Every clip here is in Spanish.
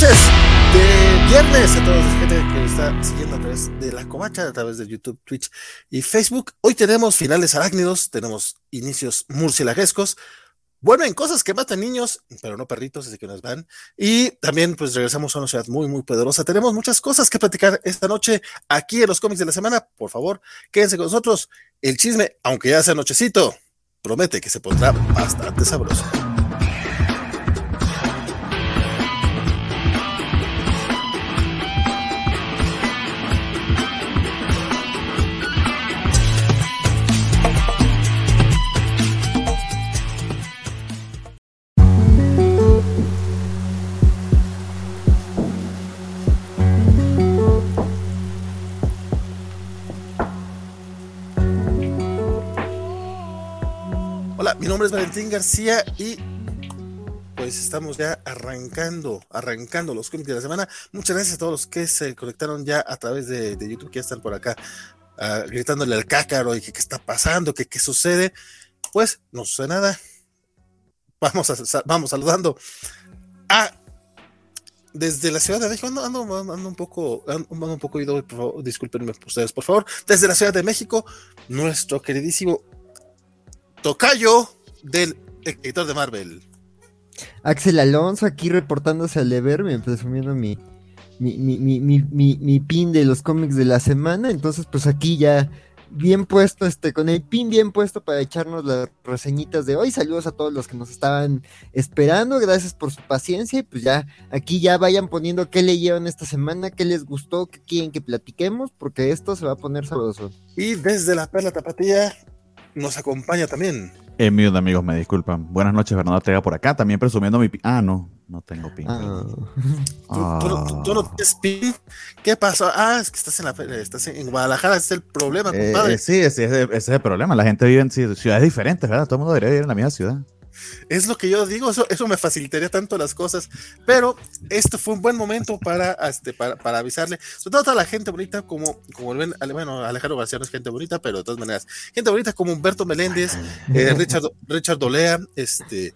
noches de viernes a toda la gente que está siguiendo a través de la covacha, a través de YouTube, Twitch y Facebook. Hoy tenemos finales arácnidos, tenemos inicios murcielagescos. Bueno, en cosas que matan niños, pero no perritos, así que nos van. Y también, pues regresamos a una ciudad muy, muy poderosa. Tenemos muchas cosas que platicar esta noche aquí en los cómics de la semana. Por favor, quédense con nosotros. El chisme, aunque ya sea nochecito, promete que se pondrá bastante sabroso. Es Valentín García y pues estamos ya arrancando, arrancando los cómics de la semana. Muchas gracias a todos los que se conectaron ya a través de, YouTube, que ya están por acá uh, gritándole al cácaro y que qué está pasando, que qué sucede. Pues no sucede nada. Vamos, a, vamos saludando a desde la Ciudad de México, ando, ando, ando un poco, ando, un poco ido, por discúlpenme ustedes, por favor. Desde la Ciudad de México, nuestro queridísimo tocayo del editor de Marvel. Axel Alonso aquí reportándose al deber, presumiendo mi, mi, mi, mi, mi, mi, mi pin de los cómics de la semana. Entonces, pues aquí ya bien puesto, este, con el pin bien puesto para echarnos las reseñitas de hoy. Saludos a todos los que nos estaban esperando, gracias por su paciencia. Y pues ya, aquí ya vayan poniendo qué leyeron esta semana, qué les gustó, qué quieren que platiquemos, porque esto se va a poner sabroso. Y desde la Perla Tapatía nos acompaña también. Eh, mute, amigos, me disculpan. Buenas noches, Fernando Ortega por acá, también presumiendo mi pin. Ah, no, no tengo pin. Ah. ¿Tú, tú, no- tú no tienes pin? ¿Qué pasó? Ah, es que estás en, la, fe- estás en Guadalajara, ese es el problema, Eh, compadre. eh, sí, ese, ese- ese es el problema. La gente vive en ci- ciudades diferentes, ¿verdad? Todo el mundo debería vivir en la misma ciudad. Es lo que yo digo, eso, eso me facilitaría tanto las cosas. Pero esto fue un buen momento para, este, para, para avisarle, sobre todo a la gente bonita, como, como bueno, Alejandro García no es gente bonita, pero de todas maneras, gente bonita como Humberto Meléndez, eh, Richard, Richard Dolea, este,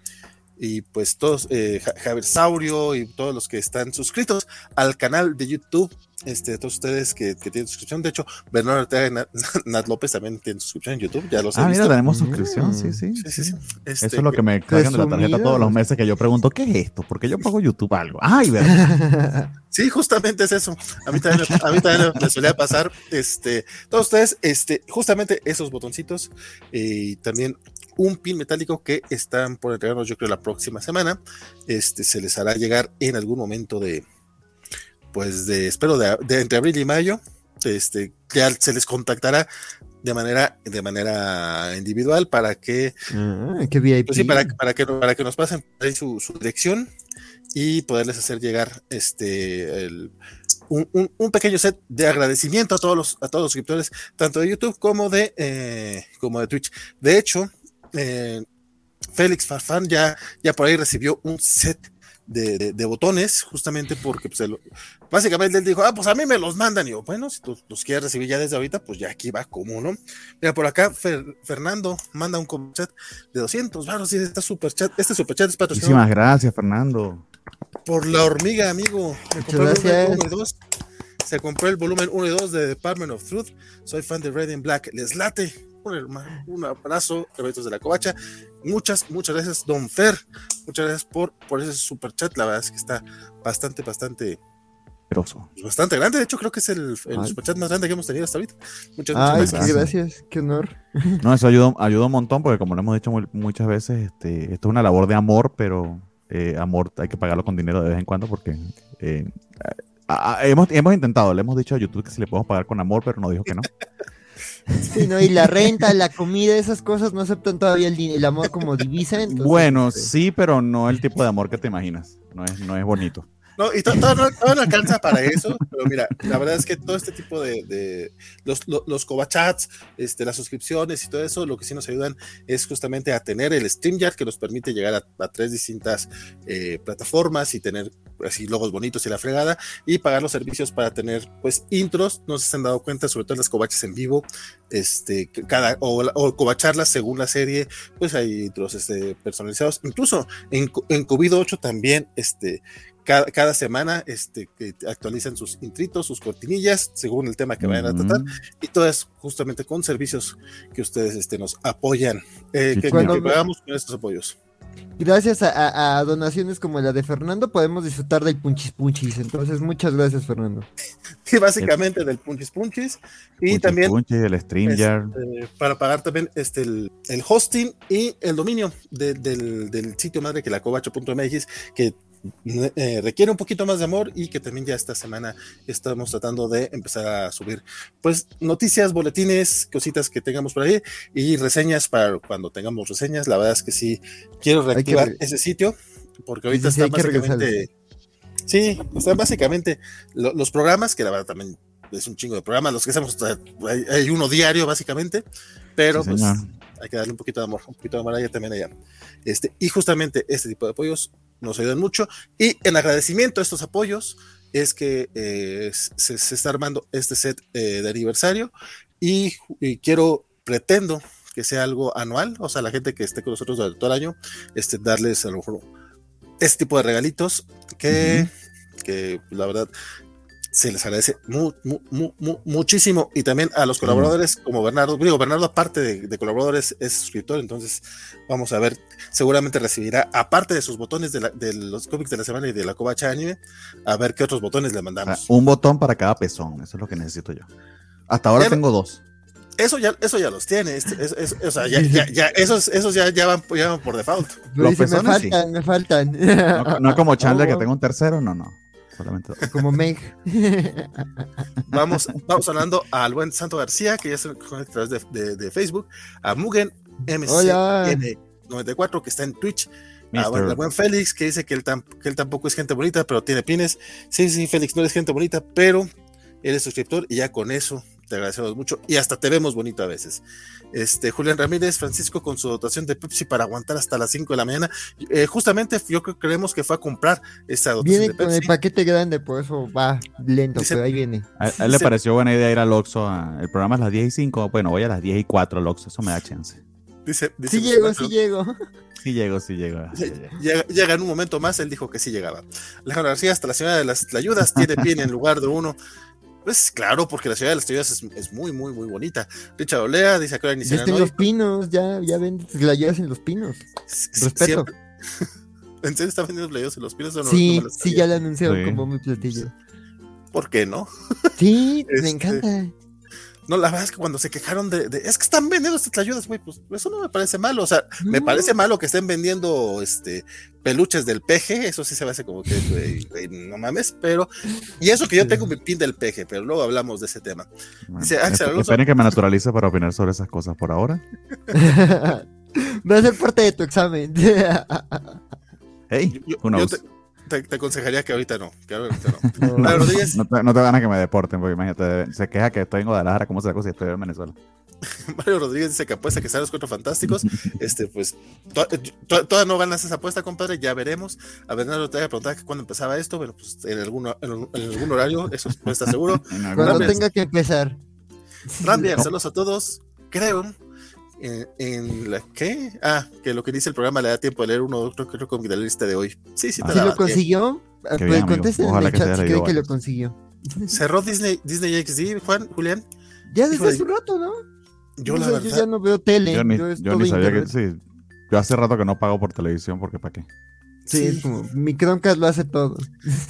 y pues todos, eh, Ja- Javier Saurio y todos los que están suscritos al canal de YouTube. Este, todos ustedes que, que tienen suscripción, de hecho, Bernardo Ortega y Nat, Nat López también tienen suscripción en YouTube, ya los he Ah, visto. mira, tenemos Mm. suscripción, sí, sí. Sí, sí, sí. Este, Eso es lo que me cargan de la tarjeta todos los meses que yo pregunto, ¿qué es esto? ¿Por qué yo pago YouTube algo? Ay, ¿verdad? Sí, justamente es eso. A mí también, me- a mí también me solía pasar. Este, todos ustedes, este, justamente esos botoncitos eh, y también un pin metálico que están por entregarnos, yo creo, la próxima semana. Este, se les hará llegar en algún momento de, pues, de, espero, de, de entre abril y mayo. Este, ya se les contactará de manera, de manera individual para que Ah, qué VIP. pues sí, para, para, que, para que nos pasen ahí su, su dirección y poderles hacer llegar este el- un, un- un pequeño set de agradecimiento a todos los, a todos los suscriptores, tanto de YouTube como de, eh, como de Twitch. De hecho, eh, Félix Farfán ya, ya por ahí recibió un set de, de- de botones, justamente porque pues, él- básicamente él dijo, ah, pues a mí me los mandan. Y yo, bueno, si tú los quieres recibir ya desde ahorita, pues ya aquí va, como no. Mira, por acá Fer- Fernando manda un chat de 200 varos y este super chat, este super chat es patrocinado Muchísimas gracias, Fernando. por la hormiga, amigo. Me compró el volumen gracias. 1 y 2. Se compró el volumen 1 y 2 de Department of Truth. Soy fan de Red and Black. Les late. Un, abrazo, eventos de la covacha. Muchas, muchas gracias, Don Fer. Muchas gracias por, por ese super chat. La verdad es que está bastante, bastante, Grosso. bastante grande. De hecho, creo que es el, el Ay. super chat más grande que hemos tenido hasta ahorita. Muchas, Ay, muchas qué gracias. gracias, qué honor. No, eso ayuda, ayuda un montón porque como lo hemos dicho mu- muchas veces, este, esto es una labor de amor, pero eh, amor hay que pagarlo con dinero de vez en cuando porque eh, a- a- hemos, hemos intentado, le hemos dicho a YouTube que si le podemos pagar con amor, pero nos dijo que no. Sí, ¿no? Y la renta, la comida, esas cosas no aceptan todavía el, el amor como divisa. entonces, bueno, este, sí, pero no el tipo de amor que te imaginas. No es, no es bonito. No, y to- todo, no, todo no alcanza para eso, pero mira, la verdad es que todo este tipo de, de los, lo- los covachats, este, las suscripciones y todo eso, lo que sí nos ayudan es justamente a tener el StreamYard que nos permite llegar a, a tres distintas eh, plataformas y tener así logos bonitos y la fregada y pagar los servicios para tener pues intros, no se han dado cuenta, sobre todo las covachas en vivo, este, cada, o, o covacharlas según la serie, pues hay intros este, personalizados, incluso en, en COVID-8 también, este, cada, cada semana este, que actualizan sus intritos, sus cortinillas, según el tema que vayan a tratar, y todo es justamente con servicios que ustedes este, nos apoyan, eh, Sí, que, señor. que pagamos con estos apoyos. Gracias a, a- a donaciones como la de Fernando podemos disfrutar del punchis punchis. Entonces, muchas gracias, Fernando. Y básicamente del Punchis Punchis, y también punchi, el StreamYard. este, para pagar también este, el, el hosting y el dominio de- del, del sitio madre que la covacho.mx, que eh, requiere un poquito más de amor y que también ya esta semana estamos tratando de empezar a subir pues noticias, boletines, cositas que tengamos por ahí y reseñas para cuando tengamos reseñas. La verdad es que sí quiero que reactivar re- ese sitio porque ahorita Sí, sí, está que básicamente sí, están básicamente lo- los programas que la verdad también es un chingo de programas, los que hacemos hay, hay uno diario básicamente, pero Sí, pues señor. hay que darle un poquito de amor, un poquito de amor allá también allá. Este, y justamente este tipo de apoyos nos ayudan mucho. Y en agradecimiento a estos apoyos es que eh, se, se está armando este set eh, de aniversario y, y quiero, pretendo que sea algo anual, o sea, la gente que esté con nosotros durante todo el año, este, darles a lo mejor este tipo de regalitos que, que la verdad se les agradece mu- mu- mu- mu- muchísimo y también a los colaboradores como Bernardo, digo, Bernardo aparte de, de colaboradores es suscriptor, entonces vamos a ver, seguramente recibirá, aparte de sus botones de, la- de los cómics de la semana y de la covacha anime, a ver qué otros botones le sea, mandamos. un botón para cada pezón, eso es lo que necesito yo. Hasta ahora Ya- tengo dos. Eso ya, eso ya los tiene, este- es- es- o sea, ya, ya, ya- esos, esos ya, ya, van, ya van por default. Los dice, me pezones, sí. me faltan. No, no como Chandler que Oh, tengo un tercero, no, no. Solamente dos. Como Meg. Vamos, vamos hablando al buen Santo García, que ya se conecta a través de, de- de Facebook, a Mugen Hola. MC94, que está en Twitch, a Mister. bueno, al buen Félix, que dice que él, que él tampoco es gente bonita, pero tiene pines. Sí, sí, Félix, no eres gente bonita, pero eres suscriptor y ya con eso te agradecemos mucho y hasta te vemos bonito a veces. Este, Julián Ramírez, Francisco con su dotación de Pepsi para aguantar hasta las 5 de la mañana. Eh, justamente yo creo creemos que fue a comprar esa dotación Viene de con el Pepsi. paquete grande, por eso va lento, Dice- pero ahí viene. A, a él le pareció buena idea ir al Oxxo. el programa es a las 10 y 5. Bueno, voy a las 10 y 4 al Oxxo. Eso me da chance. Dice, dice Sí llego, sí llego. Sí llego, sí llego. Sí, Llega, llega en un momento más, él dijo que sí llegaba. Alejandro García, hasta la ciudad de las ayudas tiene pie en lugar de uno. Pues claro, porque la ciudad de las ayudas es, es muy, muy, muy bonita. Richard Olea dice que en hoy. los pinos, ya, ya ven las llevas en los pinos. Respeto. siempre- ¿En serio está vendiendo playos en los pinos? o no? sí, No sí, ya lo anunciaron Sí. como mi platillo. ¿Por qué no? Sí, Este- me encanta. No, la verdad es que cuando se quejaron de, de, es que están vendiendo estas ayudas, güey, pues eso no me parece malo. O sea, me parece malo que estén vendiendo este peluches del peje, eso sí se me hace como que, güey, güey, no mames, pero, y eso que yo tengo mi pin del peje, pero luego hablamos de ese tema. Bueno, Dice Axel esp- Alonso. esperen que me naturalice para opinar sobre esas cosas por ahora. Va a ser parte de tu examen. Hey, Yo, who yo knows? te, te- te aconsejaría que ahorita no, que ahorita no. No. Mario Rodríguez, No te, no te ganas que me deporten, porque imagínate, se queja que estoy en Guadalajara, ¿cómo se la cosa? Y estoy en Venezuela. Mario Rodríguez dice que apuesta que están los cuatro fantásticos. Este, pues, to- to- todavía no ganas esa apuesta, compadre, ya veremos. A Bernardo te voy a preguntar que cuándo empezaba esto, pero pues en algún, en, en algún horario, eso no está seguro. Cuando tenga que empezar. Randy, saludos a todos. Creo en, en la que ah, que lo que dice el programa le da tiempo de leer uno otro creo que la lista de hoy. Sí, sí, te Ah, ¿Sí daba lo consiguió? Ah, Qué Pues contesten en el chat si creen que lo consiguió. Cerró Disney, Disney XD, Juan, Julián. Ya desde hace un rato, ¿no? Yo la verdad, yo ya no veo tele. Yo ni, yo yo ni sabía que sí. Yo hace rato que no pago por televisión porque para qué. Sí, sí. es como, mi Chromecast lo hace todo.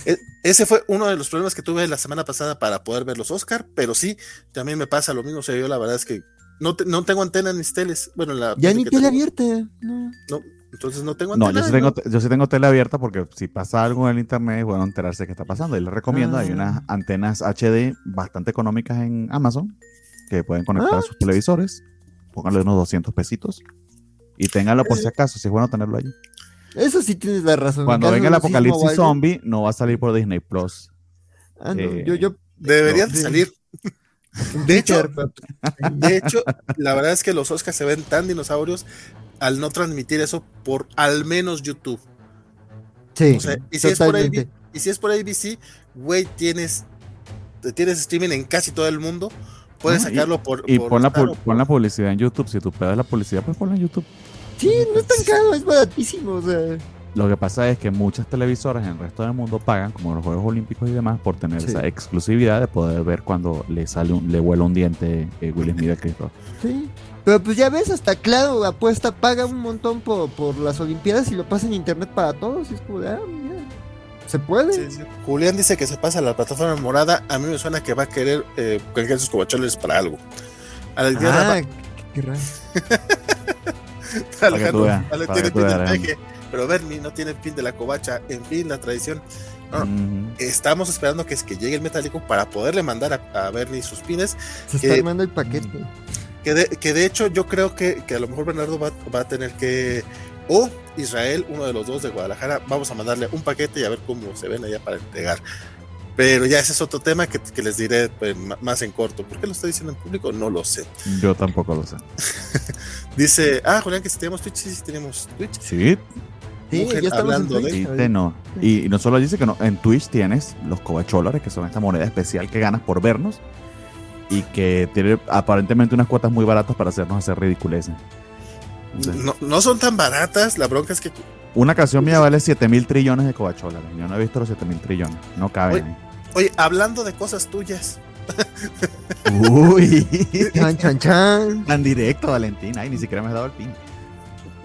E- ese fue uno de los problemas que tuve la semana pasada para poder ver los Oscar, pero sí, también me pasa lo mismo. O sea, yo la verdad es que no, te- no tengo antena en mis teles. Bueno, en la Ya ni tengo, tele abierta. No. No, entonces no tengo No, antena. yo sí, tengo, yo sí tengo tele abierta porque si pasa algo en el internet es bueno enterarse qué está pasando. Y les recomiendo, hay Ah. unas antenas HD bastante económicas en Amazon que pueden conectar Ah. a sus televisores. Pónganle unos 200 pesitos y ténganlo por si acaso, si es bueno tenerlo ahí. Eso sí tienes la razón. Cuando venga el apocalipsis zombie, no va a salir por Disney Plus. Ah, no, eh, yo, yo. Deberían No, de sí. salir. De hecho, De hecho, la verdad es que los Oscars se ven tan dinosaurios al no transmitir eso por al menos YouTube. sí, O sea, y si, es por. ABC, y si es por ABC, güey, tienes, tienes streaming en casi todo el mundo. Puedes Ah, y- sacarlo por. Y por pon la, pon la publicidad en YouTube. Si tu pedo es la publicidad, pues ponla en YouTube. Sí, no es tan caro, es baratísimo. O sea, Lo que pasa es que muchas televisoras en el resto del mundo pagan, como los Juegos Olímpicos y demás, por tener Sí. esa exclusividad de poder ver cuando le sale un, le vuela un diente eh, Will Smith a Chris Rock. Sí. Pero pues ya ves, hasta claro, apuesta, paga un montón por, por las Olimpiadas y lo pasa en internet para todos. Y es como ah, mira, se puede. Sí, sí. Julián dice que se pasa a la plataforma morada. A mí me suena que va a querer eh, canjear sus covacholes para algo. Alexandra Ah, qué, qué raro. Alejandro, tiene pero Bernie no tiene pin de la covacha. En fin, la tradición. No. Estamos esperando que, es que llegue el metálico para poderle mandar a, a Bernie sus pines. Se está armando el paquete. Que de, que de hecho yo creo que, que a lo mejor Bernardo va, va a tener que, o Israel, uno de los dos de Guadalajara, vamos a mandarle un paquete y a ver cómo se ven allá para entregar. Pero ya ese es otro tema que, que les diré pues, más en corto. ¿Por qué lo estoy diciendo en público? No lo sé. Yo tampoco lo sé. Dice, ah, Julián, que si tenemos Twitch, sí, sí tenemos Twitch. Sí, Sí, Mujer ya estamos en hablando de- Twitch. ahorita. te no. Y, y no solo dice que no, en Twitch tienes los cobacholares, que son esta moneda especial que ganas por vernos y que tiene aparentemente unas cuotas muy baratas para hacernos hacer ridiculeces. Entonces, No, no son tan baratas, la bronca es que Una canción mía vale 7 mil trillones de cobacholares. Yo no he visto los 7 mil trillones. No caben. ahí. Oye, hablando de cosas tuyas, Uy, Chan, chan, chan. tan directo, Valentín. Ay, ni siquiera me has dado el pin.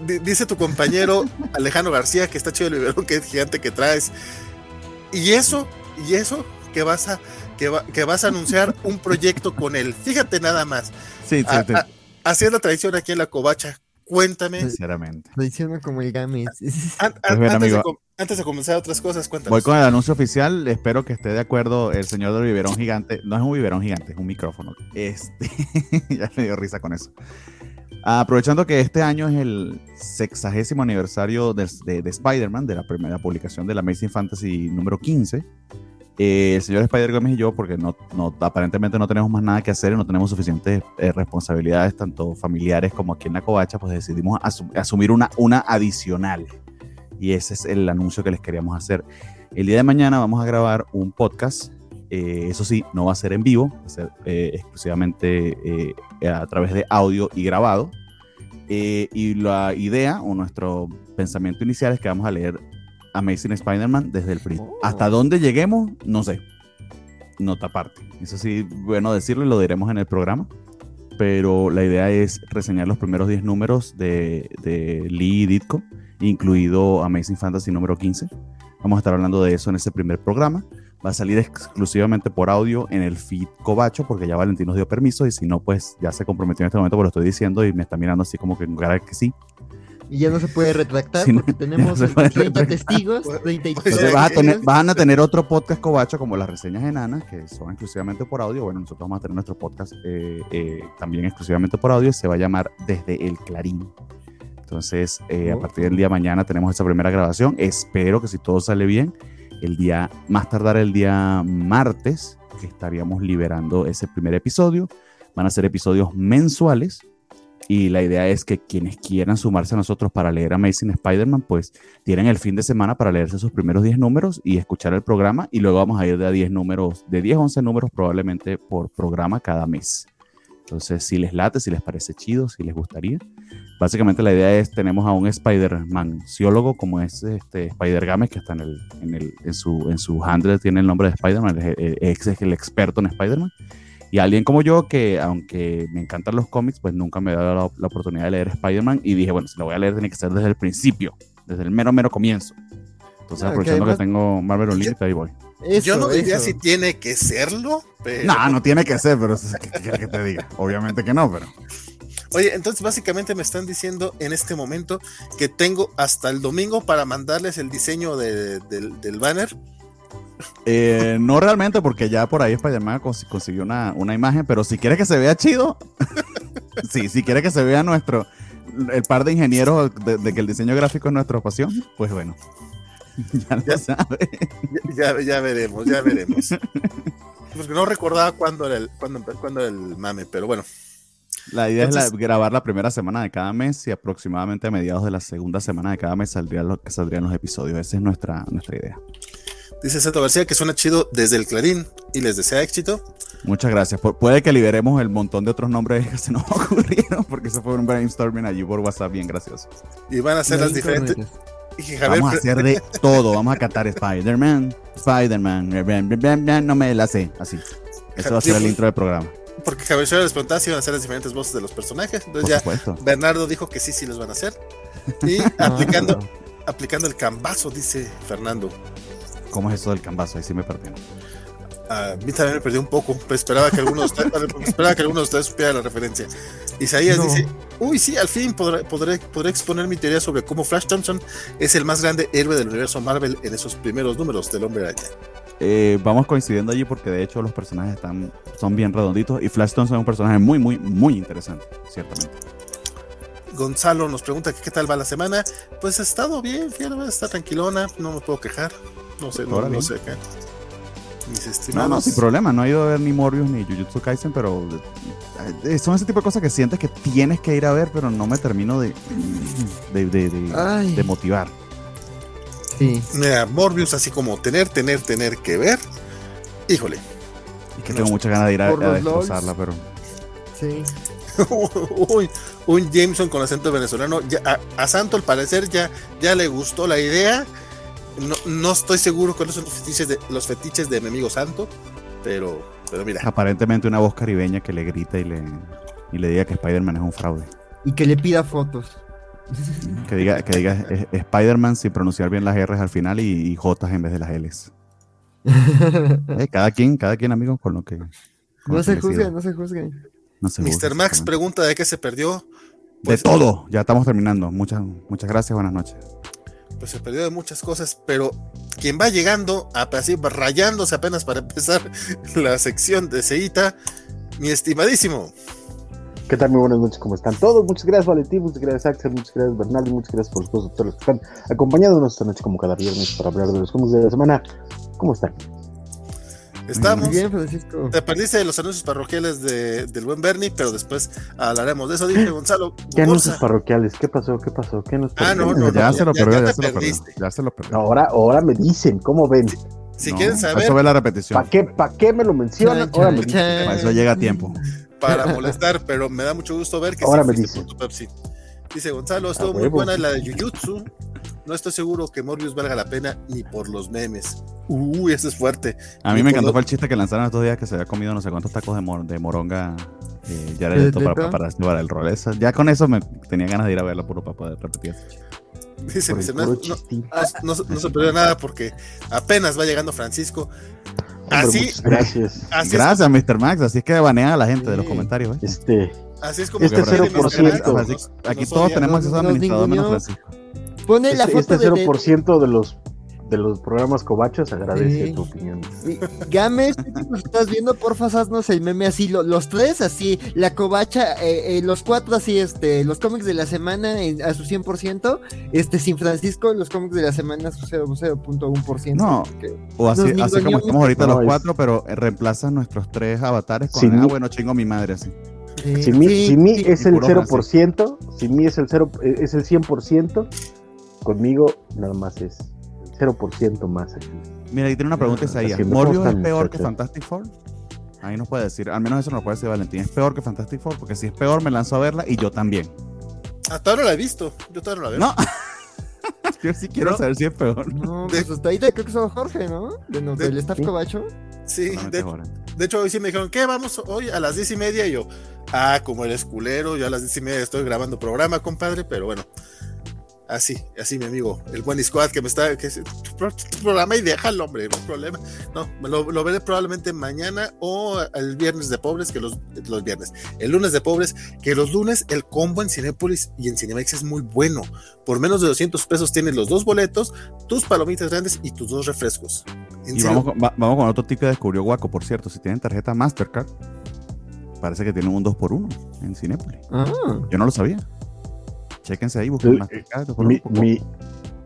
Di- dice tu compañero Alejandro García que está chido el biberón que es gigante que traes. Y eso, y eso, que vas a, que, va- que vas a anunciar un proyecto con él. Fíjate nada más. Sí, sí, A- sí, a- haciendo tradición aquí en la covacha. Cuéntame. sinceramente. Lo hicieron como el. An- an- Pues bien, antes, de, amigo. com- antes de comenzar otras cosas, cuéntanos. Voy con el anuncio oficial. Espero que esté de acuerdo el señor del biberón gigante. No es un biberón gigante, es un micrófono. Este, ya me dio risa con eso. Aprovechando que este año es el sexagésimo aniversario del- de, de Spider-Man, de la primera publicación de la Amazing Fantasy número 15, eh, el señor Spider Gómez y yo, porque no, aparentemente no tenemos más nada que hacer y no tenemos suficientes eh, responsabilidades, tanto familiares como aquí en la covacha, pues decidimos asu- asumir una, una adicional. Y ese es el anuncio que les queríamos hacer. El día de mañana vamos a grabar un podcast. Eh, eso sí, no va a ser en vivo, va a ser eh, exclusivamente eh, a través de audio y grabado. Eh, y la idea o nuestro pensamiento inicial es que vamos a leer Amazing Spider-Man desde el principio. Oh. Hasta dónde lleguemos, no sé. Nota aparte. Eso sí, bueno decirlo y lo diremos en el programa. Pero la idea es reseñar los primeros 10 números de, de Lee y Ditko, incluido Amazing Fantasy número 15. Vamos a estar hablando de eso en ese primer programa. Va a salir exclusivamente por audio en el feed Cobacho, porque ya Valentín nos dio permiso, y si no, pues ya se comprometió en este momento, pero lo estoy diciendo y me está mirando así como que con cara que sí. Y ya no se puede retractar Sí, porque tenemos ya no se puede 30 retractar. testigos. 30 y- Pues, Entonces vas a tener, van a tener otro podcast Cobacho como las reseñas enanas, que son exclusivamente por audio. Bueno, nosotros vamos a tener nuestro podcast eh, eh, también exclusivamente por audio. Se va a llamar Desde el Clarín. Entonces, eh, a Oh. partir del día de mañana tenemos esa primera grabación. Espero que si todo sale bien, el día, más tardar el día martes, que estaríamos liberando ese primer episodio. Van a ser episodios mensuales. Y la idea es que quienes quieran sumarse a nosotros para leer Amazing Spider-Man, pues tienen el fin de semana para leerse sus primeros 10 números y escuchar el programa. Y luego vamos a ir de a 10 números, de 10 a 11 números probablemente por programa cada mes. Entonces, si les late, si les parece chido, si les gustaría. Básicamente la idea es, tenemos a un Spider-Man ciólogo como es este Spider-Games, que está en, el, en, el, en, su, en su handle, tiene el nombre de Spider-Man, es, el experto en Spider-Man. Y alguien como yo, que aunque me encantan los cómics, pues nunca me he dado la, la oportunidad de leer Spider-Man. Y dije, bueno, si lo voy a leer, tiene que ser desde el principio, desde el mero, mero comienzo. Entonces, Ah, aprovechando que que, tengo Marvel Unlimited, ahí voy. Eso, Yo no diría eso. si tiene que serlo, pero. No, no tiene que ser, pero ¿qué quieres que te diga? Obviamente que no, pero. Oye, entonces básicamente me están diciendo en este momento que tengo hasta el domingo para mandarles el diseño de- del, del banner. Eh, no realmente, porque ya por ahí Spider-Man cons- consiguió una, una imagen, pero si quieres que se vea chido, sí, si quieres que se vea nuestro, el par de ingenieros de, de que el diseño gráfico es nuestra pasión, pues bueno, ya lo Ya. sabes. Ya, ya, ya veremos, ya veremos. Porque no recordaba cuándo era el, cuándo, cuándo era el mame, pero bueno. La idea es la- grabar la primera semana de cada mes y aproximadamente a mediados de la segunda semana de cada mes saldrían los, que saldrían los episodios. Esa es nuestra, nuestra idea. Dice Seto García que suena chido desde el Clarín y les desea éxito. Muchas gracias. Pu- puede que liberemos el montón de otros nombres que se nos ocurrieron, porque eso fue un brainstorming allí por WhatsApp bien gracioso. Y van a ser No las diferentes. Y Javier Vamos a hacer de todo. Vamos a cantar Spider-Man, Spider-Man, blam, no me la sé. Así. Eso va a ser el intro del programa. Porque Javier les preguntaba si iban a hacer las diferentes voces de los personajes. Por Entonces ya supuesto. Bernardo dijo que sí, sí los van a hacer. Y aplicando, aplicando el cambazo, dice Fernando. ¿Cómo es eso del cambazo? Ahí sí me perdí. A mí también me perdí un poco, pero esperaba que alguno de ustedes, esperaba que alguno de ustedes supiera la referencia. Isaías No. dice, uy, sí, al fin podré, podré, podré exponer mi teoría sobre cómo Flash Thompson es el más grande héroe del universo Marvel en esos primeros números del Hombre Araña. Eh, vamos coincidiendo allí porque de hecho los personajes están, son bien redonditos y Flash Thompson es un personaje muy, muy, muy interesante, ciertamente. Gonzalo nos pregunta que qué tal va la semana. Pues ha estado bien, fíjate, está tranquilona, no me puedo quejar. No sé, no, no sé acá. Mis No, estimados. no, sin problema. No he ido a ver ni Morbius ni Jujutsu Kaisen, pero eh, son ese tipo de cosas que sientes que tienes que ir a ver, pero no me termino de, de, de- de- Ay. de motivar. Sí. Mira, Morbius, así como tener, tener, tener que ver. Híjole. Y que tengo muchas ganas de ir a, a destrozarla, pero Sí. Uy, un Jameson con acento venezolano. Ya- a, a Santo, al parecer, ya, ya le gustó la idea. No, no estoy seguro cuáles son los fetiches de, los fetiches de mi amigo Santo, pero, pero mira. aparentemente una voz caribeña que le grita y le, y le diga que Spider-Man es un fraude. Y que le pida fotos. Que diga, que diga eh, Spider-Man sin pronunciar bien las R's al final y, y J en vez de las L's. Eh, cada quien, cada quien, amigo, con lo que. con No lo se juzguen, no se juzguen. No se juzga, Mr. Max pregunta de qué se perdió. De Pues, todo, ya estamos terminando. Muchas, muchas gracias, buenas noches. Pues se perdió de muchas cosas, pero quien va llegando, a- así rayándose apenas para empezar la sección de Seita, mi estimadísimo. ¿Qué tal? Muy buenas noches, ¿cómo están todos? Muchas gracias, Valentín, muchas gracias, Axel, muchas gracias, Bernal, y muchas gracias por supuesto a todos los que están acompañándonos esta noche como cada viernes para hablar de los cómics de la semana. ¿Cómo están? Estamos. Muy bien, Francisco. Te perdiste de los anuncios parroquiales de- del buen Bernie, pero después hablaremos de eso. Dije Gonzalo. ¿Qué anuncios parroquiales? ¿Qué pasó? ¿Qué pasó? ¿Qué nos Ah, no, no, ya, no, se lo ya- perdió, ya se lo perdió. perdiste. Ya se lo perdió. Ahora, ahora me dicen, ¿cómo ven? Si No, quieren Eso saber, ve la repetición. ¿Para qué, pa' qué me lo mencionan? Ahora me. Para eso llega a tiempo. Para molestar, pero me da mucho gusto ver que Ahora sí me dice. por tu Pepsi. Dice Gonzalo, estuvo muy buena la de Jujutsu. No estoy seguro que Morbius valga la pena ni por los memes. Uy, ese es fuerte. A mí Ni me encantó lo- fue el chiste que lanzaron estos días que se había comido no sé cuántos tacos de, mor- de moronga eh, ya ¿De- para, para, todo? para, para el rol. Eso- ya con eso me tenía ganas de ir a verlo puro para poder repetir ese chiste. Dice, Por el dice, no, puro no- no- no- se perdió nada porque apenas va llegando Francisco. Así, gracias. así es, Gracias, Mr. Max. Así es que banean a la gente de los Sí. comentarios. ¿eh? Este, así es como Este procede Mr. 0%. Max, Así- nos- aquí nos todos tenemos acceso a administrador menos. Francisco. Pone la este, foto este de, de- 0% de los de los programas cobachos agradece Sí. tu opinión. Y- Game, si nos estás viendo, porfa, haznos el meme así, lo- los tres así, la covacha, eh, eh, los cuatro así, este, los cómics de la semana en- a su 100%, este, sin Francisco, los cómics de la semana a su 0, 0.1%. No. porque- O así, así como estamos ahorita No, los es- cuatro, pero eh, reemplazan nuestros tres avatares con, Sin ah, bueno, chingo mi madre así. sí, Si mí, sí, si mí sí. es el puro 0%, si mí es el 0, eh, es el 100%, conmigo nada más es 0% más aquí. Mira, ahí tiene una pregunta Isaías. Haciendo ¿Morbius es peor que. Fantastic Four? Ahí nos puede decir, al menos eso nos puede decir Valentín. ¿Es peor que Fantastic Four? Porque si es peor, me lanzo a verla y yo también. Hasta ahora la he visto. Yo todavía no la veo. No. yo sí quiero No. saber si es peor. No, De- pues hasta ahí te creo que son Jorge, ¿no? De, no, De- del staff sí. covacho. Sí, de, de hecho hoy sí me dijeron, ¿qué? Vamos hoy a las diez y media. Y yo, ah, como eres culero, yo a las diez y media estoy grabando programa, compadre, pero bueno. Así, así mi amigo, el buen squad que me está, que es tu, pro- tu programa y déjalo, hombre, no hay problema. No, me lo, lo veré probablemente mañana o el viernes de pobres, que los, los viernes, el lunes de pobres, que los lunes el combo en Cinépolis y en Cinemex es muy bueno. Por menos de 200 pesos tienes los dos boletos, tus palomitas grandes y tus dos refrescos. En Y serio, vamos con, va- vamos con otro tip que descubrió Guaco, por cierto. Si tienen tarjeta Mastercard, parece que tienen un 2x1 en Cinépolis. Ah, Yo no lo sabía. Chéquense ahí, busquen Eh, Mastercard. 2x1. Mi, mi,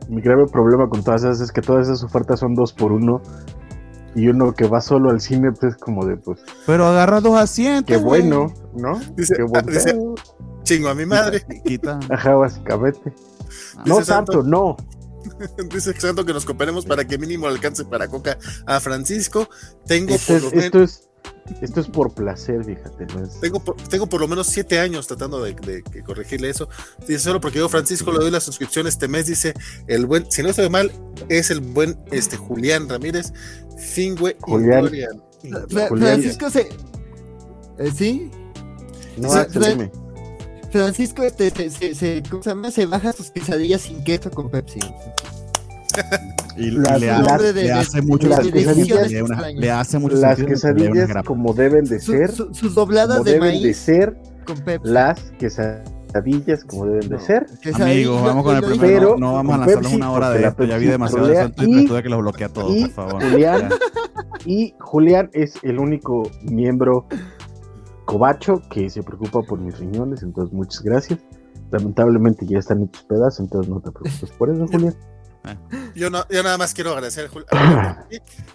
mi grave problema con todas esas es que todas esas ofertas son dos por uno y uno que va solo al cine pues es como de pues Pero agarra dos asientos. qué güey. bueno, ¿no? Dice- qué ah, chingo a mi madre. Quita. Ajá, básicamente. Ah, No Dice Santo- tanto, no. Dice Santo que nos cooperemos para que mínimo alcance para Coca a Francisco. Tengo por es, lo menos. esto es Esto es por placer, fíjate. ¿no? Es- Tengo por, tengo por lo menos siete años tratando de, de- de corregirle eso. Dice solo porque yo, Francisco, le doy la suscripción este mes. Dice el buen, si no estoy mal, es el buen este Julián Ramírez, Fingüe Julián. Fra- Julián. Francisco se. eh, ¿Sí? No, sí. dime. Francisco este, se, se, se- ¿cómo se? Se baja sus quesadillas sin queso con Pepsi. Y, y Las- le, las- hace, de- le de- hace mucho las quesadillas- Le, una- le hace mucho Las quesadillas como deben de ser, su- sus dobladas como de deben de ser, con Pepsi. las quesadillas como deben de ser. Amigos, y vamos con y el primero. Pero no, no vamos a lanzarnos Pepsi, una hora de la esto. Ya vi demasiado en Twitter. y- Tuve que los bloquea todos, y por favor. Julián-. Y Julián es el único miembro cobacho que se preocupa por mis riñones, entonces muchas gracias. Lamentablemente ya están hechos pedazos, entonces no te preocupes por eso, Julián. Yo, no, yo nada más quiero agradecer a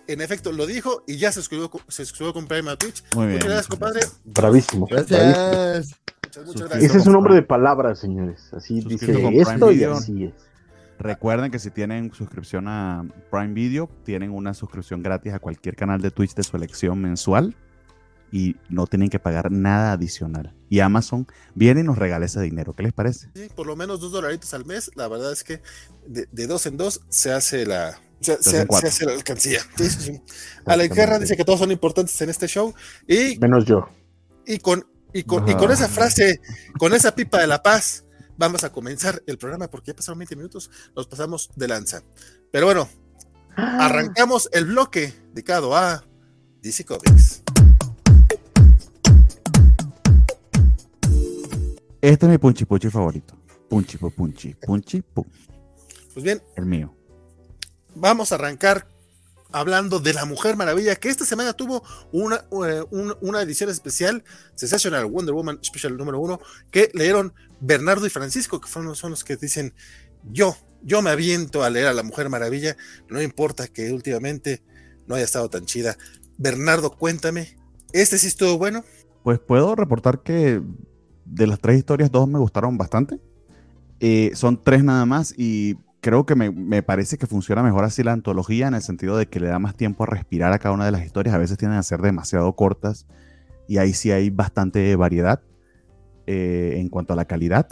En efecto, lo dijo y ya se suscribió, con- se suscribió con Prime a Twitch. Muy bien. Muchas gracias, compadre. Bravísimo. bravísimo. Gracias. Muchas, muchas Suscrito gracias. Ese es un hombre de palabras, señores. Así Suscrito dice esto y así es. Recuerden que si tienen suscripción a Prime Video, tienen una suscripción gratis a cualquier canal de Twitch de su elección mensual y no tienen que pagar nada adicional. Y Amazon viene y nos regala ese dinero. ¿Qué les parece? Sí, por lo menos dos dolaritos al mes. La verdad es que de, de dos en dos se hace la, se, hace la alcancía. Alex Guerra dice que todos son importantes en este show. Y, Menos yo. y, con, y, con, y con esa frase, con esa pipa de la paz, vamos a comenzar el programa porque ya pasaron 20 minutos. Nos pasamos de lanza. Pero bueno, arrancamos el bloque dedicado a DC Comics. Este es mi punchi punchi favorito. Punchi pu punchi, punchi pum. Pues bien, El mío. vamos a arrancar hablando de la Mujer Maravilla, que esta semana tuvo una, eh, un- una edición especial, Sensational Wonder Woman Special número uno, que leyeron Bernardo y Francisco, que fueron, son los que dicen, yo, yo me aviento a leer a la Mujer Maravilla, no importa que últimamente no haya estado tan chida. Bernardo, cuéntame, ¿este sí estuvo bueno? Pues puedo reportar que de las tres historias, dos me gustaron bastante. Eh, son tres nada más y creo que me, me parece que funciona mejor así la antología en el sentido de que le da más tiempo a respirar a cada una de las historias. A veces tienden a ser demasiado cortas y ahí sí hay bastante variedad eh, en cuanto a la calidad.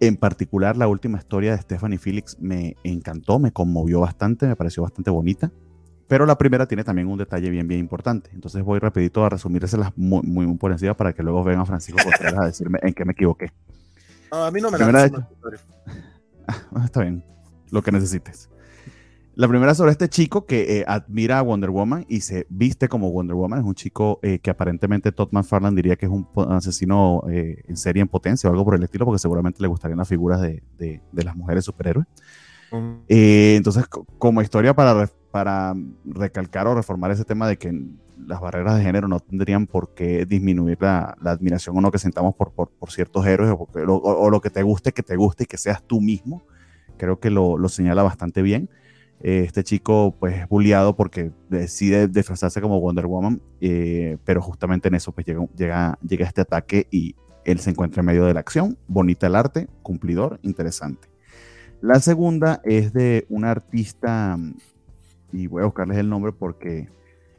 En particular, la última historia de Stephanie Felix me encantó, me conmovió bastante, me pareció bastante bonita. Pero la primera tiene también un detalle bien, bien importante. Entonces voy rapidito a resumírselas muy, muy, muy por encima para que luego venga Francisco Contreras a decirme en qué me equivoqué. No, a mí no me la vez. Ah, Está bien, lo que necesites. La primera sobre este chico que eh, admira a Wonder Woman y se viste como Wonder Woman. Es un chico eh, que aparentemente Todd McFarlane diría que es un asesino eh, en serie en potencia o algo por el estilo, porque seguramente le gustarían las figuras de, de- de las mujeres superhéroes. Eh, entonces, co- como historia para, para recalcar o reformar ese tema de que las barreras de género no tendrían por qué disminuir la, la admiración o no que sentamos por, por, por ciertos héroes o, porque- o- o lo que te guste, que te guste y que seas tú mismo, creo que lo, lo señala bastante bien. Eh, este chico pues es bulliado porque decide disfrazarse como Wonder Woman, eh, pero justamente en eso pues llega, llega, llega este ataque y él se encuentra en medio de la acción. Bonita el arte, cumplidor, interesante. La segunda es de un artista, y voy a buscarles el nombre porque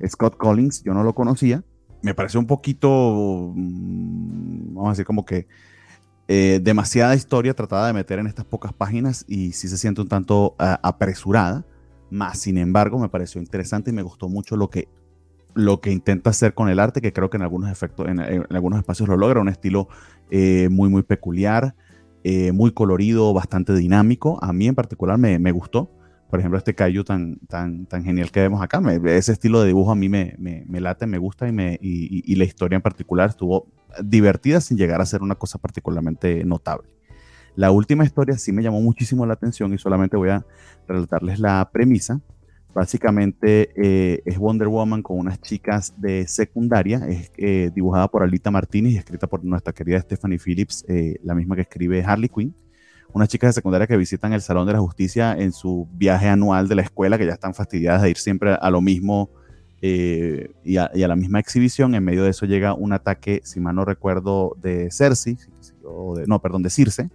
Scott Collins, yo no lo conocía. Me pareció un poquito, mm, vamos a decir, como que eh, demasiada historia tratada de meter en estas pocas páginas y sí se siente un tanto ah, apresurada. Más, sin embargo, me pareció interesante y me gustó mucho lo que, lo que intenta hacer con el arte, que creo que en algunos efectos, en, en algunos espacios lo logra, un estilo eh, muy, muy peculiar, eh, muy colorido, bastante dinámico. A mí en particular me, me gustó. Por ejemplo, este Kaiju tan, tan, tan genial que vemos acá. Me- ese estilo de dibujo a mí me, me, me late, me gusta y, me, y, y- la historia en particular estuvo divertida sin llegar a ser una cosa particularmente notable. La última historia sí me llamó muchísimo la atención y solamente voy a relatarles la premisa. Básicamente eh, es Wonder Woman con unas chicas de secundaria, es eh, dibujada por Alita Martínez y escrita por nuestra querida Stephanie Phillips, eh, la misma que escribe Harley Quinn. Unas chicas de secundaria que visitan el Salón de la Justicia en su viaje anual de la escuela, que ya están fastidiadas de ir siempre a lo mismo eh, y, a, la misma exhibición. En medio de eso llega un ataque, si mal no recuerdo, de Cersei, o no, perdón, de Circe.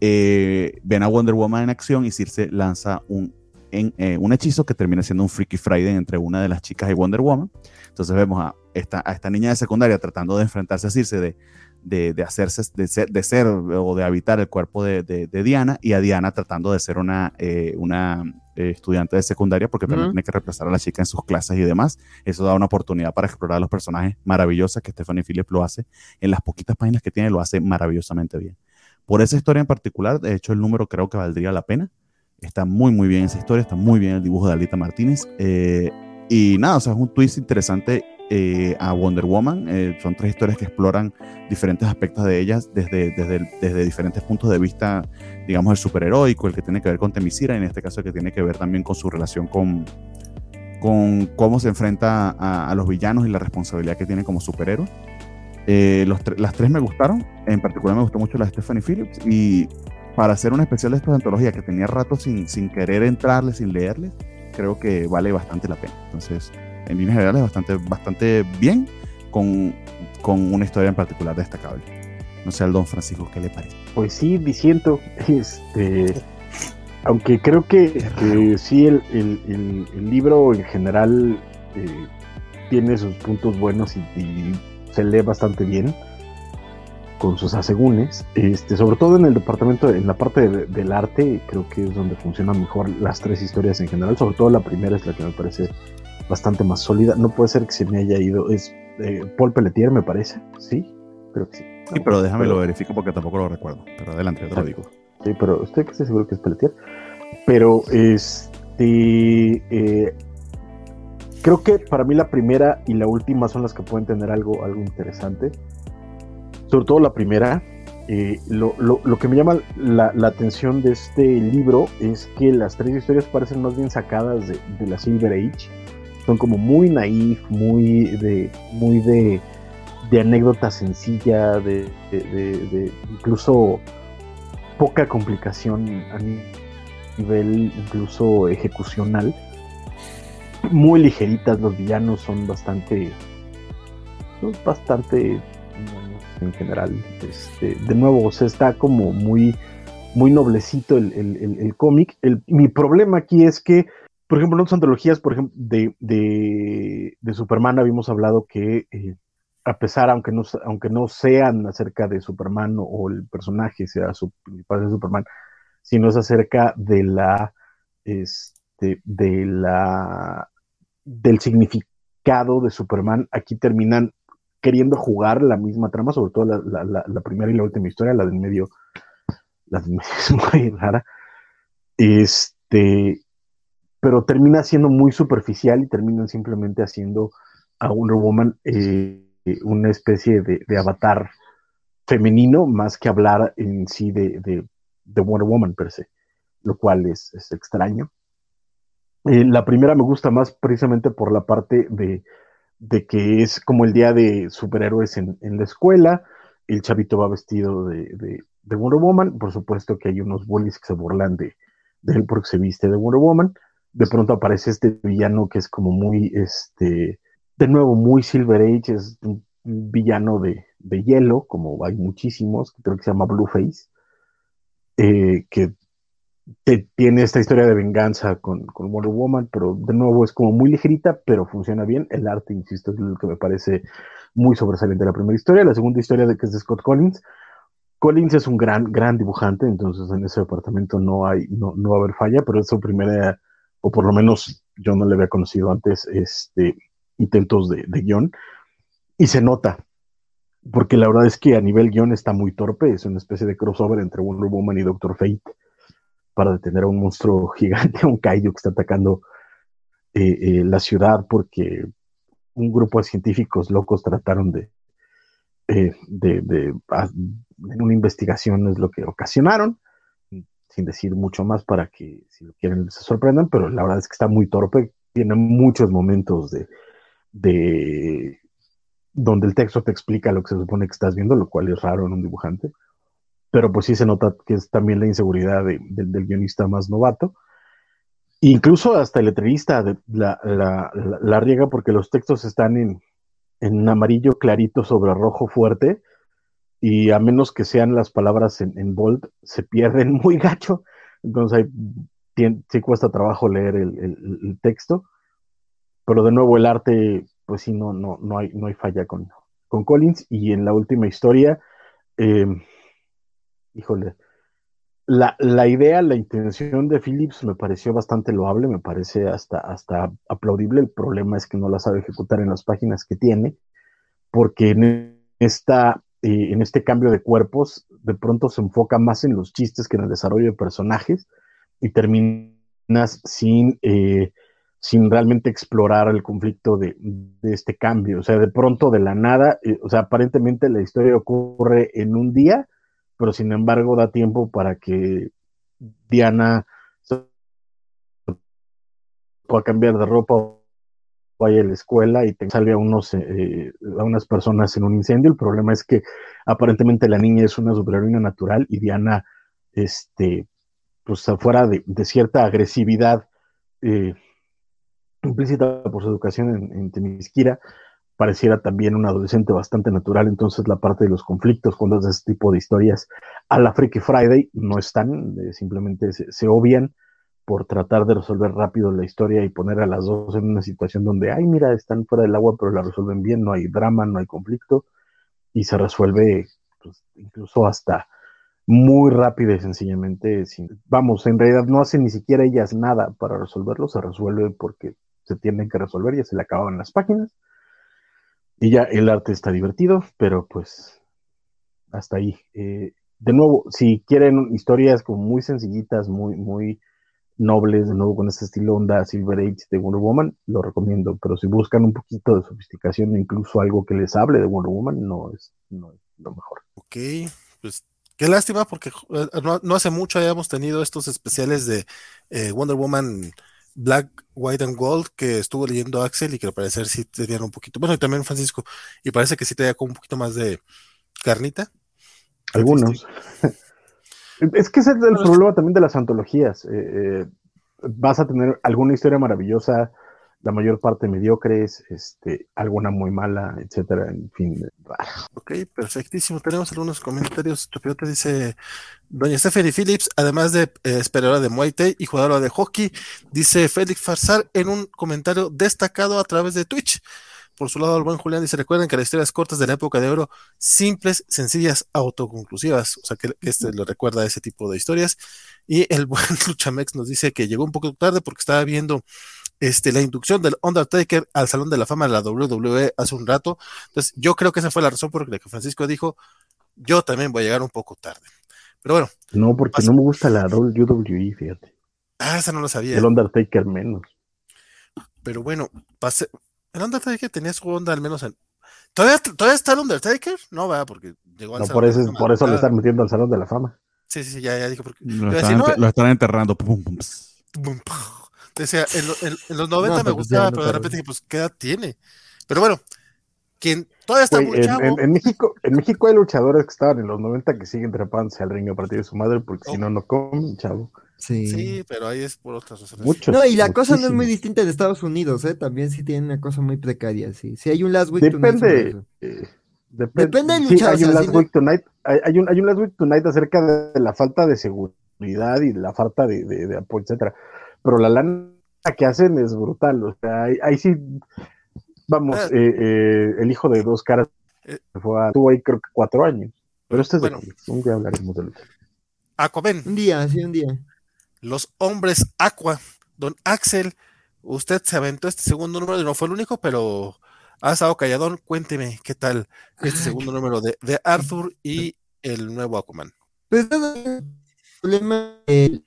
Eh, ven a Wonder Woman en acción y Circe lanza un eh, un hechizo que termina siendo un Freaky Friday entre una de las chicas y Wonder Woman. Entonces vemos a esta, a esta niña de secundaria tratando de enfrentarse a Circe, de, de, de hacerse, de ser, de ser, o de habitar el cuerpo de, de, Diana, y a Diana tratando de ser una, eh, una eh, estudiante de secundaria, porque también tiene que reemplazar a la chica en sus clases y demás. Eso da una oportunidad para explorar los personajes maravillosos que Stephanie Phillips lo hace. En las poquitas páginas que tiene, lo hace maravillosamente bien. Por esa historia en particular, de hecho, el número creo que valdría la pena. Está muy, muy bien esa historia, está muy bien el dibujo de Alita Martínez. eh, y nada, o sea, es un twist interesante eh, a Wonder Woman. Eh, son tres historias que exploran diferentes aspectos de ellas desde, desde, desde diferentes puntos de vista, digamos, el superheroico, el que tiene que ver con Temisira, y en este caso el que tiene que ver también con su relación con, con cómo se enfrenta a, a los villanos y la responsabilidad que tiene como superhéroe. Eh, los tre- las tres me gustaron, en particular me gustó mucho la de Stephanie Phillips, y para hacer un especial de esta antología que tenía rato sin, sin querer entrarle, sin leerle, creo que vale bastante la pena. Entonces, en líneas generales, bastante, bastante bien, con, con una historia en particular destacable. No sé al don Francisco qué le parece. Pues sí, diciendo, este, aunque creo que, que sí, el, el- el- el libro en general eh, tiene sus puntos buenos y, y se lee bastante bien con sus asegúnes, este, sobre todo en el departamento, en la parte de- del arte, creo que es donde funcionan mejor las tres historias en general, sobre todo la primera es la que me parece bastante más sólida, no puede ser que se me haya ido, es eh, Paul Pelletier me parece, sí, creo que sí. Sí, pero déjame lo verifico porque tampoco lo recuerdo. Pero adelante, yo te lo digo. Sí, pero estoy casi seguro que es Pelletier. Pero este. eh, creo que para mí la primera y la última son las que pueden tener algo, algo interesante. Sobre todo la primera. eh, lo, lo- lo que me llama la, atención de este libro es que las tres historias parecen más bien sacadas de, la Silver Age. Son como muy naif, muy de. muy de. de anécdota sencilla, de, incluso poca complicación a nivel incluso ejecucional. Muy ligeritas, los villanos son bastante. bastante en general. Este, de nuevo, o sea, está como muy, muy noblecito el, el- el- el cómic. El- mi problema aquí es que, por ejemplo, en otras antologías, por ejemplo, de, de, Superman habíamos hablado que. eh, a pesar, aunque no, aunque no sean acerca de Superman o, el personaje sea su, principal de Superman, sino es acerca de la, este, de la, del significado de Superman. Aquí terminan queriendo jugar la misma trama, sobre todo la, la- primera y la última historia, la del medio, la del medio es muy rara. Este, pero termina siendo muy superficial y terminan simplemente haciendo a Wonder Woman eh, una especie de, de avatar femenino más que hablar en sí de, de, de Wonder Woman per se, lo cual es, es extraño. Eh, la primera me gusta más precisamente por la parte de, de que es como el día de superhéroes en, en la escuela, el chavito va vestido de, de, de Wonder Woman, por supuesto que hay unos bullies que se burlan de, él porque se viste de Wonder Woman, de pronto aparece este villano que es como muy, este, de nuevo, muy Silver Age, es un villano de, de hielo, como hay muchísimos, creo que se llama Blueface, eh, que tiene esta historia de venganza con, con Wonder Woman, pero de nuevo es como muy ligerita, pero funciona bien. El arte, insisto, es lo que me parece muy sobresaliente de la primera historia. La segunda historia de que es de Scott Collins. Collins es un gran, gran dibujante, entonces en ese departamento no hay, no, no va a haber falla, pero es su primera, o por lo menos yo no le había conocido antes, este, intentos de, de guion, y se nota, porque la verdad es que a nivel guion está muy torpe, es una especie de crossover entre Wonder Woman y Doctor Fate para detener a un monstruo gigante, un kaiju que está atacando eh, eh, la ciudad porque un grupo de científicos locos trataron de, eh, de, a- en una investigación es lo que ocasionaron, sin decir mucho más para que si lo quieren se sorprendan, pero la verdad es que está muy torpe, tiene muchos momentos de, de donde el texto te explica lo que se supone que estás viendo, lo cual es raro en un dibujante, pero pues sí se nota que es también la inseguridad de- del- guionista más novato. Incluso hasta el letrerista la, la- la- riega porque los textos están en, en amarillo clarito sobre rojo fuerte y a menos que sean las palabras en, en bold, se pierden muy gacho. Entonces sí cuesta trabajo leer el, texto, pero de nuevo el arte, pues sí, no, no, no, hay, no hay falla con, con Collins. Y en la última historia, eh, híjole, la, la, idea, la intención de Phillips me pareció bastante loable, me parece hasta, hasta aplaudible. El problema es que no la sabe ejecutar en las páginas que tiene, porque en, esta, eh, en este cambio de cuerpos, de pronto se enfoca más en los chistes que en el desarrollo de personajes y terminas sin, eh, sin realmente explorar el conflicto de, de, este cambio. O sea, de pronto de la nada, eh, o sea, aparentemente la historia ocurre en un día pero sin embargo da tiempo para que Diana pueda cambiar de ropa, vaya a la escuela y te salve a, unos, eh, a unas personas en un incendio. El problema es que aparentemente la niña es una superheroína natural y Diana, este, pues afuera de, cierta agresividad eh, implícita por su educación en, en Temisquira, pareciera también un adolescente bastante natural, entonces la parte de los conflictos cuando es este tipo de historias a la Freaky Friday no están, eh, simplemente se, obvian por tratar de resolver rápido la historia y poner a las dos en una situación donde, ay, mira, están fuera del agua, pero la resuelven bien, no hay drama, no hay conflicto, y se resuelve pues, incluso hasta muy rápido y sencillamente, sin, vamos, en realidad no hacen ni siquiera ellas nada para resolverlo, se resuelve porque se tienen que resolver, ya se le acababan las páginas, y ya el arte está divertido, pero pues hasta ahí. Eh, de nuevo, si quieren historias como muy sencillitas, muy, muy nobles, de nuevo con este estilo onda Silver Age de Wonder Woman, lo recomiendo. Pero si buscan un poquito de sofisticación, incluso algo que les hable de Wonder Woman, no es, no es lo mejor. Ok, pues qué lástima, porque eh, no, hace mucho habíamos tenido estos especiales de eh, Wonder Woman Black, White and Gold que estuvo leyendo Axel y que al parecer sí tenían un poquito, bueno, y también Francisco, y parece que sí tenía como un poquito más de carnita. Algunos. es que ese es el problema también de las antologías. Eh, eh, vas a tener alguna historia maravillosa, la mayor parte mediocres, este, alguna muy mala, etcétera, en fin. Ok, perfectísimo. Tenemos algunos comentarios. te dice Doña Stephanie Phillips, además de eh, esperadora de Muay Thai y jugadora de hockey, dice Félix Farsar en un comentario destacado a través de Twitch. Por su lado, el buen Julián dice, recuerden que las historias cortas de la época de oro, simples, sencillas, autoconclusivas. O sea, que este lo recuerda a ese tipo de historias. Y el buen Luchamex nos dice que llegó un poco tarde porque estaba viendo este, la inducción del Undertaker al Salón de la Fama de la WWE hace un rato. Entonces, yo creo que esa fue la razón por la que Francisco dijo, yo también voy a llegar un poco tarde. Pero bueno. No, porque no me gusta la WWE, fíjate. Ah, esa no lo sabía. El Undertaker menos. Pero bueno, pase... el Undertaker tenía su onda al menos en... ¿Todavía, ¿Todavía está el Undertaker? No, va, porque llegó al no, por eso, por eso le están metiendo al Salón de la Fama. Sí, sí, ya, ya dijo. Porque... Lo, están, enterrando. Pum, pum, Decía, en, los 90 me gustaba, pero de repente dije, pues, ¿qué edad tiene? Pero bueno, quien todavía está muy en, En, México, en México hay luchadores que estaban en los 90 que siguen trepándose al ring a partir de su madre, porque si oh. no, no comen, chavo. Sí. sí, pero ahí es por otras razones. Muchos, no, y la cosa no es muy distinta de Estados Unidos, ¿eh? También sí tienen una cosa muy precaria, sí. Si hay un Last Week Depende. Tonight. Eh, depende, depende del sí, hay un Last Week Tonight, hay, un, hay un Last Week Tonight acerca de la falta de seguridad y la falta de, de, de apoyo, etcétera pero la lana que hacen es brutal, o sea, ahí, sí, vamos, ah. eh, eh, el hijo de dos caras eh. fue a, estuvo ahí creo que cuatro años, pero este es bueno, de un día hablaremos de Aquaman. Un día, sí, un día. Los hombres Aqua, don Axel, usted se aventó este segundo número, no fue el único, pero ha estado calladón, cuénteme qué tal este segundo número de, de Arthur y el nuevo Aquaman. Pues el problema de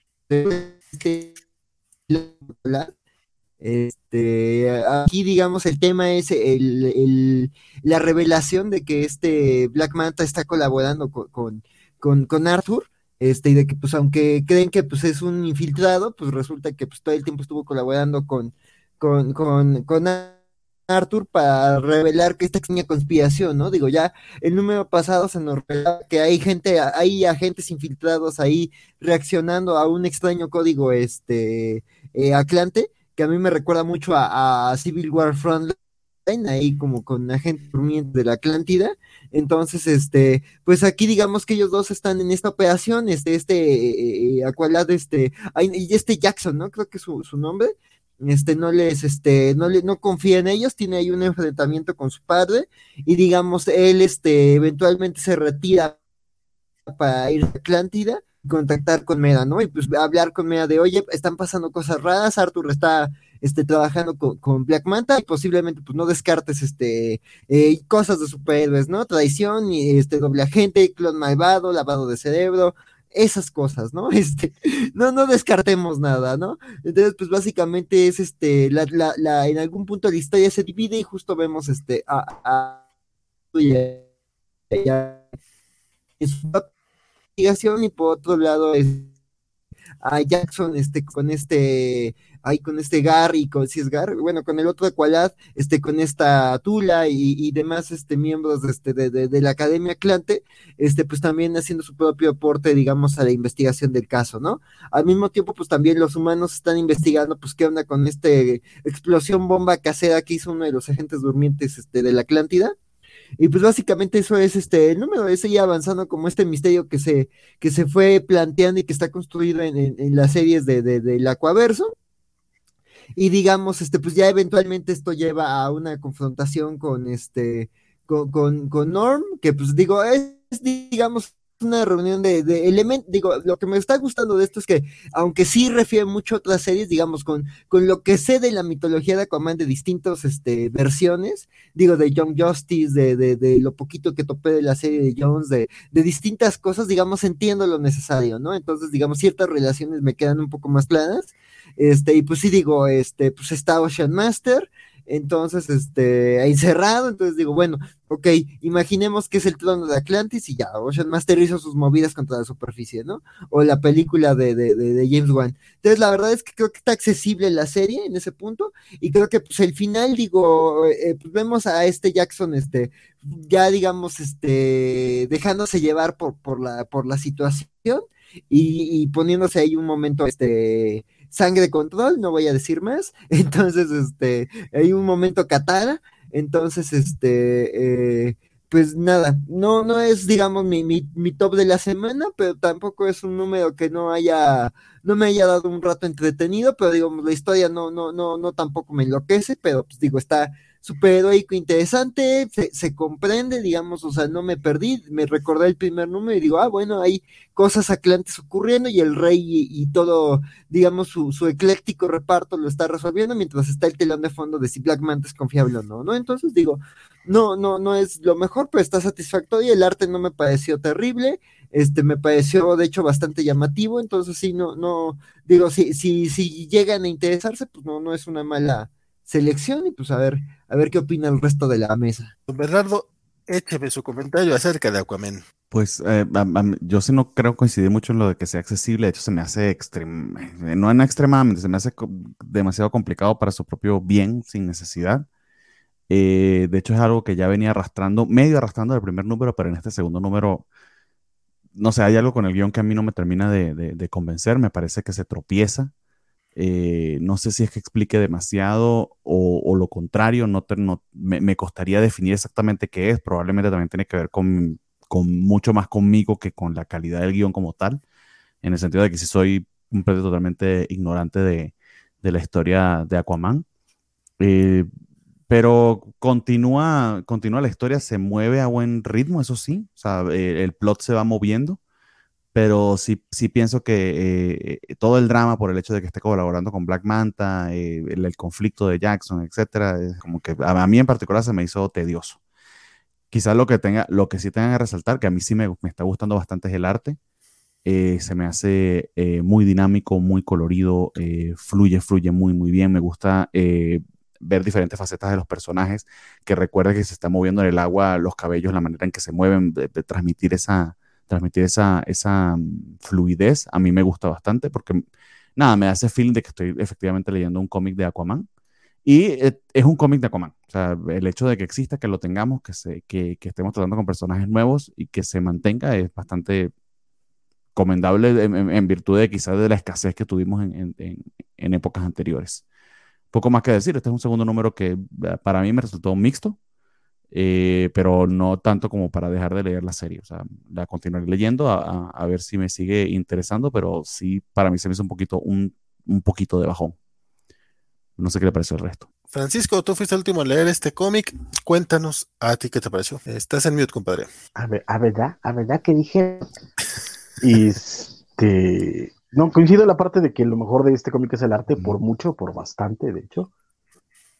este aquí, digamos, el tema es el, la revelación de que este Black Manta está colaborando con, con, Arthur, este, y de que, pues, aunque creen que pues, es un infiltrado, pues resulta que pues, todo el tiempo estuvo colaborando con, con, con, con Arthur para revelar que esta extraña conspiración, ¿no? Digo, ya el número pasado se nos revela que hay gente, hay agentes infiltrados ahí reaccionando a un extraño código, este, eh, Atlante, que a mí me recuerda mucho a, Civil War Frontline, ahí como con agente durmiente de la Atlántida. Entonces, este, pues aquí digamos que ellos dos están en esta operación, este, este, eh, Aqualad, este, y este Jackson, ¿no? Creo que es su, su nombre, este no les este no le no confía en ellos, tiene ahí un enfrentamiento con su padre y digamos él este eventualmente se retira para ir a Atlántida contactar con Mera, ¿no? Y pues hablar con Mera de, "Oye, están pasando cosas raras, Arthur está este, trabajando con, Black Manta y posiblemente pues no descartes este eh, cosas de superhéroes, ¿no? Traición y este doble agente, clon malvado, lavado de cerebro, esas cosas, ¿no? Este, no, no descartemos nada, ¿no? Entonces, pues básicamente es este, la, la, la, en algún punto la historia se divide y justo vemos este a, a, investigación y por otro lado es a Jackson este con este ahí con este Gary, con, si es Gar, bueno, con el otro Aqualad, este, con esta Tula y, demás este, miembros este, de, de, la Academia Clante, este, pues también haciendo su propio aporte, digamos, a la investigación del caso, ¿no? Al mismo tiempo, pues también los humanos están investigando, pues, qué onda con este explosión bomba casera que hizo uno de los agentes durmientes este, de la Atlántida. Y pues básicamente eso es este el número, es ya avanzando como este misterio que se, que se fue planteando y que está construido en, en, las series de, de, del Aquaverso y digamos, este, pues ya eventualmente esto lleva a una confrontación con este, con, con, Norm, que pues digo, es, digamos, una reunión de, elementos, digo, lo que me está gustando de esto es que, aunque sí refiere mucho a otras series, digamos, con, con lo que sé de la mitología de Aquaman de distintas este, versiones, digo, de Young Justice, de, de, de, lo poquito que topé de la serie de Jones, de, de distintas cosas, digamos, entiendo lo necesario, ¿no? Entonces, digamos, ciertas relaciones me quedan un poco más claras, este, y pues sí digo, este, pues está Ocean Master, entonces, este, ahí cerrado, entonces digo, bueno, ok, imaginemos que es el trono de Atlantis y ya, Ocean Master hizo sus movidas contra la superficie, ¿no? O la película de, de, James Wan. Entonces, la verdad es que creo que está accesible la serie en ese punto, y creo que pues el final, digo, eh, pues vemos a este Jackson, este, ya digamos, este, dejándose llevar por, por la, por la situación y, y poniéndose ahí un momento, este, sangre control, no voy a decir más. Entonces, este, hay un momento catara. Entonces, este, eh, pues nada, no, no es, digamos, mi, mi, mi, top de la semana, pero tampoco es un número que no haya, no me haya dado un rato entretenido, pero digamos, la historia no, no, no, no tampoco me enloquece, pero pues digo, está, superheroico interesante, se, se, comprende, digamos, o sea, no me perdí, me recordé el primer número y digo, ah, bueno, hay cosas aclantes ocurriendo y el rey y, todo, digamos, su, su, ecléctico reparto lo está resolviendo mientras está el telón de fondo de si Black Manta es confiable o no, ¿no? Entonces digo, no, no, no es lo mejor, pero está satisfactorio, el arte no me pareció terrible, este, me pareció de hecho bastante llamativo, entonces sí, no, no, digo, si, si, si llegan a interesarse, pues no, no es una mala selección y pues a ver, a ver qué opina el resto de la mesa. Don Bernardo, écheme su comentario acerca de Aquaman. Pues eh, yo sí no creo coincidir mucho en lo de que sea accesible, de hecho se me hace extrem eh, no en extremadamente, se me hace demasiado complicado para su propio bien, sin necesidad. Eh, de hecho es algo que ya venía arrastrando, medio arrastrando del primer número, pero en este segundo número, no sé, hay algo con el guion que a mí no me termina de, de convencer, me parece que se tropieza eh, no sé si es que explique demasiado o, lo contrario, no, me, costaría definir exactamente qué es, probablemente también tiene que ver con, mucho más conmigo que con la calidad del guion como tal, en el sentido de que si soy un totalmente ignorante de, la historia de Aquaman. Eh, pero continúa, la historia, se mueve a buen ritmo, eso sí, eh, el plot se va moviendo pero sí, sí pienso que eh, todo el drama por el hecho de que esté colaborando con Black Manta, eh, el, conflicto de Jackson, etcétera, es como que a, mí en particular se me hizo tedioso. Quizás lo que tenga, lo que sí tengan que resaltar, que a mí sí me, me está gustando bastante es el arte. Eh, se me hace muy dinámico, muy colorido, fluye, fluye muy, muy bien. Me gusta ver diferentes facetas de los personajes, que recuerde que se está moviendo en el agua los cabellos, la manera en que se mueven, de transmitir esa, transmitir esa, esa mm, fluidez, a mí me gusta bastante porque, nada, me hace feeling de que estoy efectivamente leyendo un cómic de Aquaman. Y eh, es un cómic de Aquaman. O sea, el hecho de que exista, que lo tengamos, que, se, que, que estemos tratando con personajes nuevos y que se mantenga es bastante comendable en, virtud de quizás de la escasez que tuvimos en, en, en épocas anteriores. poco más que decir. Este es un segundo número que eh, para mí me resultó mixto, eh, pero no tanto como para dejar de leer la serie. O sea, la continuaré leyendo a, a, ver si me sigue interesando, pero sí, para mí se me hizo un poquito, un, un poquito de bajón. No sé qué le pareció el resto. Francisco, tú fuiste el último a leer este cómic. Cuéntanos a ti qué te pareció. Estás en mute, compadre. A ver, a verdad, a verdad que dije. este. No, coincido en la parte de que lo mejor de este cómic es el arte, por mucho, por bastante, de hecho.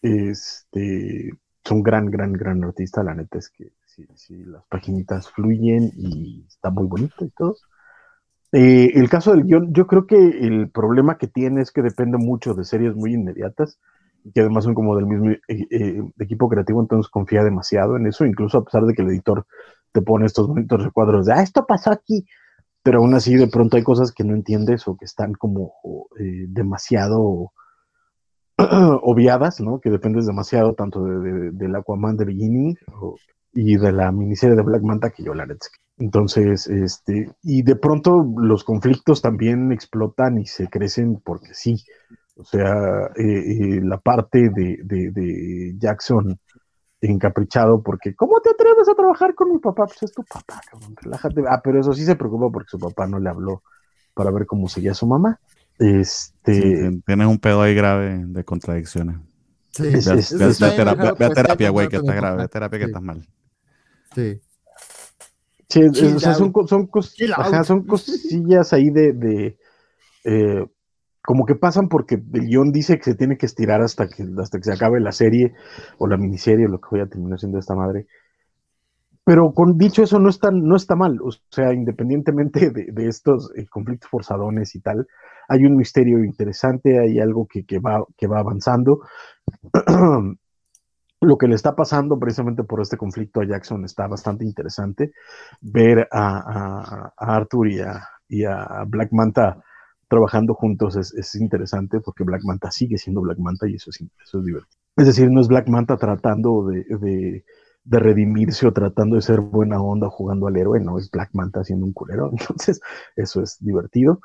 Este. Es un gran, gran, gran artista. La neta es que sí, sí, las paginitas fluyen y está muy bonito y todo. Eh, el caso del guion, yo creo que el problema que tiene es que depende mucho de series muy inmediatas que además son como del mismo eh, eh, equipo creativo, entonces confía demasiado en eso, incluso a pesar de que el editor te pone estos bonitos recuadros de, ah, esto pasó aquí, pero aún así de pronto hay cosas que no entiendes o que están como demasiado obviadas, ¿no? Que dependes demasiado tanto de, del Aquaman de Beginning y de la miniserie de Black Manta que yo la Entonces, este, y de pronto los conflictos también explotan y se crecen porque sí. O sea, eh, eh, la parte de, de, Jackson encaprichado porque, ¿cómo te atreves a trabajar con mi papá? Pues es tu papá, cabrón, relájate. Ah, pero eso sí se preocupa porque su papá no le habló para ver cómo seguía su mamá. Este... tienes un pedo ahí grave de contradicciones. Sí, ve, a terapia, güey, que estás grave, ve terapia que estás mal. Sí. Sí, o sea, son, son, son cosillas ahí de, de eh, como que pasan porque el guion dice que se tiene que estirar hasta que, hasta que se acabe la serie o la miniserie, lo que voy a terminar siendo esta madre. Pero con dicho eso, no está, no está mal. O sea, independientemente de, estos eh, conflictos forzadones y tal, hay un misterio interesante, hay algo que, va, que va avanzando. lo que le está pasando precisamente por este conflicto a Jackson está bastante interesante. Ver a, Arthur y a, y a Black Manta trabajando juntos es, interesante porque Black Manta sigue siendo Black Manta y eso es, eso es divertido. Es decir, no es Black Manta tratando de, de, de, redimirse o tratando de ser buena onda jugando al héroe, no, es Black Manta haciendo un culero, entonces eso es divertido.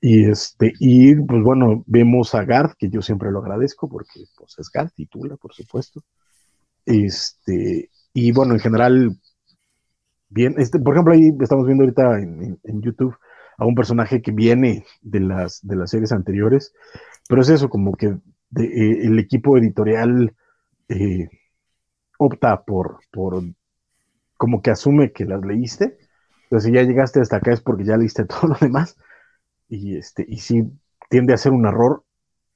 Y este, y pues bueno, vemos a Garth, que yo siempre lo agradezco porque pues es Garth, titula, por supuesto. Este, y bueno, en general, bien, este, por ejemplo, ahí estamos viendo ahorita en, YouTube a un personaje que viene de las, de las series anteriores, pero es eso, como que eh, el equipo editorial eh, opta por, por, como que asume que las leíste, entonces si ya llegaste hasta acá es porque ya leíste todo lo demás, y, este, y sí tiende a ser un error.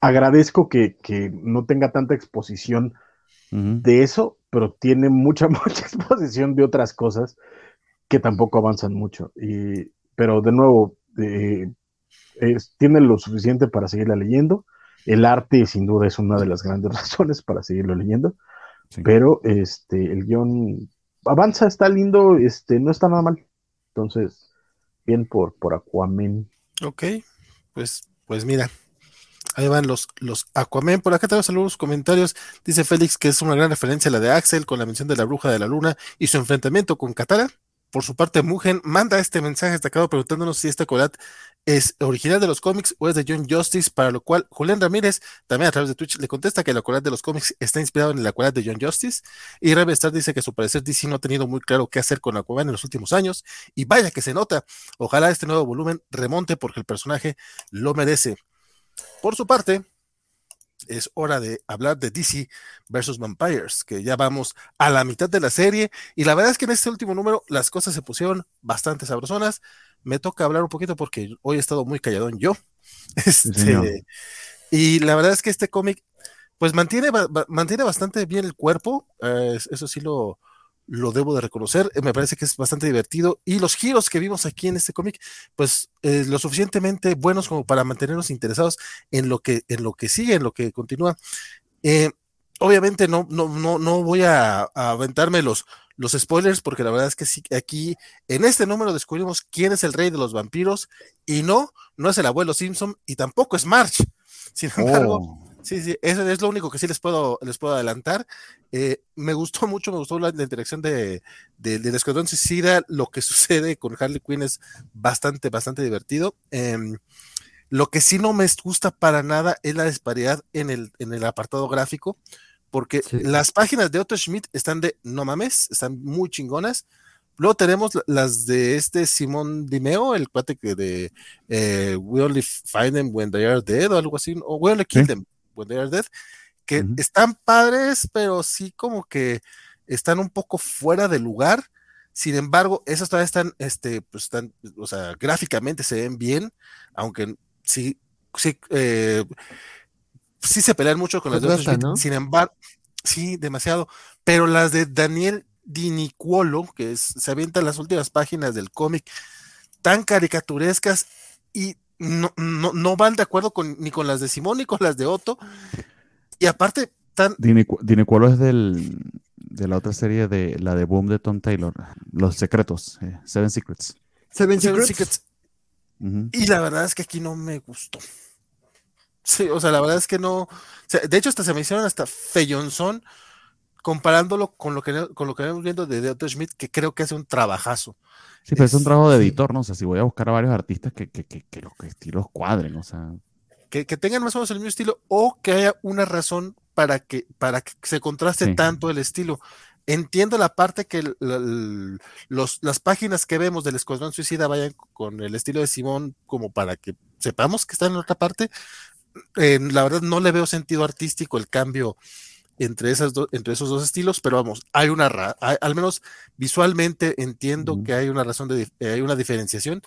Agradezco que, que no tenga tanta exposición de eso, pero tiene mucha, mucha exposición de otras cosas que tampoco avanzan mucho. Y, pero de nuevo, eh, tiene lo suficiente para seguirla leyendo. El arte, sin duda, es una de las grandes razones para seguirlo leyendo. Pero este, el guion avanza, está lindo, este, no está nada mal. Entonces, bien por, por Aquaman. Ok, pues, pues mira, Ahí van los, los Aquaman. Por acá tenemos algunos comentarios. Dice Félix que es una gran referencia a la de Axel con la mención de la bruja de la luna y su enfrentamiento con Katara. Por su parte, Mugen manda este mensaje destacado preguntándonos si este collab es original de los cómics o es de John Justice, para lo cual Julián Ramírez, también a través de Twitch, le contesta que el collab de los cómics está inspirado en el collab de John Justice. Y Revestar dice que su parecer DC no ha tenido muy claro qué hacer con Aquaman en los últimos años. Y vaya que se nota. Ojalá este nuevo volumen remonte porque el personaje lo merece. Por su parte, es hora de hablar de DC versus Vampires, que ya vamos a la mitad de la serie y la verdad es que en este último número las cosas se pusieron bastante sabrosonas. Me toca hablar un poquito porque hoy he estado muy calladón yo. Este, y la verdad es que este cómic pues mantiene, mantiene bastante bien el cuerpo, eh, eso sí lo, lo debo de reconocer, eh, me parece que es bastante divertido y los giros que vimos aquí en este cómic, pues eh, lo suficientemente buenos como para mantenernos interesados en lo que, en lo que sigue, en lo que continúa. Eh, obviamente no, no, no, no voy a, aventarme los, los spoilers porque la verdad es que sí, aquí en este número descubrimos quién es el rey de los vampiros y no, no es el abuelo Simpson y tampoco es March. Sin embargo, oh. Sí, sí, eso es lo único que sí les puedo, les puedo adelantar. Eh, me gustó mucho, me gustó la, interacción de, de, del Escuadrón Suicida. Lo que sucede con Harley Quinn es bastante, bastante divertido. Em, Lo que sí no me gusta para nada es la disparidad en el, en el apartado gráfico, porque Sí. las páginas de Otto Schmidt están de no mames, están muy chingonas. Luego tenemos la- las de este Simón Dimeo, el cuate que de eh, We Only Find Them When They Are Dead o algo así, o We Only Kill Sí. Them When They Are Dead, que están padres, pero sí como que están un poco fuera de lugar. Sin embargo, esas todavía están, este, pues están, o sea, gráficamente se ven bien, aunque sí, sí, eh, sí se pelean mucho con las de. Sin embargo, sí, demasiado. Pero las de Daniel Dinicuolo, que es- se avientan las últimas páginas del cómic, tan caricaturescas y no, no, no van de acuerdo con, ni con las de Simón ni con las de Otto. Y aparte, tan, Dinicu- Dinicuolo es del, de la otra serie de la de Boom de Tom Taylor, Los Secretos, eh, Seven Secrets. Seven Seven Secrets. Secrets. Y la verdad es que aquí no me gustó. Sí, o sea, la verdad es que no. o sea, de hecho, hasta se me hicieron hasta feyonzón comparándolo con lo que con lo que vemos viendo de Otto Schmidt, que creo que hace un trabajazo. Sí, pero es un trabajo de editor, ¿no? O sea, si voy a buscar a varios artistas que, que, que, que los estilos cuadren, o sea. Que, que tengan más o menos el mismo estilo, o que haya una razón para que, para que se contraste Sí. tanto el estilo. Entiendo la parte que el- el- los, las páginas que vemos del Escuadrón Suicida vayan con el estilo de Simón como para que sepamos que están en otra parte. Eh, la verdad no le veo sentido artístico el cambio entre, esas do- entre esos dos estilos, pero vamos, hay una, ra- hay- al menos visualmente entiendo Ujú. que hay una razón de, eh, hay una diferenciación.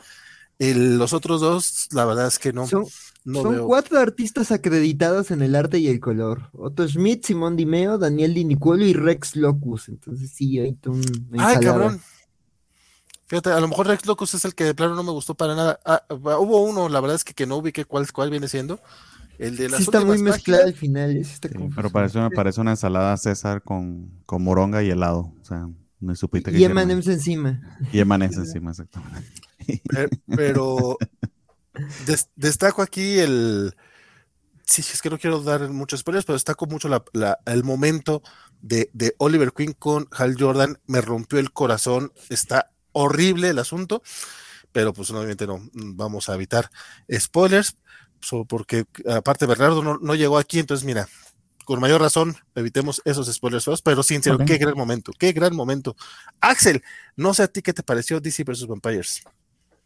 El- los otros dos, la verdad es que no, Son, no son veo. cuatro artistas acreditados en el arte y el color. Otto Schmidt, Simón Dimeo, Daniel Dinicuelo y Rex Locus. Entonces sí, hay toda una Ay, cabrón. Fíjate, a lo mejor Rex Locus es el que de plano no me gustó para nada. Ah, hubo uno, la verdad es que, que no ubiqué cuál, cuál viene siendo. El de las Sí está muy mezclado al final. sí está Sí, confuso. pero parece una, parece una ensalada César con, con moronga y helado. O sea, no supiste que Y. M&M's encima. Y emanece encima, exactamente. Pero, pero des- destaco aquí el. Sí, es que no quiero dar muchos spoilers, pero destaco mucho la- la- el momento de, de Oliver Queen con Hal Jordan. Me rompió el corazón. Está horrible el asunto, pero pues obviamente no vamos a evitar spoilers, so- porque aparte Bernardo no, no llegó aquí, entonces mira, con mayor razón evitemos esos spoilers feos, pero sí, en serio, Ok. qué gran momento, qué gran momento. Axel, no sé a ti qué te pareció DC vs. Vampires.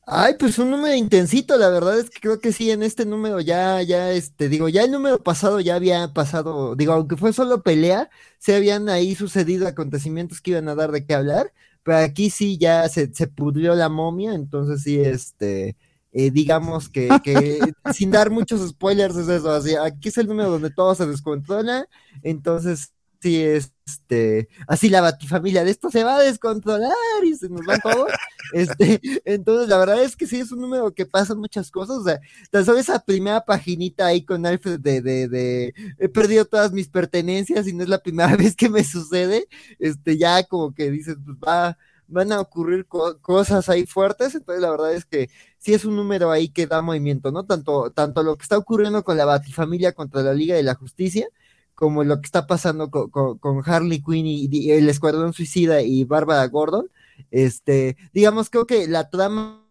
Ay, pues un número intensito, la verdad es que creo que sí, en este número ya, ya, este, digo, ya el número pasado ya había pasado, digo, aunque fue solo pelea, se habían ahí sucedido acontecimientos que iban a dar de qué hablar, pero aquí sí ya se, se pudrió la momia, entonces sí, este, eh, digamos que, que sin dar muchos spoilers es eso, así, aquí es el número donde todo se descontrola, entonces sí, este, así la batifamilia de esto se va a descontrolar y se nos van todos. Este, entonces, la verdad es que sí es un número que pasan muchas cosas. O sea, tan solo esa primera paginita ahí con Alfred de, de, de he perdido todas mis pertenencias y no es la primera vez que me sucede. Este, ya como que dices, pues va, van a ocurrir co- cosas ahí fuertes. Entonces, la verdad es que sí es un número ahí que da movimiento, ¿no? Tanto, tanto lo que está ocurriendo con la Batifamilia contra la Liga de la Justicia, como lo que está pasando con, con- con Harley Quinn y, el Escuadrón Suicida y Bárbara Gordon. Este, digamos, creo que la trama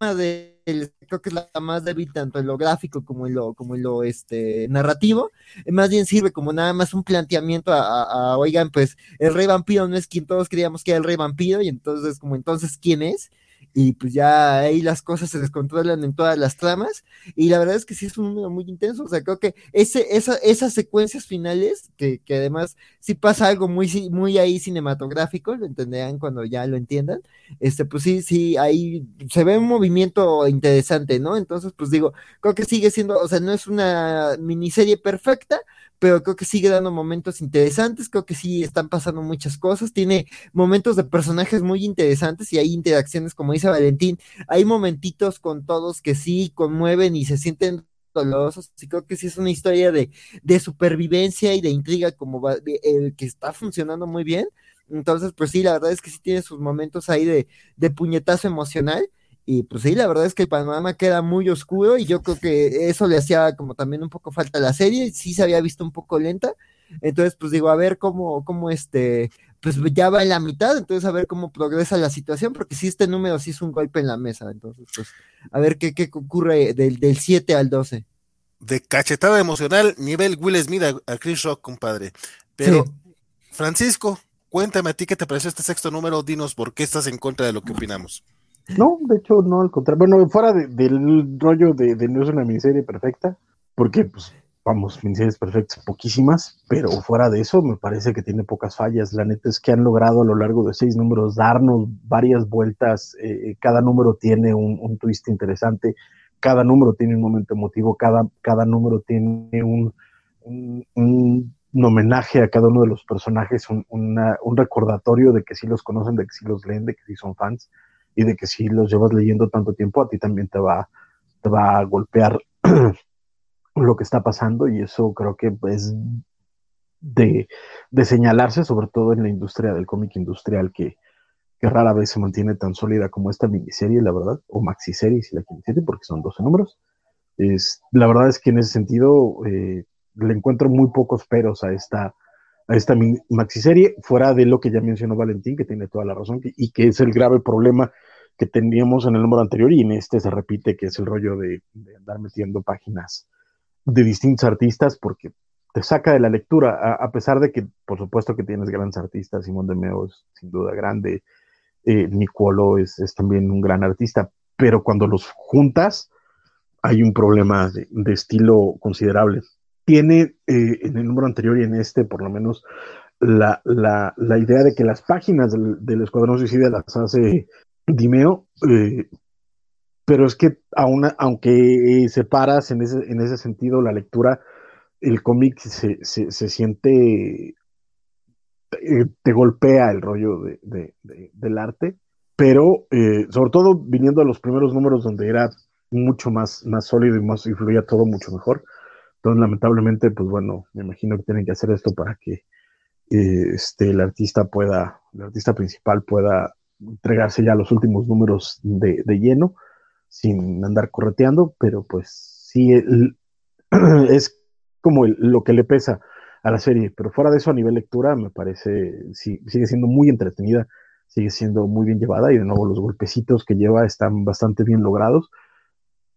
de creo que es la más débil tanto en lo gráfico como en lo, como en lo este, narrativo, más bien sirve como nada más un planteamiento a, oigan, pues el rey vampiro no es quien todos creíamos que era el rey vampiro, y entonces como entonces quién es, y pues ya ahí las cosas se descontrolan en todas las tramas, y la verdad es que sí es un número muy intenso, o sea, creo que ese, esa, esas secuencias finales, que, que además sí pasa algo muy, muy ahí cinematográfico, lo entenderán cuando ya lo entiendan, este, pues sí, sí, ahí se ve un movimiento interesante, ¿no? Entonces, pues digo, creo que sigue siendo, o sea, no es una miniserie perfecta, pero creo que sigue dando momentos interesantes, creo que sí están pasando muchas cosas, tiene momentos de personajes muy interesantes y hay interacciones, como dice Valentín, hay momentitos con todos que sí conmueven y se sienten dolorosos, y creo que sí es una historia de, de supervivencia y de intriga como va- de- el que está funcionando muy bien, entonces pues sí, la verdad es que sí tiene sus momentos ahí de, de puñetazo emocional, y pues sí, la verdad es que el panorama queda muy oscuro y yo creo que eso le hacía como también un poco falta a la serie, sí se había visto un poco lenta, entonces pues digo, a ver cómo, cómo este pues ya va en la mitad, entonces a ver cómo progresa la situación, porque si este número sí es un golpe en la mesa, entonces pues a ver qué, qué ocurre del, del 7 al 12. De cachetada emocional, nivel Will Smith a, Chris Rock, compadre. Pero, Francisco, cuéntame a ti qué te pareció este sexto número, dinos por qué estás en contra de lo que opinamos. No, de hecho, no, al contrario. Bueno, fuera del rollo de, de, no es una miniserie perfecta, porque, pues, vamos, miniseries perfectas, poquísimas, pero fuera de eso, me parece que tiene pocas fallas. La neta es que han logrado a lo largo de seis números darnos varias vueltas. Eh, cada número tiene un, un, twist interesante, cada número tiene un momento emotivo, cada, cada número tiene un, un, un homenaje a cada uno de los personajes, un, un recordatorio de que sí los conocen, de que sí los leen, de que sí son fans y de que si los llevas leyendo tanto tiempo, a ti también te va, te va a golpear lo que está pasando y eso creo que es de, de señalarse, sobre todo en la industria del cómic industrial, que, que, rara vez se mantiene tan sólida como esta miniserie, la verdad, o maxiserie, si la quieren decir, porque son 12 números. Es, la verdad es que en ese sentido eh, le encuentro muy pocos peros a esta, a esta maxiserie, fuera de lo que ya mencionó Valentín, que tiene toda la razón, y que es el grave problema que teníamos en el número anterior y en este se repite, que es el rollo de, andar metiendo páginas de distintos artistas, porque te saca de la lectura, a, pesar de que, por supuesto, que tienes grandes artistas, Simón de Meo es sin duda grande, eh, Nicolo es, también un gran artista, pero cuando los juntas, hay un problema de estilo considerable tiene eh, en el número anterior y en este, por lo menos, la, la, la idea de que las páginas del, Escuadrón Suicida las hace Dimeo, eh, pero es que aún, aunque separas en ese, en ese sentido la lectura, el cómic se, se, se, siente, eh, te golpea el rollo de, de, de, del arte, pero sobre todo viniendo a los primeros números donde era mucho más, más sólido y más y todo mucho mejor entonces, lamentablemente, pues bueno, me imagino que tienen que hacer esto para que eh, este, el artista pueda, el artista principal pueda entregarse ya los últimos números de, de lleno, sin andar correteando, pero pues sí, es como lo que le pesa a la serie, pero fuera de eso, a nivel lectura, me parece, sí, sigue siendo muy entretenida, sigue siendo muy bien llevada y de nuevo los golpecitos que lleva están bastante bien logrados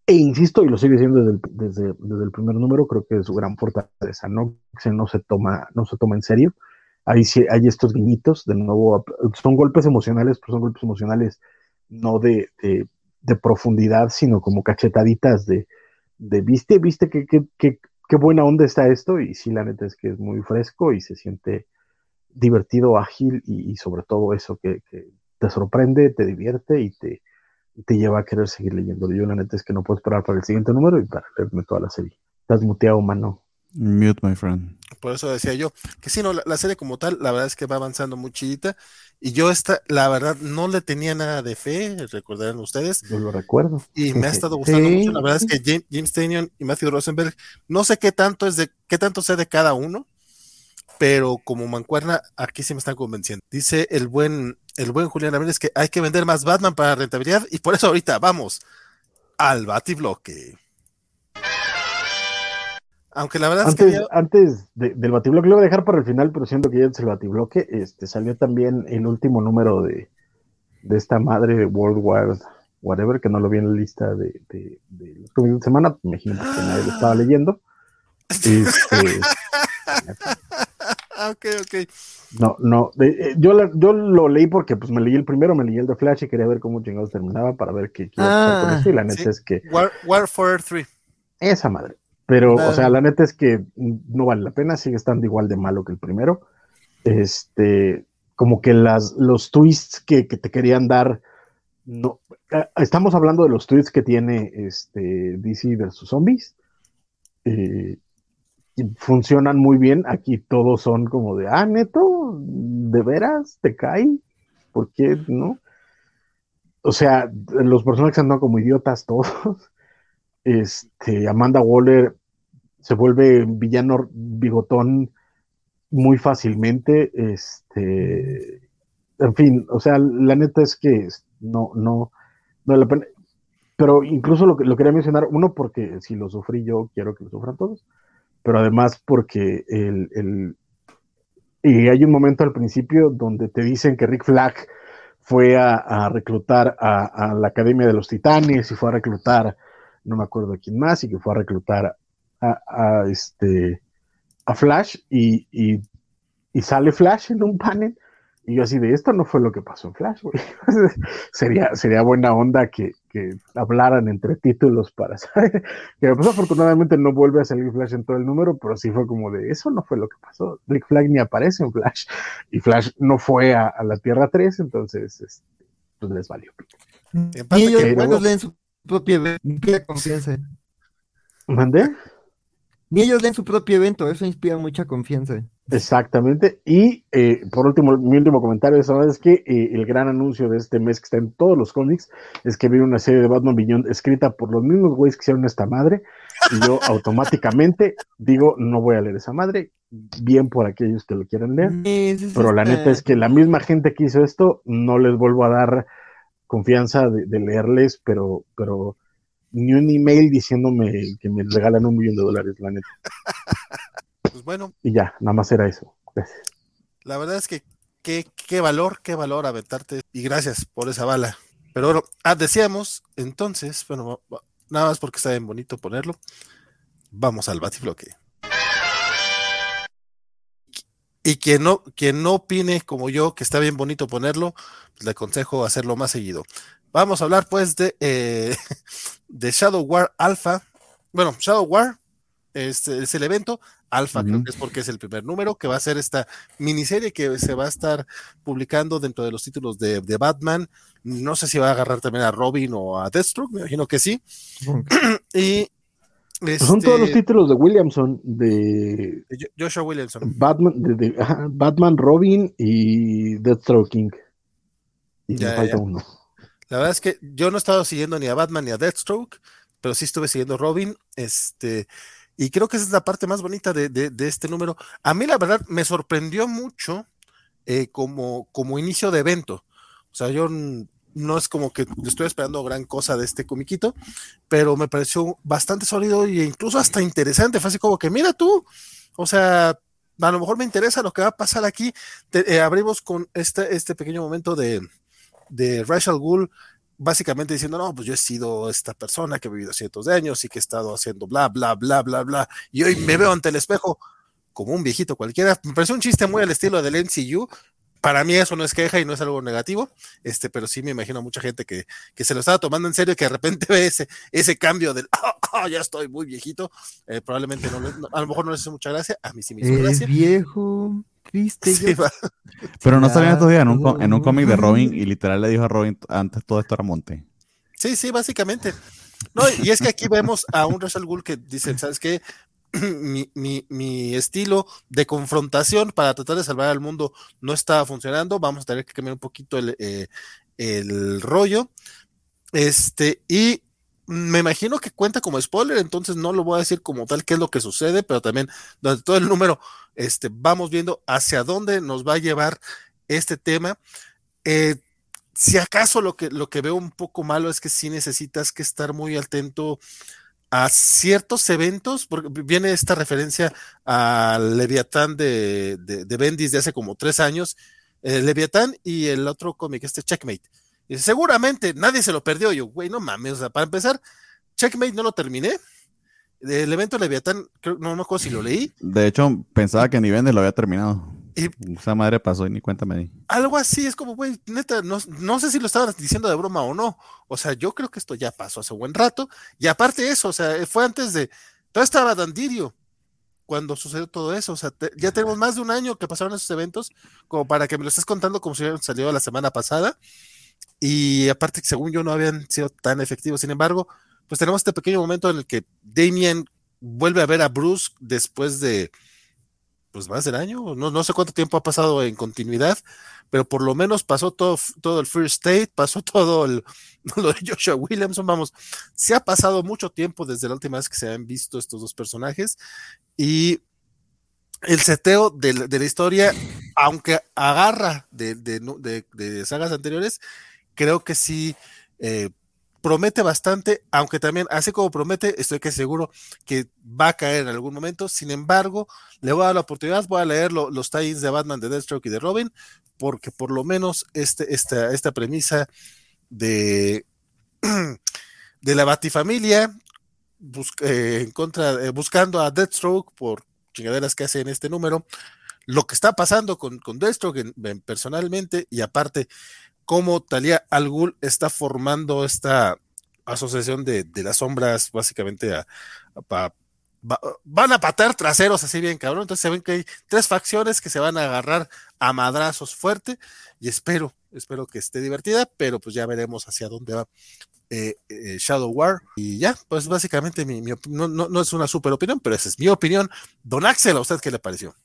e insisto, y lo sigue siendo desde el, desde, desde el primer número, creo que es su gran fortaleza, ¿no? Se, no, se toma, no se toma en serio. Hay, hay estos guiñitos, de nuevo, son golpes emocionales, pero son golpes emocionales no de, de, profundidad, sino como cachetaditas de, de viste, viste qué que, que, que, buena onda está esto, y sí, la neta es que es muy fresco y se siente divertido, ágil y, sobre todo eso que, te sorprende, te divierte y te, te lleva a querer seguir leyendo. Yo la neta es que no puedo esperar para el siguiente número y para leerme toda la serie. Estás muteado, mano. Mute, my friend. Por eso decía yo que sí, no, la, serie como tal, la verdad es que va avanzando muy chidita. Y yo esta, la verdad, no le tenía nada de fe, recordarán ustedes. Yo lo recuerdo. Y me ha estado gustando mucho. La verdad es que James, James Tannion y Matthew Rosenberg, no sé qué tanto es de, qué tanto sé de cada uno, pero como mancuerna, aquí sí me están convenciendo. Dice el buen, el buen Julián Ramírez que hay que vender más Batman para rentabilidad y por eso ahorita vamos al Batibloque. Aunque la verdad antes, es que. Antes de, del Batibloque, lo voy a dejar para el final, pero siento que ya es el Batibloque. Este, salió también el último número de, de esta madre de World War Whatever, que no lo vi en la lista de, de, de semana. Me imagino que nadie lo estaba leyendo. Este, Ah, ok, ok. No, no, eh, yo, yo lo leí porque pues me leí el primero, me leí el de Flash y quería ver cómo chingados terminaba para ver qué, qué ah, con esto y la neta sí. es que... War, War for 3. Esa madre. Pero, uh, o sea, la neta es que no vale la pena, sigue estando igual de malo que el primero. Este, como que las, los twists que, que te querían dar, no, estamos hablando de los twists que tiene este DC versus Zombies. Eh, funcionan muy bien. Aquí todos son como de, ah, neto, ¿de veras te cae? ¿Por qué no? O sea, los personajes andan como idiotas todos. Este, Amanda Waller se vuelve villano bigotón muy fácilmente. Este, en fin, o sea, la neta es que no, no, no la pena. Pero incluso lo, lo quería mencionar, uno, porque si lo sufrí yo, quiero que lo sufran todos pero además porque el, el, Y hay un momento al principio donde te dicen que Rick Flag fue a, reclutar a, la Academia de los Titanes y fue a reclutar, no me acuerdo quién más, y que fue a reclutar a, este a Flash y, y sale Flash en un panel y yo así de esto no fue lo que pasó en Flash, güey. sería, sería buena onda que, hablaran entre títulos para saber. Que pues afortunadamente no vuelve a salir Flash en todo el número, pero sí fue como de eso no fue lo que pasó. Rick Flag ni aparece en Flash. Y Flash no fue a, la Tierra 3, entonces este, pues les valió. Y ellos leen su propia confianza. ¿Mandé? Ni ellos leen su propio evento, eso inspira mucha confianza. Exactamente. Y eh, por último, mi último comentario es que eh, el gran anuncio de este mes que está en todos los cómics es que viene una serie de Batman Beyond escrita por los mismos güeyes que hicieron esta madre. Y yo automáticamente digo, no voy a leer esa madre. Bien por aquellos que lo quieran leer. pero la neta es que la misma gente que hizo esto, no les vuelvo a dar confianza de, de leerles, pero, pero ni un email diciéndome que me regalan un millón de dólares, la neta. Pues bueno. Y ya, nada más era eso. Gracias. La verdad es que qué, qué valor, qué valor aventarte y gracias por esa bala. Pero bueno, ah, decíamos entonces, bueno, nada más porque está bien bonito ponerlo. Vamos al batifloque. Y quien no, quien no opine como yo que está bien bonito ponerlo, pues le aconsejo hacerlo más seguido. Vamos a hablar pues de, eh, de Shadow War Alpha. Bueno, Shadow War este, es el evento. Alpha creo que es porque es el primer número, que va a ser esta miniserie que se va a estar publicando dentro de los títulos de, Batman. No sé si va a agarrar también a Robin o a Deathstroke, me imagino que sí. y pues son todos los este títulos de Williamson, de, Joshua Williamson. Batman, de, Batman, Robin y Deathstroke King. Y falta uno. La verdad es que yo no he estado siguiendo ni a Batman ni a Deathstroke, pero sí estuve siguiendo Robin. Este, y creo que esa es la parte más bonita de, este número. A mí, la verdad, me sorprendió mucho eh, como, como inicio de evento. O sea, yo no es como que estoy esperando gran cosa de este comiquito, pero me pareció bastante sólido e incluso hasta interesante. Fue así como que, mira tú, o sea, a lo mejor me interesa lo que va a pasar aquí. Eh, abrimos con este, este pequeño momento de, de Rachel Gould básicamente diciendo, no, pues yo he sido esta persona que ha vivido cientos de años y que he estado haciendo bla, bla, bla, bla, bla, y hoy me veo ante el espejo como un viejito cualquiera. Me pareció un chiste muy al estilo del MCU. Para mí eso no es queja y no es algo negativo, este, pero sí me imagino a mucha gente que, que se lo estaba tomando en serio y que de repente ve ese, ese cambio del, oh, ya estoy muy viejito, eh, probablemente no, a lo mejor no les hace mucha gracia, a mí sí me hizo gracia. viejo. Pero no estos días en un, en un cómic de Robin y literal le dijo a Robin antes todo esto era monte. Sí, sí, básicamente. No, y es que aquí vemos a un Rachel Gould que dice, ¿sabes qué? Mi, estilo de confrontación para tratar de salvar al mundo no está funcionando. Vamos a tener que cambiar un poquito el, eh, el rollo. Este, y me imagino que cuenta como spoiler, entonces no lo voy a decir como tal qué es lo que sucede, pero también durante todo el número este, vamos viendo hacia dónde nos va a llevar este tema. Eh, si acaso lo que, lo que veo un poco malo es que sí necesitas que estar muy atento a ciertos eventos, porque viene esta referencia al Leviatán de, de, Bendis de hace como tres años, Leviatán y el otro cómic, este Checkmate y seguramente nadie se lo perdió. Yo, güey, no mames. O sea, para empezar, Checkmate no lo terminé. El evento Leviatán, no me acuerdo si lo leí. De hecho, pensaba que ni Vende lo había terminado. Y, Esa madre pasó y ni cuenta me di. Algo así, es como, güey, neta, no, no, sé si lo estaban diciendo de broma o no. O sea, yo creo que esto ya pasó hace buen rato. Y aparte de eso, o sea, fue antes de. Todo estaba Dandirio cuando sucedió todo eso. O sea, ya tenemos más de un año que pasaron esos eventos, como para que me lo estés contando como si hubieran salido la semana pasada. Y aparte, según yo, no habían sido tan efectivos. Sin embargo, pues tenemos este pequeño momento en el que Damien vuelve a ver a Bruce después de pues más del año, no, no sé cuánto tiempo ha pasado en continuidad, pero por lo menos pasó todo, todo el First State, pasó todo el, lo de Joshua Williamson, vamos, se ha pasado mucho tiempo desde la última vez que se han visto estos dos personajes y el seteo de, de la historia, aunque agarra de, de, de, sagas anteriores, creo que sí eh, promete bastante, aunque también, así como promete, estoy que seguro que va a caer en algún momento. Sin embargo, le voy a dar la oportunidad, voy a leer los tie de Batman, de Deathstroke y de Robin, porque por lo menos este, esta, esta premisa de, de la Batifamilia eh, en contra, eh, buscando a Deathstroke por chingaderas que hace en este número, lo que está pasando con, con Deathstroke personalmente y aparte cómo Talia Al Ghul está formando esta asociación de, las sombras, básicamente van a patar traseros así bien cabrón. Entonces se ven que hay tres facciones que se van a agarrar a madrazos fuerte y espero, espero que esté divertida, pero pues ya veremos hacia dónde va eh, eh, Shadow War. Y ya, pues básicamente mi, no, no, es una super opinión, pero esa es mi opinión. Don Axel, ¿a usted qué le pareció?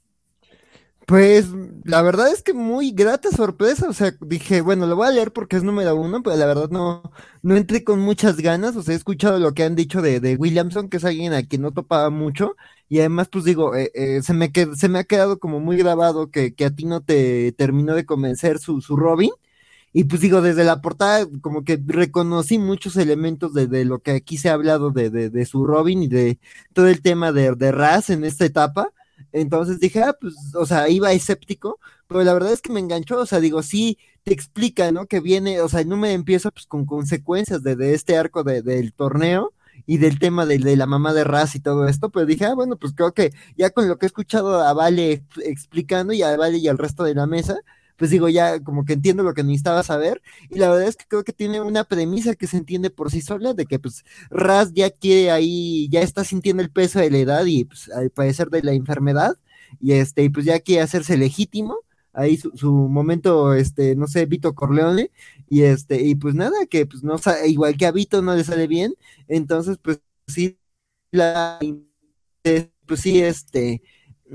Pues la verdad es que muy grata sorpresa, o sea, dije, bueno, lo voy a leer porque es número uno, pero la verdad no, no entré con muchas ganas, o sea, he escuchado lo que han dicho de, de Williamson, que es alguien a quien no topaba mucho, y además, pues digo, eh, eh, se, me se me ha quedado como muy grabado que, que a ti no te terminó de convencer su, su Robin, y pues digo, desde la portada como que reconocí muchos elementos de, de lo que aquí se ha hablado de, de, de, su Robin y de todo el tema de, de Raz en esta etapa, entonces dije, ah, pues, o sea, iba escéptico, pero la verdad es que me enganchó, o sea, digo, sí, te explica, ¿no? Que viene, o sea, no me empieza pues con consecuencias de, de este arco de, del torneo y del tema de, de, la mamá de Raz y todo esto, pero dije, ah, bueno, pues creo que ya con lo que he escuchado a Vale explicando y a Vale y al resto de la mesa, pues digo, ya como que entiendo lo que necesitaba saber, y la verdad es que creo que tiene una premisa que se entiende por sí sola, de que pues Raz ya quiere ahí, ya está sintiendo el peso de la edad y pues al parecer de la enfermedad, y este, y pues ya quiere hacerse legítimo, ahí su, su, momento, este, no sé, Vito Corleone, y este, y pues nada, que pues no igual que a Vito no le sale bien, entonces pues sí, la, pues sí, este,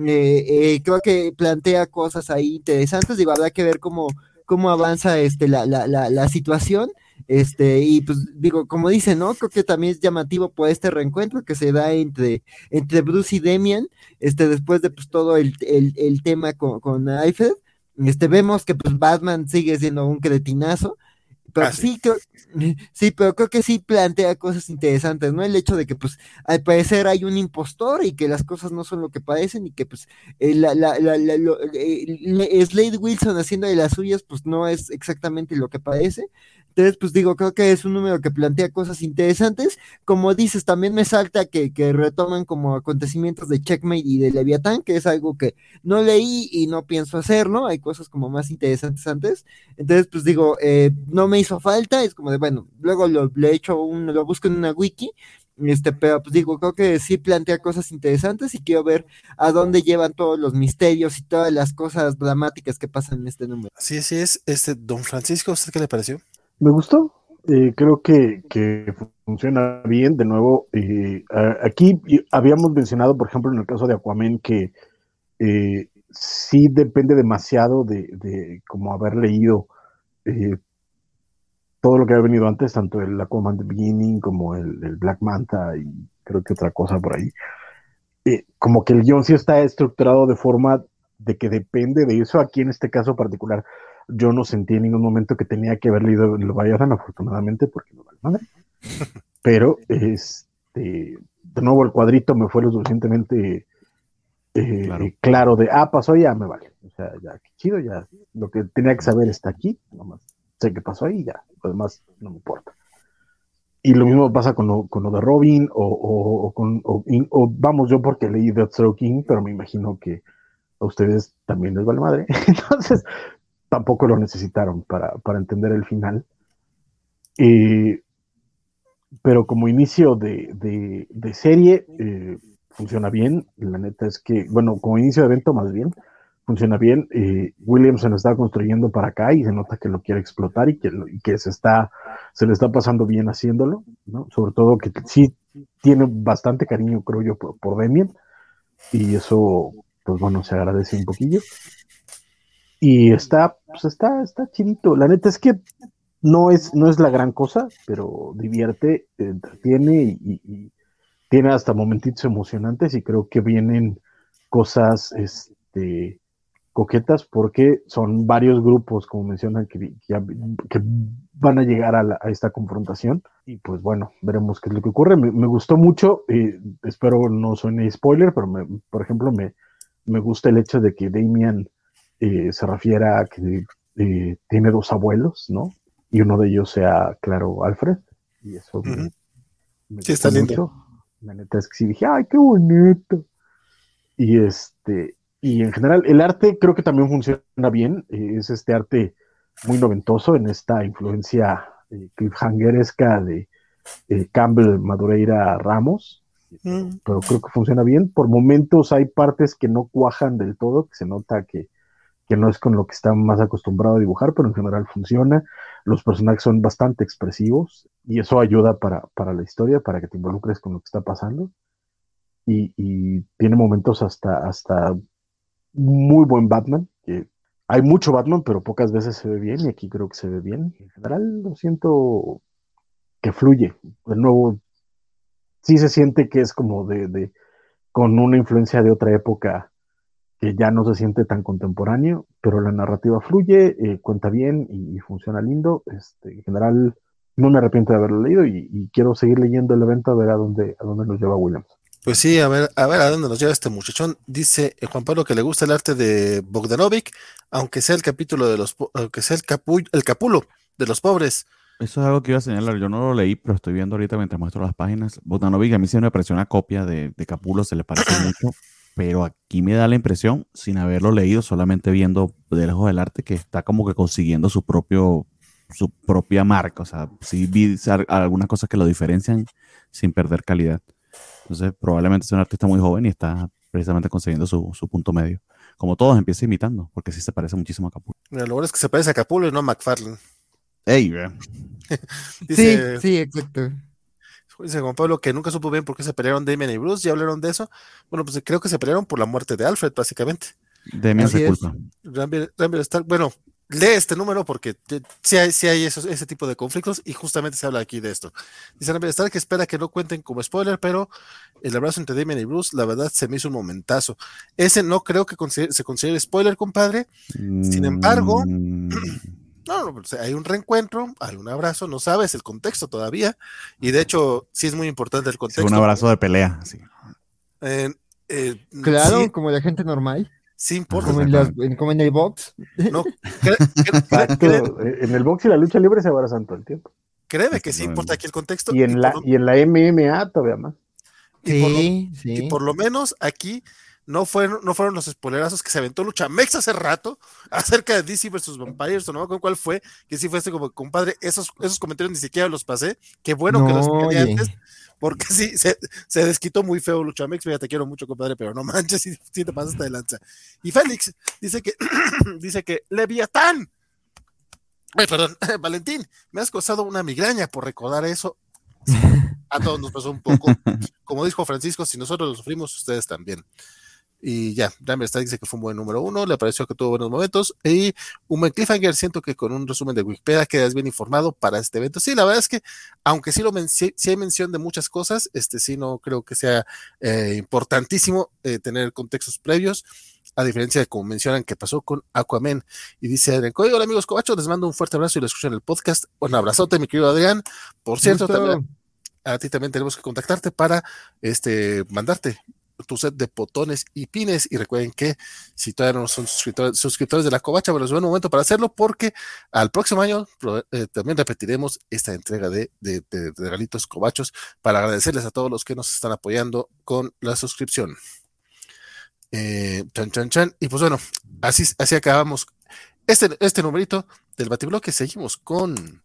eh, eh, creo que plantea cosas ahí interesantes, digo, habrá que ver cómo, cómo avanza este, la, la, la, la situación. Este, y pues digo, como dice, ¿no? Creo que también es llamativo por este reencuentro que se da entre, entre Bruce y Demian, este, después de pues todo el, el, el tema con, con Eiffel. Este, vemos que pues Batman sigue siendo un cretinazo, pero ah, sí. creo, sí, pero creo que sí plantea cosas interesantes, ¿no? El hecho de que, pues, al parecer hay un impostor y que las cosas no son lo que parecen y que, pues, eh, la, la, la, eh, Slade Wilson haciendo de las suyas, pues, no es exactamente lo que parece. Entonces, pues digo, creo que es un número que plantea cosas interesantes. Como dices, también me salta que, retoman como acontecimientos de Checkmate y de Leviatán, que es algo que no leí y no pienso hacer, ¿no? Hay cosas como más interesantes antes. Entonces, pues digo, eh, no me hizo falta, es como de, bueno, luego lo, le hecho un, lo busco en una wiki, este, pero pues digo, creo que sí plantea cosas interesantes y quiero ver a dónde llevan todos los misterios y todas las cosas dramáticas que pasan en este número. Sí, así es. Este, don Francisco, ¿usted qué le pareció? Me gustó. Eh, creo que, que, funciona bien. De nuevo, eh, aquí habíamos mencionado, por ejemplo, en el caso de Aquaman, que eh, sí depende demasiado de, de como haber leído eh, todo lo que ha venido antes, tanto el Aquaman The Beginning como el, el Black Manta y creo que otra cosa por ahí. Como que el guion sí está estructurado de forma de que depende de eso. Aquí en este caso particular, yo no sentí en ningún momento que tenía que haber leído el Leviathan, afortunadamente, porque no vale madre. Pero, este, de nuevo, el cuadrito me fue lo suficientemente eh, claro. de, ah, pasó, ya me vale. O sea, ya, qué chido, ya, lo que tenía que saber está aquí, nomás sé qué pasó ahí, ya, lo demás no me importa. Y lo mismo pasa con lo, con lo de Robin, o, o, con, o, vamos, yo porque leí Deathstroke King, pero me imagino que a ustedes también les vale madre. Entonces, tampoco lo necesitaron para, para entender el final. Eh, pero como inicio de, de, serie, eh, funciona bien. La neta es que, bueno, como inicio de evento más bien, funciona bien. Eh, Williamson está construyendo para acá y se nota que lo quiere explotar y que, que se, está, se le está pasando bien haciéndolo, ¿no? Sobre todo que sí tiene bastante cariño, creo yo, por, por Demian. Y eso, pues bueno, se agradece un poquillo. Y está, pues está, está chidito. La neta es que no es, no es la gran cosa, pero divierte, entretiene y, tiene hasta momentitos emocionantes y creo que vienen cosas este, coquetas porque son varios grupos, como mencionan, que, que, van a llegar a, esta confrontación. Y pues bueno, veremos qué es lo que ocurre. Me, gustó mucho, eh, espero no suene spoiler, pero por ejemplo me, me gusta el hecho de que Damian eh, se refiera a que eh, tiene dos abuelos, ¿no? Y uno de ellos sea, claro, Alfred. Y eso me, sí, está lindo. La neta es que sí dije, ¡ay, qué bonito! Y este, y en general, el arte creo que también funciona bien. Eh, es este arte muy noventoso en esta influencia eh, cliffhangeresca de eh, Campbell Madureira Ramos. Mm. Pero creo que funciona bien. Por momentos hay partes que no cuajan del todo, que se nota que, no es con lo que está más acostumbrado a dibujar, pero en general funciona. Los personajes son bastante expresivos y eso ayuda para, para la historia, para que te involucres con lo que está pasando. Y, tiene momentos hasta, hasta muy buen Batman, que hay mucho Batman, pero pocas veces se ve bien, y aquí creo que se ve bien. En general lo siento que fluye. De nuevo, sí se siente que es como de, de con una influencia de otra época que ya no se siente tan contemporáneo, pero la narrativa fluye, eh, cuenta bien y, funciona lindo. Este, en general, no me arrepiento de haberlo leído y, y, quiero seguir leyendo el evento a ver a dónde, a dónde nos lleva Williams. Pues sí, a ver, a ver a dónde nos lleva este muchachón. Dice eh, Juan Pablo que le gusta el arte de Bogdanovic, aunque sea el capítulo de los, aunque sea el, el capulo de los pobres. Eso es algo que iba a señalar. Yo no lo leí, pero estoy viendo ahorita mientras muestro las páginas. Bogdanovic a mí sí me pareció una copia de, de Capulo, se le parece mucho, pero aquí me da la impresión, sin haberlo leído, solamente viendo de lejos del arte, que está como que consiguiendo su propio, su propia marca. O sea, sí vi algunas cosas que lo diferencian sin perder calidad. Entonces, probablemente es un artista muy joven y está precisamente consiguiendo su, punto medio. Como todos, empieza imitando, porque sí se parece muchísimo a Capulo. lo bueno es que se parece a Capulo y no a McFarlane. Ey, sí, sí, exacto. Dice Juan Pablo que nunca supo bien por qué se pelearon Damien y Bruce, ya hablaron de eso. Bueno, pues creo que se pelearon por la muerte de Alfred, básicamente. Damien se culpa. bueno, lee este número porque sí hay, hay ese tipo de conflictos y justamente se habla aquí de esto. Dice Stark que espera que no cuenten como spoiler, pero el abrazo entre Damien y Bruce, la verdad, se me hizo un momentazo. Ese no creo que se considere spoiler, compadre. Sin embargo, mm. no, pues, hay un reencuentro, hay un abrazo, no sabes el contexto todavía. Y de hecho, sí es muy importante el contexto. un abrazo de pelea, sí. Eh, claro, como la gente normal. Sí importa. Como en, el box. No, en el box y la lucha libre se abrazan todo el tiempo. Créeme que sí importa aquí el contexto. Y en, la, y en la MMA todavía más. Y, por lo, y por lo menos aquí no fueron, no fueron los spoilerazos que se aventó Lucha Mex hace rato acerca de DC versus Vampires, o no con cuál fue, que sí fue este como, compadre, esos, esos comentarios ni siquiera los pasé. Qué bueno que los tenía antes porque sí, se, se, desquitó muy feo Luchamex, ya te quiero mucho, compadre, pero no manches si, si te pasas de lanza. Y Félix dice que, dice que Leviatán, ay, perdón, Valentín, me has causado una migraña por recordar eso. A todos nos pasó un poco. Como dijo Francisco, si nosotros lo sufrimos, ustedes también. Y ya, Damer está dice que fue un buen número uno, le pareció que tuvo buenos momentos. Y un buen cliffhanger, siento que con un resumen de Wikipedia quedas bien informado para este evento. Sí, la verdad es que, aunque sí, lo sí, hay mención de muchas cosas, este sí no creo que sea eh, importantísimo eh, tener contextos previos, a diferencia de como mencionan que pasó con Aquaman. Y dice Adrián hola amigos Covacho, les mando un fuerte abrazo y lo escuchan en el podcast. Un abrazote, mi querido Adrián. Por cierto, también, a ti también tenemos que contactarte para este mandarte tu set de botones y pines. Y recuerden que si todavía no son suscriptores, de la covacha, bueno, es buen momento para hacerlo porque al próximo año eh, también repetiremos esta entrega de, de, regalitos covachos para agradecerles a todos los que nos están apoyando con la suscripción. Eh, chan, chan, chan. Y pues bueno, así, así acabamos este, este numerito del batibloque. Seguimos con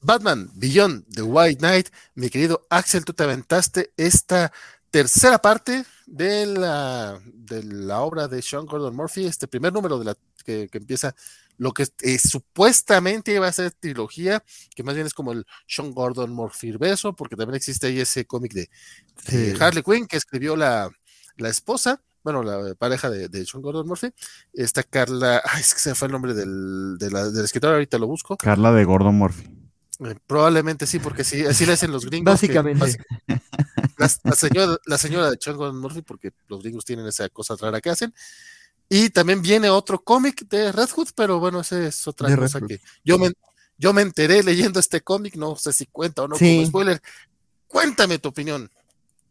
Batman Beyond the White Knight, mi querido Axel, tú te aventaste esta tercera parte de la, de la obra de Sean Gordon Murphy, este primer número de la que, empieza lo que eh, supuestamente iba a ser trilogía, que más bien es como el Sean Gordon Murphy beso, porque también existe ahí ese cómic de, Harley Quinn que escribió la, la esposa bueno, la pareja de, de Sean Gordon Murphy, está Carla, ay, es que se fue el nombre del, de la, del escritor, ahorita lo busco. Carla de Gordon Murphy. Eh, probablemente sí, porque sí, así le hacen los gringos. Básicamente. la, señora, la señora de Sean Gordon Murphy, porque los gringos tienen esa cosa rara que hacen. Y también viene otro cómic de Red Hood, pero bueno, esa es otra cosa que yo me, yo me enteré leyendo este cómic, no sé si cuenta o no como spoiler. Cuéntame tu opinión,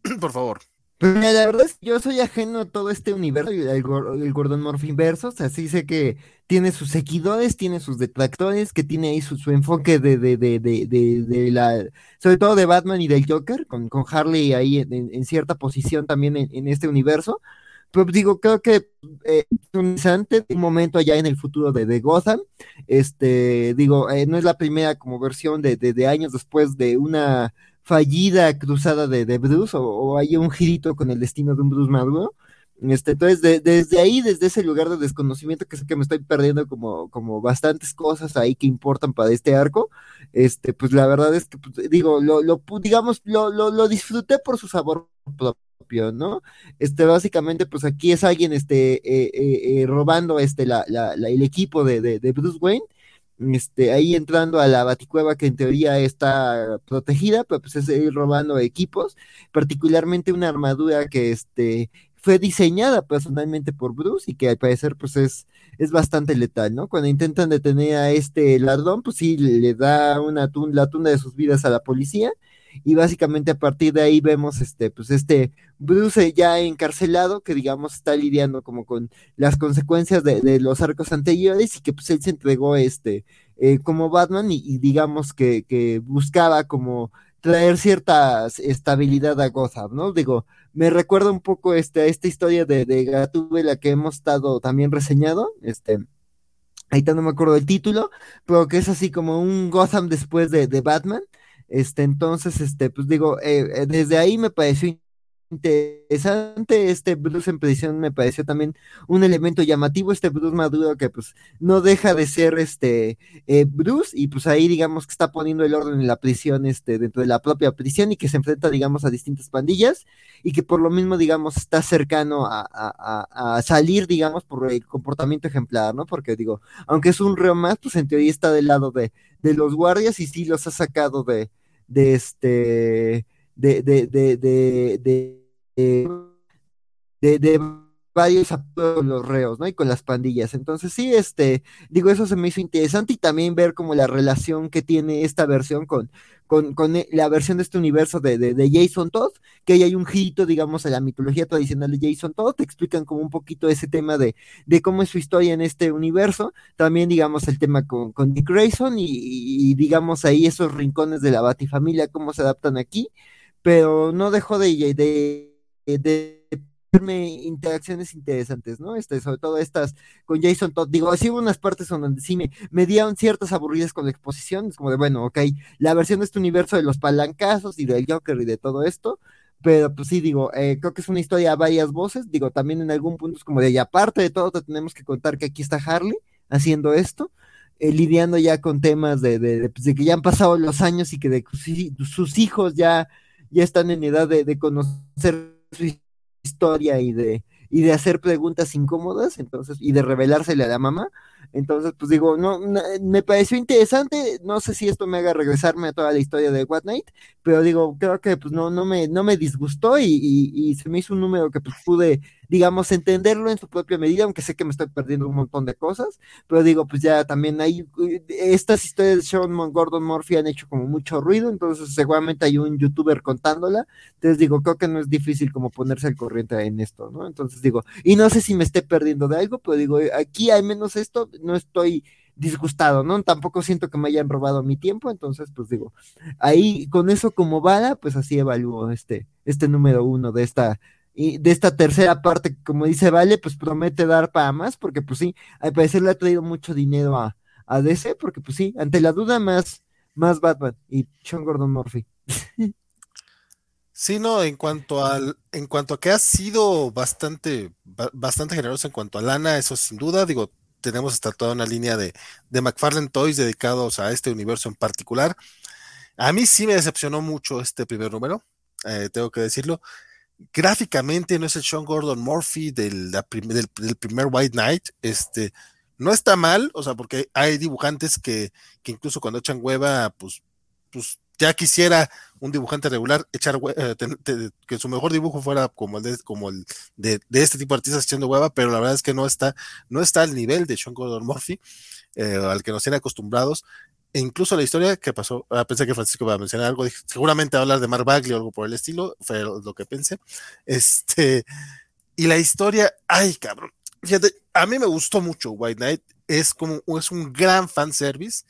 por favor. Pues mira, la verdad es que yo soy ajeno a todo este universo, el, Gordon Murphy verso, o sea, sí sé que tiene sus seguidores, tiene sus detractores, que tiene ahí su, enfoque de, de, de, de, la, sobre todo de Batman y del Joker, con, con Harley ahí en, cierta posición también en, este universo. Pero pues, digo, creo que eh, es un un momento allá en el futuro de, de Gotham. Este, digo, eh, no es la primera como versión de, de años después de una fallida cruzada de, de Bruce o, hay un girito con el destino de un Bruce maduro. Este, entonces, desde ahí, desde ese lugar de desconocimiento, que sé que me estoy perdiendo como, como bastantes cosas ahí que importan para este arco, este, pues la verdad es que, pues, digo, lo, lo, digamos, lo, lo, lo disfruté por su sabor propio, ¿no? Este, básicamente, pues aquí es alguien, este, eh, eh, eh, robando, este, la, la, el equipo de, de, de Bruce Wayne, este, ahí entrando a la baticueva que en teoría está protegida, pero pues es ir robando equipos, particularmente una armadura que este, fue diseñada personalmente por Bruce y que al parecer pues es, es bastante letal, ¿no? Cuando intentan detener a este ladrón, pues sí, le da una la tunda de sus vidas a la policía y básicamente a partir de ahí vemos este, pues este Bruce ya encarcelado, que digamos está lidiando como con las consecuencias de, los arcos anteriores y que pues él se entregó este eh, como Batman y, digamos que, que, buscaba como traer cierta estabilidad a Gotham, ¿no? Digo, me recuerda un poco este, a esta historia de, de Gatúbela que hemos estado también reseñado, este, ahorita no me acuerdo del título, pero que es así como un Gotham después de, de Batman, este, entonces, este, pues digo, eh, eh, desde ahí me pareció interesante este Bruce en prisión me pareció también un elemento llamativo este Bruce Maduro que pues no deja de ser este eh, y pues ahí digamos que está poniendo el orden en la prisión este dentro de la propia prisión y que se enfrenta digamos a distintas pandillas y que por lo mismo digamos está cercano a, a salir digamos por el comportamiento ejemplar no porque digo aunque es un reo más pues en teoría está del lado de, de los guardias y sí los ha sacado de de este, de, de, de, de, de, de varios a los reos, ¿no? Y con las pandillas. Entonces, sí, este, digo, eso se me hizo interesante y también ver como la relación que tiene esta versión con, con, con eh, la versión de este universo de, de, Jason Todd, que ahí hay un giro, digamos, a la mitología tradicional de Jason Todd, te explican como un poquito ese tema de, de cómo es su historia en este universo, también, digamos, el tema con, con Dick Grayson y, y, digamos, ahí esos rincones de la Batifamilia, cómo se adaptan aquí, pero no dejó de, de, de interacciones interesantes, ¿no? Este, sobre todo estas con Jason Todd. Digo, sí hubo unas partes donde sí me, me dieron ciertas aburridas con la exposición, es como de, bueno, ok, la versión de este universo de los palancazos y del Joker y de todo esto, pero pues sí, digo, eh, creo que es una historia a varias voces, digo, también en algún punto es como de, y aparte de todo, te tenemos que contar que aquí está Harley haciendo esto, eh, lidiando ya con temas de, de, pues, de, que ya han pasado los años y que de, sus hijos ya, ya están en edad de, conocer su historia y de, y de hacer preguntas incómodas, entonces, y de revelársele a la mamá. Entonces, pues digo, no, me pareció interesante, no sé si esto me haga regresarme a toda la historia de What Night, pero digo, creo que pues no, no me, no me disgustó y, y, se me hizo un número que pues pude, digamos, entenderlo en su propia medida, aunque sé que me estoy perdiendo un montón de cosas, pero digo, pues ya también hay, estas historias de Sean Gordon Murphy han hecho como mucho ruido, entonces seguramente hay un youtuber contándola, entonces digo, creo que no es difícil como ponerse al corriente en esto, ¿no? Entonces digo, y no sé si me esté perdiendo de algo, pero digo, aquí al menos esto no estoy disgustado, ¿no? Tampoco siento que me hayan robado mi tiempo, entonces, pues digo, ahí con eso como bala, pues así evalúo este, este número uno de esta, y de esta tercera parte, como dice Vale, pues promete dar para más, porque pues sí, al parecer le ha traído mucho dinero a, a DC, porque pues sí, ante la duda más, más Batman y Sean Gordon Murphy. Sí, no, en cuanto al, en cuanto a que ha sido bastante, bastante generoso en cuanto a lana, eso sin duda, digo, tenemos hasta toda una línea de, de McFarlane Toys dedicados a este universo en particular. A mí sí me decepcionó mucho este primer número, eh, tengo que decirlo. Gráficamente no es el Sean Gordon Murphy del, del, primer White Knight. Este, no está mal, o sea, porque hay dibujantes que, que incluso cuando echan hueva, pues, pues ya quisiera un dibujante regular echar eh, que su mejor dibujo fuera como el de, como el de, este tipo de artistas echando hueva, pero la verdad es que no está, no está al nivel de Sean Gordon Murphy, eh, al que nos tiene acostumbrados. E incluso la historia que pasó, ah, pensé que Francisco iba a mencionar algo, seguramente hablar de Mark Bagley o algo por el estilo, fue lo que pensé. Este, y la historia, ay cabrón, fíjate, a mí me gustó mucho White Knight, es como, es un gran fan service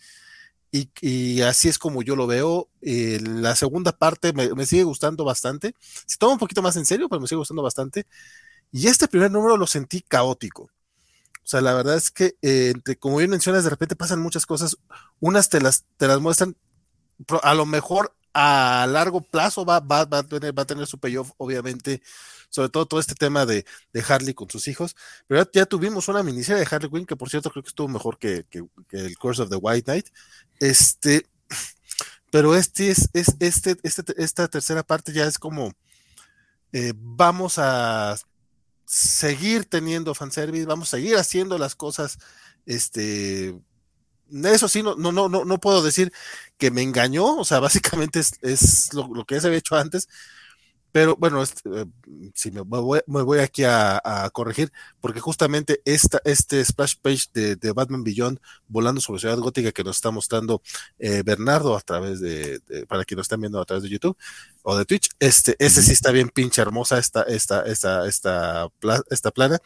y, así es como yo lo veo. Eh, la segunda parte me, sigue gustando bastante. Se toma un poquito más en serio, pero me sigue gustando bastante. Y este primer número lo sentí caótico. O sea, la verdad es que, eh, entre, como bien mencionas, de repente pasan muchas cosas. Unas te las, te las muestran, a lo mejor a largo plazo va, va, va, a, tener, va a tener su payoff, obviamente, sobre todo todo este tema de, de Harley con sus hijos. Pero ya, tuvimos una miniserie de Harley Quinn que, por cierto, creo que estuvo mejor que, que, el Course of the White Knight. Este, pero este es, es este, este, esta tercera parte ya es como eh, vamos a seguir teniendo fanservice, vamos a seguir haciendo las cosas, este, eso sí, no, no, no, no puedo decir que me engañó, o sea, básicamente es, lo, lo, que ya se había hecho antes, pero bueno, este, eh, si me voy, aquí a, corregir, porque justamente esta, este splash page de, Batman Beyond volando sobre Ciudad Gótica que nos está mostrando eh, Bernardo a través de, para quienes nos están viendo a través de YouTube o de Twitch, este, este sí está bien pinche hermosa esta, esta, esta, esta, esta plana,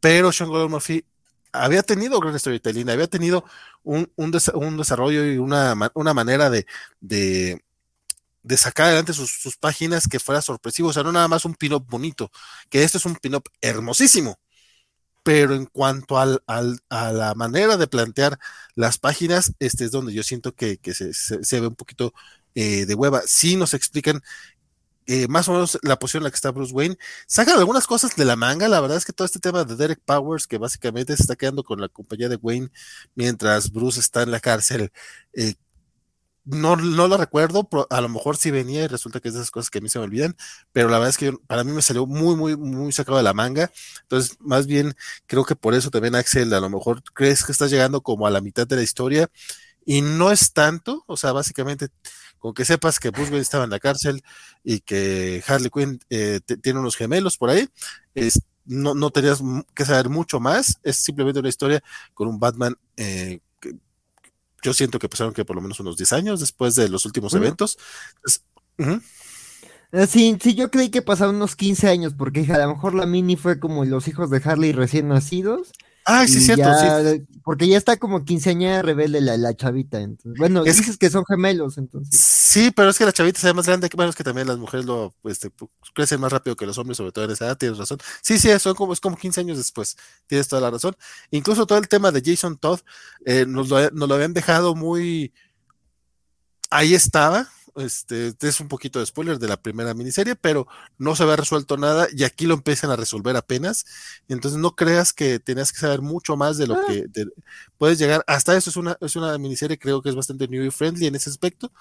pero Sean Gordon Murphy había tenido gran storytelling, había tenido un, un, un desarrollo y una, una manera de, de de sacar adelante sus, páginas que fuera sorpresivo, o sea, no nada más un pin-up bonito, que esto es un pin-up hermosísimo, pero en cuanto al, a la manera de plantear las páginas, este es donde yo siento que, se, ve un poquito eh, de hueva. Sí nos explican eh, más o menos la posición en la que está Bruce Wayne. Sacan algunas cosas de la manga. La verdad es que todo este tema de Derek Powers, que básicamente se está quedando con la compañía de Wayne mientras Bruce está en la cárcel, eh, no, no lo recuerdo, a lo mejor sí venía y resulta que es de esas cosas que a mí se me olvidan, pero la verdad es que para mí me salió muy, muy, muy sacado de la manga. Entonces, más bien, creo que por eso también, Axel, a lo mejor crees que estás llegando como a la mitad de la historia y no es tanto, o sea, básicamente, con que sepas que Wayne estaba en la cárcel y que Harley Quinn eh, tiene unos gemelos por ahí, es, no, no tenías que saber mucho más, es simplemente una historia con un Batman eh, yo siento que pasaron que por lo menos unos 10 años después de los últimos eventos. Ah, sí, sí, yo creí que pasaron unos 15 años, porque a lo mejor la mini fue como los hijos de Harley recién nacidos. Ah, sí, cierto, sí. Porque ya está como quinceañera rebelde la, la chavita. Entonces, bueno, dices que son gemelos, entonces. Sí, pero es que la chavita se ve más grande, bueno, es que también las mujeres lo pues, crecen más rápido que los hombres, sobre todo en esa edad, tienes razón. Sí, sí, son como, es como 15 años después, tienes toda la razón. Incluso todo el tema de Jason Todd, eh, nos, lo, nos lo habían dejado muy... Ahí estaba, este, es un poquito de spoiler de la primera miniserie, pero no se había resuelto nada y aquí lo empiezan a resolver apenas. Entonces no creas que tenías que saber mucho más de lo ah. que puedes llegar. Hasta eso es una, es una miniserie, creo que es bastante new y friendly en ese aspecto,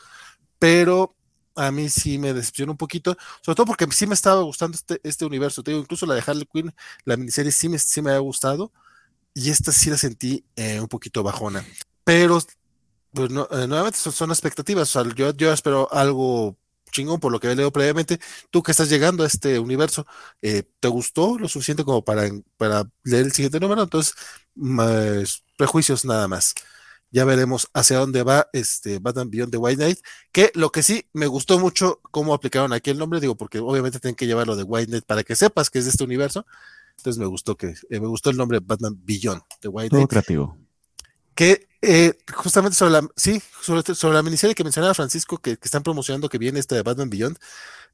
pero a mí sí me decepcionó un poquito, sobre todo porque sí me estaba gustando este, este universo. Te digo, incluso la de Harley Quinn, la miniserie sí me, sí me había gustado y esta sí la sentí eh, un poquito bajona. Pero pues no, eh, nuevamente son, expectativas. yo, yo espero algo chingón por lo que he leído previamente. Tú que estás llegando a este universo, eh, ¿te gustó lo suficiente como para, para leer el siguiente número? Entonces, más prejuicios nada más. Ya veremos hacia dónde va este Batman Beyond the White Knight. Que lo que sí me gustó mucho cómo aplicaron aquí el nombre, digo, porque obviamente tienen que llevarlo de White Knight para que sepas que es de este universo. Entonces me gustó que eh, me gustó el nombre Batman Beyond the White Knight. Todo creativo que eh, justamente sobre la, sí, sobre, la miniserie que mencionaba Francisco, que, están promocionando que viene esta de Batman Beyond,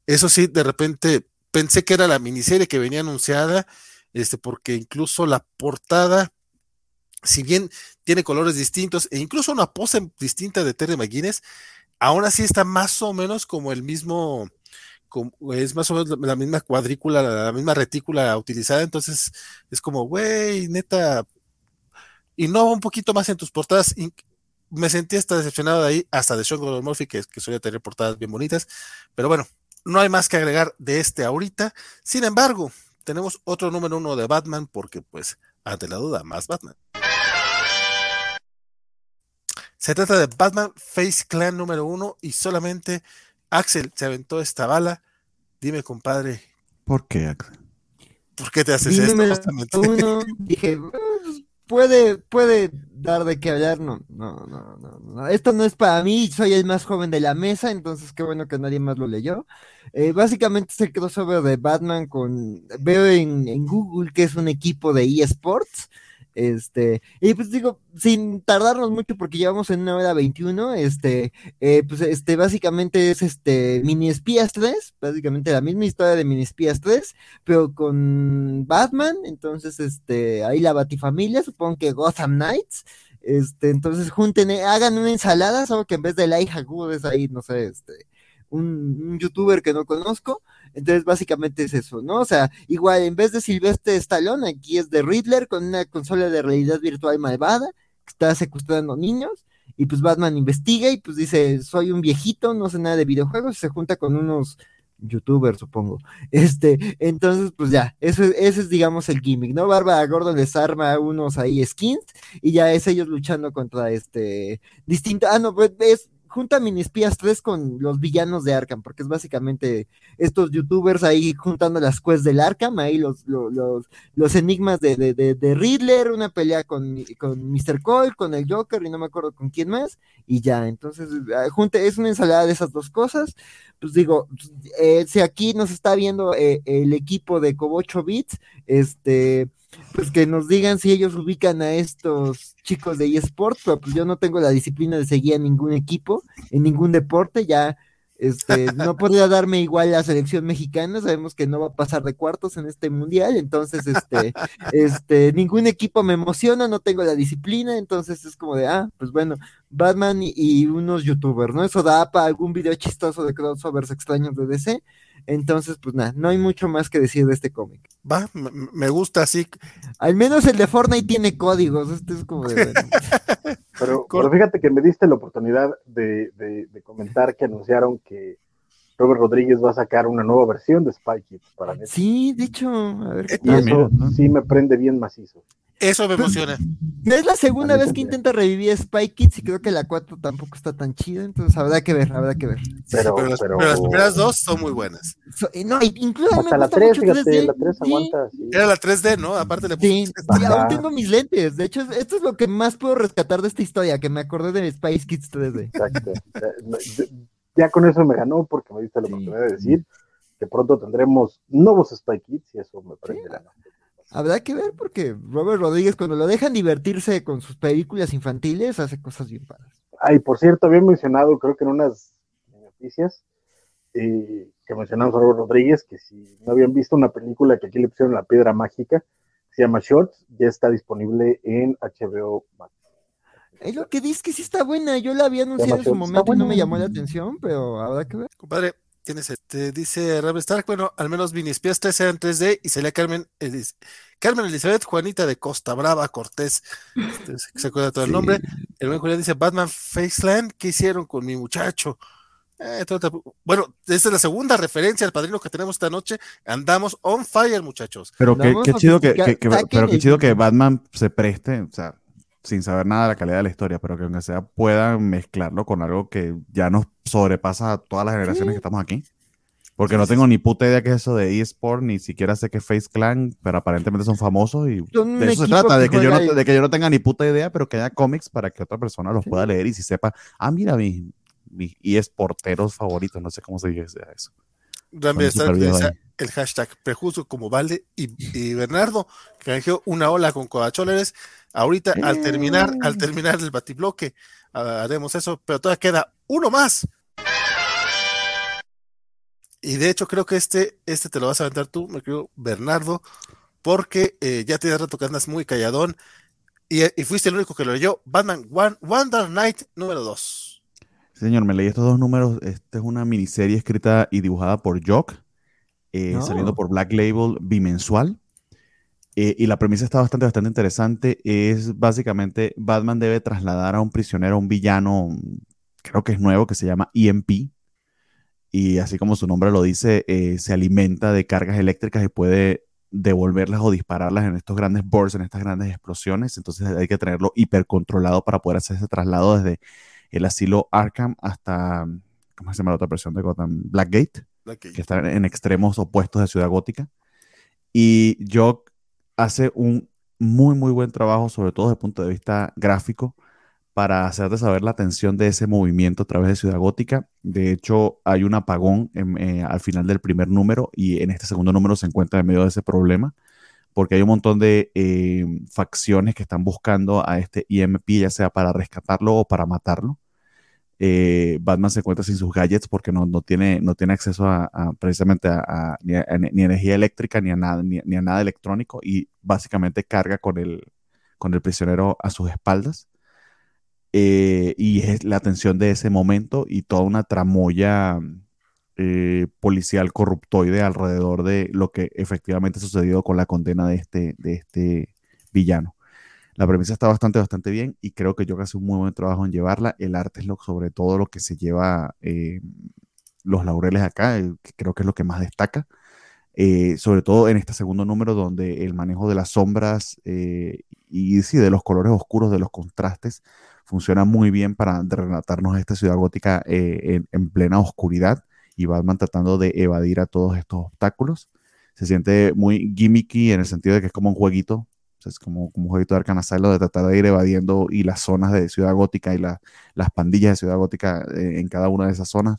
eso sí, de repente pensé que era la miniserie que venía anunciada, este, porque incluso la portada, si bien tiene colores distintos e incluso una pose distinta de Terry McGuinness, aún así está más o menos como el mismo, es más o menos la misma cuadrícula, la misma retícula utilizada, entonces es como, güey, neta, innova un poquito más en tus portadas. Me sentí hasta decepcionado de ahí, hasta de Sean Gordon Murphy, que, que suele tener portadas bien bonitas. Pero bueno, no hay más que agregar de este ahorita. Sin embargo, tenemos otro número uno de Batman, porque pues, ante la duda, más Batman. Se trata de Batman Face Clan número uno y solamente Axel se aventó esta bala. Dime, compadre, ¿Por qué, Axel? ¿por qué te haces esto? número Justamente. uno, dije, "Pues, puede, puede dar de qué hablar, no, no, no, no, no, esto no es para mí, soy el más joven de la mesa, entonces qué bueno que nadie más lo leyó. Eh, básicamente es el crossover de Batman con, veo en, en Google que es un equipo de eSports, este, y pues digo, sin tardarnos mucho porque llevamos en una hora 21, este, eh, pues este, básicamente es este, Mini Espías 3, básicamente la misma historia de Mini Espías 3, pero con Batman, entonces este, ahí la Batifamilia, supongo que Gotham Knights, este, entonces junten, eh, hagan una ensalada, solo que en vez de Elijah Wood es ahí, no sé, este, un, un youtuber que no conozco, entonces básicamente es eso, ¿no? O sea, igual en vez de Silvestre Stallone, aquí es de Riddler con una consola de realidad virtual malvada que está secuestrando niños. Y pues Batman investiga y pues dice, soy un viejito, no sé nada de videojuegos, y se junta con unos youtubers, supongo. Este, entonces, pues ya, eso, es- ese es, digamos, el gimmick, ¿no? Bárbara Gordon les arma unos ahí skins y ya es ellos luchando contra este distinto. Ah, no, pues es junta Mini Espías 3 con los villanos de Arkham, porque es básicamente estos youtubers ahí juntando las quests del Arkham, ahí los, los, los, los enigmas de, de, de, Riddler, una pelea con, con Mr. Cole, con el Joker y no me acuerdo con quién más, y ya, entonces ah, junte, es una ensalada de esas dos cosas. Pues digo, eh, si aquí nos está viendo eh, el equipo de Cobocho Beats, este, pues que nos digan si ellos ubican a estos chicos de eSports, pero pues yo no tengo la disciplina de seguir a ningún equipo, en ningún deporte, ya este, no podría darme igual la selección mexicana, sabemos que no va a pasar de cuartos en este mundial, entonces este, este, ningún equipo me emociona, no tengo la disciplina, entonces es como de, ah, pues bueno, Batman y, y unos youtubers, ¿no? Eso da para algún video chistoso de crossovers extraños de DC, entonces pues nada, no hay mucho más que decir de este cómic. Va, me, me gusta así. Al menos el de Fortnite tiene códigos, este es como de, Pero, fíjate que me diste la oportunidad de, de- de comentar que anunciaron que Robert Rodríguez va a sacar una nueva versión de Spy Kids para Netflix. Sí, de hecho, a ver qué Eh, Y eso mira, ¿no? sí me prende bien macizo. Eso me emociona. Es la segunda vez que intenta revivir Spy Kids y creo que la 4 tampoco está tan chida, entonces habrá que ver, habrá que ver. Pero, pero, las, pero- pero las primeras dos son muy buenas. So- y no, incluso me la gusta 3, mucho fíjate, 3D. la 3 Sí, aguanta. sí. Era la 3D, ¿no? Aparte le Sí, puse- sí, aún tengo mis lentes. De hecho, esto es lo que más puedo rescatar de esta historia, que me acordé de Spice Kids 3D. Exacto. Ya- con eso me ganó porque me diste la Sí. oportunidad de decir que pronto tendremos nuevos Spy Kids y eso me prende la Habrá que ver porque Robert Rodríguez, cuando lo dejan divertirse con sus películas infantiles, hace cosas bien padres. Ay, por cierto, había mencionado, creo que en unas noticias, eh, que mencionamos a Robert Rodríguez, que si no habían visto una película que aquí le pusieron la piedra mágica, que se llama Shorts, ya está disponible en HBO Max. Es lo que dices que sí está buena. Yo la había anunciado en su momento y no me llamó la atención, pero habrá que ver. Compadre, tienes este, dice Robert Stark, bueno, al menos Mini Espías 3 eran 3D y salía Carmen, Elis- Carmen Elizabeth Juanita de Costa Brava Cortés. Este, se- acuerda todo el Sí. nombre. El buen Julián dice Batman Faceland, ¿qué hicieron con mi muchacho? Eh, bueno, esta es la segunda referencia al padrino que tenemos esta noche. Andamos on fire, muchachos. Pero qué, chido que, que- que- pero qué el- chido que Batman se preste, o sea, sin saber nada de la calidad de la historia, pero que aunque sea puedan mezclarlo con algo que ya nos sobrepasa a todas las generaciones Sí. que estamos aquí. Porque no tengo ni puta idea que es eso de eSport, ni siquiera sé que es Face Clan, pero aparentemente son famosos y Son de eso se trata, de que yo no, de que yo no tenga ni puta idea, pero que haya cómics para que otra persona los pueda leer y si sepa, ah, mira, mis, mis eSporteros favoritos, no sé cómo se dice eso. Utiliza viejos el hashtag prejuicio como Valde y, y Bernardo canjeó una ola con Codacholeres. Ahorita, al terminar, al Eh. terminar el batibloque, haremos eso, pero todavía queda uno más. Y de hecho, creo que este, este te lo vas a aventar tú, me creo, Bernardo, porque eh, ya tienes rato que andas muy calladón y, y fuiste el único que lo leyó. Batman One, Wonder Night número 2. Sí, Señor, me leí estos dos números. Esta es una miniserie escrita y dibujada por Jock, eh, No. saliendo por Black Label bimensual. Eh, y la premisa está bastante, bastante interesante. Es básicamente Batman debe trasladar a un prisionero, a un villano, creo que es nuevo, que se llama EMP. Y así como su nombre lo dice, eh, se alimenta de cargas eléctricas y puede devolverlas o dispararlas en estos grandes bursts, en estas grandes explosiones. Entonces hay que tenerlo hipercontrolado para poder hacer ese traslado desde el asilo Arkham hasta ¿cómo se llama la otra versión de Gotham? Blackgate, Que está en extremos opuestos de Ciudad Gótica. Y Jock hace un muy, muy buen trabajo, sobre todo desde el punto de vista gráfico, para hacerte saber la tensión de ese movimiento a través de Ciudad Gótica. De hecho, hay un apagón eh, al final del primer número y en este segundo número se encuentra en medio de ese problema, porque hay un montón de eh, facciones que están buscando a este EMP, ya sea para rescatarlo o para matarlo. Eh, Batman se encuentra sin sus gadgets porque no, no tiene, no tiene acceso a, precisamente a, ni, energía eléctrica ni a nada, ni, ni a nada electrónico y básicamente carga con el, con el prisionero a sus espaldas. Eh, y es la tensión de ese momento y toda una tramoya eh, policial corruptoide alrededor de lo que efectivamente ha sucedido con la condena de este, de este villano. La premisa está bastante, bastante bien y creo que yo hace un muy buen trabajo en llevarla. El arte es lo, sobre todo lo que se lleva eh, los laureles acá, eh, creo que es lo que más destaca. Eh, sobre todo en este segundo número donde el manejo de las sombras y sí, de los colores oscuros, de los contrastes, funciona muy bien para relatarnos a esta ciudad gótica en, en plena oscuridad y Batman tratando de evadir a todos estos obstáculos. Se siente muy gimmicky en el sentido de que es como un jueguito, es como, como un jueguito de Asylum de tratar de ir evadiendo y las zonas de Ciudad Gótica y la- las pandillas de Ciudad Gótica eh, en cada una de esas zonas.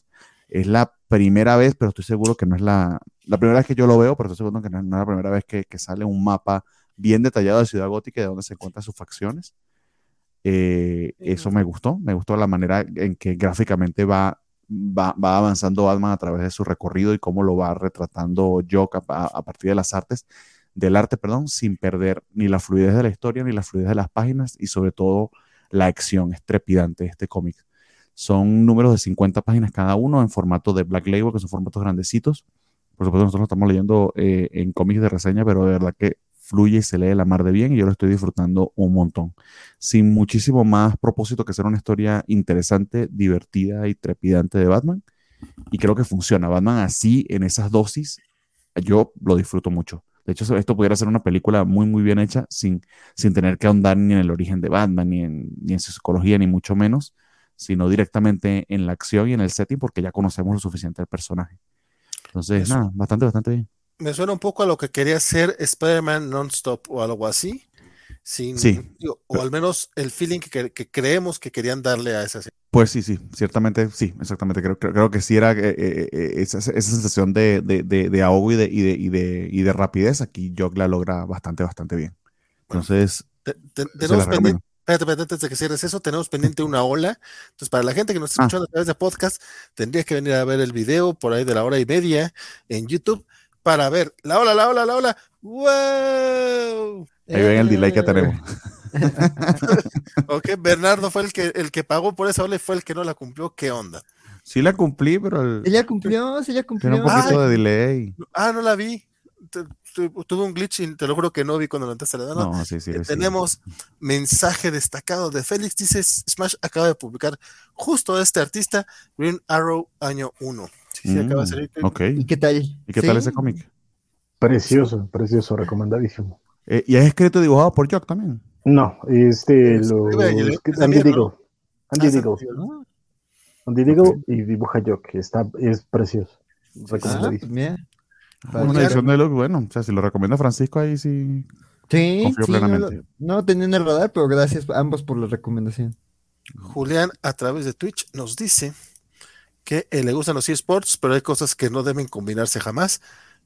Es la primera vez, pero estoy seguro que no es la, la primera vez que yo lo veo, pero estoy seguro que no, no es la primera vez que, que sale un mapa bien detallado de Ciudad Gótica y de dónde se encuentran sus facciones. Eh, eso me gustó, me gustó la manera en que gráficamente va, va, va avanzando Batman a través de su recorrido y cómo lo va retratando Jock a- a partir de las artes, del arte, perdón, sin perder ni la fluidez de la historia ni la fluidez de las páginas y sobre todo la acción es trepidante de este cómic. Son números de 50 páginas cada uno en formato de Black Label, que son formatos grandecitos. Por supuesto, nosotros lo estamos leyendo eh, en cómics de reseña, pero de verdad que fluye y se lee la mar de bien y yo lo estoy disfrutando un montón. Sin muchísimo más propósito que ser una historia interesante, divertida y trepidante de Batman. Y creo que funciona. Batman así, en esas dosis, yo lo disfruto mucho. De hecho, esto pudiera ser una película muy, muy bien hecha sin, sin tener que ahondar ni en el origen de Batman, ni en, ni en su psicología, ni mucho menos, sino directamente en la acción y en el setting, porque ya conocemos lo suficiente del personaje. Entonces, Eso. nada, bastante, bastante bien. Me suena un poco a lo que quería hacer Spider-Man Non-Stop o algo así. Sin, Sí. digo, o al menos el feeling que, que creemos que querían darle a esa serie. Pues sí, sí, ciertamente, sí, exactamente. Creo, creo, creo que sí era eh, eh, eh, esa, esa sensación de, de, de, de ahogo y de, y, de, y, de, y de rapidez. Aquí Jock la logra bastante, bastante bien. Entonces, Te- te- se tenemos pendiente, espérate, espérate, antes de que cierres eso, tenemos pendiente una ola. Entonces, para la gente que nos está Ah. escuchando a través de podcast, tendría que venir a ver el video por ahí de la hora y media en YouTube para ver la ola, la ola, la ola. ¡Wow! Ahí ven el delay que Eh, tenemos. Ok, Bernardo fue el que, el que pagó por esa ola y fue el que no la cumplió. ¿Qué onda? Sí la cumplí, pero el- Se ya cumplió, se ya tiene un cumplió. poquito Ay. de delay. Ah, no la vi. Tu- tu- Tuve un glitch y te lo juro que no vi cuando la entraste a la dama. No, sí, sí. Eh, sí. Tenemos mensaje destacado de Félix. Dice: Smash acaba de publicar justo este artista, Green Arrow, año 1. Sí, sí, acaba de Mm, salir. ok. ¿Y qué tal? ¿Y qué tal ¿Sí? ese cómic? Precioso, precioso, recomendadísimo. Eh, y es escrito y dibujado por Jock también. No, este Es- lo es que Andy. Diggle. Andy Ah, Diggle. ¿no? Andy Diggle Ok. y dibuja Jock, que está, es precioso. Recomendadísimo. Ah, Una edición de Look, bueno, o sea, si lo recomienda Francisco ahí sí. Sí, Confío sí, no, lo- plenamente. no tenía en el radar, pero gracias a ambos por la recomendación. Julián, a través de Twitch, nos dice que eh, le gustan los eSports, pero hay cosas que no deben combinarse jamás.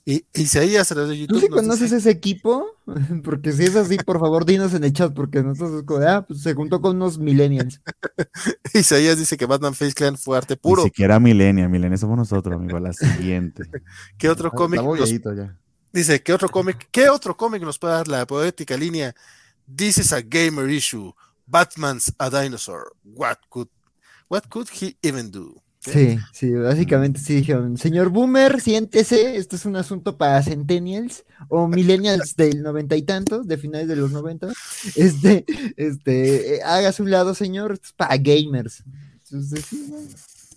Y Isaías, a través de ¿Tú YouTube, sí nos conoces dice- ese equipo? Porque si es así, por favor, dinos en el chat, porque nosotros es como, de, ah, pues se juntó con unos millennials. Isaías dice que Batman Face Clan fue arte Ni puro. siquiera Milenia, Milenia somos nosotros, amigo. La siguiente. ¿Qué otro cómic? Estamos nos- ya. Dice, ¿qué otro cómic? ¿Qué otro cómic nos puede dar la poética línea? This is a gamer issue. Batman's a dinosaur. What could, what could he even do? Sí, sí, básicamente sí dijeron, señor Boomer, siéntese, esto es un asunto para centennials o millennials del noventa y tantos, de finales de los noventa, este, este, eh, hágase un lado, señor, esto es para gamers. Entonces, sí,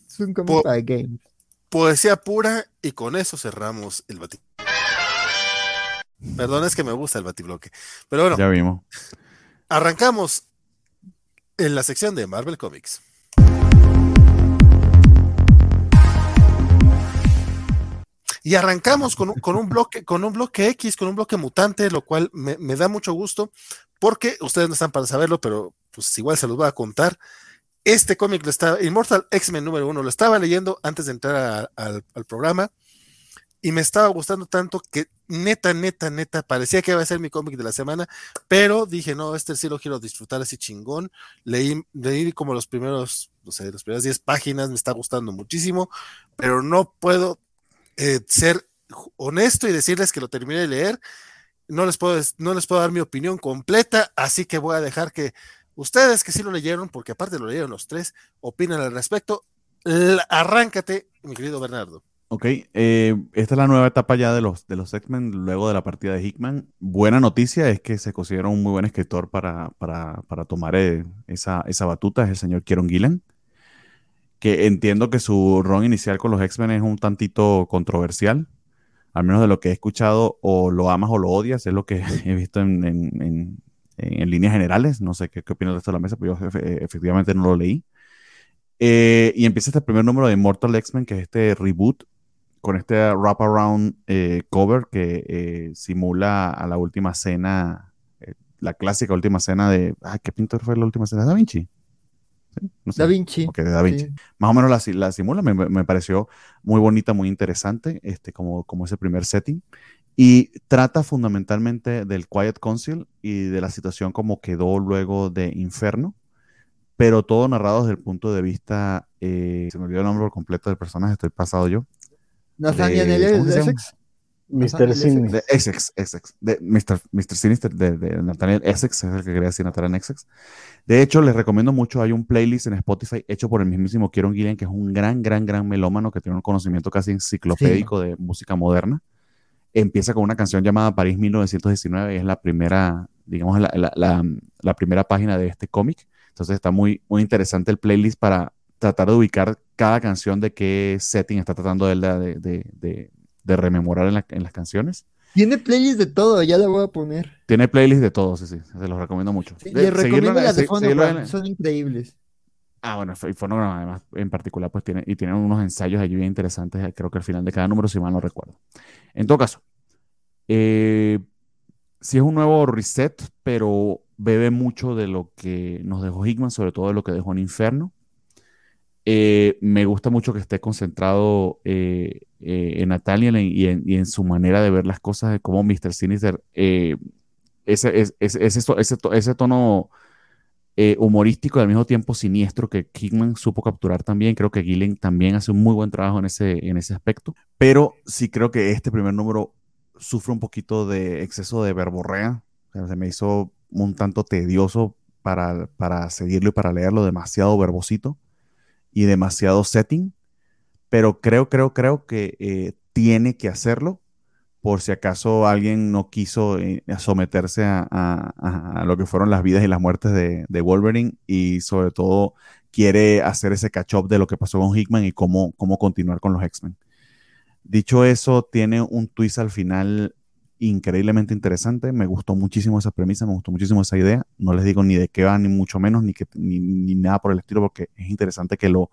es un cómic Po- para gamers. Poesía pura y con eso cerramos el bati. Perdón, es que me gusta el batibloque. Pero bueno, Ya vimos. arrancamos en la sección de Marvel Comics. Y arrancamos con con un bloque, con un bloque X, con un bloque mutante, lo cual me, me da mucho gusto, porque ustedes no están para saberlo, pero pues igual se los voy a contar. Este cómic lo estaba, Immortal X-Men número uno, lo estaba leyendo antes de entrar al, al programa y me estaba gustando tanto que neta, neta, neta, parecía que iba a ser mi cómic de la semana, pero dije, no, este sí lo quiero disfrutar así chingón. Leí, leí como los primeros, no sé, las primeras 10 páginas, me está gustando muchísimo, pero no puedo eh, ser honesto y decirles que lo terminé de leer. No les, puedo, no les puedo dar mi opinión completa, así que voy a dejar que ustedes que sí lo leyeron, porque aparte lo leyeron los tres, opinan al respecto. L- arráncate, mi querido Bernardo. Ok, eh, esta es la nueva etapa ya de los, de los X-Men luego de la partida de Hickman. Buena noticia es que se considera un muy buen escritor para, para, para tomar eh, esa, esa batuta, es el señor Kieron Gillen, que entiendo que su run inicial con los X-Men es un tantito controversial, al menos de lo que he escuchado, o lo amas o lo odias, es lo que he visto en, en- en- líneas generales, no sé qué, qué opina el resto de la mesa, pero yo efe- efectivamente no lo leí. Eh, y empieza este primer número de Mortal X-Men, que es este reboot con este wraparound eh, cover que eh, simula a la última cena, eh, la clásica última cena de. Ah, ¿Qué pintor fue la última cena? ¿Da Vinci? ¿Sí? No sé. Da Vinci. Ok, de Da Vinci. Sí. Más o menos la, si- la simula, me, me pareció muy bonita, muy interesante, este, como, como ese primer setting. Y trata fundamentalmente del Quiet Council y de la situación como quedó luego de Inferno, pero todo narrado desde el punto de vista, eh, se me olvidó el nombre completo del personaje, estoy pasado yo, Nathaniel de- ¿cómo L. llama? Essex. Mr. Ajá, Sin. de Essex, Essex, de Mr. Mr. Sinister, de, de Nathaniel Essex, es el que quería decir Nathaniel Essex. De hecho, les recomiendo mucho, hay un playlist en Spotify hecho por el mismísimo Kieron Gillian, que es un gran, gran, gran melómano que tiene un conocimiento casi enciclopédico de música moderna. Empieza con una canción llamada París 1919 y es la primera, digamos, la, la- la- la primera página de este cómic. Entonces está muy, muy interesante el playlist para tratar de ubicar cada canción de qué setting está tratando él de, de- de- de- rememorar en, la- en las canciones. Tiene playlist de todo, ya la voy a poner. Tiene playlist de todo, sí, sí, se los recomiendo mucho. Sí, les recomiendo en- las de se- en- son increíbles. Ah, bueno, y además en particular pues tiene, y tiene unos ensayos allí bien interesantes, eh, creo que al final de cada número, si mal no recuerdo. En todo caso, eh, sí es un nuevo reset, pero bebe mucho de lo que nos dejó Hickman, sobre todo de lo que dejó en Inferno. Eh, me gusta mucho que esté concentrado eh, eh, en Natalia y en, su manera de ver las cosas, de cómo Mr. Sinister, eh, ese, ese, ese, ese to- ese to- ese tono eh, humorístico y al mismo tiempo siniestro que Kingman supo capturar también. Creo que Gillen también hace un muy buen trabajo en ese, en ese aspecto. Pero sí creo que este primer número sufre un poquito de exceso de verborrea. Se me hizo un tanto tedioso para, para seguirlo y para leerlo, demasiado verbosito y demasiado setting. Pero creo, creo, creo que eh, tiene que hacerlo por si acaso alguien no quiso eh, someterse a, a- a- lo que fueron las vidas y las muertes de, de Wolverine y sobre todo quiere hacer ese catch-up de lo que pasó con Hickman y cómo, cómo continuar con los X-Men. Dicho eso, tiene un twist al final increíblemente interesante. Me gustó muchísimo esa premisa, me gustó muchísimo esa idea. No les digo ni de qué va, ni mucho menos, ni, que, ni, ni nada por el estilo, porque es interesante que lo,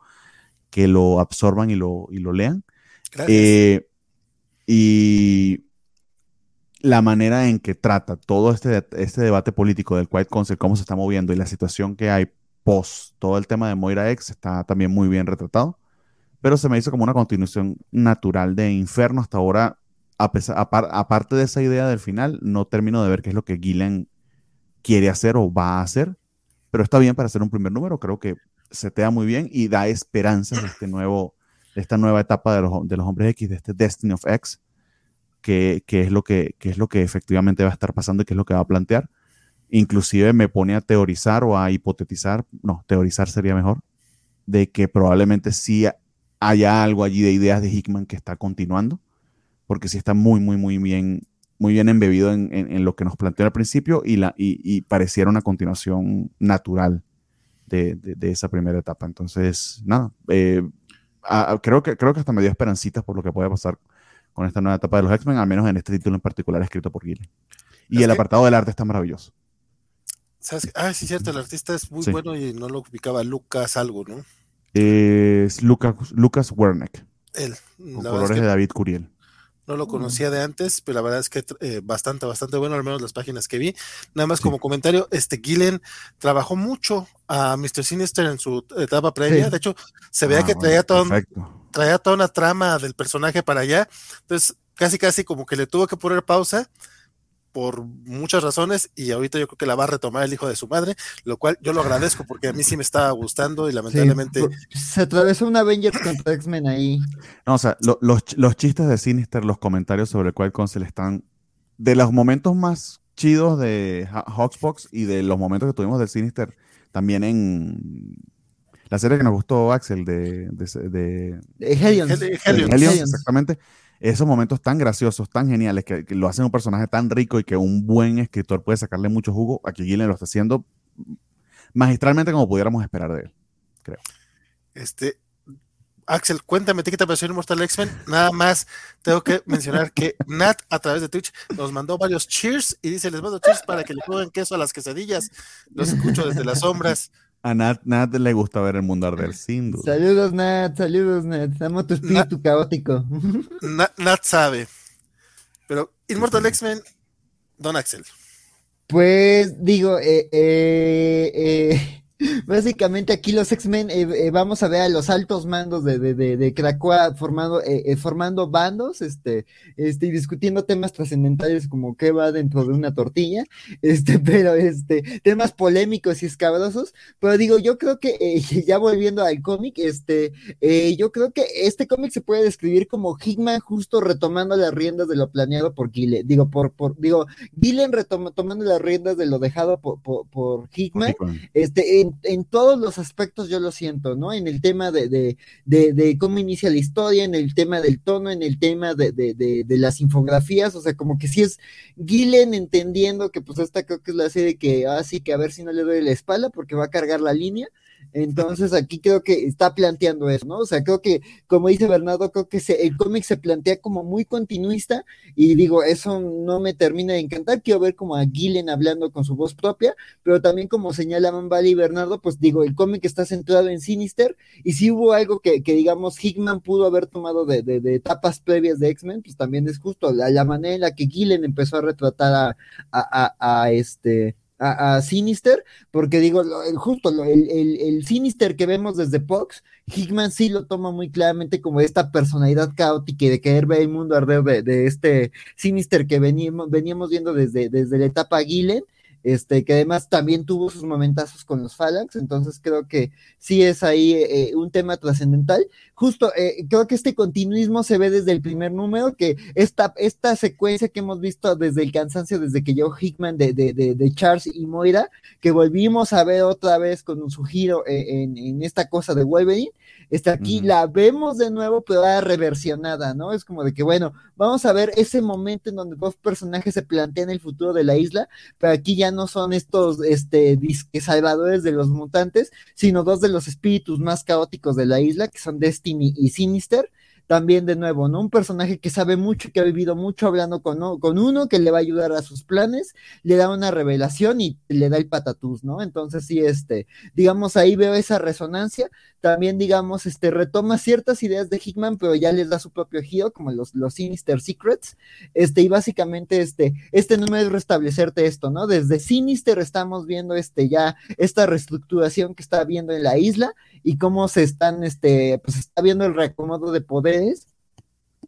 que lo absorban y lo, y lo lean. Eh, y la manera en que trata todo este, este debate político del Quiet Council, cómo se está moviendo y la situación que hay post todo el tema de Moira X está también muy bien retratado. Pero se me hizo como una continuación natural de Inferno. Hasta ahora, a pesar, apar- aparte de esa idea del final, no termino de ver qué es lo que Gillen quiere hacer o va a hacer. Pero está bien para hacer un primer número. Creo que se te da muy bien y da esperanzas de este nuevo esta nueva etapa de los, de los hombres X, de este Destiny of X, que, que es lo que, que es lo que efectivamente va a estar pasando y que es lo que va a plantear. Inclusive me pone a teorizar o a hipotetizar, no, teorizar sería mejor, de que probablemente sí haya algo allí de ideas de Hickman que está continuando, porque sí está muy, muy, muy bien, muy bien embebido en, en- lo que nos planteó al principio y, la, y pareciera una continuación natural de, de- de esa primera etapa. Entonces, nada, eh, a- a- creo, que, creo que hasta me dio esperancitas por lo que puede pasar con esta nueva etapa de los X-Men, al menos en este título en particular escrito por Gillen. Y el que- apartado del arte está maravilloso. Ah, sí, cierto, el artista es muy Sí. bueno y no lo ubicaba Lucas algo, ¿no? Es Lucas, Lucas Werneck, Él. con es colores que de David Curiel. No lo conocía de antes, pero la verdad es que eh, bastante, bastante bueno, al menos las páginas que vi. Nada más como comentario, este Gillen trabajó mucho a Mr. Sinister en su etapa previa. De hecho, se veía Ah, que bueno, traía, todo, traía toda una trama del personaje para allá. Entonces, casi, casi como que le tuvo que poner pausa por muchas razones y ahorita yo creo que la va a retomar el hijo de su madre, lo cual yo lo agradezco porque a mí sí me estaba gustando y lamentablemente se atravesó un Avengers contra X-Men ahí. No, o sea, lo- los, los chistes de Sinister, los comentarios sobre el cual Council están de los momentos más chidos de Ha- Hawksbox y de los momentos que tuvimos de Sinister también en la serie que nos gustó, Axel, de, de, de- de Hellions. Hellions, Hellions. exactamente. Esos momentos tan graciosos, tan geniales, que, lo hacen un personaje tan rico y que un buen escritor puede sacarle mucho jugo, aquí Gillen lo está haciendo magistralmente como pudiéramos esperar de él. Este, Axel, cuéntame, ¿qué te pareció Immortal X-Men? Nada más tengo que mencionar que Nat a través de Twitch nos mandó varios cheers y dice, les mando cheers para que le pongan queso a las quesadillas. Los escucho desde las sombras. A Nat, Nat le gusta ver el mundo arder, sin duda. Saludos, Nat, saludos, Nat. Amo tu espíritu caótico. Na- Nat sabe. Pero Immortal X-Men, Don Axel. Pues digo, eh, eh, eh, básicamente aquí los X-Men eh, eh, vamos a ver a los altos mandos de, de, de, de Krakoa formando, eh, eh, formando bandos, este, este, y discutiendo temas trascendentales como qué va dentro de una tortilla, este, pero este, temas polémicos y escabrosos, pero digo, yo creo que ya volviendo al cómic, este, yo creo que este cómic se puede describir como Hickman justo retomando las riendas de lo planeado por Gile, digo, por, por, digo, Gillen retoma, tomando las riendas de lo dejado por, por, por Hickman, Hickman. este, en, en, todos los aspectos yo lo siento, ¿no? En el tema de, de, de, de cómo inicia la historia, en el tema del tono, en el tema de, las infografías, o sea, como que si es Gillen entendiendo que pues esta creo que es la serie que, ah, que a ver si no le doy la espalda porque va a cargar la línea, entonces aquí creo que está planteando eso, ¿no? O sea, creo que, como dice Bernardo, creo que el cómic se plantea como muy continuista y digo, eso no me termina de encantar, quiero ver como a Gillen hablando con su voz propia, pero también como señalaban Vale y Bernardo, pues digo, el cómic está centrado en Sinister y si hubo algo que, que digamos Hickman pudo haber tomado de, de, de etapas previas de X-Men, pues también es justo la, la, manera en la que Gillen empezó a retratar a, a, a, a este a, a, Sinister, porque digo, lo, justo lo, el, el, el, Sinister que vemos desde Fox, Hickman sí lo toma muy claramente como esta personalidad caótica y de querer ver el mundo arder de, de este Sinister que veníamos, veníamos viendo desde, desde la etapa Gillen, este, que además también tuvo sus momentazos con los Phalanx, entonces creo que sí es ahí eh, un tema trascendental. Justo, eh, creo que este continuismo se ve desde el primer número, que esta, esta secuencia que hemos visto desde el cansancio, desde que llegó Hickman de, de, de, de Charles y Moira, que volvimos a ver otra vez con su giro eh, en, en, esta cosa de Wolverine, este, aquí uh -huh. la vemos de nuevo, pero ahora reversionada, ¿no? Es como de que, bueno, vamos a ver ese momento en donde dos personajes se plantean el futuro de la isla, pero aquí ya no son estos este, disque salvadores de los mutantes, sino dos de los espíritus más caóticos de la isla, que son Destiny y Sinister. También de nuevo, ¿no? Un personaje que sabe mucho, que ha vivido mucho hablando con, con uno, que le va a ayudar a sus planes, le da una revelación y le da el patatús, ¿no? Entonces sí, este, digamos, ahí veo esa resonancia. También, digamos, este, retoma ciertas ideas de Hickman, pero ya les da su propio giro, como los, los Sinister Secrets. Este, y básicamente, este, este número es restablecerte esto, ¿no? Desde Sinister estamos viendo este ya esta reestructuración que está habiendo en la isla y cómo se están, este, pues está viendo el reacomodo de poderes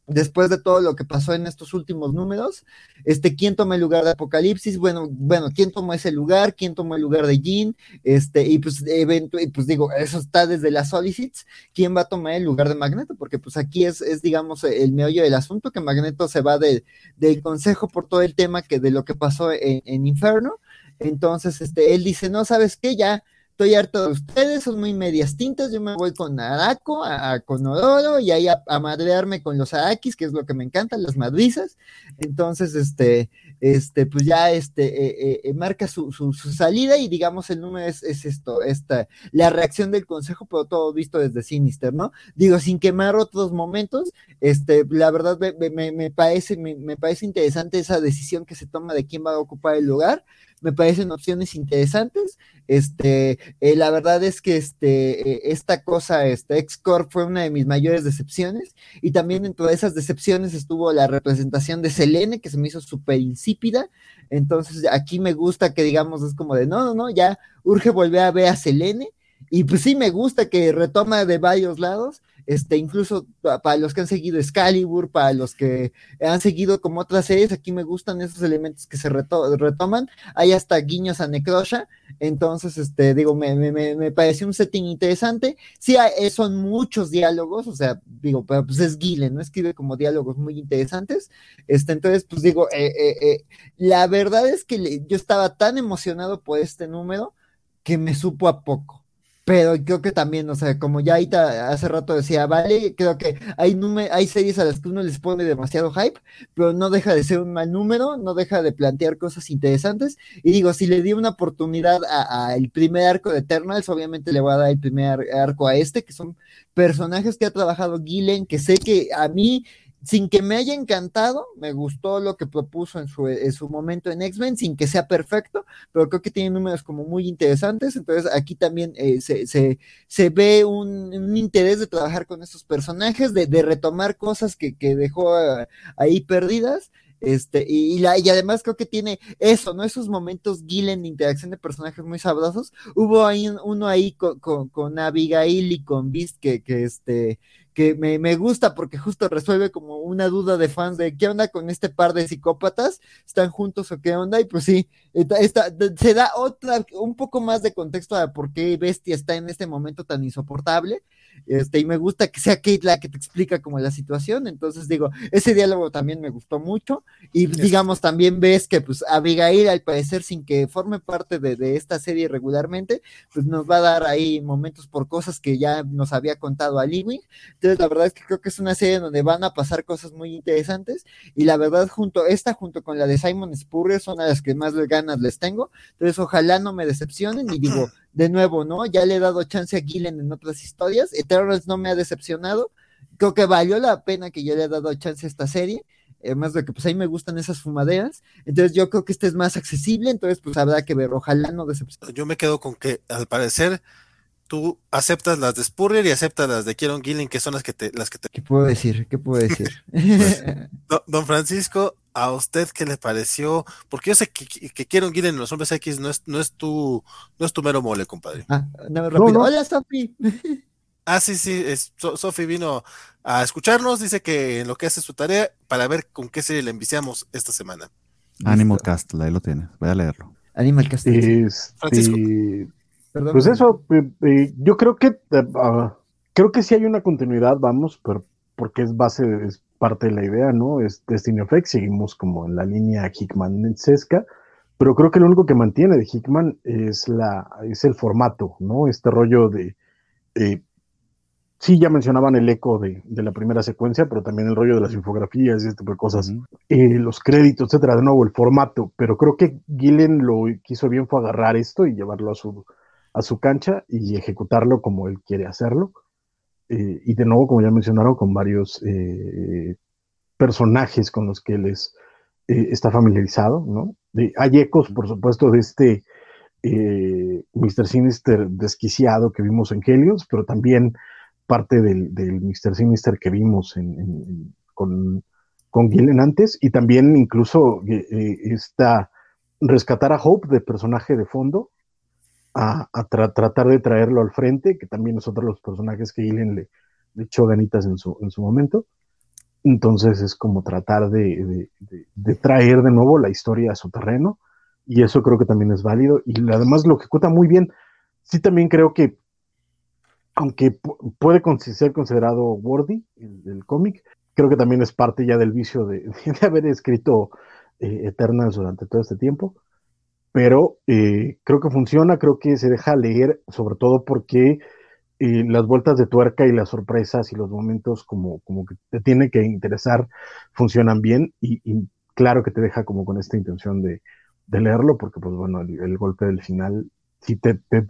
después de todo lo que pasó en estos últimos números, este, ¿quién toma el lugar de Apocalipsis? Bueno, bueno, ¿quién tomó ese lugar? ¿Quién tomó el lugar de Jean? Este, y pues, evento, y pues digo, eso está desde las Solicits, ¿quién va a tomar el lugar de Magneto? Porque pues aquí es, es digamos, el meollo del asunto, que Magneto se va de, del consejo por todo el tema que de lo que pasó en, en Inferno, entonces, este, él dice, no, ¿sabes qué? Ya, estoy harto de ustedes, son muy medias tintas, yo me voy con Araco, a, a con Odoro, y ahí a, a, madrearme con los Arakis, que es lo que me encantan, las madrizas, entonces, este, este, pues ya, este, eh, eh, marca su, su, salida, y digamos, el número es, es, esto, esta, la reacción del consejo, pero todo visto desde Sinister, ¿no? Digo, sin quemar otros momentos, Este, la verdad me, me, parece, me, parece interesante esa decisión que se toma de quién va a ocupar el lugar. Me parecen opciones interesantes. Este, eh, la verdad es que este, eh, esta cosa, este X-Corp fue una de mis mayores decepciones. Y también dentro de esas decepciones estuvo la representación de Selene, que se me hizo súper insípida. Entonces, aquí me gusta que digamos, es como de no, no, no, ya urge volver a ver a Selene. Y pues sí, me gusta que retoma de varios lados este, incluso para los que han seguido Excalibur, para los que han seguido como otras series, aquí me gustan esos elementos que se retoman, hay hasta guiños a Necrosha, entonces, este, digo, me, pareció un setting interesante, sí, eh, son muchos diálogos, o sea, digo, pero pues es Gillen, ¿no? Escribe como diálogos muy interesantes, este, entonces, pues digo, eh, eh, la verdad es que yo estaba tan emocionado por este número que me supo a poco pero creo que también, o sea, como ya ahí hace rato decía, vale, creo que hay, hay series a las que uno les pone demasiado hype, pero no deja de ser un mal número, no deja de plantear cosas interesantes. Y digo, si le di una oportunidad al primer arco de Eternals, obviamente le voy a dar el primer arco a este, que son personajes que ha trabajado Gillen, que sé que a mí sin que me haya encantado, me gustó lo que propuso en su, en su momento en X-Men, sin que sea perfecto, pero creo que tiene números como muy interesantes, entonces aquí también eh, se, se, se, ve un, interés de trabajar con estos personajes, de, de retomar cosas que, que dejó uh, ahí perdidas, este, y, la, y además creo que tiene eso, ¿no? Esos momentos Gillen de interacción de personajes muy sabrosos. Hubo ahí uno ahí con, con, con Abigail y con Beast que, que este, que me, me, gusta porque justo resuelve como una duda de fans de qué onda con este par de psicópatas, están juntos o qué onda, y pues sí, se da otra, un poco más de contexto a por qué Bestia está en este momento tan insoportable, este, y me gusta que sea Kate la que te explica como la situación, entonces digo, ese diálogo también me gustó mucho, y digamos también ves que pues Abigail al parecer sin que forme parte de, de esta serie regularmente, pues nos va a dar ahí momentos por cosas que ya nos había contado a Lewin, entonces, la verdad es que creo que es una serie donde van a pasar cosas muy interesantes. Y la verdad, junto esta, junto con la de Simon Spurrier, son a las que más ganas les tengo. Entonces, ojalá no me decepcionen. Y digo, de nuevo, ¿no? Ya le he dado chance a Gillen en otras historias. Eternals no me ha decepcionado. Creo que valió la pena que yo le haya dado chance a esta serie además de que pues ahí me gustan esas fumaderas, entonces yo creo que este es más accesible, entonces pues habrá que ver, ojalá no decepcione. Yo me quedo con que al parecer tú aceptas las de Spurrier y aceptas las de Kieron Gillen, que son las que te... Las que te... ¿Qué puedo decir? ¿Qué puedo decir? don, Francisco, ¿a usted qué le pareció? Porque yo sé que, que Kieron Gillen en los hombres X no es, no es tu no es tu mero mole, compadre. Ah, no, rápido. Hola, Sofi. ah, sí, sí, es, Sofi vino a escucharnos, dice que en lo que hace su tarea para ver con qué serie le enviciamos esta semana. Animal Castle, ahí lo tiene, voy a leerlo. Animal Castle. Francisco pues eso, eh, eh, yo creo que eh, ah, creo que sí hay una continuidad, vamos, pero porque es base, es parte de la idea, ¿no? Es Destiny of X, seguimos como en la línea Hickman-Sesca, pero creo que lo único que mantiene de Hickman es, la, es el formato, ¿no? Este rollo de... sí, ya mencionaban el eco de, de, la primera secuencia, pero también el rollo de las infografías y este tipo de cosas, los créditos, etcétera, de nuevo, el formato, pero creo que Gillen lo que hizo bien fue agarrar esto y llevarlo a su a su cancha y ejecutarlo como él quiere hacerlo. Eh, y de nuevo, como ya mencionaron, con varios eh, personajes con los que él eh, está familiarizado, ¿no? hay ecos, por supuesto, de este Mr. Sinister desquiciado que vimos en Helios, pero también parte del, Mr. Sinister que vimos con, con Gillen antes, y también incluso esta rescatar a Hope de personaje de fondo, a, tratar de traerlo al frente, que también es otro de los personajes que Gillen le, echó ganitas en su, en su momento. Entonces es como tratar de, traer de nuevo la historia a su terreno, y eso creo que también es válido, y además lo ejecuta muy bien. Sí, también creo que, aunque puede ser considerado worthy el, cómic, creo que también es parte ya del vicio de, haber escrito eh, Eternals durante todo este tiempo pero eh, creo que funciona, creo que se deja leer, sobre todo porque eh, las vueltas de tuerca y las sorpresas y los momentos como, como que te tiene que interesar funcionan bien y, claro que te deja como con esta intención de, leerlo, porque pues bueno, el, golpe del final sí te, te,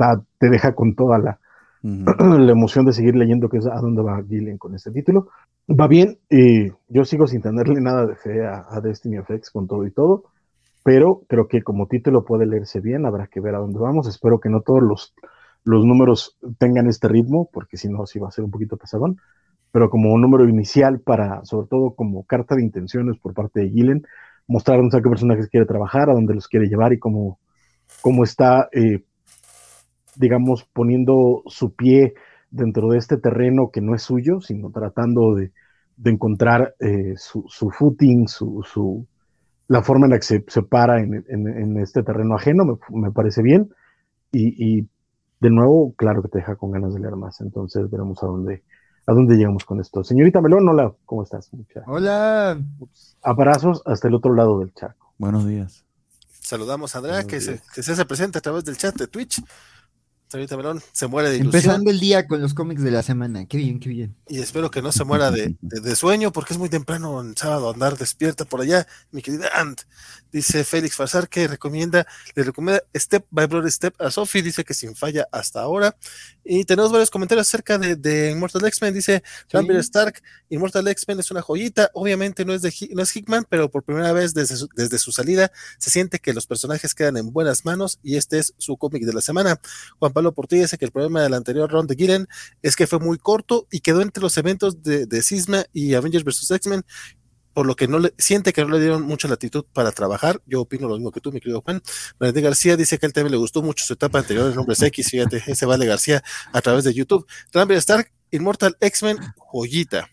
deja con toda la, la emoción de seguir leyendo que es a dónde va Gillian con este título. Va bien, eh, yo sigo sin tenerle nada de fe a, a Destiny FX con todo y todo, pero creo que como título puede leerse bien, habrá que ver a dónde vamos. Espero que no todos los, los números tengan este ritmo, porque si no, sí va a ser un poquito pesadón, pero como un número inicial para, sobre todo como carta de intenciones por parte de Gillen, mostrarnos a qué personajes quiere trabajar, a dónde los quiere llevar y cómo, cómo está, eh, digamos, poniendo su pie dentro de este terreno que no es suyo, sino tratando de, de encontrar eh, su, su, footing, su, su, la forma en la que se, se para en, en, en, este terreno ajeno, me, me parece bien. Y, y, de nuevo, claro que te deja con ganas de leer más. Entonces veremos a dónde, a dónde llegamos con esto. Señorita Melón, hola, ¿cómo estás? Mucha... Hola. Abrazos hasta el otro lado del charco. Buenos días. Saludamos a Andrea, que se, que se hace presente a través del chat de Twitch. Señorita Melón se muere de ilusión. Empezando el día con los cómics de la semana. Qué bien, qué bien. Y espero que no se muera de, de, de sueño, porque es muy temprano en sábado andar despierta por allá, mi querida Ant. Dice Félix Farsar que recomienda, le recomienda Step by Brother Step a Sophie, dice que sin falla hasta ahora. Y tenemos varios comentarios acerca de, de Immortal X-Men, dice Lambert sí. Stark, Immortal X-Men es una joyita, obviamente no es de no es Hickman, pero por primera vez desde su, desde su salida se siente que los personajes quedan en buenas manos y este es su cómic de la semana. Juan Pablo Portilla dice que el problema del anterior round de Gillen es que fue muy corto y quedó entre los eventos de, Cisma y Avengers vs. X-Men por lo que no le, siente que no le dieron mucha latitud para trabajar. Yo opino lo mismo que tú, mi querido Juan. Valentín García dice que el tema le gustó mucho su etapa anterior en Hombres X, fíjate, ese Vale García a través de YouTube. Rambler Stark, Immortal X-Men, joyita.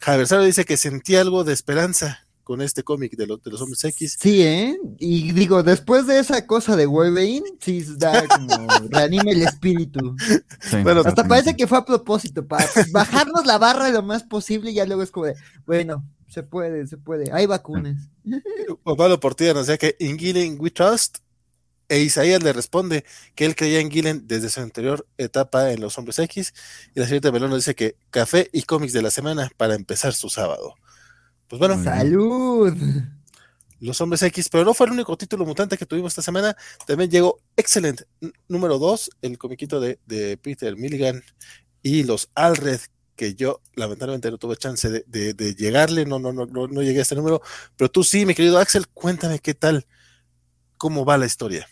Javier Saro dice que sentía algo de esperanza con este cómic de, lo, de, los hombres X. Sí, ¿eh? Y digo, después de esa cosa de Wolverine, sí da como reanime el espíritu. Sí, bueno, hasta parece que fue a propósito, para bajarnos la barra lo más posible y ya luego es como de, bueno, se puede, se puede, hay vacunas. Pablo Portilla nos decía que in Gillen we trust, e Isaías le responde que él creía en Gillen desde su anterior etapa en Los Hombres X, y la señorita Melón nos dice que café y cómics de la semana para empezar su sábado. Pues bueno. ¡Salud! Los Hombres X, pero no fue el único título mutante que tuvimos esta semana. También llegó Excellent número 2, el comiquito de, de, Peter Milligan y los Alred, que yo lamentablemente no tuve chance de, de, de llegarle, no, no, no, no, no llegué a este número. Pero tú sí, mi querido Axel, cuéntame qué tal, cómo va la historia.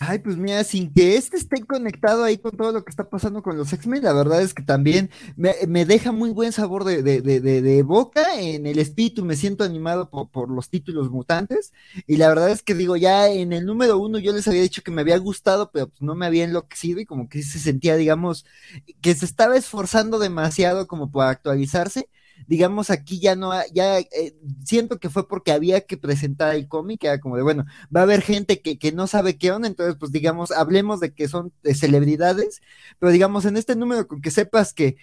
Ay, pues mira, sin que este esté conectado ahí con todo lo que está pasando con los X-Men, la verdad es que también me, me deja muy buen sabor de, de, de, de, boca en el espíritu, me siento animado por, por, los títulos mutantes, y la verdad es que digo, ya en el número uno yo les había dicho que me había gustado, pero pues no me había enloquecido y como que se sentía, digamos, que se estaba esforzando demasiado como para actualizarse, digamos, aquí ya no, ya eh, siento que fue porque había que presentar el cómic, era como de, bueno, va a haber gente que, que, no sabe qué onda, entonces, pues digamos, hablemos de que son de celebridades, pero digamos, en este número, con que sepas que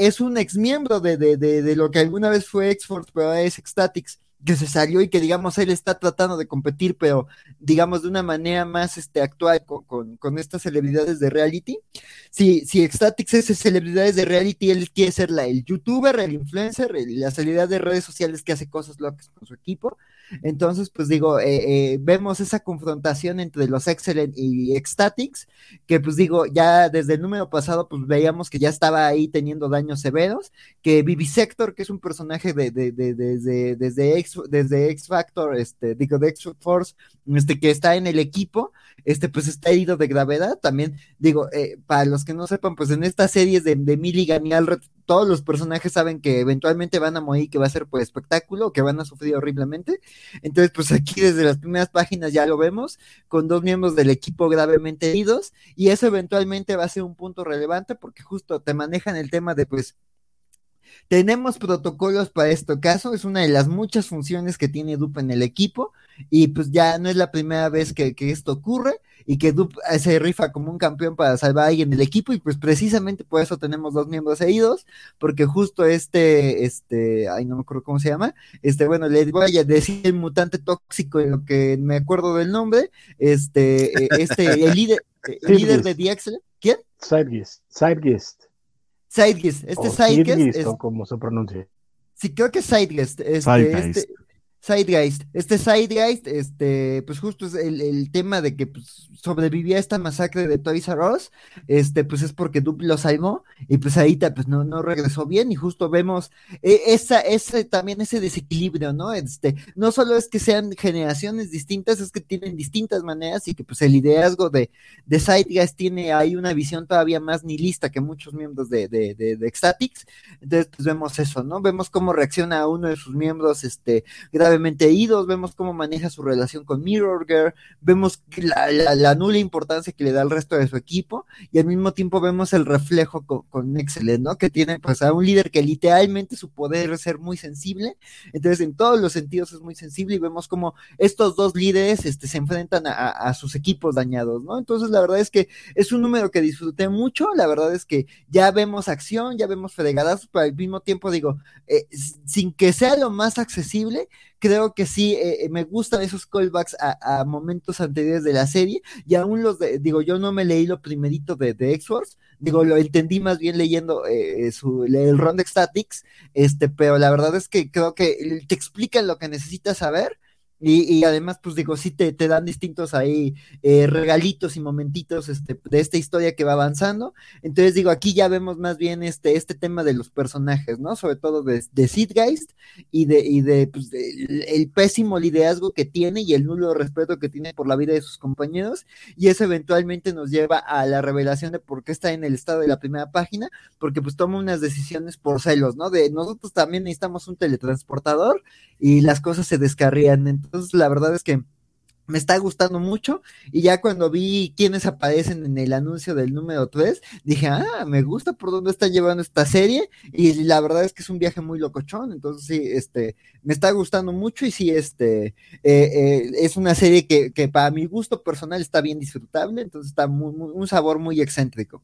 es un ex miembro de, de, de, de lo que alguna vez fue X-Force, pero es Ecstatics, que se salió y que digamos él está tratando de competir, pero digamos de una manera más este, actual con, con, estas celebridades de reality. Si, si Ecstatics es celebridades de reality, él quiere ser la, el youtuber, el influencer, la celebridad de redes sociales que hace cosas locas con su equipo. Entonces, pues digo, eh, eh, vemos esa confrontación entre los Excellent y Ecstatics, que pues digo, ya desde el número pasado, pues veíamos que ya estaba ahí teniendo daños severos, que Vivisector, que es un personaje de, de, de, desde, desde, X, desde X Factor, este, digo, de X Force, este, que está en el equipo, este, pues está herido de gravedad. También, digo, eh, para los que no sepan, pues en estas series de, de Milligan y Alred, todos los personajes saben que eventualmente van a morir, que va a ser por espectáculo, que van a sufrir horriblemente. Entonces, pues aquí desde las primeras páginas ya lo vemos, con dos miembros del equipo gravemente heridos, y eso eventualmente va a ser un punto relevante porque justo te manejan el tema de, pues, tenemos protocolos para este caso, es una de las muchas funciones que tiene Dup en el equipo y pues ya no es la primera vez que, que esto ocurre y que Dup se rifa como un campeón para salvar a alguien del equipo y pues precisamente por eso tenemos dos miembros heridos, porque justo este, este, ay no me acuerdo cómo se llama, este, bueno, le voy a decir el mutante tóxico en lo que me acuerdo del nombre, este, este, el líder, el líder de Excellent, ¿quién? Sidegeist, Sidegeist. Sidegeist, este Sidegeist es, como se pronuncia. Sí, creo que es Sidegeist. Este, este, Sidegeist. Este Sidegeist, este, pues justo es el, tema de que pues, sobrevivía esta masacre de Toys R Us, este, pues es porque Dup lo salvó y pues ahí pues no, no regresó bien y justo vemos eh, esa, ese, también ese desequilibrio, ¿no? Este, no solo es que sean generaciones distintas, es que tienen distintas maneras y que pues el liderazgo de, de Sidegeist tiene ahí una visión todavía más nihilista que muchos miembros de, de, de, de Ecstatics. Entonces, pues vemos eso, ¿no? Vemos cómo reacciona uno de sus miembros, este, gravemente vemos cómo maneja su relación con Mirror Girl, vemos la, nula importancia que le da al resto de su equipo y al mismo tiempo vemos el reflejo con, con Excellent, ¿no? Que tiene pues a un líder que literalmente su poder es ser muy sensible, entonces en todos los sentidos es muy sensible y vemos cómo estos dos líderes este, se enfrentan a, sus equipos dañados, ¿no? Entonces la verdad es que es un número que disfruté mucho, la verdad es que ya vemos acción, ya vemos fregadazos, pero al mismo tiempo digo, eh, sin que sea lo más accesible, creo que sí, eh, eh, me gustan esos callbacks a, momentos anteriores de la serie, y aún los de, digo, yo no me leí lo primerito de, de X-Force, digo, lo entendí más bien leyendo eh, su, el Round Statics, este, pero la verdad es que creo que te explican lo que necesitas saber, y, además, pues digo, sí te, te dan distintos ahí eh, regalitos y momentitos este, de esta historia que va avanzando. Entonces digo, aquí ya vemos más bien este, este tema de los personajes, ¿no? Sobre todo de, de Sidgeist y de, y de, pues, el, pésimo liderazgo que tiene y el nulo respeto que tiene por la vida de sus compañeros. Y eso eventualmente nos lleva a la revelación de por qué está en el estado de la primera página, porque pues toma unas decisiones por celos, ¿no? De nosotros también necesitamos un teletransportador y las cosas se descarrían. Entonces, la verdad es que me está gustando mucho y ya cuando vi quiénes aparecen en el anuncio del número 3, dije, ah, me gusta por dónde está llevando esta serie y la verdad es que es un viaje muy locochón, entonces sí, este, me está gustando mucho y sí, este, eh, eh, es una serie que, que, para mi gusto personal está bien disfrutable, entonces está muy, un sabor muy excéntrico.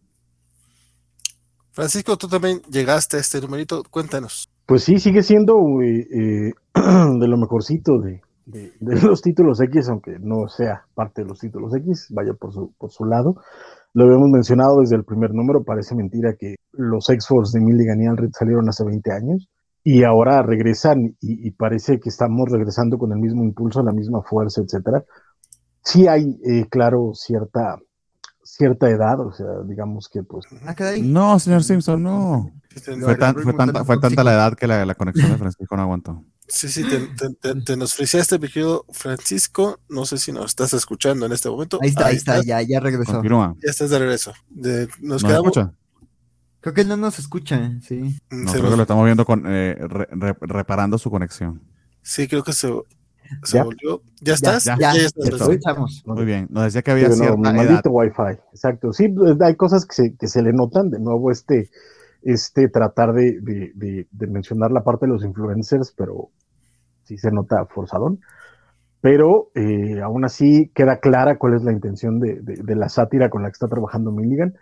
Francisco, tú también llegaste a este numerito, cuéntanos. Pues sí, sigue siendo eh, de lo mejorcito de, los títulos X, aunque no sea parte de los títulos X, vaya por su, por su lado. Lo habíamos mencionado desde el primer número, parece mentira que los X-Force de Milligan y Alred salieron hace 20 años y ahora regresan y, parece que estamos regresando con el mismo impulso, la misma fuerza, etcétera. Sí hay, eh, claro, cierta cierta edad, o sea, digamos que pues... Ah, no, señor Simpson, no. Fue, tanta, la edad que la, conexión de Francisco no aguantó. Sí, sí, te, nos friseaste, mi querido Francisco. No sé si nos estás escuchando en este momento. Ahí está, ahí, está, ya, ya regresó. Ya estás de regreso. nos quedamos. Escucha? Creo que él no nos escucha, sí. Mm, no, creo que lo estamos viendo con, eh, reparando su conexión. Sí, creo que se, ¿Ya? volvió. ¿Ya estás? Ya, ya, estamos. Muy bien. Nos decía que había sí, cierta maldito Wi-Fi. Exacto. Sí, hay cosas que se, que se le notan. De nuevo, este, este tratar de, de, de, mencionar la parte de los influencers, pero sí se nota forzadón. Pero eh, aún así queda clara cuál es la intención de, la sátira con la que está trabajando Milligan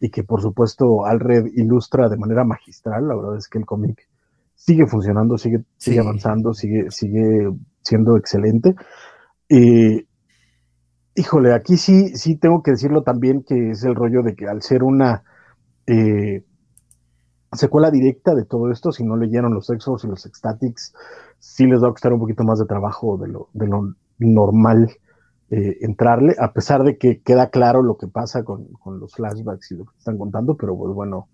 y que por supuesto Alred ilustra de manera magistral. La verdad es que el cómic sigue funcionando, sigue, sigue avanzando, sigue, sigue siendo excelente. Eh, híjole, aquí sí, sí tengo que decirlo también que es el rollo de que al ser una eh, secuela directa de todo esto, si no leyeron los Exos y los Ecstatics, sí les va a costar un poquito más de trabajo de lo, de lo normal eh, entrarle, a pesar de que queda claro lo que pasa con, con, los flashbacks y lo que están contando, pero pues bueno,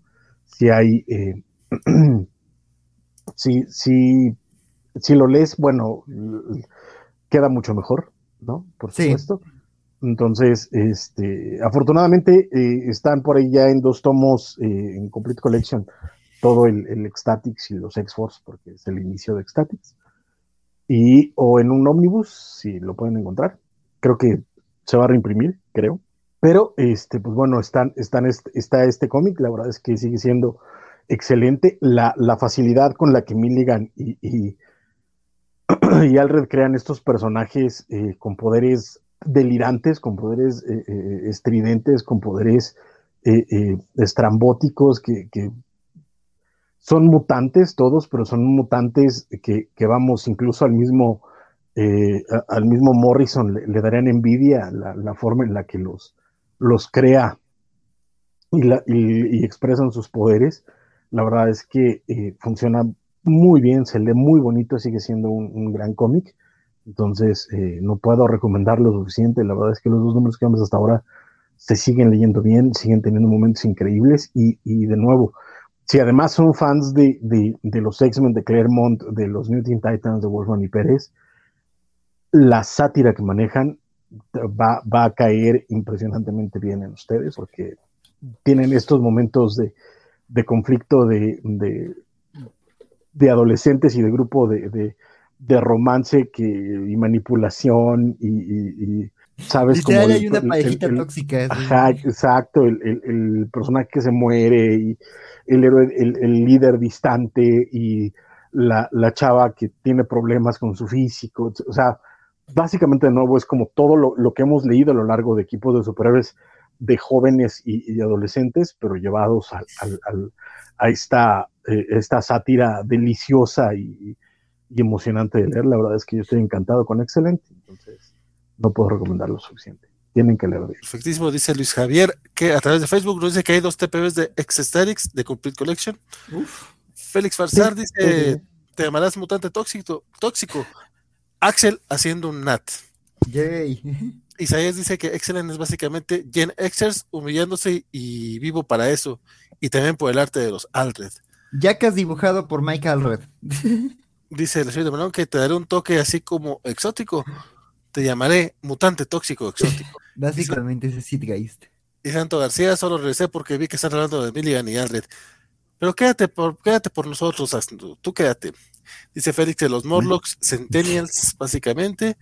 si hay, sí, sí si lo lees, bueno, queda mucho mejor, ¿no? Por supuesto. Entonces, este, afortunadamente eh, están por ahí ya en dos tomos eh, en Complete Collection todo el, el Ecstatics y los X-Force, porque es el inicio de Ecstatics. Y, o en un ómnibus, si lo pueden encontrar. Creo que se va a reimprimir, creo. Pero, este, pues bueno, están, están está este cómic, la verdad es que sigue siendo excelente. La, la facilidad con la que Milligan y y Alred crean estos personajes eh, con poderes delirantes, con poderes eh, eh, estridentes, con poderes estrambóticos, que, son mutantes todos, pero son mutantes que, vamos, incluso al mismo, al mismo Morrison le, darían envidia la, forma en la que los, los crea y, expresan sus poderes. La verdad es que funciona muy bien, se lee muy bonito, sigue siendo un, gran cómic. Entonces, eh, no puedo recomendar lo suficiente. La verdad es que los dos números que vemos hasta ahora se siguen leyendo bien, siguen teniendo momentos increíbles. Y, y de nuevo, si además son fans de, de, de los X-Men de Claremont, de los New Teen Titans, de Wolfman y Pérez, la sátira que manejan va, va, a caer impresionantemente bien en ustedes, porque tienen estos momentos de, de conflicto de, de, adolescentes y de grupo de, romance que, y manipulación y, sabes como hay una parejita tóxica. Ajá, exacto, el, personaje que se muere y el héroe, el, líder distante y la, la, chava que tiene problemas con su físico, o sea, básicamente de nuevo es como todo lo, lo que hemos leído a lo largo de equipos de superhéroes de jóvenes y, adolescentes, pero llevados a esta, eh, esta sátira deliciosa y, emocionante de leer. La verdad es que yo estoy encantado con Excelente, entonces no puedo recomendar lo suficiente. Tienen que leerlo. Perfectísimo, dice Luis Javier, que a través de Facebook nos dice que hay dos TPBs de Exestatics de Complete Collection. Félix Farsar dice, te llamarás mutante tóxico, tóxico. Axel haciendo un nat. Yay. Isaías dice que Excellent es básicamente Gen Xers humillándose y vivo para eso. Y también por el arte de los Alred. has dibujado por Mike Alred. Dice el señor de Melón que te daré un toque así como exótico. Te llamaré mutante tóxico exótico. Básicamente ese Sitgeist. Y Santo García solo regresé porque vi que están hablando de Milligan y Alred. Pero quédate por, quédate por nosotros, tú quédate. Dice Félix de los Morlocks, Centennials, básicamente.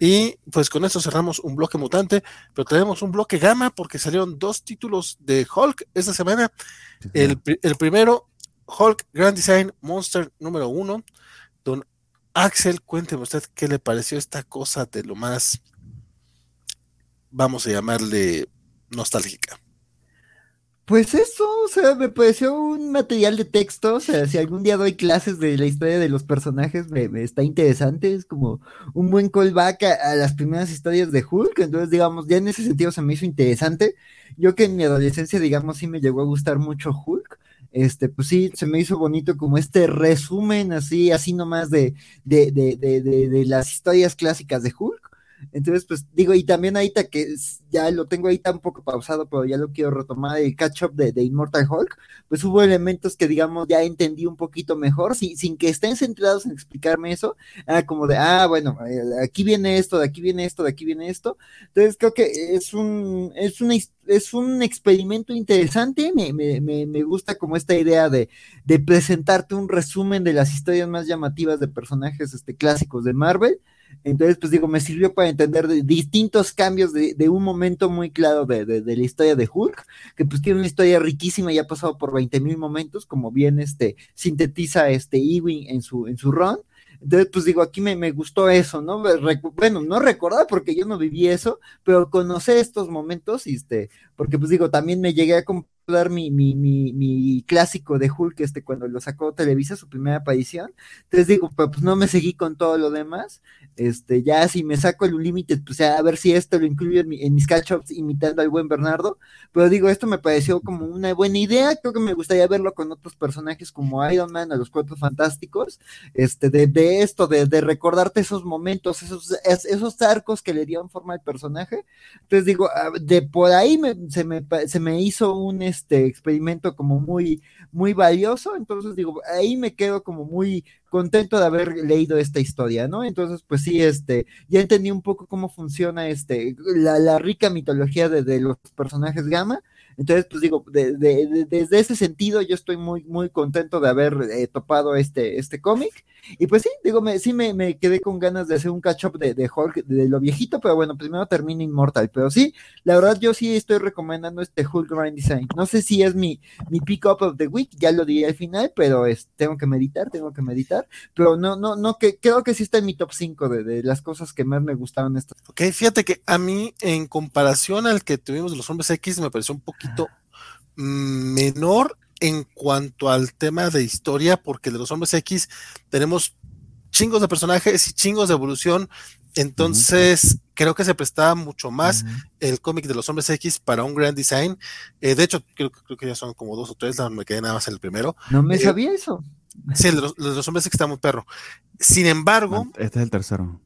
Y pues con eso cerramos un bloque mutante, pero tenemos un bloque gama porque salieron dos títulos de Hulk esta semana. El, primero, Hulk Grand Design Monster número uno. Don Axel, cuénteme usted qué le pareció esta cosa de lo más, vamos a llamarle, nostálgica. Pues eso, o sea, me pareció un material de texto, o sea, si algún día doy clases de la historia de los personajes, me, está interesante, es como un buen callback a, las primeras historias de Hulk, entonces, digamos, ya en ese sentido se me hizo interesante. Yo que en mi adolescencia, digamos, sí me llegó a gustar mucho Hulk, este, pues sí, se me hizo bonito como este resumen así, así nomás de, de, de, de, de las historias clásicas de Hulk. Entonces, pues digo, y también ahorita que ya lo tengo ahí tan poco pausado, pero ya lo quiero retomar, el catch-up de, de, Immortal Hulk, pues hubo elementos que, digamos, ya entendí un poquito mejor, sin, que estén centrados en explicarme eso, era como de, ah, bueno, aquí viene esto, de aquí viene esto, de aquí viene esto. Entonces, creo que es un, es una es un experimento interesante, me, me, me, gusta como esta idea de, de presentarte un resumen de las historias más llamativas de personajes este, clásicos de Marvel, entonces, pues digo, me sirvió para entender distintos cambios de, un momento muy claro de, la historia de Hulk, que pues tiene una historia riquísima y ha pasado por 20 mil momentos, como bien este, sintetiza este Ewing en su, en su run. Entonces, pues digo, aquí me, me gustó eso, ¿no? bueno, no recordar porque yo no viví eso, pero conocer estos momentos, este, porque pues digo, también me llegué a comprar mi, mi, mi, mi clásico de Hulk, este, cuando lo sacó Televisa, su primera aparición. Entonces digo, pues no me seguí con todo lo demás. Este, ya si me saco el límite, pues a ver si esto lo incluyo en, mis catch-ups imitando al buen Bernardo. Pero digo, esto me pareció como una buena idea. Creo que me gustaría verlo con otros personajes como Iron Man, a los Cuatro Fantásticos. Este, de, de esto, de, de, recordarte esos momentos, esos, esos arcos que le dieron forma al personaje. Entonces digo, ah, de por ahí se, me, se me hizo un este, experimento como muy, muy valioso. Entonces digo, ahí me quedo como muy contento de haber leído esta historia, ¿no? Entonces, pues sí, este, ya entendí un poco cómo funciona este, la, la rica mitología de, de, los personajes gamma, entonces, pues digo, desde ese sentido yo estoy muy, muy contento de haber eh, topado este, este cómic. Y pues sí, digo, me, sí me, quedé con ganas de hacer un catch-up de, de Hulk, de lo viejito, pero bueno, primero termina Immortal. Pero sí, la verdad yo sí estoy recomendando este Hulk Grind Design. No sé si es mi, mi pick-up of the week, ya lo diré al final, pero es, tengo que meditar, tengo que meditar. Pero no, no, no, que creo que sí está en mi top 5 de, las cosas que más me gustaron estas. Ok, fíjate que a mí, en comparación al que tuvimos los hombres X, me pareció un poquito menor en cuanto al tema de historia, porque de los hombres X tenemos chingos de personajes y chingos de evolución. Entonces, creo que se prestaba mucho más el cómic de los hombres X para un gran design. Eh, de hecho, creo, creo, que ya son como dos o tres, me quedé nada más en el primero. No me eh, sabía eso. Sí, el de los, los hombres X está muy perro. Sin embargo, Este es el tercero.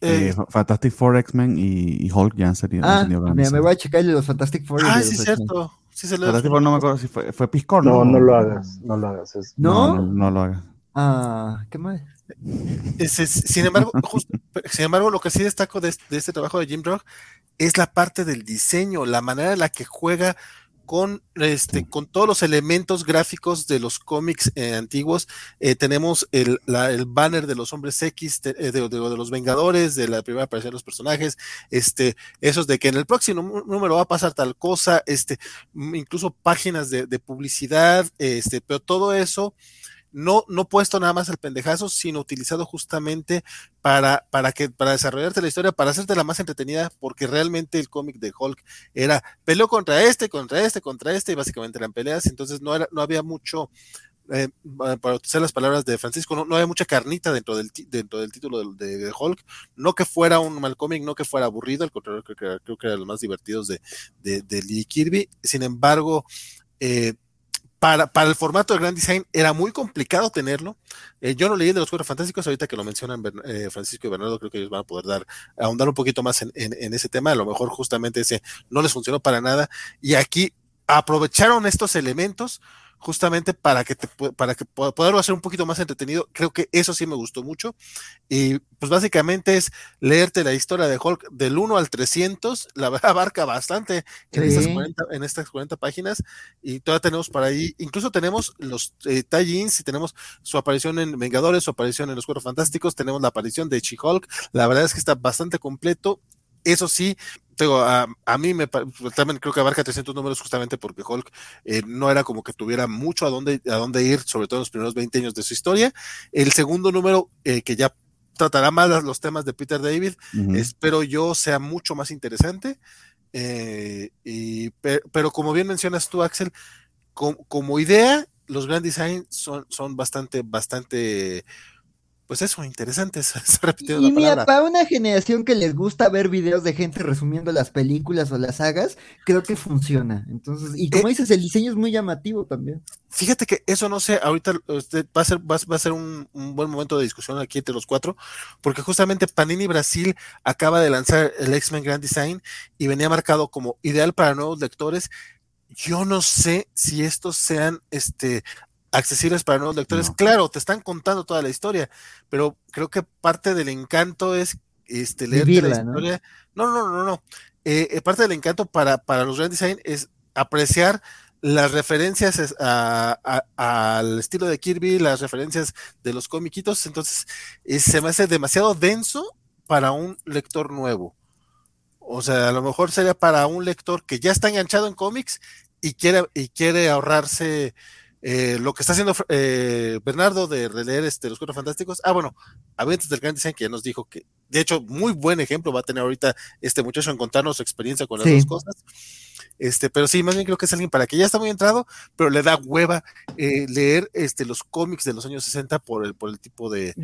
Eh, Eh, Fantastic Four, X-Men y, y Hulk ya han salido. Ah, mira, me voy a checar los Fantastic Four. ah, sí, cierto. Sí, se lo Fantastic Four no me acuerdo si fue, fue Piscor, No, no lo hagas, no lo hagas. es- ¿No? No, no, no lo hagas. Ah, qué mal. Es- sin embargo, justo- sin embargo, lo que sí destaco de, de este trabajo de Jim Rock es la parte del diseño, la manera en la que juega con este, con todos los elementos gráficos de los cómics eh, antiguos. Eh, tenemos el, la- el banner de los hombres X, de, de- de- de los Vengadores, de la primera aparición de los personajes, este, esos de que en el próximo nú- número va a pasar tal cosa, este, incluso páginas de, de publicidad, este, pero todo eso no, no puesto nada más al pendejazo, sino utilizado justamente para, para que, para desarrollarte la historia, para hacerte la más entretenida, porque realmente el cómic de Hulk era peleó contra este, contra este, contra este, y básicamente eran peleas, entonces no era, no había mucho, eh, para utilizar las palabras de Francisco, no, no había mucha carnita dentro del, dentro del título de, Hulk, no que fuera un mal cómic, no que fuera aburrido, al contrario, creo que, creo era de los más divertidos de, de, de Lee Kirby, sin embargo, eh, para, para el formato de Grand Design era muy complicado tenerlo. Eh, yo no leí de los Cuatro Fantásticos, ahorita que lo mencionan eh, Francisco y Bernardo, creo que ellos van a poder dar, ahondar un poquito más en, en- en ese tema. A lo mejor justamente ese no les funcionó para nada. Y aquí aprovecharon estos elementos justamente para que te, para que po- poderlo hacer un poquito más entretenido. Creo que eso sí me gustó mucho. Y pues básicamente es leerte la historia de Hulk del 1 al 300, la verdad abarca bastante en, Sí. estas 40, en estas 40 páginas y todavía tenemos por ahí, incluso tenemos los eh, tie-ins y tenemos su aparición en Vengadores, su aparición en Los Cuatro Fantásticos, tenemos la aparición de She-Hulk, la verdad es que está bastante completo. Eso sí, digo, a, a mí me pa- también creo que abarca 300 números justamente porque Hulk eh, no era como que tuviera mucho a dónde, a dónde ir, sobre todo en los primeros 20 años de su historia. El segundo número, eh, que ya tratará más los temas de Peter David, espero yo sea mucho más interesante. eh, y, pe- pero como bien mencionas tú, Axel, com- como idea, los Grand Design son, son bastante, bastante, pues eso, interesantes. Se ha repetido Y la mira, palabra. para una generación que les gusta ver videos de gente resumiendo las películas o las sagas, creo que funciona. Entonces, y como Eh, dices, el diseño es muy llamativo también. Fíjate que eso no sé, ahorita este, va a ser, va a ser un, un buen momento de discusión aquí entre los cuatro, porque justamente Panini Brasil acaba de lanzar el X-Men Grand Design y venía marcado como ideal para nuevos lectores. Yo no sé si estos sean este accesibles para nuevos lectores. No. Claro, te están contando toda la historia, pero creo que parte del encanto es este leerte Vivirla, la ¿no? historia. No, no, no, no. Eh, eh, parte del encanto para, para los Grand Design es apreciar las referencias a- al estilo de Kirby, las referencias de los comiquitos, entonces eh, se me hace demasiado denso para un lector nuevo. O sea, a lo mejor sería para un lector que ya está enganchado en cómics y quiere, y quiere ahorrarse eh, lo que está haciendo eh, Bernardo de releer este, Los Cuatro Fantásticos. Ah, bueno, Aventos del Gran Design que ya nos dijo que, de hecho, muy buen ejemplo va a tener ahorita este muchacho en contarnos su experiencia con las Sí. dos cosas. Este, pero sí, más bien creo que es alguien para que ya está muy entrado, pero le da hueva eh, leer este, los cómics de los años 60 por el, por el tipo de,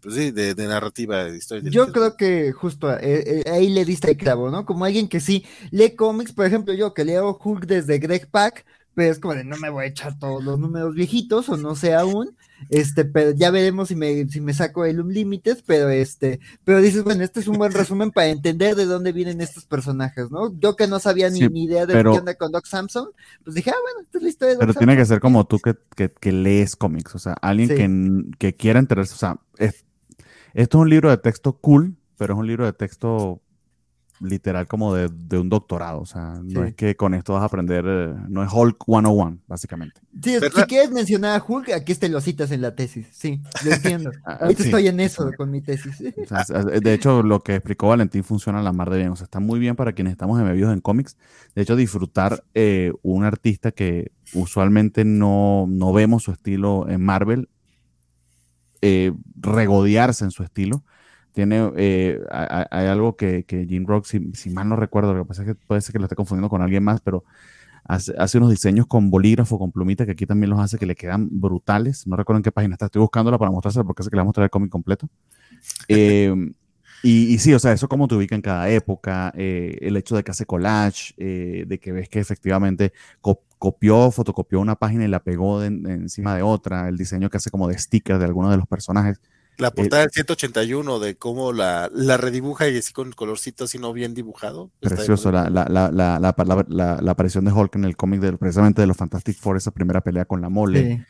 pues sí, de, de narrativa, de historia. Yo creo que justo ahí le diste el clavo, ¿no? Como alguien que sí lee cómics, por ejemplo, yo que leo Hulk desde Greg Pak, pero es como de no me voy a echar todos los números viejitos, o no sé aún, este, pero ya veremos si me, si me saco el Unlimited, pero este, pero dices, bueno, este es un buen resumen para entender de dónde vienen estos personajes, ¿no? Yo que no sabía ni, Sí, ni idea de pero- qué onda con Doc Samson, pues dije, ah, bueno, esta es la historia de Doc Pero Samson. tiene que ser como tú que, que- que lees cómics, o sea, alguien Sí. que, que quiera enterarse, o sea, es- esto es un libro de texto cool, pero es un libro de texto literal como de, de un doctorado, o sea, no Sí. es que con esto vas a aprender, eh, no es Hulk 101, básicamente. Sí, si quieres mencionar a Hulk, aquí te lo citas en la tesis, sí, lo entiendo. Ah, Ahorita sí. estoy en eso con mi tesis. O sea, es- de hecho, lo que explicó Valentín funciona a la mar de bien. O sea, está muy bien para quienes estamos embebidos en cómics. De hecho, disfrutar eh, un artista que usualmente no, no vemos su estilo en Marvel, eh, regodearse en su estilo. Tiene, eh, hay, algo que, que Jim Rock, si, si mal no recuerdo, lo que pasa es que puede ser que lo esté confundiendo con alguien más, pero hace, hace unos diseños con bolígrafo, con plumita, que aquí también los hace que le quedan brutales. No recuerdo en qué página está, estoy buscándola para mostrársela porque sé que le vamos a mostrar el cómic completo. Eh, y, y sí, o sea, eso como te ubica en cada época, eh, el hecho de que hace collage, eh, de que ves que efectivamente co- copió, fotocopió una página y la pegó de- de encima de otra, el diseño que hace como de sticker de algunos de los personajes. La portada del 181 de cómo la, la redibuja y así con colorcito así no bien dibujado. Precioso, la, la, la, la, la, la- la- la aparición de Hulk en el cómic del, precisamente de los Fantastic Four, esa primera pelea con la mole. Sí.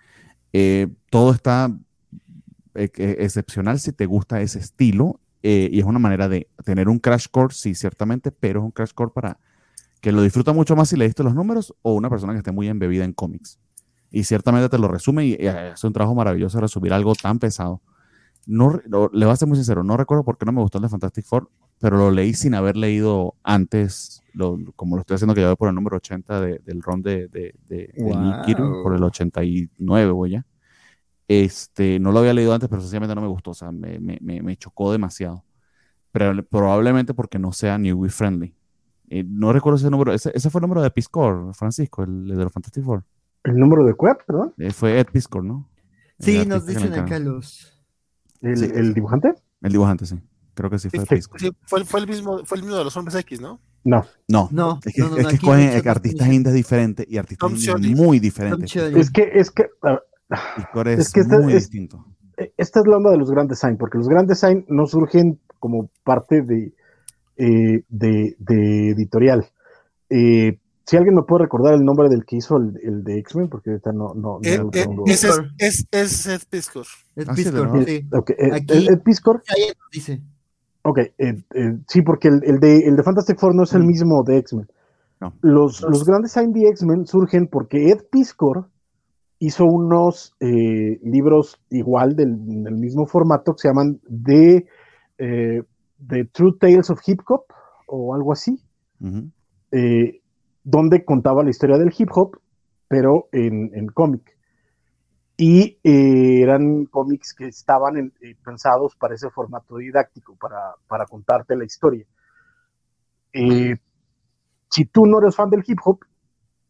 Eh, todo está eh, eh, excepcional si te gusta ese estilo eh, y es una manera de tener un crash course, sí, ciertamente, pero es un crash course para que lo disfruta mucho más si leíste los números o una persona que esté muy embebida en cómics. Y ciertamente te lo resume y eh, hace un trabajo maravilloso de resumir algo tan pesado. No, le voy a ser muy sincero, no recuerdo por qué no me gustó el de Fantastic Four, pero lo leí sin haber leído antes, lo- como lo estoy haciendo que ya voy por el número 80 de- del ron de, de, de, de Wow. Por el 89 voy ya. Este, no lo había leído antes, pero sencillamente no me gustó, o sea, me, me, me, me chocó demasiado. Pero, probablemente porque no sea newbie friendly. Eh, no recuerdo ese número, ese, ese fue el número de Piscor, Francisco, el, el de los Fantastic Four. El número de perdón. Eh, fue Ed Piscor, ¿no? Sí, nos dicen acá los. El, Sí. el dibujante. El dibujante, sí. Creo que sí fue Sí, sí, fue, fue el mismo, fue el mismo de los hombres X, ¿no? No. No, No, es que, no, no, es que aquí escogen artistas indies diferentes y artistas Scioli. muy diferentes. Es que, es que Piscor es, Es que este- muy es- distinto. eh, esta es la onda de los Grand Design, porque los Grand Design no surgen como parte de, eh, de, de editorial. Eh, si alguien me puede recordar el nombre del que hizo el, el de X-Men, porque ahorita no, no, no Eh, lo eh, es, es, es Ed Piscor. Ah, sí, Piscor, ¿no? sí. Ok, eh, Aquí- Ed- Ed Piscor, dice. ok, eh, eh, sí, porque el, el de, el de Fantastic Four no es el mismo de X-Men. No. Los, los Grand Design de X-Men surgen porque Ed Piscor hizo unos eh, libros igual del, del mismo formato que se llaman The, eh, The True Tales of Hip Hop o algo así, eh, donde contaba la historia del hip hop, pero en, en cómic. Y eh, eran cómics que estaban en- eh, pensados para ese formato didáctico, para, para contarte la historia. Eh, si tú no eres fan del hip hop,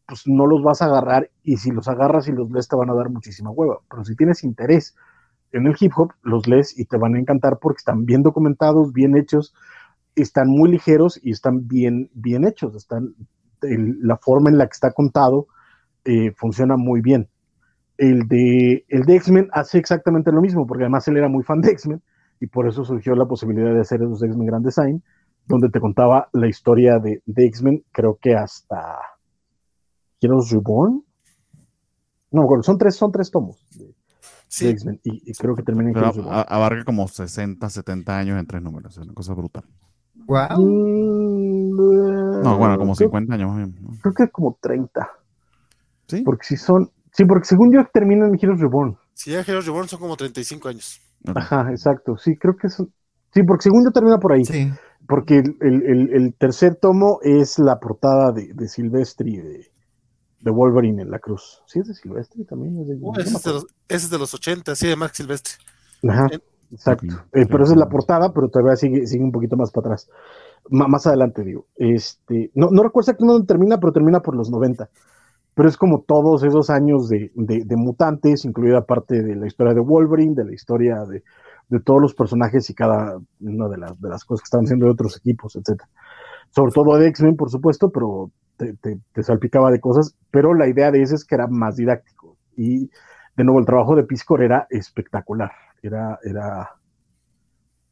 pues no los vas a agarrar y si los agarras y los lees te van a dar muchísima hueva. Pero si tienes interés en el hip hop, los lees y te van a encantar porque están bien documentados, bien hechos, están muy ligeros y están bien, bien hechos. Están, el- la forma en la que está contado eh, funciona muy bien. El de, el de X-Men hace exactamente lo mismo, porque además él era muy fan de X-Men y por eso surgió la posibilidad de hacer esos X-Men Grand Design, donde te contaba la historia de, de X-Men, creo que hasta Heroes Reborn. No, bueno, son tres, son tres tomos de, X-Men y, y creo que termina en Pero Heroes Reborn. abarca como 60, 70 años en tres números. Es una cosa brutal. Wow. Mm, No, bueno, como creo- 50 años más bien. ¿no? Creo que como 30. ¿Sí? Porque si son. Sí, porque según yo terminan en Heroes Reborn. si ya Heroes Reborn son como 35 años. Ajá, exacto. Sí, creo que son. Sí, porque según yo termina por ahí. Sí. Porque el, el- el- el tercer tomo es la portada de, de Silvestri de, de Wolverine en la cruz. Sí, es de Silvestri también. Es de, no ese, es de los, ese es de los 80, sí, de Mark Silvestre. Ajá, en- exacto. Eh, pero esa es la portada, pero todavía sigue, sigue un poquito más para atrás. Ma- más adelante, digo. Este, no, no recuerdo exactamente dónde termina, pero termina por los 90. Pero es como todos esos años de, de- de mutantes, incluida parte de la historia de Wolverine, de la historia de, de todos los personajes y cada una de las, de las cosas que estaban haciendo de otros equipos, etcétera. Sobre todo de X-Men, por supuesto, pero te, te- te salpicaba de cosas. Pero la idea de ese es que era más didáctico. Y de nuevo, el trabajo de Piscor era espectacular. Era, era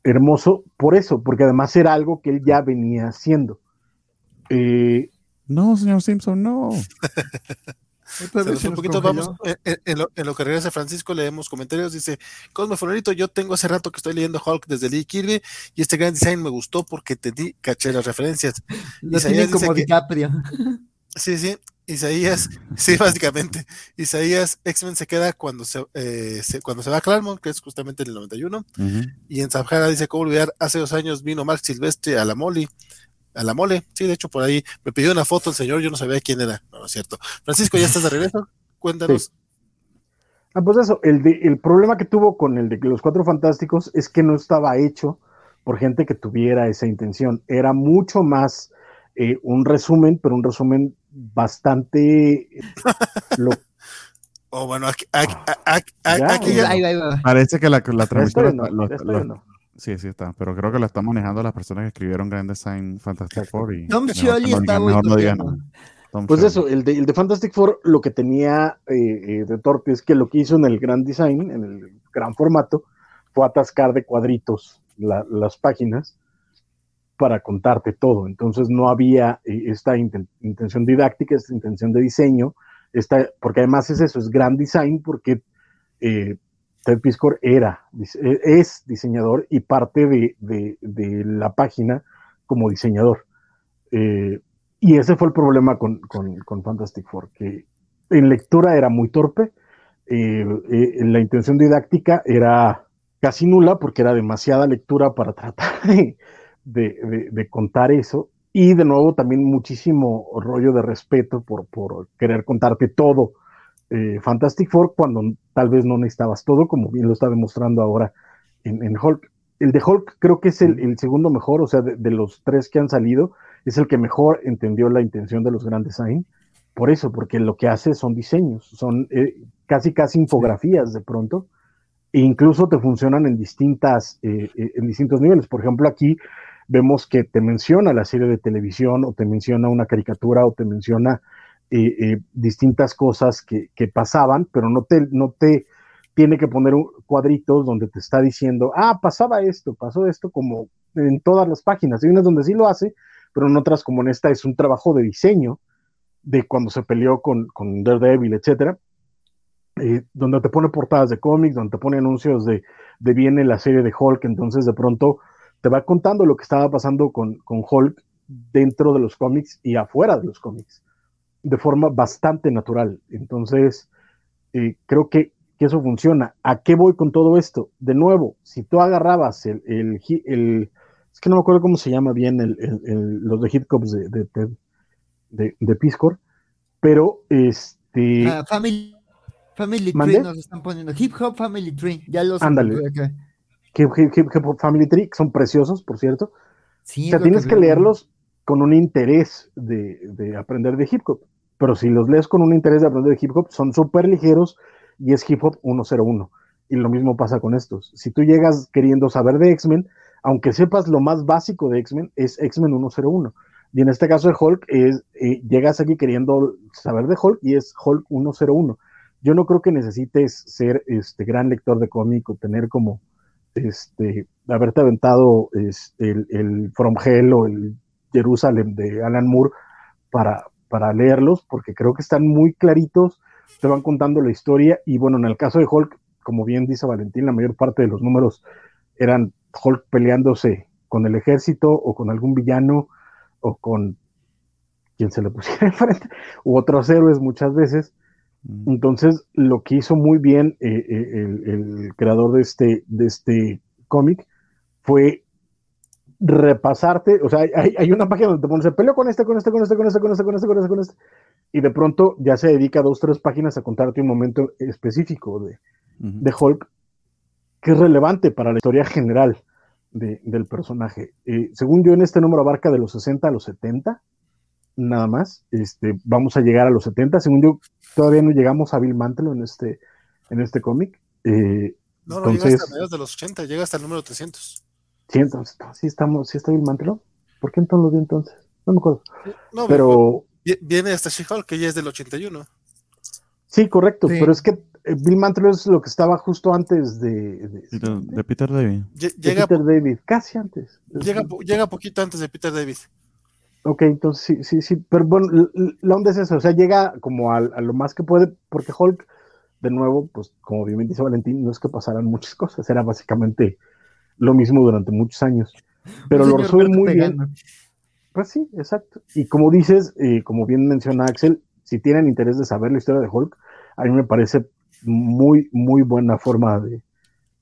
hermoso por eso, porque además era algo que él ya venía haciendo. Eh, No, señor Simpson, no. Un poquito, vamos, en, en- en lo, en lo que regresa Francisco, leemos comentarios, dice, Cosme Florito, yo tengo hace rato que estoy leyendo Hulk desde Lee Kirby y este gran design me gustó porque te di, caché las referencias. Lo como que- DiCaprio. Sí, sí, Isaías, sí, básicamente, Isaías X-Men se queda cuando se, eh, se- cuando se va a Claremont, que es justamente en el 91, Ujú. y en Sahara dice, ¿cómo olvidar? Hace dos años vino Mark Silvestre a la Moli, a la mole, sí, de hecho por ahí me pidió una foto el señor, yo no sabía quién era, no, no es cierto. Francisco, ¿ya estás de regreso? Cuéntanos. ah, pues eso, el, de- el problema que tuvo con el de los Cuatro Fantásticos es que no estaba hecho por gente que tuviera esa intención. Era mucho más eh, un resumen, pero un resumen bastante... eh, lo- Oh, bueno, aquí, aquí, aquí- aquí- Ya, aquí Ahí ya- va, ahí va, ahí va. Parece que la, la transmisión viendo, lo-. Sí, sí está. Pero creo que lo están manejando las personas que escribieron Grand Design Fantastic. Four. Y Tom mejor Scioli no está digan- mejor no digan boicoteando. nada. Tom Pues eso, el de, el de Fantastic Four lo que tenía eh, eh, de torpe es que lo que hizo en el gran design, en el gran formato, fue atascar de cuadritos la- las páginas para contarte todo. Entonces no había eh, esta inten- intención didáctica, esta intención de diseño, esta, porque además es eso, es gran design, porque eh, Ted Piscor era, eh, es diseñador y parte de, la página como diseñador. Eh, y ese fue el problema con, Fantastic Four, que en lectura era muy torpe, eh, la intención didáctica era casi nula porque era demasiada lectura para tratar de, de- de- de contar eso. Y de nuevo también muchísimo rollo de respeto por, por querer contarte todo. eh, Fantastic Four cuando tal vez no necesitabas todo, como bien lo está demostrando ahora en, en Hulk. El de Hulk creo que es el, el segundo mejor, o sea, de, de los tres que han salido, es el que mejor entendió la intención de los Grand Design. Por eso, porque lo que hace son diseños, son eh, casi casi infografías de pronto, e incluso te funcionan en distintas, eh, eh, en distintos niveles. Por ejemplo, aquí vemos que te menciona la serie de televisión, o te menciona una caricatura, o te menciona eh, eh, distintas cosas que, pasaban, pero no te, no te tiene que poner cuadritos donde te está diciendo, ah, pasaba esto, pasó esto, como en todas las páginas. Hay unas donde sí lo hace, pero en otras, como en esta, es un trabajo de diseño de cuando se peleó con, con Daredevil, etcétera, eh, donde te pone portadas de cómics, donde te pone anuncios de, de viene la serie de Hulk, entonces de pronto te va contando lo que estaba pasando con, con Hulk dentro de los cómics y afuera de los cómics, de forma bastante natural. Entonces, eh, creo que, que eso funciona. ¿A qué voy con todo esto? De nuevo, si tú agarrabas el, el, es que no me acuerdo cómo se llama bien el, los de Hitcops de, de, de, de, de Piscor, pero este... Ah, family, family. Tree nos están poniendo. Hip Hop Family Tree. Ya los Ándale. Hip, Hip- Hip- Hop Family Tree, que son preciosos, por cierto. Sí, o sea, tienes que leerlos con un interés de, de aprender de hip hop. Pero si los lees con un interés de aprender de hip hop, son súper ligeros y es hip hop 101. Y lo mismo pasa con estos. Si tú llegas queriendo saber de X-Men, aunque sepas lo más básico de X-Men, es X-Men 101. Y en este caso de Hulk, es, eh, llegas aquí queriendo saber de Hulk y es Hulk 101. Yo no creo que necesites ser este gran lector de cómic o tener como este, haberte aventado el, el From Hell o el Jerusalem de Alan Moore para, para leerlos, porque creo que están muy claritos, te van contando la historia y bueno, en el caso de Hulk, como bien dice Valentín, la mayor parte de los números eran Hulk peleándose con el ejército o con algún villano o con quien se le pusiera enfrente, u otros héroes muchas veces. Mm. Entonces, lo que hizo muy bien eh, eh, el, el creador de este, de este cómic fue repasarte, o sea, hay, hay una página donde te pones, se peleó con este, con este, con este, con este, con este, con este, con este, con este, y de pronto ya se dedica dos, tres páginas a contarte un momento específico de, Ujú. de Hulk que es relevante para la historia general de- del personaje. Eh, según yo, en este número abarca de los 60 a los 70, nada más. Este, vamos a llegar a los 70. Según yo, todavía no llegamos a Bill Mantelo en este, en este cómic. Eh, No, no llega entonces, hasta mediados de los 80, llega hasta el número 300. sí, entonces, sí, estamos, sí está Bill Mantelo. ¿Por qué entonces lo vi entonces? No me acuerdo. No, Pero vi- viene hasta She-Hulk, que ya es del 81. sí, correcto. Sí. Pero es que eh, Bill Mantelo es lo que estaba justo antes de, de- Peter- de Peter David. De Llega, Peter David, casi antes. llega, llega poquito antes de Peter David. Ok, entonces sí, sí, sí, pero bueno, la onda es eso, o sea, llega como al- a, lo más que puede, porque Hulk, de nuevo, pues como bien dice Valentín, no es que pasaran muchas cosas, era básicamente lo mismo durante muchos años, pero lo resuelve muy bien. Pues sí, exacto. Y como dices, eh, como bien menciona Axel, si tienen interés de saber la historia de Hulk, a mí me parece muy, muy buena forma de,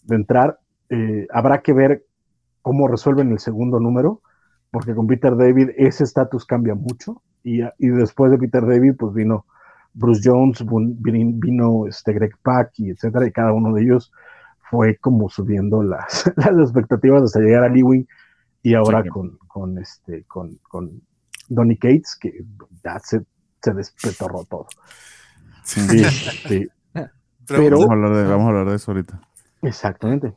de entrar. Eh, habrá que ver cómo resuelven el segundo número, porque con Peter David ese estatus cambia mucho. Y, y después de Peter David, pues vino Bruce Jones, vino este Greg Pak y etcétera, y cada uno de ellos fue como subiendo las, las expectativas hasta llegar a Lee y ahora Sí. con, con este con, con Donny Cates que ya se, se despetorró todo. Este, Pero, Pero- Vamos a, hablar de, vamos a hablar de eso ahorita. exactamente.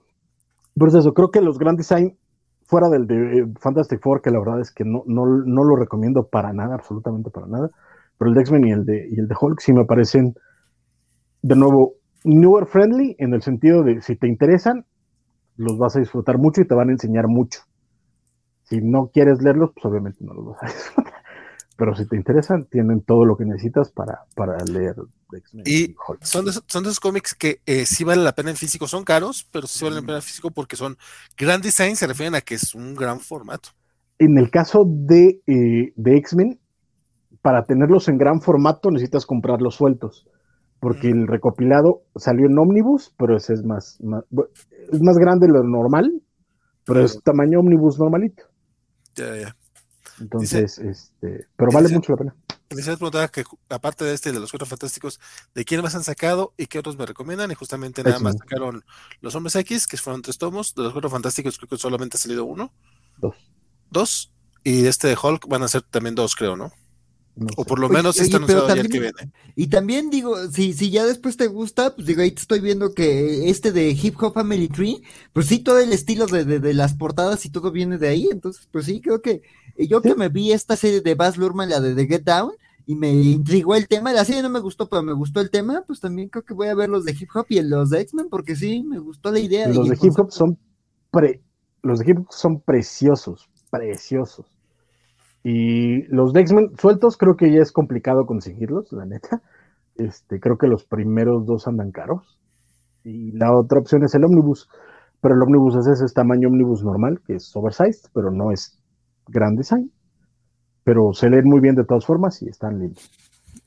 Por eso, creo que los Grand Design, fuera del de eh, Fantastic Four, que la verdad es que no, no, no lo recomiendo para nada, absolutamente para nada, Pero el de X-Men y, el de, y el de Hulk sí me parecen, de nuevo, newer friendly en el sentido de si te interesan, los vas a disfrutar mucho y te van a enseñar mucho. Si no quieres leerlos, pues obviamente no los vas a disfrutar. Pero si te interesan, tienen todo lo que necesitas para, para leer X-Men Y son de, esos- son de esos cómics que eh, sí valen la pena en físico, son caros, pero sí valen la pena en físico porque son gran design, se refieren a que es un gran formato. En el caso de, eh, de X-Men, para tenerlos en gran formato necesitas comprarlos sueltos. Porque el recopilado salió en Omnibus, pero ese es más, es más grande de lo normal, pero es tamaño Omnibus normalito. Ya, ya. Entonces, este, pero vale dice- mucho la pena. Que aparte de este de los cuatro fantásticos, ¿de quién más han sacado y qué otros me recomiendan? Y justamente nada más sacaron los hombres X, que fueron tres tomos, de los cuatro fantásticos creo que solamente ha salido uno, Dos. dos, y de este de Hulk van a ser también dos, creo, ¿no? No O por lo menos está oye, pero anunciado ya el que también- viene. Y también digo, si, si ya después te gusta, pues digo, ahí te estoy viendo que este de Hip Hop Family Tree, pues sí, todo el estilo de, de, de las portadas y todo viene de ahí, entonces, pues sí, creo que yo que me vi esta serie de Baz Luhrmann, la de The Get Down, y me intrigó el tema, la serie no me gustó, pero me gustó el tema, pues también creo que voy a ver los de Hip Hop y los de X-Men, porque sí, me gustó la idea. Los el de hip hop son pre- los de hip hop son preciosos, preciosos. Y los de X-Men sueltos creo que ya es complicado conseguirlos, la neta. Este, creo que los primeros dos andan caros. Y la otra opción es el Omnibus. Pero el Omnibus es ese es tamaño Omnibus normal, que es oversized, pero no es gran design. Pero se leen muy bien de todas formas y están lindos.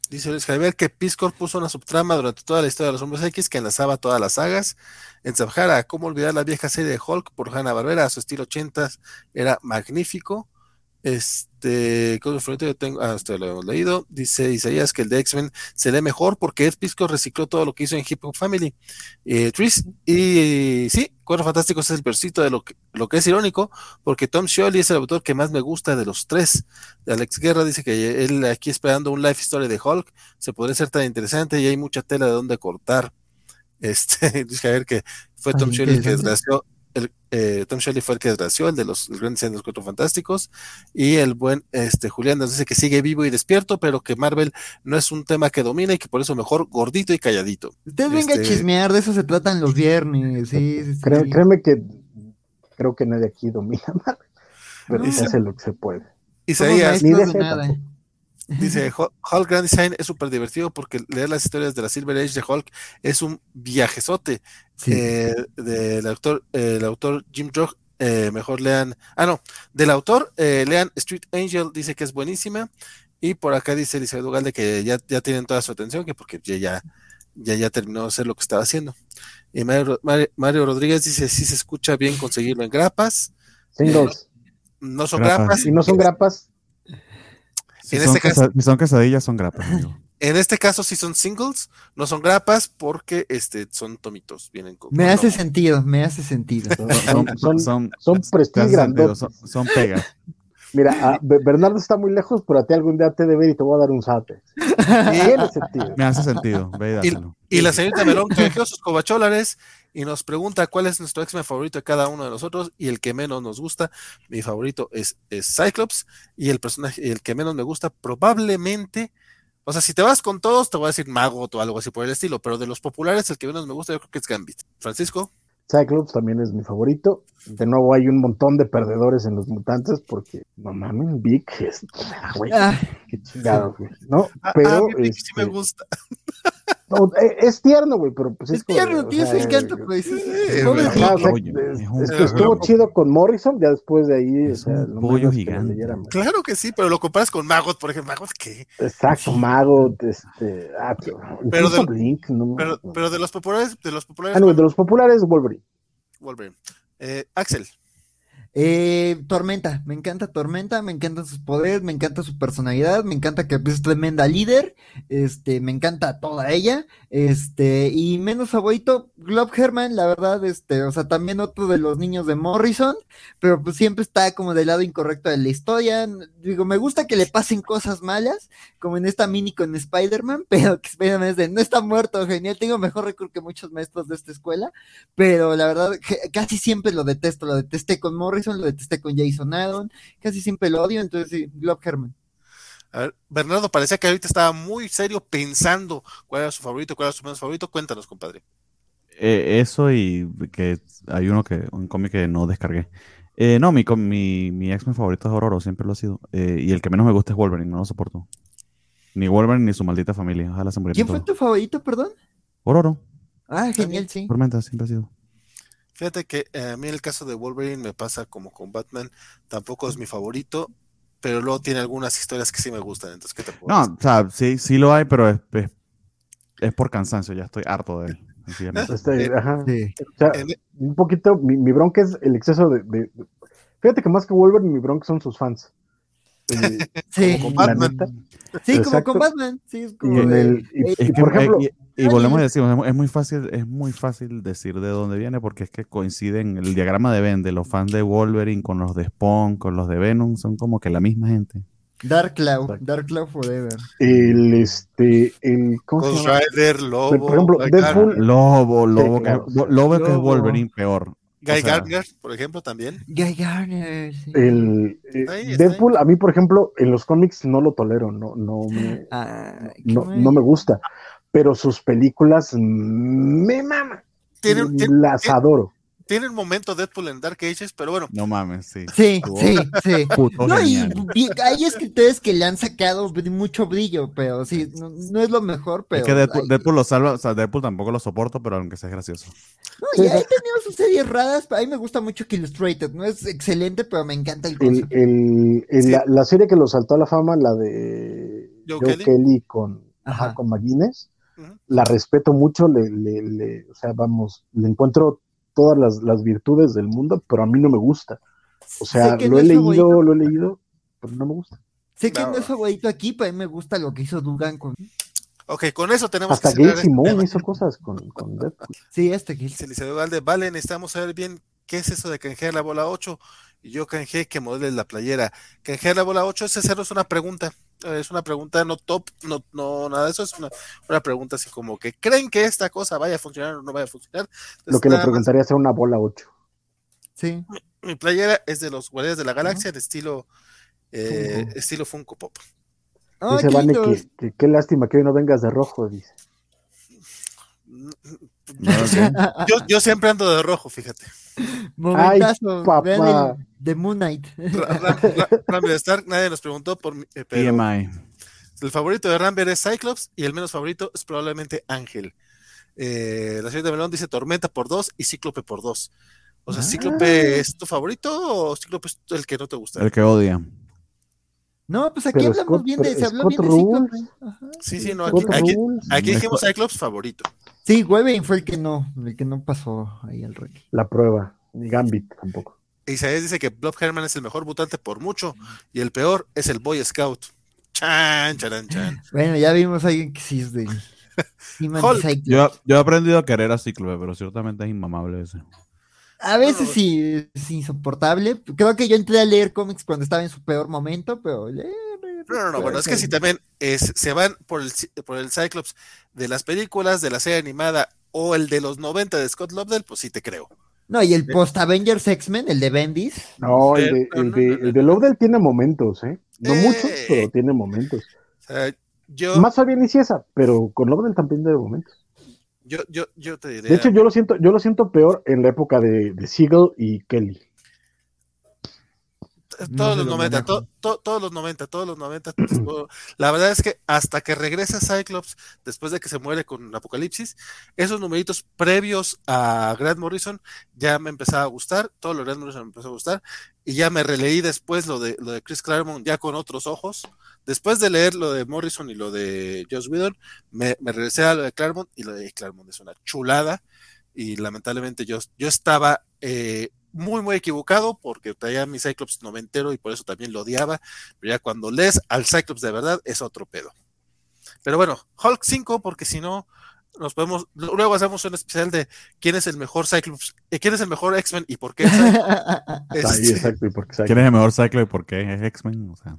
Dice Luis Javier que Piscor puso una subtrama durante toda la historia de los hombres X que enlazaba todas las sagas. En Sahara, ¿cómo olvidar la vieja serie de Hulk por Hanna Barbera? Su estilo 80 era magnífico. Este, ¿qué otro favorito yo tengo? Ah, este lo hemos leído. Dice Isaías que el de X-Men se lee mejor porque Ed Piscor recicló todo lo que hizo en Hip Hop Family. Eh, Tris, y sí, Cuatro Fantásticos es el versito de lo que, lo que es irónico, porque Tom Scioli es el autor que más me gusta de los tres. Alex Guerra dice que él aquí esperando un life story de Hulk se podría ser tan interesante y hay mucha tela de donde cortar. Este, dice Javier que fue Tom Scioli que desgració, el, eh, Tom Scioli fue el que desgració, el de los el gran diseño de los cuatro fantásticos, y el buen este Julián nos dice que sigue vivo y despierto, pero que Marvel no es un tema que domina y que por eso mejor gordito y calladito. Usted venga a Este- chismear, de eso se tratan los viernes, sí, sí, sí. Cré- créeme que creo que nadie aquí domina Marvel, pero No. se hace lo que se puede. Isaías Ni de nada. tampoco. Dice, Hul- Hulk Grand Design es súper divertido porque leer las historias de la Silver Age de Hulk es un viajezote. Sí. Eh, del autor, eh, el autor Jim Jog, eh, mejor lean, ah no, del autor eh, lean Street Angel, dice que es buenísima. Y por acá dice Elizabeth Ugalde que ya, ya tienen toda su atención, que porque ya, ya, ya, ya terminó de hacer lo que estaba haciendo. Y Mario, Ro- Mario- Mario Rodríguez dice, sí se escucha bien conseguirlo en grapas. Singles. No son Grapas. grapas. Si no son grapas, Si En son, este caso- si son quesadillas, son grapas, amigo. En este caso sí son singles, no son grapas porque este, son tomitos, vienen con... Me hace logo. sentido, me hace sentido. son, son, son, son, son pegas. Mira, a- Be- Bernardo está muy lejos, pero a ti algún día te de ver y te voy a dar un zate. Tiene sentido. Me hace sentido. Ve y la señorita Melón canjeó sus cobacholares y nos pregunta cuál es nuestro X-Men favorito de cada uno de nosotros y el que menos nos gusta. Mi favorito es, es Cyclops y el personaje, el que menos me gusta probablemente, o sea, si te vas con todos te voy a decir Magot o algo así por el estilo, pero de los populares el que menos me gusta yo creo que es Gambit. Francisco, Cyclops también es mi favorito. De nuevo hay un montón de perdedores en los mutantes porque, no mames, Vic es... ah, güey, Ah, qué chingados, güey, ¿no? Ah, Pero sí me este, gusta. No, eh, es tierno, güey, pero pues es, es como de, tierno, o tiene su sea, encanto, eh, pues. estuvo chido con Morrison, ya después de ahí, Es o sea, un no pollo mames que lo gigante. Claro que sí, pero lo comparas con Magot, por ejemplo, Magot que... Exacto, Mago, este, ah, pero, Pero Blink, no, Pero, no. pero de los populares, de los populares, Ah, no, de los populares, Wolverine. Wolverine. Eh, Axel, Eh, Tormenta, me encanta Tormenta, me encantan sus poderes, me encanta su personalidad, me encanta que es tremenda líder, este, me encanta toda ella, este, y menos favorito, Glob Herman, la verdad, este, o sea, también otro de los niños de Morrison, pero pues siempre está como del lado incorrecto de la historia, digo, me gusta que le pasen cosas malas, como en esta mini con Spider-Man, pero que Spider-Man es de, no está muerto, genial, tengo mejor récord que muchos maestros de esta escuela, pero la verdad, casi siempre lo detesto, lo detesté con Morrison, lo detesté con Jason Aaron, casi siempre lo odio, entonces sí, Glob Herman. A ver, Bernardo parecía que ahorita estaba muy serio pensando cuál era su favorito, cuál era su menos favorito. Cuéntanos, compadre. Eh, eso y que hay uno que, un cómic que no descargué. Eh, no, mi, mi, mi X-Men favorito es Ororo, siempre lo ha sido. Eh, y el que menos me gusta es Wolverine, no lo soporto. Ni Wolverine ni su maldita familia. Ojalá se murieran ¿Quién fue tu favorito, perdón? Ororo, Ah, genial, sí. Tormenta, siempre ha sido. Fíjate que eh, a mí el caso de Wolverine me pasa como con Batman, tampoco es mi favorito, pero luego tiene algunas historias que sí me gustan, entonces ¿qué te puedo No, decir? o sea, sí, sí lo hay, pero es, es, es por cansancio, ya estoy harto de él. sencillamente. Este, Eh, ajá. Sí. O sea, En- un poquito, mi, mi bronca es el exceso de, de- de- Fíjate que más que Wolverine, mi bronca son sus fans. Eh, Sí. Como la Batman. Sí, como con Batman. Sí, es Y, como en de- el, y, eh, y que, por ejemplo, y, y volvemos a decir, es muy- fácil, es muy fácil decir de dónde viene, porque es que coinciden el diagrama de Venn de los fans de Wolverine con los de Spawn, con los de Venom, son como que la misma gente. Dark Cloud. Exacto. Dark Cloud Forever. el este, el, ¿cómo se Ghost llama? Rider, Lobo, Por ejemplo, Deadpool- Lobo, Lobo, que. Lobo que es. Wolverine peor. Guy o sea- Gardner, por ejemplo, también. Guy Garner. sí. El, eh, Deadpool, a mí, por ejemplo, en los cómics no lo tolero, no, no me, Ah, no, no me gusta. Pero sus películas me maman. Tienen, tienen, Las adoro. Tienen un momento Deadpool en Dark Ages, pero bueno, No mames, sí. Sí, sí, sí. puto No, y hay escritores que le han sacado mucho brillo, pero sí, no, no es lo mejor, pero. Es que Deadpool, Deadpool lo salva, o sea, Deadpool tampoco lo soporto, pero aunque sea gracioso. no, y ha sí. tenido sus series raras, pero a mí me gusta mucho que Illustrated, no es excelente, pero me encanta el El, concepto. el- el- Sí. la, la serie que lo saltó a la fama, la de Joe Joe, Kelly. Kelly. con, ajá, Ajá. con McGuinness, la respeto mucho, le, le- le- o sea, vamos, le encuentro todas las, las virtudes del mundo, pero a mí no me gusta. O sea, lo no he es leído, favorito, lo he leído, pero no me gusta. sé que No, no es favorito aquí, pero a mí me gusta lo que hizo Dugan con. ok, con eso tenemos Hasta que este Simón tema. hizo cosas con, con Deadpool. Sí, este que Dice Eliseo Valde, vale, necesitamos saber bien qué es eso de canjear la bola 8. Y yo canjeé que modeles la playera. Canjear la bola 8 es hacernos una pregunta. Es una pregunta no top, no, no nada de eso, es una, una pregunta así como que creen que esta cosa vaya a funcionar o no vaya a funcionar. Lo que le preguntaría es una bola 8. Sí. mi playera es de los Guardianes de la Galaxia, de estilo, eh, Funko. estilo Funko Pop. Ah, dice Vane que, que qué lástima que hoy no vengas de rojo, dice. No lo sé. Yo, yo siempre ando de rojo, fíjate. Momentazo. papá. vean el de Moon Knight. Ra- Ra- Ra- Rambler Stark, nadie nos preguntó por mi- eh, pero el favorito de Rambler es Cyclops y el menos favorito es probablemente Ángel. Eh, la señorita Melón dice Tormenta por dos y Cíclope por dos. O sea, Ah. ¿Cíclope es tu favorito o Cíclope es el que no te gusta? El que odia. No, pues aquí Pero hablamos Scott- bien de, se habló bien de Scott Cíclope. Rules. Ajá. Sí, sí, no, aquí, aquí, aquí dijimos Cyclops favorito. Sí, Wolverine fue el que no, el que no pasó ahí al ranking. La prueba. Ni Gambit tampoco. Isaías dice que Blob Herman es el mejor mutante por mucho y el peor es el Boy Scout. Chan, charan, chan. Bueno, ya vimos a alguien que sí es de. Cyclops. Yo, yo he aprendido a querer a Cíclope, pero ciertamente es inmamable ese. A veces No, sí es insoportable. Creo que yo entré a leer cómics cuando estaba en su peor momento, pero. eh, No, no, no, bueno, es que si también es, se van por el, por el Cyclops de las películas, de la serie animada o el de los 90 de Scott Lobdell, pues sí te creo. No, y el post Avengers X-Men, el de Bendis. No, el de, el de, el de Lobdell tiene momentos, ¿eh? No Eh. muchos, pero tiene momentos. O sea, yo, Más Fabián y Ciesa, pero con Lobdell también tiene momentos. Yo, yo, yo te diré. De hecho, yo lo siento, yo lo siento peor en la época de, de Siegel y Kelly. Todos los lo 90, manejo. to- to- todos los 90, todos los 90. todo- la verdad es que hasta que regresa Cyclops, después de que se muere con Apocalipsis, esos numeritos previos a Grant Morrison ya me empezaba a gustar, todo lo de Grant Morrison me empezó a gustar, y ya me releí después lo de, lo de Chris Claremont ya con otros ojos. Después de leer lo de Morrison y lo de Joss Whedon, me, me regresé a lo de Claremont y lo de Claremont es una chulada. Y lamentablemente yo, yo estaba eh, muy, muy equivocado porque traía mi Cyclops noventero y por eso también lo odiaba. Pero ya cuando lees al Cyclops de verdad es otro pedo. Pero bueno, Hulk 5, porque si no, nos podemos, luego hacemos un especial de quién es el mejor Cyclops, eh, quién es el mejor X-Men y por qué. Este, exacto, y por qué ¿Quién es el mejor Cyclops y por qué es X-Men? O sea,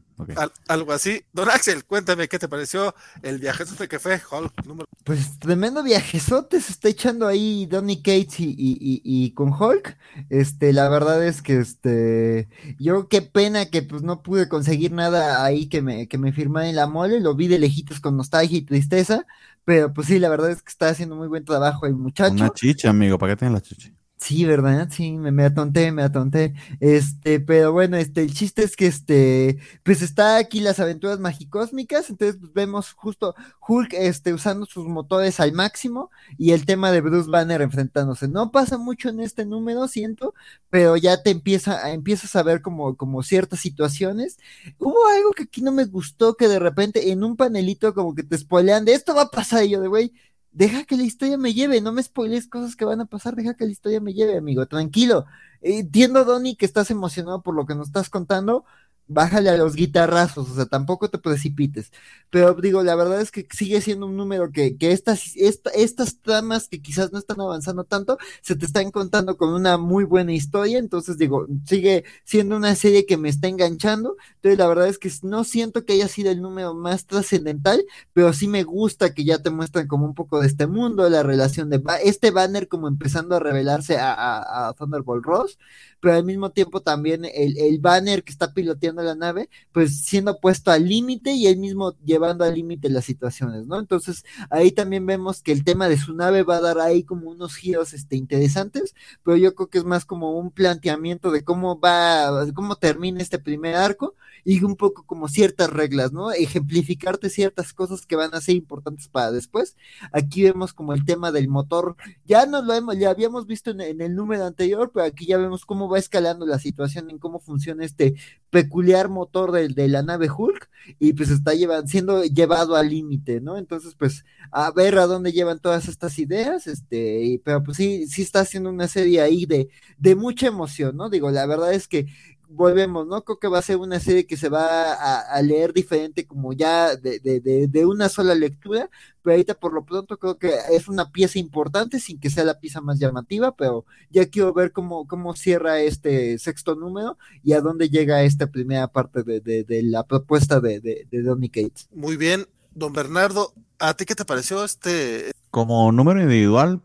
algo así. Don Axel, cuéntame qué te pareció el viajezote que fue Hulk número. Pues tremendo viajezote se está echando ahí Donny Cates y, y, y, con Hulk. Este, la verdad es que este, yo qué pena que pues no pude conseguir nada ahí que me, que me firmara en la mole, lo vi de lejitos con nostalgia y tristeza pero pues sí, la verdad es que está haciendo muy buen trabajo el muchacho. Una chicha, amigo, ¿para qué tienes la chicha? Sí, ¿verdad? Sí, me, me, atonté, me atonté. Este, pero bueno, este, el chiste es que este, pues está aquí las aventuras magicósmicas, entonces pues, vemos justo Hulk este, usando sus motores al máximo y el tema de Bruce Banner enfrentándose. No pasa mucho en este número, siento, pero ya te empieza, empiezas a ver como, como ciertas situaciones. Hubo algo que aquí no me gustó, que de repente en un panelito como que te spoilean de esto va a pasar y yo de güey deja que la historia me lleve, no me spoiles cosas que van a pasar, deja que la historia me lleve, amigo, tranquilo. Entiendo, Donny, que estás emocionado por lo que nos estás contando, bájale a los guitarrazos, o sea, tampoco te precipites. Pero digo, la verdad es que sigue siendo un número que, que estas, estas tramas que quizás no están avanzando tanto, se te están contando con una muy buena historia, entonces digo, sigue siendo una serie que me está enganchando, entonces la verdad es que no siento que haya sido el número más trascendental, pero sí me gusta que ya te muestran como un poco de este mundo, la relación de este banner como empezando a revelarse a Thunderbolt Ross, pero al mismo tiempo también el, el banner que está piloteando la nave, pues siendo puesto al límite y él mismo llevando al límite las situaciones, ¿no? Entonces ahí también vemos que el tema de su nave va a dar ahí como unos giros este, interesantes, pero yo creo que es más como un planteamiento de cómo va, cómo termina este primer arco y un poco como ciertas reglas, ¿no? Ejemplificarte ciertas cosas que van a ser importantes para después. Aquí vemos como el tema del motor, ya no lo hemos, ya habíamos visto en, en el número anterior, pero aquí ya vemos cómo va escalando la situación en cómo funciona este peculiar motor de, de la nave Hulk y pues está siendo llevado al límite, ¿no? Entonces, pues a ver a dónde llevan todas estas ideas, este, y, pero pues sí, sí está haciendo una serie ahí de, de mucha emoción, ¿no? Digo, la verdad es que volvemos, ¿no? Creo que va a ser una serie que se va a, leer diferente como ya de, de, de, una sola lectura, pero ahorita por lo pronto creo que es una pieza importante sin que sea la pieza más llamativa, pero ya quiero ver cómo, cómo cierra este sexto número y a dónde llega esta primera parte de, la propuesta de, de, Donny Cates. Muy bien, don Bernardo, ¿a ti qué te pareció este? Como número individual,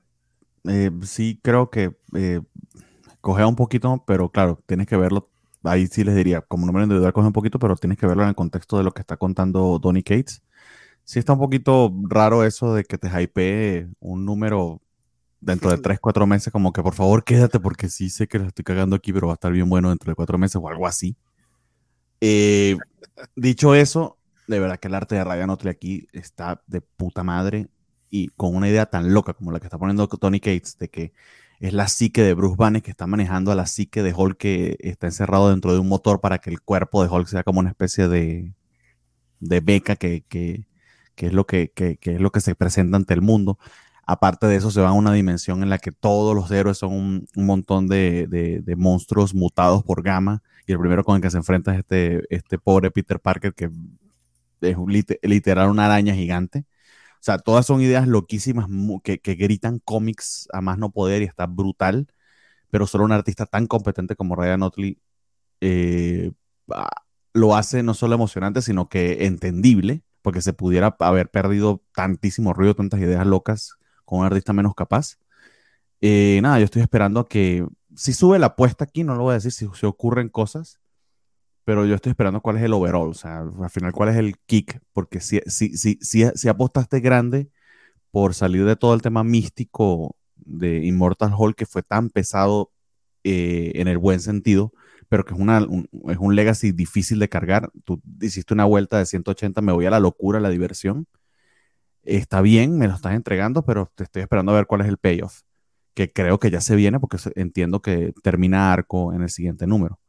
eh, sí creo que... Eh, cogea un poquito, pero claro, tienes que verlo ahí sí les diría, como número individual coge un poquito, pero tienes que verlo en el contexto de lo que está contando Donny Cates. Sí está un poquito raro eso de que te hypee un número dentro de 3, 4 meses, como que por favor quédate porque sí sé que lo estoy cagando aquí, pero va a estar bien bueno dentro de 4 meses o algo así. Eh, dicho eso, de verdad que el arte de Ryan Otley aquí está de puta madre y con una idea tan loca como la que está poniendo Tony Cates de que es la psique de Bruce Banner que está manejando a la psique de Hulk que está encerrado dentro de un motor para que el cuerpo de Hulk sea como una especie de, de beca que, que, que es lo que, que, es lo que se presenta ante el mundo. Aparte de eso, se va a una dimensión en la que todos los héroes son un, un montón de, de, de, monstruos mutados por gamma. Y el primero con el que se enfrenta es este, este pobre Peter Parker, que es un, literal una araña gigante. O sea, todas son ideas loquísimas que, gritan cómics a más no poder y está brutal, pero solo un artista tan competente como Ryan Otley eh, lo hace no solo emocionante, sino que entendible, porque se pudiera haber perdido tantísimo ruido, tantas ideas locas con un artista menos capaz. Eh, nada, yo estoy esperando a que si sube la apuesta aquí, no lo voy a decir si se ocurren cosas, pero yo estoy esperando cuál es el overall, o sea, al final cuál es el kick, porque si, si, si, si, apostaste grande por salir de todo el tema místico de Immortal Hulk, que fue tan pesado eh, en el buen sentido, pero que es, una, un, es un legacy difícil de cargar. Tú hiciste una vuelta de 180, me voy a la locura, a la diversión. Está bien, me lo estás entregando, pero te estoy esperando a ver cuál es el payoff, que creo que ya se viene porque entiendo que termina arco en el siguiente número.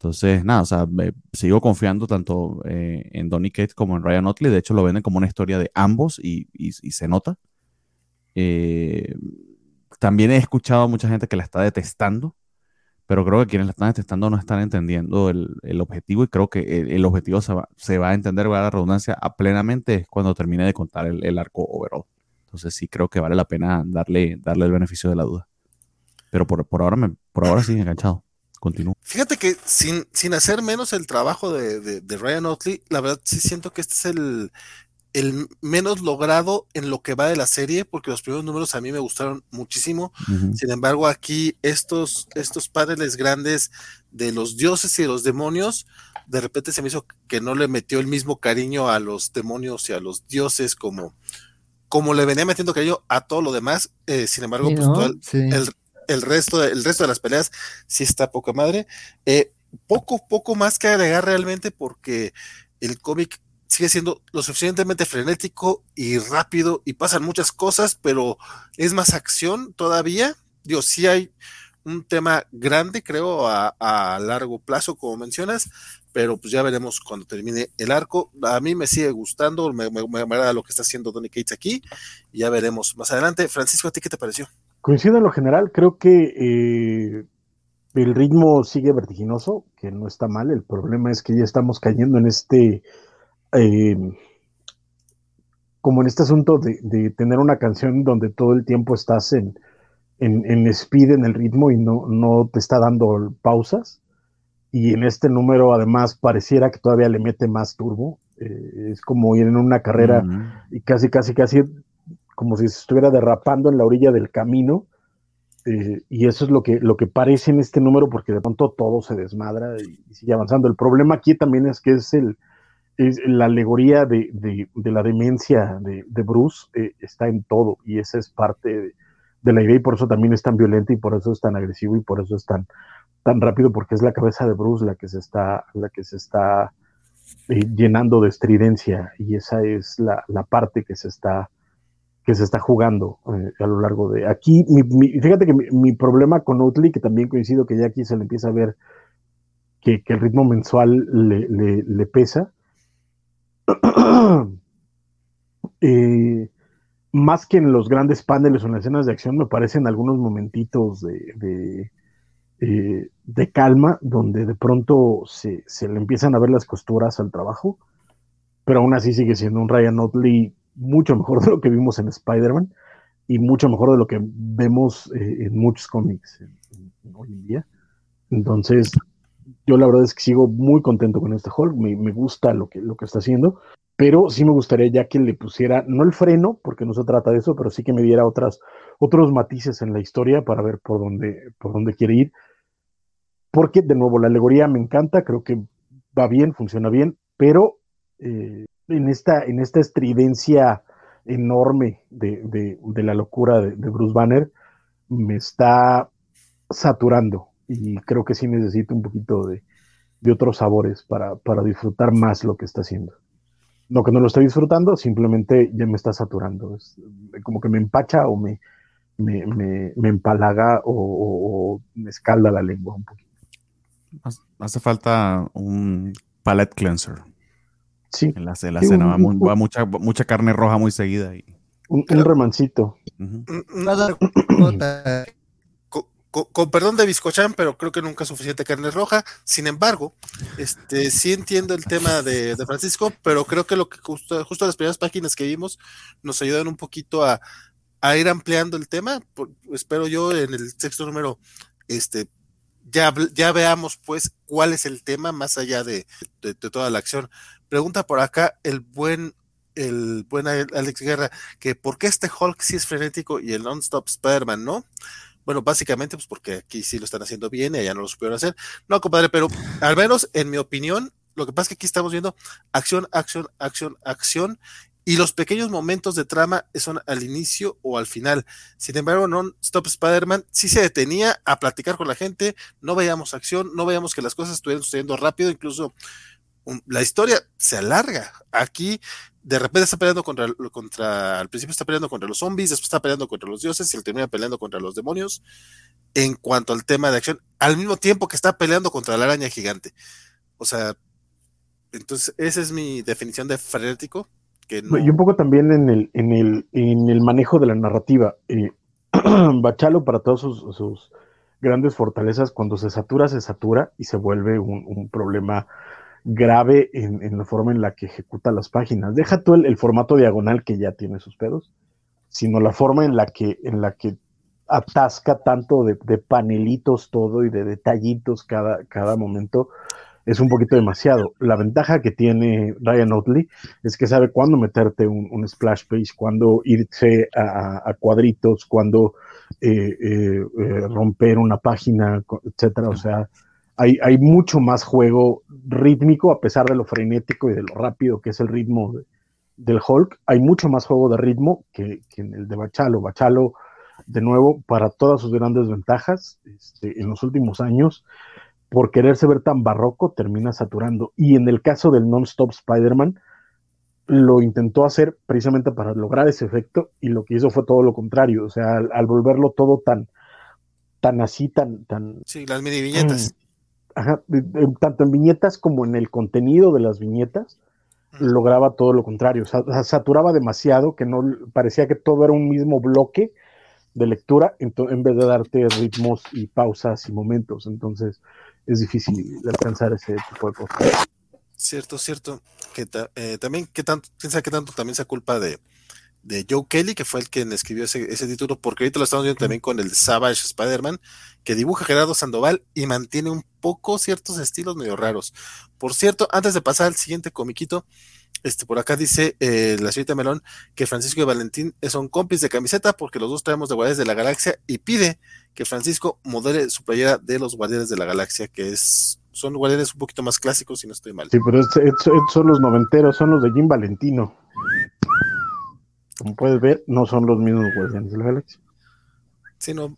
Entonces, nada, o sea, sigo confiando tanto eh, en Donny Cates como en Ryan Otley. De hecho, lo venden como una historia de ambos y, y, se nota. Eh, también he escuchado a mucha gente que la está detestando, pero creo que quienes la están detestando no están entendiendo el, el objetivo y creo que el, objetivo se va, a entender, va a la redundancia, plenamente cuando termine de contar el, el arco overall. Entonces sí creo que vale la pena darle, darle el beneficio de la duda. Pero por, por ahora, me, por ahora sí, enganchado. Continúo. Fíjate que sin, sin hacer menos el trabajo de, de, de Ryan Otley, la verdad sí siento que este es el, el menos logrado en lo que va de la serie, porque los primeros números a mí me gustaron muchísimo. Uh -huh. Sin embargo, aquí estos, estos paneles grandes de los dioses y de los demonios, de repente se me hizo que no le metió el mismo cariño a los demonios y a los dioses como, como le venía metiendo cariño a todo lo demás. Eh, sin embargo, sí, pues ¿no? todo el, sí. el, el, resto de, el resto de las peleas sí está poca madre. Eh, poco, poco más que agregar realmente porque el cómic sigue siendo lo suficientemente frenético y rápido y pasan muchas cosas, pero es más acción todavía. Digo, sí hay un tema grande, creo, a, largo plazo, como mencionas, pero pues ya veremos cuando termine el arco. A mí me sigue gustando, me, me, me agrada lo que está haciendo Donny Cates aquí, y ya veremos más adelante. Francisco, ¿a ti qué te pareció? Coincido en lo general, creo que eh, el ritmo sigue vertiginoso, que no está mal, el problema es que ya estamos cayendo en este eh, como en este asunto de, de, tener una canción donde todo el tiempo estás en, en, en, speed, en el ritmo y no, no te está dando pausas. Y en este número además pareciera que todavía le mete más turbo. Eh, es como ir en una carrera uh -huh. y casi, casi, casi como si se estuviera derrapando en la orilla del camino. Eh, y eso es lo que, lo que parece en este número porque de pronto todo se desmadra y, sigue avanzando. El problema aquí también es que es el, es la alegoría de, de, la demencia de, Bruce eh, está en todo y esa es parte de, la idea y por eso también es tan violento y por eso es tan agresivo y por eso es tan, tan rápido porque es la cabeza de Bruce la que se está, la que se está eh, llenando de estridencia y esa es la, la, parte que se está que se está jugando eh, a lo largo de aquí. Fíjate que mi, problema con Utley, que también coincido que ya aquí se le empieza a ver que, el ritmo mensual le, pesa, eh, más que en los grandes paneles o en las escenas de acción, me parecen algunos momentitos de, de, eh, de calma donde de pronto se, se, le empiezan a ver las costuras al trabajo, pero aún así sigue siendo un Ryan Otley mucho mejor de lo que vimos en Spider-Man y mucho mejor de lo que vemos eh, en muchos cómics hoy en día. Entonces, yo la verdad es que sigo muy contento con este Hulk, me, me, gusta lo que, lo que está haciendo, pero sí me gustaría ya que le pusiera, no el freno, porque no se trata de eso, pero sí que me diera otras, otros matices en la historia para ver por dónde, por dónde quiere ir. Porque, de nuevo, la alegoría me encanta, creo que va bien, funciona bien, pero eh, en, esta, en esta estridencia enorme de, de, la locura de, Bruce Banner, me está saturando y creo que sí necesito un poquito de, otros sabores para, para, disfrutar más lo que está haciendo. No que no lo estoy disfrutando, simplemente ya me está saturando. Es como que me empacha o me, me, me, empalaga o, o, o, me escalda la lengua un poquito. Hace falta un palette cleanser. Sí. En la, en la sí, cena un, va, mucha, mucha carne roja muy seguida. Y... Un, un remancito. Uh -huh con, con, perdón de Biscochan, pero creo que nunca es suficiente carne roja. Sin embargo, este sí entiendo el tema de, de Francisco, pero creo que lo que justo, justo, las primeras páginas que vimos nos ayudan un poquito a, a ir ampliando el tema. Por, espero yo en el sexto número, este ya, ya veamos pues cuál es el tema más allá de, de, de toda la acción. Pregunta por acá el buen el buen Alex Guerra que por qué este Hulk sí es frenético y el non-stop Spider-Man no. Bueno, básicamente, pues porque aquí sí lo están haciendo bien y allá no lo supieron hacer. No, compadre, pero al menos en mi opinión, lo que pasa es que aquí estamos viendo acción, acción, acción, acción, y los pequeños momentos de trama son al inicio o al final. Sin embargo, Non-Stop Spider-Man sí se detenía a platicar con la gente, no veíamos acción, no veíamos que las cosas estuvieran sucediendo rápido, incluso la historia se alarga. Aquí de repente está peleando contra, contra, al principio está peleando contra los zombies, después está peleando contra los dioses y termina peleando contra los demonios. En cuanto al tema de acción, al mismo tiempo que está peleando contra la araña gigante. O sea, entonces esa es mi definición de frenético. Y un poco también en el, en el, en el manejo de la narrativa. Eh, Bachalo, para todas sus, sus, grandes fortalezas, cuando se satura, se satura y se vuelve un problema grave en, la forma en la que ejecuta las páginas. Deja tú el, formato diagonal que ya tiene sus pedos, sino la forma en la que, en la que atasca tanto de, panelitos todo y de detallitos cada, cada momento, es un poquito demasiado. La ventaja que tiene Ryan Otley es que sabe cuándo meterte un, splash page, cuándo irse a, cuadritos, cuándo eh, eh, eh, romper una página, etcétera. O sea, hay, hay, mucho más juego rítmico, a pesar de lo frenético y de lo rápido que es el ritmo del Hulk. Hay mucho más juego de ritmo que, en el de Bachalo. Bachalo, de nuevo, para todas sus grandes ventajas, este, en los últimos años, por quererse ver tan barroco, termina saturando. Y en el caso del Non-Stop Spider-Man, lo intentó hacer precisamente para lograr ese efecto y lo que hizo fue todo lo contrario, o sea, al, volverlo todo tan, tan así, tan, tan... Sí, las mini viñetas. Ajá, tanto en viñetas como en el contenido de las viñetas, lograba todo lo contrario, o sea, saturaba demasiado, que no parecía que todo era un mismo bloque de lectura, en vez de darte ritmos y pausas y momentos, entonces es difícil alcanzar ese tipo de cosas. Cierto, cierto. Que eh, también, que tanto, piensa que tanto también se culpa de, de Joe Kelly, que fue el quien escribió ese, título, porque ahorita lo estamos viendo también con el Savage Spider-Man, que dibuja Gerardo Sandoval y mantiene un poco ciertos estilos medio raros. Por cierto, antes de pasar al siguiente comiquito, este, por acá dice eh, la señorita Melón que Francisco y Valentín son compis de camiseta porque los dos traemos de Guardianes de la Galaxia y pide que Francisco modele su playera de los Guardianes de la Galaxia, que es son guardianes un poquito más clásicos, si no estoy mal. Sí, pero son los noventeros, son los de Jim Valentino. Como puedes ver, no son los mismos Guardianes de la Galaxia. Sí, no.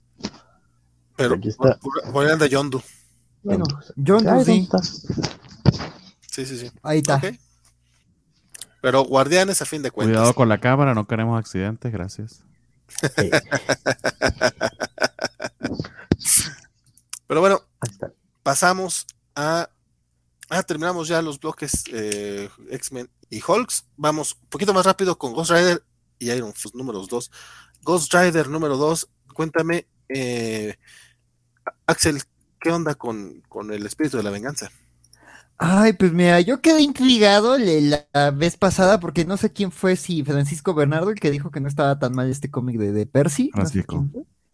Pero aquí está. Guardián de Yondu. Bueno, Yondu sí. Sí, sí, sí. Ahí está. Pero guardianes a fin de cuentas. Cuidado con la cámara, no queremos accidentes, gracias. Pero bueno, pasamos a. Ah, terminamos ya los bloques eh, X-Men y Hulks. Vamos un poquito más rápido con Ghost Rider y Iron Fist números 2. Ghost Rider número 2, cuéntame, eh, Axel, ¿qué onda con, con el espíritu de la venganza? Ay, pues mira, yo quedé intrigado la, vez pasada porque no sé quién fue, si Francisco Bernardo, el que dijo que no estaba tan mal este cómic de, Percy. Francisco.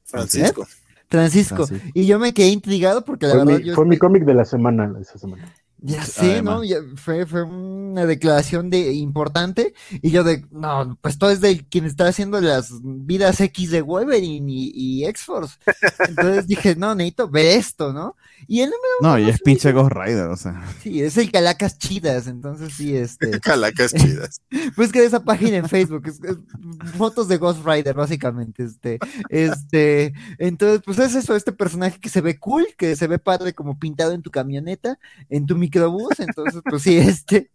Francisco. Francisco. Y yo me quedé intrigado porque la verdad. fue mi cómic de la semana, esa semana. Ya sé, ¿no? fue, fue una declaración de importante y yo de, no, pues todo es de quien está haciendo las vidas X de Wolverine y, y X-Force. Entonces dije, no, necesito ver esto, ¿no? Y el número No, y es pinche Ghost Rider, o sea. Sí, es el Calacas Chidas, entonces sí, este. Calacas Chidas. pues que esa página en Facebook, es, fotos de Ghost Rider, básicamente, este. Este, entonces, pues es eso, este personaje que se ve cool, que se ve padre como pintado en tu camioneta, en tu microbús, entonces, pues sí, este,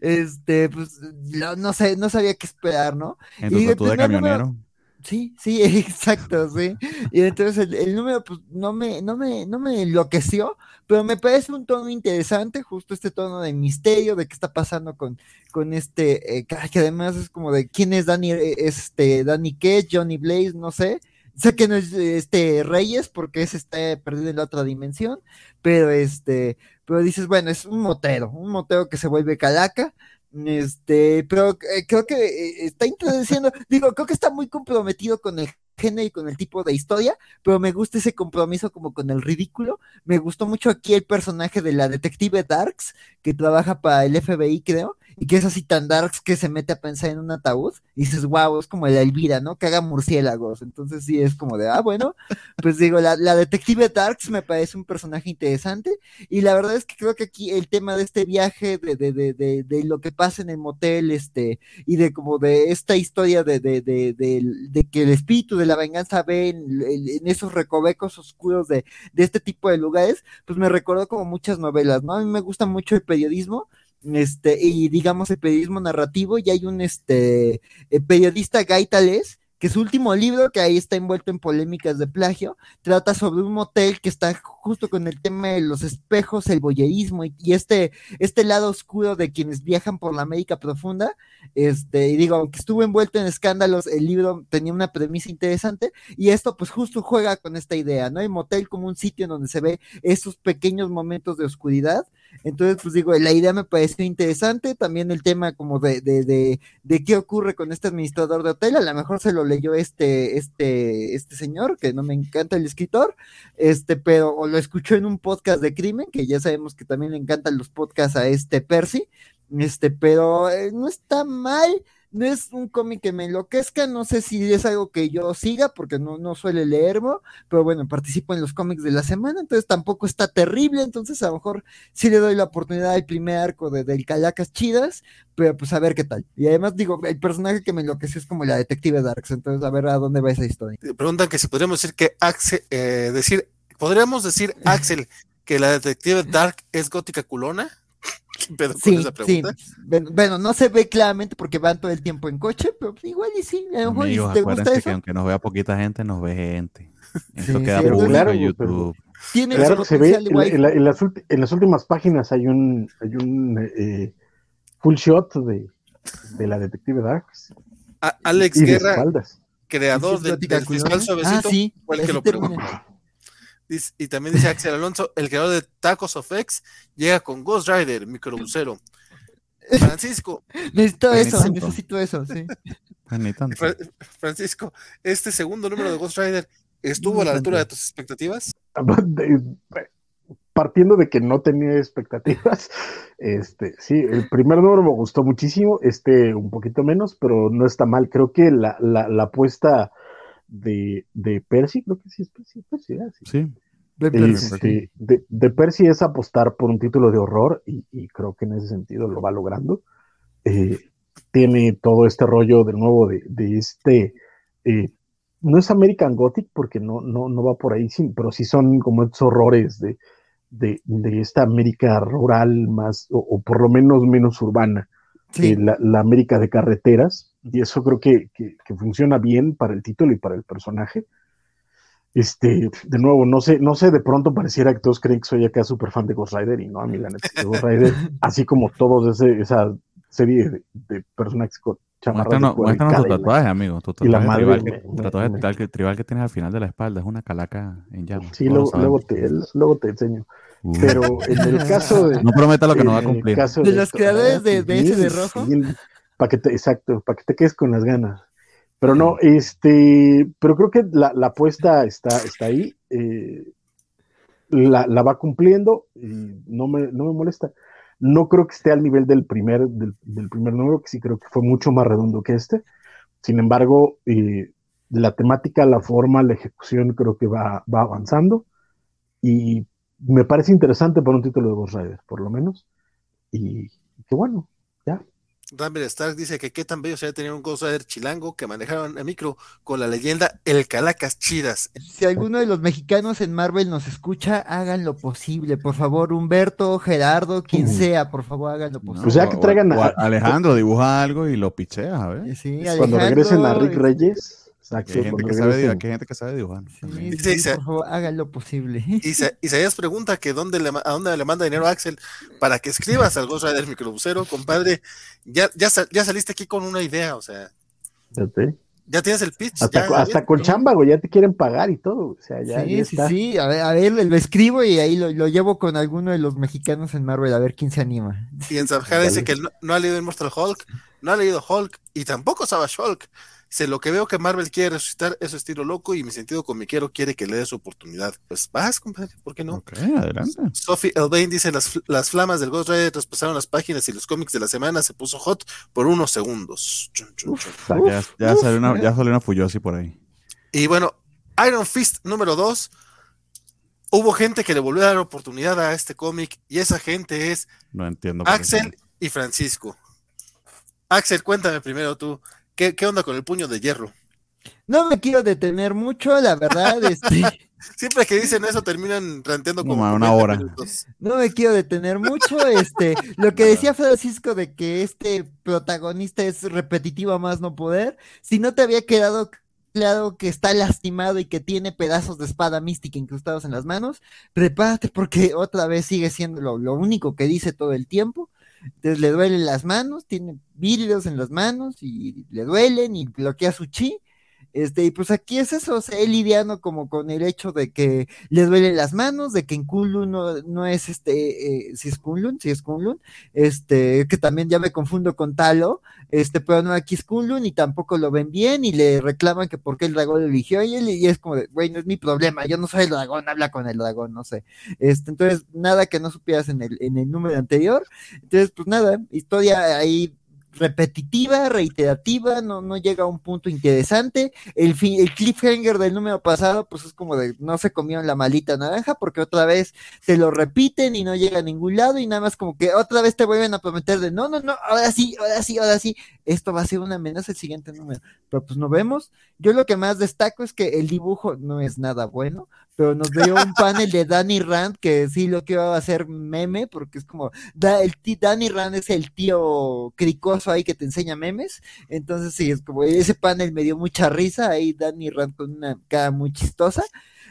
este, pues, no, sé, no sabía qué esperar, ¿no? En tu y de camionero. Sí, sí, exacto, sí. Y entonces el, número, pues, no me, no me, no me enloqueció, pero me parece un tono interesante, justo este tono de misterio, de qué está pasando con, con este, eh, que además es como de quién es Danny, eh, este, Danny K, Johnny Blaze, no sé, sé que no es este Reyes porque es este perdido en la otra dimensión, pero este, pero dices, bueno, es un motero, un motero que se vuelve calaca, este, pero eh, creo que eh, está introduciendo, digo, creo que está muy comprometido con el género y con el tipo de historia, pero me gusta ese compromiso como con el ridículo. Me gustó mucho aquí el personaje de la detective Darks, que trabaja para el FBI, creo, y que es así tan darks que se mete a pensar en un ataúd y dices, wow, es como la Elvira, ¿no? Que haga murciélagos. Entonces sí es como de, ah, bueno, pues digo, la, la, detective Darks me parece un personaje interesante y la verdad es que creo que aquí el tema de este viaje, de, de, de, de, de lo que pasa en el motel, este, y de como de esta historia de, de, de, de, que el espíritu de la venganza ve en, en esos recovecos oscuros de, de este tipo de lugares, pues me recordó como muchas novelas, ¿no? A mí me gusta mucho el periodismo este, y digamos el periodismo narrativo, y hay un este periodista Gaitales, que su último libro, que ahí está envuelto en polémicas de plagio, trata sobre un motel que está justo con el tema de los espejos, el boyerismo y, y este, este lado oscuro de quienes viajan por la América profunda. Este, y digo, aunque estuvo envuelto en escándalos, el libro tenía una premisa interesante y esto pues justo juega con esta idea, ¿no? El motel como un sitio en donde se ve esos pequeños momentos de oscuridad. Entonces, pues digo, la idea me pareció interesante, también el tema como de, de, de, qué ocurre con este administrador de hotel, a lo mejor se lo leyó este, este, este señor, que no me encanta el escritor, este, pero o lo escuchó en un podcast de crimen, que ya sabemos que también le encantan los podcasts a este Percy, este, pero eh, no está mal, no es un cómic que me enloquezca, no sé si es algo que yo siga, porque no, no suele leerlo, pero bueno, participo en los cómics de la semana, entonces tampoco está terrible, entonces a lo mejor sí le doy la oportunidad al primer arco de, del Calacas Chidas, pero pues a ver qué tal. Y además digo, el personaje que me enloqueció es como la detective Darks, entonces a ver a dónde va esa historia. Preguntan que si podríamos decir que Axel, eh, decir, podríamos decir, Axel, que la detective Dark es gótica culona. ¿Qué pedo con Sí, esa sí. pregunta? Bueno, bueno, no se ve claramente porque van todo el tiempo en coche, pero pues igual y sí, a lo mejor Amigos, te gusta acuérdense que eso, aunque nos vea poquita gente, nos ve gente. Esto Sí, queda sí, público claro, en pero- YouTube. tiene Claro se ve, en, la- en la- en las, en las últimas páginas hay un, hay un eh, full shot de, de la detective A- Alex y Guerra, creador ¿Sí de- del fiscal culona? suavecito, Ah, sí, fue el que lo preguntó. Dice- y también dice Axel Alonso, el creador de Tacos of X, llega con Ghost Rider, microbusero. Francisco, Necesito eso, tanto. necesito eso, sí. Tanto. Fra- Francisco, este segundo número de Ghost Rider estuvo a la altura de tus expectativas. Partiendo de que no tenía expectativas, este, sí, el primer número me gustó muchísimo, este un poquito menos, pero no está mal. Creo que la, la, la apuesta de, de Percy, creo que sí es Percy, Percy, sí. Este, de, de Percy es apostar por un título de horror y, y creo que en ese sentido lo va logrando. Eh, tiene todo este rollo de nuevo de, de este, eh, no es American Gothic porque no, no, no va por ahí, sí, pero sí son como estos horrores de, de, de esta América rural más, o, o por lo menos menos urbana, sí. eh, la, la América de carreteras, y eso creo que, que- que funciona bien para el título y para el personaje. Este, de nuevo, no sé, no sé, de pronto pareciera que todos creen que soy acá súper fan de Ghost Rider, y no, a mí la neta, Ghost Rider, así como todos ese, esa serie de, de personajes con chamarras de Muéstranos, tu tatuaje, amigo. Tu Y la tatuaje, madre tribal, me- que, me- tatuaje me- tribal que- tribal que tienes al final de la espalda. Es una calaca en llamas. Sí, luego, luego, te, luego te enseño. Pero en el caso de, No prometa lo que no va a cumplir. caso De los creadores de- de ese de sí, rojo. Para que te, exacto, para que te quedes con las ganas. Pero no, este, pero creo que la, la apuesta está, está ahí. eh, la, la va cumpliendo y no me, no me molesta. No creo que esté al nivel del primer, del, del primer número, que sí creo que fue mucho más redondo que este. Sin embargo, eh, la temática, la forma, la ejecución creo que va, va avanzando. Y me parece interesante para un título de Ghost Rider, por lo menos. Y que bueno, ya. Rambler Stark dice que qué tan bello sería tener un Ghost Rider chilango que manejaron a micro con la leyenda El Calacas Chidas. Si alguno de los mexicanos en Marvel nos escucha, hagan lo posible, por favor, Humberto, Gerardo, quien sea, por favor, hagan lo No, posible. Pues ya que traigan a- Alejandro dibuja algo y lo picheas, a ver. Sí, Cuando regresen a Rick Reyes, exacto, hay, gente que sabe, hay gente que sabe dibujar. también. Sí, Sí, sí, sí. por favor, hagan lo posible. Isa- Isaías pregunta que dónde le, a dónde le manda dinero a Axel para que escribas al Ghost Rider microbusero, compadre. Ya, ya, ya saliste aquí con una idea, o sea, ya tienes el pitch. Hasta, ya, hasta con chamba, güey, ya te quieren pagar y todo. O sea, ya, sí, ya sí, está. sí, a ver, a ver, lo escribo y ahí lo, lo llevo con alguno de los mexicanos en Marvel, a ver quién se anima. Y en Sarjara dice que no, no ha leído Immortal Hulk, no ha leído Hulk y tampoco Savage Hulk. Dice, lo que veo que Marvel quiere resucitar es su estilo loco y mi sentido comiquero quiere que le dé su oportunidad. Pues vas, compadre, ¿por qué no? Ok, adelante. Sophie Elbain dice, las, las flamas del Ghost Rider traspasaron las páginas y los cómics de la semana se puso hot por unos segundos. Ya, ya uf, salió una, ya salió una Fuyoshi por ahí. Y bueno, Iron Fist número 2. Hubo gente que le volvió a dar oportunidad a este cómic y esa gente es No entiendo. por qué. Axel y Francisco. Axel, cuéntame primero tú, ¿qué, qué onda con el puño de hierro? No me quiero detener mucho, la verdad, este, Siempre que dicen eso terminan ranteando No, como ma, una 40 hora. minutos. no me quiero detener mucho, este, lo que decía Francisco de que este protagonista es repetitivo a más no poder, si no te había quedado empleado que está lastimado y que tiene pedazos de espada mística incrustados en las manos, prepárate porque otra vez sigue siendo lo, lo único que dice todo el tiempo. Entonces le duelen las manos, tiene vidrios en las manos y le duelen y bloquea su chi. Este, y pues aquí es eso, o sea, como con el hecho de que le duelen las manos, de que en Kunlun no, no es este, eh, si es Kunlun, si es Kunlun, este, que también ya me confundo con Talo, este, pero no aquí es Kunlun y tampoco lo ven bien y le reclaman que por qué el dragón lo eligió y él, y es como de, güey, no es mi problema, yo no soy el dragón, habla con el dragón, no sé. Este, entonces, nada que no supieras en el, en el número anterior, entonces, pues nada, historia ahí repetitiva, reiterativa, no, no llega a un punto interesante. El, fin, el cliffhanger del número pasado, pues es como de no se comió la malita naranja, porque otra vez te lo repiten y no llega a ningún lado, y nada más como que otra vez te vuelven a prometer de no, no, no, ahora sí, ahora sí, ahora sí, esto va a ser una amenaza el siguiente número. Pero pues no vemos. Yo lo que más destaco es que el dibujo no es nada bueno, pero nos dio un panel de Danny Rand que sí lo que va a hacer meme, porque es como, da, el Danny Rand es el tío cricoso ahí que te enseña memes, entonces sí, es como, ese panel me dio mucha risa, ahí Danny Rand con una cara muy chistosa,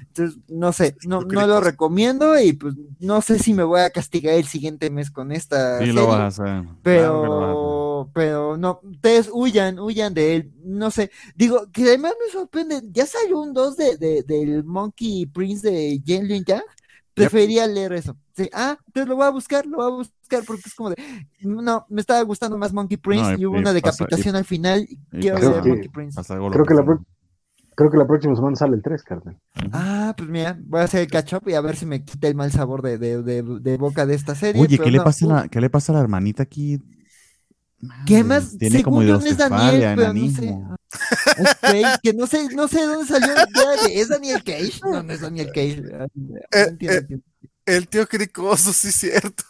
entonces, no sé, no, no lo recomiendo y pues no sé si me voy a castigar el siguiente mes con esta. Sí, lo vas a hacer. Pero, Claro pero no, ustedes huyan, huyan de él. No sé, digo, que además me sorprende, ya salió un 2 de, de, del Monkey Prince de Jen Lin Yang. Preferiría leer eso. Sí, ah, entonces lo voy a buscar, lo voy a buscar porque es como de, no, me estaba gustando más Monkey Prince No, y- y hubo y una pasa- decapitación al final quiero leer que- Monkey Prince. Creo que la Creo que la próxima semana sale el 3, carnal. Ah, pues mira, voy a hacer el catch up y a ver si me quita el mal sabor de, de, de, de boca de esta serie. Oye, pero ¿qué le, pasa a uh, la, ¿qué le pasa a la hermanita aquí? ¿Qué más? Tiene como Según yo no es Daniel, pero no sé. Ok, que no sé, no sé de dónde salió. ¿Es Daniel Cage? No, no es Daniel Cage. Ah, no entiendo, eh. entiendo. El tío cricoso, sí, cierto.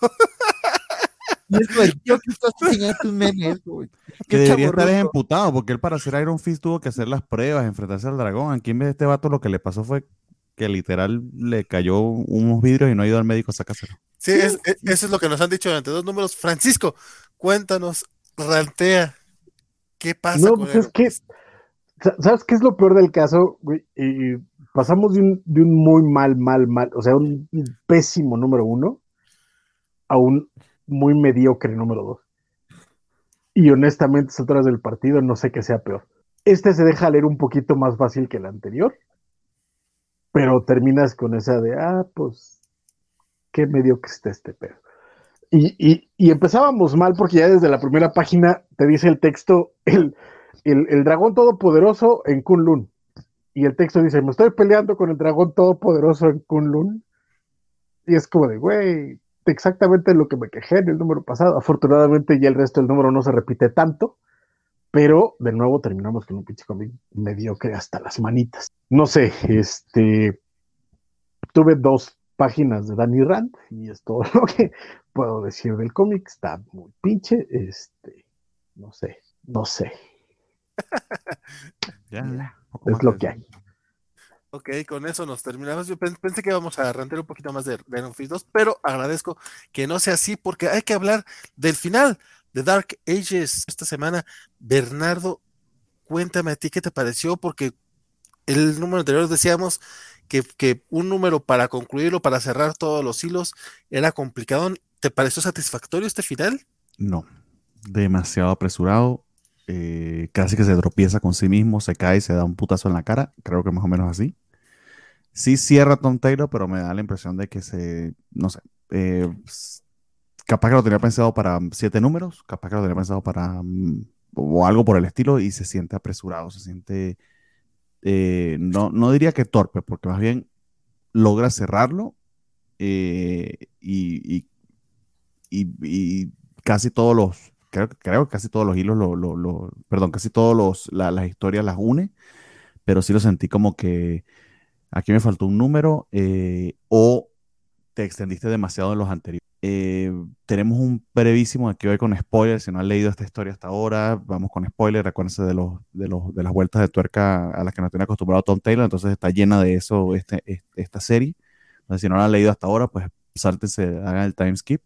Y es el tío que estás enseñando Que qué debería estar emputado, porque él para hacer Iron Fist tuvo que hacer las pruebas, enfrentarse al dragón. Aquí en vez de este vato lo que le pasó fue que literal le cayó unos vidrios y no ha ido al médico a sacárselo. Sí, es- es- eso es lo que nos han dicho durante dos números. Francisco, cuéntanos, rantea, ¿qué pasa No, pues es que, sa- ¿sabes qué es lo peor del caso? Y pasamos de un, de un muy mal, mal, mal, o sea, un pésimo número uno a un muy mediocre número dos. Y honestamente, es atrás del partido, no sé qué sea peor. Este se deja leer un poquito más fácil que el anterior, pero terminas con esa de, ah, pues, qué mediocre está este pedo. Y, empezábamos mal porque ya desde la primera página te dice el texto, el, el, el dragón todopoderoso en Kunlun. Y el texto dice, me estoy peleando con el dragón todopoderoso en Kunlun. Y es como de, güey, exactamente lo que me quejé en el número pasado. Afortunadamente ya el resto del número no se repite tanto, pero de nuevo terminamos con un pinche cómic mediocre hasta las manitas. No sé, este, tuve dos páginas de Danny Rand y es todo lo que puedo decir del cómic. Está muy pinche, este, no sé, no sé. Ya, es lo que hay. Ok, con eso nos terminamos. Yo pen- pensé que íbamos a rantear un poquito más de, de Iron Fist 2, pero agradezco que no sea así porque hay que hablar del final de Dark Ages esta semana. Bernardo, cuéntame a ti qué te pareció, porque el número anterior decíamos que, que un número para concluirlo, para cerrar todos los hilos, era complicado. ¿Te pareció satisfactorio este final? No, demasiado apresurado. eh, casi que se tropieza con sí mismo, se cae y se da un putazo en la cara. Creo que más o menos así. Sí cierra Tom Taylor, pero me da la impresión de que se, no sé, eh, capaz que lo tenía pensado para siete números, capaz que lo tenía pensado para mm, o algo por el estilo y se siente apresurado, se siente, eh, no, no diría que torpe, porque más bien logra cerrarlo eh, y- y- y casi todos los, creo, creo que casi todos los hilos, lo, lo- lo- perdón, casi todos los, la- las historias las une, pero sí lo sentí como que aquí me faltó un número eh, o te extendiste demasiado en los anteriores. Eh, tenemos un brevísimo, aquí voy con spoilers, si no han leído esta historia hasta ahora, vamos con spoilers, recuérdense de, los, de, los, de las vueltas de tuerca a las que nos tiene acostumbrado Tom Taylor, entonces está llena de eso este, este- esta serie. Entonces, si no la han leído hasta ahora, pues sáltense, hagan el time skip.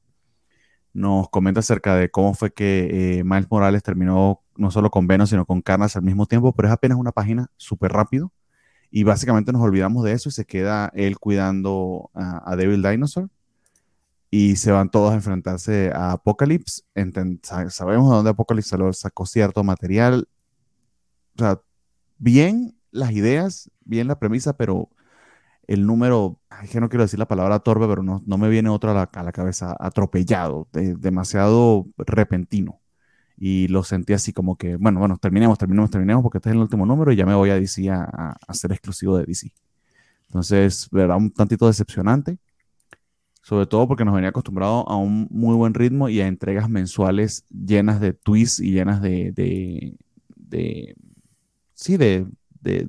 Nos comenta acerca de cómo fue que eh, Miles Morales terminó no solo con Venom, sino con Carnage al mismo tiempo, pero es apenas una página súper rápido. Y básicamente nos olvidamos de eso y se queda él cuidando a, Devil Dinosaur. Y se van todos a enfrentarse a Apocalypse. sabemos de dónde Apocalypse sacó cierto material. O sea, bien las ideas, bien la premisa, pero el número, es que no quiero decir la palabra torpe, pero no, no me viene otra a la, cabeza, atropellado, demasiado repentino. Y lo sentí así como que, bueno, bueno, terminemos, terminemos, terminemos, porque este es el último número y ya me voy a DC a, a, ser exclusivo de DC. Entonces, verdad, un tantito decepcionante, sobre todo porque nos venía acostumbrado a un muy buen ritmo y a entregas mensuales llenas de twists y llenas de, de, de sí, de, de,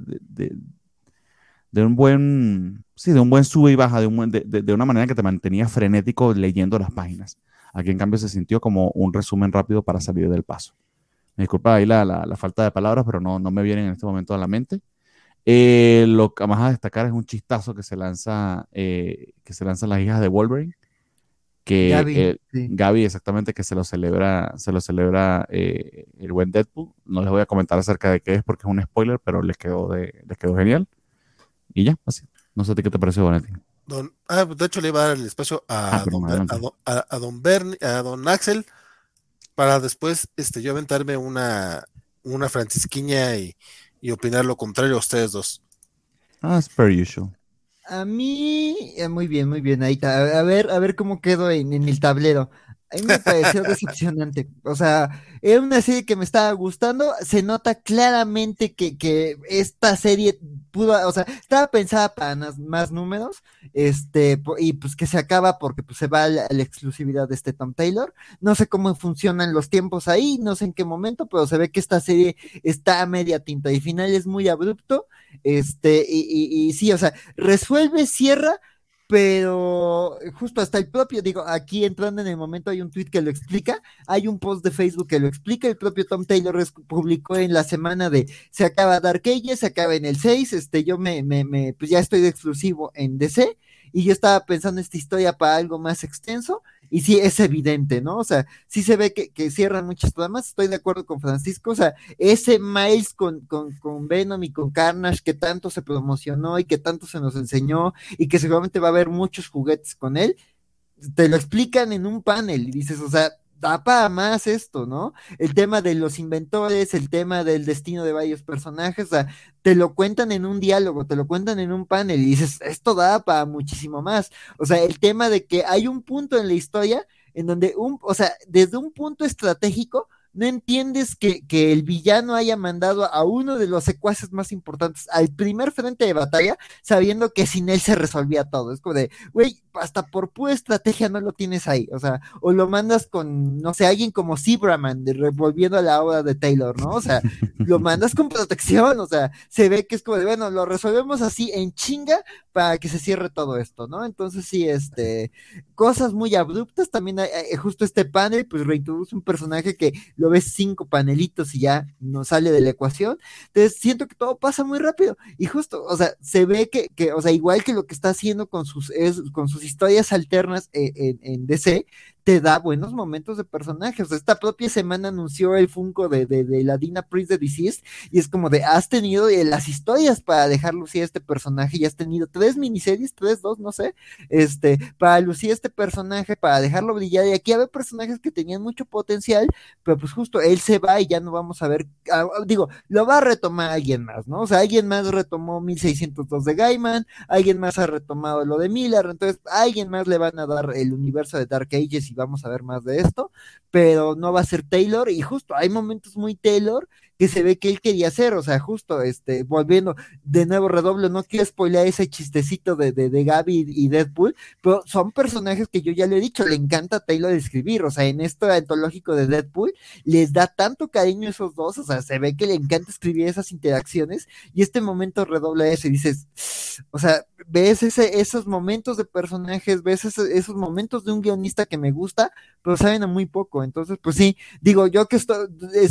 de un buen, sí, de un buen sube y baja, de, un de, una manera que te mantenía frenético leyendo las páginas. Aquí en cambio se sintió como un resumen rápido para salir del paso. Me disculpa ahí la, la, falta de palabras, pero no, no me vienen en este momento a la mente. Eh, lo que más a destacar es un chistazo que se lanza, eh, que se lanzan las hijas de Wolverine, que Gaby, exactamente que se lo celebra, se lo celebra eh, el buen Deadpool. No les voy a comentar acerca de qué es porque es un spoiler, pero les quedó de, les quedó genial. Y ya, así. No sé qué te pareció, Valentín. Don, ah, de hecho, le iba a dar el espacio a, ah, don, a, don, Bernie, a don Axel, para después este, yo aventarme una, una francisquiña y, y opinar lo contrario a ustedes dos. As per usual. A mí, eh, muy bien, muy bien. Ahí está. A ver, a ver cómo quedo en, en el tablero. A mí me pareció decepcionante. O sea, era una serie que me estaba gustando. Se nota claramente que, que esta serie pudo, o sea, estaba pensada para más, números, este, y pues que se acaba porque pues se va la, la, exclusividad de este Tom Taylor. No sé cómo funcionan los tiempos ahí, no sé en qué momento, pero se ve que esta serie está a media tinta y final es muy abrupto. Este, y, y, y sí, o sea, resuelve, cierra, pero justo hasta el propio, digo, aquí entrando en el momento hay un tweet que lo explica, hay un post de Facebook que lo explica, el propio Tom Taylor publicó en la semana de se acaba Dark Ages, se acaba en el 6, este, yo me, me, me pues ya estoy de exclusivo en DC, y yo estaba pensando esta historia para algo más extenso, y sí es evidente, ¿no? O sea, sí se ve que, cierran muchas programas, estoy de acuerdo con Francisco, o sea, ese Miles con, con, con, Venom y con Carnage que tanto se promocionó y que tanto se nos enseñó y que seguramente va a haber muchos juguetes con él, te lo explican en un panel y dices, o sea, da para más esto, ¿no? El tema de los inventores, el tema del destino de varios personajes, o sea, te lo cuentan en un diálogo, te lo cuentan en un panel y dices, esto da para muchísimo más. O sea, el tema de que hay un punto en la historia en donde un, o sea, desde un punto estratégico, no entiendes que, que, el villano haya mandado a uno de los secuaces más importantes al primer frente de batalla, sabiendo que sin él se resolvía todo. Es como de, güey, hasta por pura estrategia no lo tienes ahí. O sea, o lo mandas con, no sé, alguien como Zebraman, revolviendo a la obra de Taylor, ¿no? O sea, lo mandas con protección, o sea, se ve que es como de, bueno, lo resolvemos así en chinga para que se cierre todo esto, ¿no? Entonces sí, este, cosas muy abruptas, también hay, justo este panel, pues reintroduce un personaje que lo ves cinco panelitos y ya no sale de la ecuación. Entonces siento que todo pasa muy rápido y justo, o sea, se ve que, que o sea, igual que lo que está haciendo con sus, es, con sus historias alternas eh, en, en DC, te da buenos momentos de personajes. Esta propia semana anunció el Funko de, de, la Dina Priest de Disease y es como de, has tenido eh, las historias para dejar lucir este personaje y has tenido tres miniseries, tres, dos, no sé, este, para lucir este personaje, para dejarlo brillar. Y aquí había personajes que tenían mucho potencial, pero pues justo él se va y ya no vamos a ver, ah, digo, lo va a retomar alguien más, ¿no? O sea, alguien más retomó 1602 de Gaiman, alguien más ha retomado lo de Miller, entonces alguien más le van a dar el universo de Dark Ages vamos a ver más de esto, pero no va a ser Taylor y justo hay momentos muy Taylor que se ve que él quería hacer, o sea, justo, este, volviendo, de nuevo redoble, no quiero spoilear ese chistecito de, de, de Gaby y Deadpool, pero son personajes que yo ya le he dicho, le encanta a Taylor escribir, o sea, en esto antológico de Deadpool, les da tanto cariño a esos dos, o sea, se ve que le encanta escribir esas interacciones, y este momento redobla eso y dices, o sea, ves ese, esos momentos de personajes, ves esos, momentos de un guionista que me gusta, pero saben a muy poco, entonces, pues sí, digo, yo que estoy,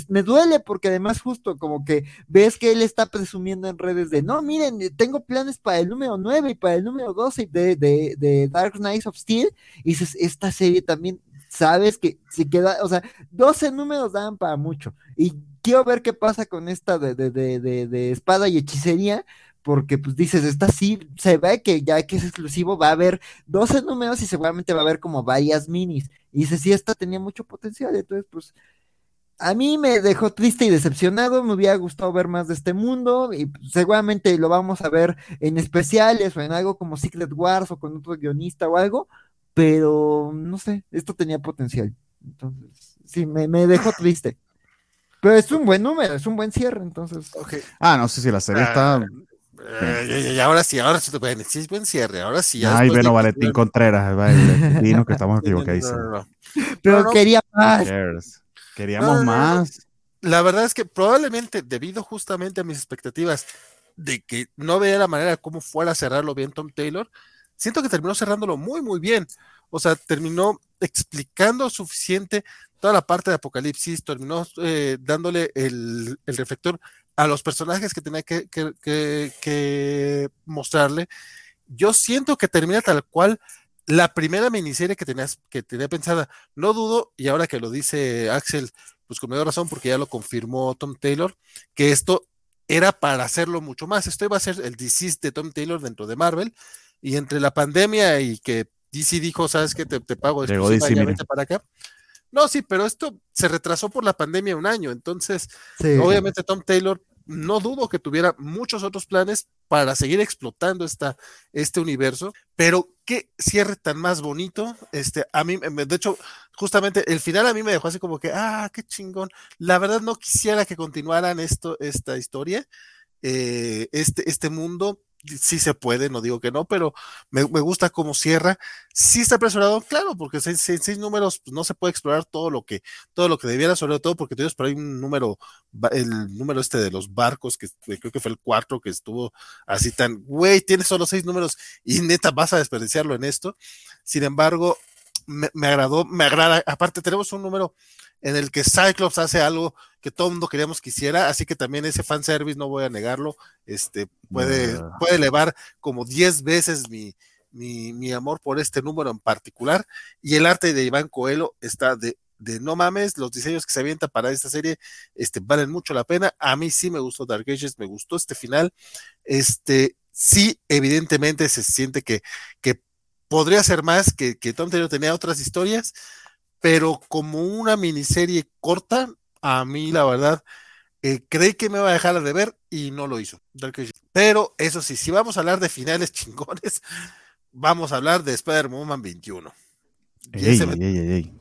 me duele porque además justo como que ves que él está presumiendo en redes de, no, miren, eh, tengo planes para el número 9 y para el número 12 de, de, Dark Knights of Steel, y dices, esta serie también sabes que si queda, o sea, 12 números dan para mucho. Y quiero ver qué pasa con esta de, de, de espada y hechicería, porque pues dices, esta sí, se ve que ya que es exclusivo va a haber 12 números y seguramente va a haber como varias minis. Y dices, sí, esta tenía mucho potencial, entonces pues a mí me dejó triste y decepcionado, me hubiera gustado ver más de este mundo y seguramente lo vamos a ver en especiales o en algo como Secret Wars o con otro guionista o algo, pero no sé, esto tenía potencial. Entonces, sí, me, me dejó triste. Pero es un buen número, es un buen cierre, entonces. Okay. Ah, no sé si la serie está. Ah, eh, y ahora sí, ahora sí te pueden decir, es buen cierre, ahora sí. ya Ay, bueno, de- Valentín Contreras, dinos que estamos equivocadísimos. No, no, no. Pero no. quería más. Queríamos No, más. La verdad es que probablemente debido justamente a mis expectativas de que no veía la manera de cómo fuera a cerrarlo bien Tom Taylor, siento que terminó cerrándolo muy, muy bien. O sea, terminó explicando suficiente toda la parte de Apocalipsis, terminó eh, dándole el, el reflector a los personajes que tenía que, que- que- que mostrarle. Yo siento que termina tal cual la primera miniserie que tenías, que tenía pensada. No dudo, y ahora que lo dice Axel, pues con mayor razón, porque ya lo confirmó Tom Taylor, que esto era para hacerlo mucho más. Esto iba a ser el DC de Tom Taylor dentro de Marvel, y entre la pandemia y que DC dijo, ¿sabes qué? Te, te pago Llegó exclusiva, DC, ya mira. vete para acá. No, sí, pero esto se retrasó por la pandemia un año, entonces Sí. obviamente Tom Taylor no dudo que tuviera muchos otros planes para seguir explotando esta, este universo, pero qué cierre tan más bonito. Este, a mí, me- de hecho, justamente el final a mí me dejó así como que, ah, qué chingón. La verdad no quisiera que continuaran esto, esta historia, eh, este, este mundo. Sí se puede, no digo que no, pero me, me gusta cómo cierra. Sí está apresurado, claro, porque seis, seis- números pues, no se puede explorar todo lo que todo lo que debiera, sobre todo porque tienes por ahí un número el número este de los barcos, que creo que fue el cuarto que estuvo así tan, güey, tienes solo seis números y neta vas a desperdiciarlo en esto. Sin embargo, me, me agradó, me agrada. Aparte, tenemos un número en el que Cyclops hace algo que todo el mundo queríamos que hiciera, así que también ese fanservice, no voy a negarlo, este, puede, puede elevar como 10 veces mi, mi, mi amor por este número en particular. Y el arte de Iván Coelho está de, de no mames, los diseños que se avienta para esta serie este, valen mucho la pena. A mí sí me gustó Dark Ages, me gustó este final. Este, sí, evidentemente se siente que, que podría ser más, que, que Tom Taylor tenía otras historias, pero como una miniserie corta, a mí la verdad, eh, creí que me iba a dejar de ver y no lo hizo. Pero eso sí, si vamos a hablar de finales chingones, vamos a hablar de Spider-Man 21. Y Ey, ey, ey.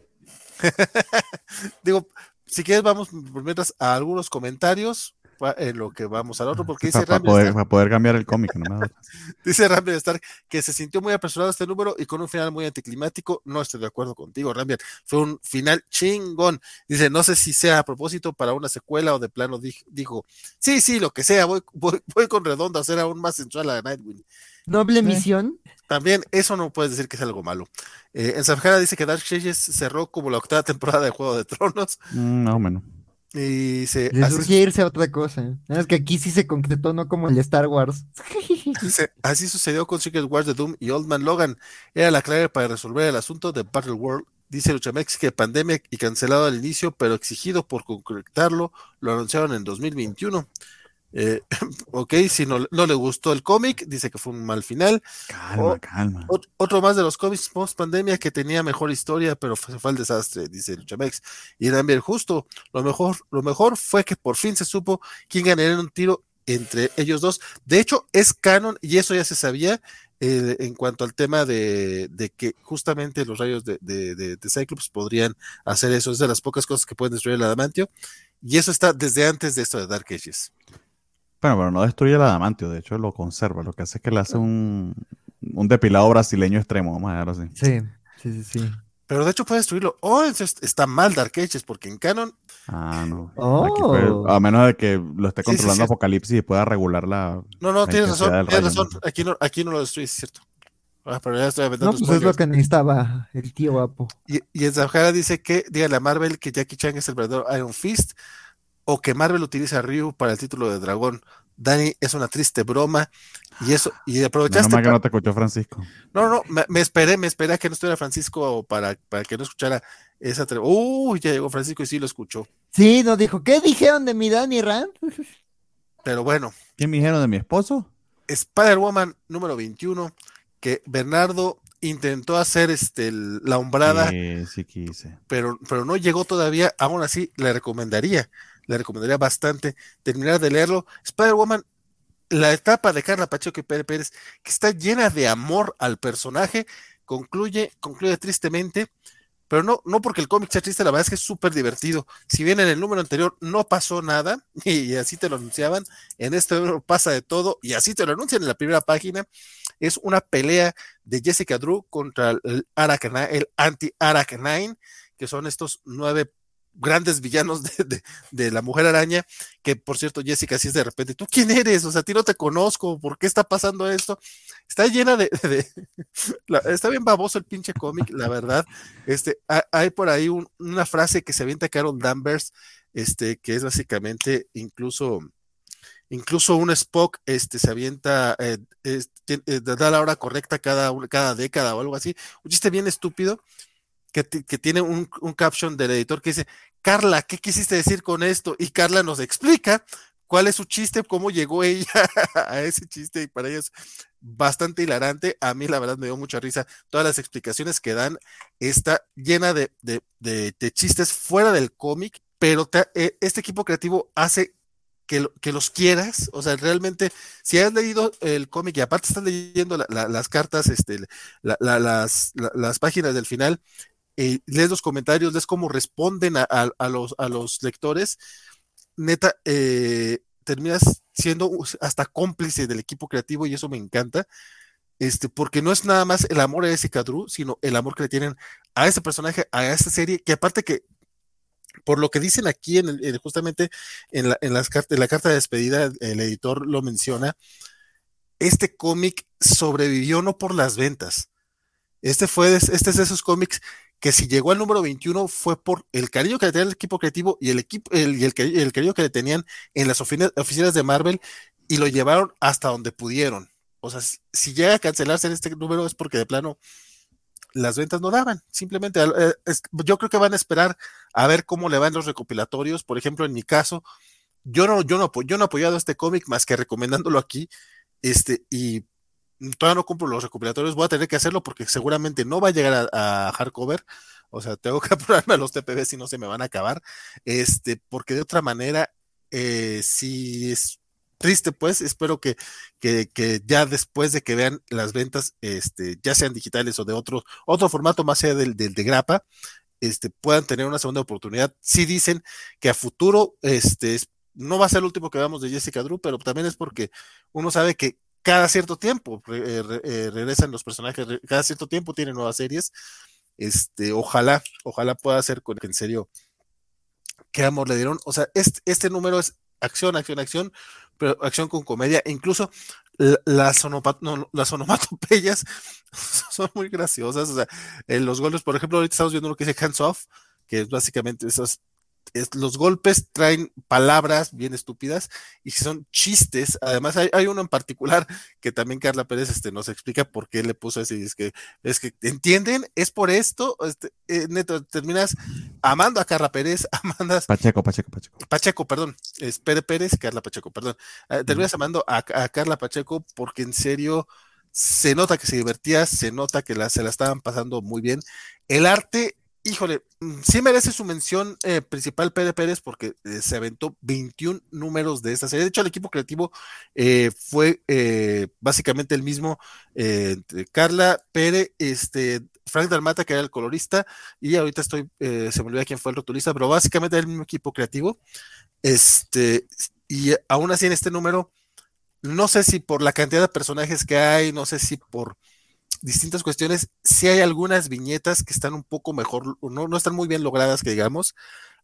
Digo, si quieres, vamos por mientras a algunos comentarios en lo que vamos al otro, porque dice Para Ramírez poder, Stark- para poder cambiar el cómic, no dice Rambier Stark que se sintió muy apresurado este número y con un final muy anticlimático. No estoy de acuerdo contigo, Rambier. Fue un final chingón. Dice, no sé si sea a propósito para una secuela o de plano dij- dijo, sí, sí, lo que sea, voy, voy, voy con redondo a hacer aún más sensual a Nightwing. Noble Eh. misión. También eso no puedes decir que es algo malo. Eh, en Safjara dice que Dark cerró como la octava temporada de Juego de Tronos. Mm, Más o menos. Y dice, Le así, surgía irse a otra cosa. Más que aquí sí se concretó, no como el Star Wars. así sucedió con Secret Wars de Doom y Old Man Logan. Era la clave para resolver el asunto de Battle World. Dice Luchamex que pandemia y cancelado al inicio, pero exigido por concretarlo, lo anunciaron en 2021. Eh, ok, si no, no le gustó el cómic, dice que fue un mal final. Calma, calma. Ot- otro más de los cómics post pandemia que tenía mejor historia, pero fue, fue el desastre, dice Luchamex. Y también justo, lo mejor, lo mejor fue que por fin se supo quién ganaría en un tiro entre ellos dos. De hecho, es canon y eso ya se sabía eh, en cuanto al tema de, de que justamente los rayos de, de, de- de Cyclops podrían hacer eso. Es de las pocas cosas que pueden destruir el adamantio. Y eso está desde antes de esto de Dark Ages. Bueno, pero no destruye el adamantio, de hecho lo conserva. Lo que hace es que le hace un, un depilado brasileño extremo, vamos a dejarlo así. Sí, sí, sí, sí. Pero de hecho puede destruirlo. Oh, entonces está mal Dark Ages, porque en canon Ah, no. Oh. Aquí fue- a menos de que lo esté Sí, sí, controlando sí. Apocalipsis y pueda regular la. No, no, la tienes razón, tienes rayo, razón. Aquí no, aquí no lo destruyes, es cierto. Ah, pero ya estoy No, pues es lo que necesitaba el tío guapo. y, y en Sahara dice que dígale a Marvel que Jackie Chan es el verdadero Iron Fist o que Marvel utiliza a Ryu para el título de dragón. Dani, es una triste broma. Y eso, y No, aprovechaste. nomás que pa- no te escuchó Francisco. No, no, me, me esperé, me esperé a que no estuviera Francisco para, para que no escuchara esa. tre- Uy, ya llegó Francisco y sí lo escuchó. Sí, nos dijo, ¿qué dijeron de mi Danny Rand? Pero bueno, ¿Quién me dijeron de mi esposo? Spider-Woman número 21, que Bernardo intentó hacer este, el- la hombrada, Sí, sí quise. pero, pero no llegó todavía. Aún así, le recomendaría, le recomendaría bastante terminar de leerlo. Spider-Woman, la etapa de Carla Pacheco y Pérez Pérez, que está llena de amor al personaje, concluye, concluye tristemente, pero no, no porque el cómic sea triste, la verdad es que es súper divertido. Si bien en el número anterior no pasó nada, y así te lo anunciaban, en este número pasa de todo, y así te lo anuncian en la primera página, es una pelea de Jessica Drew contra el, el anti-Arachnine, que son estos nueve grandes villanos de, de- la Mujer Araña, que por cierto, Jessica, así es de repente, ¿tú quién eres? O sea, a ti no te conozco, ¿por qué está pasando esto? Está llena de, está bien baboso el pinche cómic, la verdad. Este, ha- hay por ahí un- una frase que se avienta Carol Danvers, este, que es básicamente incluso, incluso un Spock, este, se avienta, eh, eh, da la hora correcta cada, cada década o algo así. Un chiste bien estúpido que, ti- que tiene un, un caption del editor que dice, Carla, ¿qué quisiste decir con esto? Y Carla nos explica cuál es su chiste, cómo llegó ella a ese chiste y para ella es bastante hilarante. A mí la verdad me dio mucha risa todas las explicaciones que dan. Está llena de, de- de- chistes fuera del cómic, pero eh, este equipo creativo hace que, que los quieras. O sea, realmente, si has leído el cómic y aparte estás leyendo la- la- las cartas, este, la- la- las, la- las páginas del final, eh, los comentarios, lees cómo responden a, los, a los lectores, neta, eh, terminas siendo hasta cómplice del equipo creativo y eso me encanta. Este, porque no es nada más el amor a Jessica Drew, sino el amor que le tienen a ese personaje, a esta serie, que aparte que, por lo que dicen aquí, en el- en- justamente en la, en las la carta de despedida, el editor lo menciona, este cómic sobrevivió no por las ventas. Este fue, este es de esos cómics que si llegó al número 21 fue por el cariño que le tenía el equipo creativo y el equipo el, el, cari- el cariño que le tenían en las oficina- oficinas de Marvel y lo llevaron hasta donde pudieron. O sea, si, llega a cancelarse este número es porque de plano las ventas no daban. Simplemente eh, yo creo que van a esperar a ver cómo le van los recopilatorios. Por ejemplo, en mi caso, yo no, yo no, yo no he apoyado este cómic más que recomendándolo aquí. Este, y todavía no compro los recopilatorios, voy a tener que hacerlo porque seguramente no va a llegar a, hardcover. O sea, tengo que apurarme a los TPB si no se me van a acabar. Este, porque de otra manera, eh, si es triste, pues, espero que, que, que ya después de que vean las ventas, este, ya sean digitales o de otro, otro formato más allá del, del de grapa, este, puedan tener una segunda oportunidad. Sí dicen que a futuro, este, es- no va a ser el último que veamos de Jessica Drew, pero también es porque uno sabe que cada cierto tiempo eh, eh, regresan los personajes, cada cierto tiempo tienen nuevas series. Este, ojalá, ojalá pueda ser con en serio qué amor le dieron. O sea, este, este número es acción, acción, acción, pero acción con comedia. E incluso la- las, onomatopeyas son muy graciosas. O sea, en los golpes, por ejemplo, ahorita estamos viendo lo que dice hands off, que es básicamente esos. Es- los golpes traen palabras bien estúpidas y son chistes. Además, hay, hay uno en particular que también Carla Pérez este, nos explica por qué le puso ese. y Es que, es que, ¿entienden? Es por esto. Este, eh, neto, terminas amando a Carla Pérez, amandas Pacheco, Pacheco, Pacheco. Pacheco, perdón, es Pérez Pérez, Carla Pacheco, perdón. Eh, terminas amando a, a Carla Pacheco porque en serio se nota que se divertía, se nota que la, se la estaban pasando muy bien. El arte, híjole, mm, sí merece su mención eh, principal Pérez Pérez porque eh, se aventó 21 números de esta serie. De hecho, el equipo creativo eh, fue básicamente el mismo entre Carla Pérez, este, Frank Dalmata, que era el colorista, y ahorita estoy, se me olvida quién fue el rotulista, pero básicamente era el mismo equipo creativo. Este, y aún así en este número, no sé si por la cantidad de personajes que hay, no sé si por distintas cuestiones, si hay algunas viñetas que están un poco mejor, no, no están muy bien logradas, que digamos,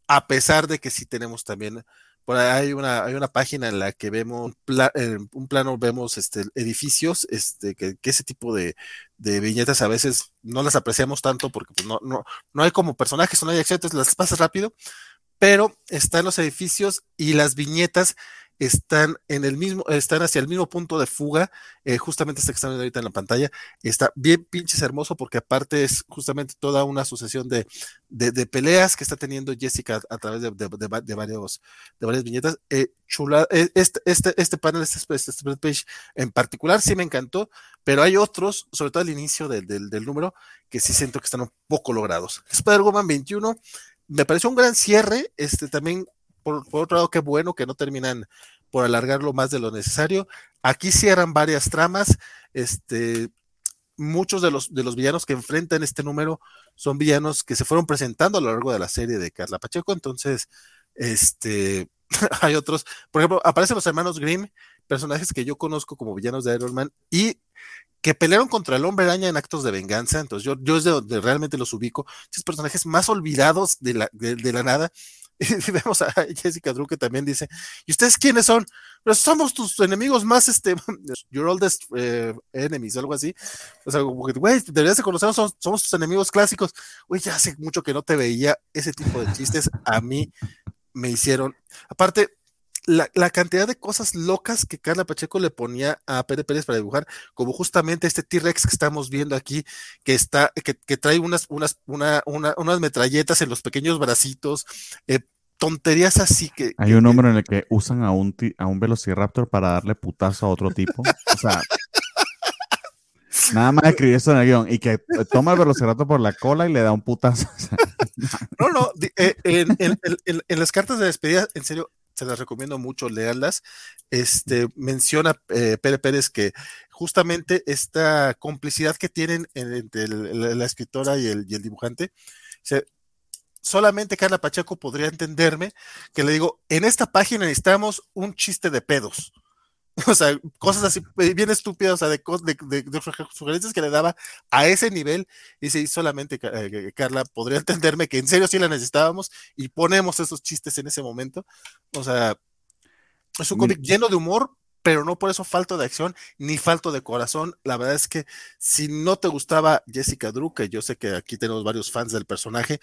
a pesar de que sí tenemos también, por ahí hay una, hay una página en la que vemos en un plano, vemos este, edificios, este, que, ese tipo de, de viñetas a veces no las apreciamos tanto porque pues, no, no, no hay como personajes, no hay acción, entonces las pasas rápido, pero están los edificios y las viñetas están en el mismo, están hacia el mismo punto de fuga, eh, justamente este que están viendo ahorita en la pantalla, está bien pinches hermoso porque aparte es justamente toda una sucesión de, de, peleas que está teniendo Jessica a, través de, de, varios, de varias viñetas. Eh, chula, eh, este, este, este panel, este, este, este page en particular sí me encantó, pero hay otros, sobre todo al inicio del, del número, que sí siento que están un poco logrados. Spider-Woman 21 me pareció un gran cierre, este también por, otro lado, qué bueno que no terminan por alargarlo más de lo necesario. Aquí cierran varias tramas. Este, muchos de los, de los villanos que enfrentan este número son villanos que se fueron presentando a lo largo de la serie de Carla Pacheco. Entonces, este, hay otros. Por ejemplo, aparecen los hermanos Grimm, personajes que yo conozco como villanos de Iron Man y que pelearon contra el hombre araña en actos de venganza. Entonces, yo, yo es de donde realmente los ubico. Esos personajes más olvidados de la, de la nada Y vemos a Jessica Drew que también dice, ¿y ustedes quiénes son? Somos tus enemigos más, este, your oldest eh, enemies, algo así. O sea, güey, deberías de conocernos, somos, somos, tus enemigos clásicos. Güey, ya hace mucho que no te veía ese tipo de chistes. A mí me hicieron, aparte, la, la, cantidad de cosas locas que Carla Pacheco le ponía a Pérez Pérez para dibujar, como justamente este T-Rex que estamos viendo aquí, que está, que, que trae unas, unas, una, una, unas metralletas en los pequeños bracitos, eh, tonterías así que. Hay un número en el que usan a un, a un Velociraptor para darle putazo a otro tipo. o sea. Nada más escribir eso en el guion y que toma el velociraptor por la cola y le da un putazo. no, no, eh, en, en, en, las cartas de despedida, en serio, se las recomiendo mucho leerlas. Este, menciona eh, Pérez Pérez que justamente esta complicidad que tienen entre la, escritora y el, dibujante, solamente Carla Pacheco podría entenderme que le digo, en esta página necesitamos un chiste de pedos. O sea, cosas así eh, bien estúpidas, o sea, de, de, sugerencias que le daba a ese nivel. Y sí, solamente eh, Carla podría entenderme que en serio sí la necesitábamos y ponemos esos chistes en ese momento. O sea, es un cómic lleno de humor, pero no por eso falto de acción ni falto de corazón. La verdad es que si no te gustaba Jessica Drew, que yo sé que aquí tenemos varios fans del personaje,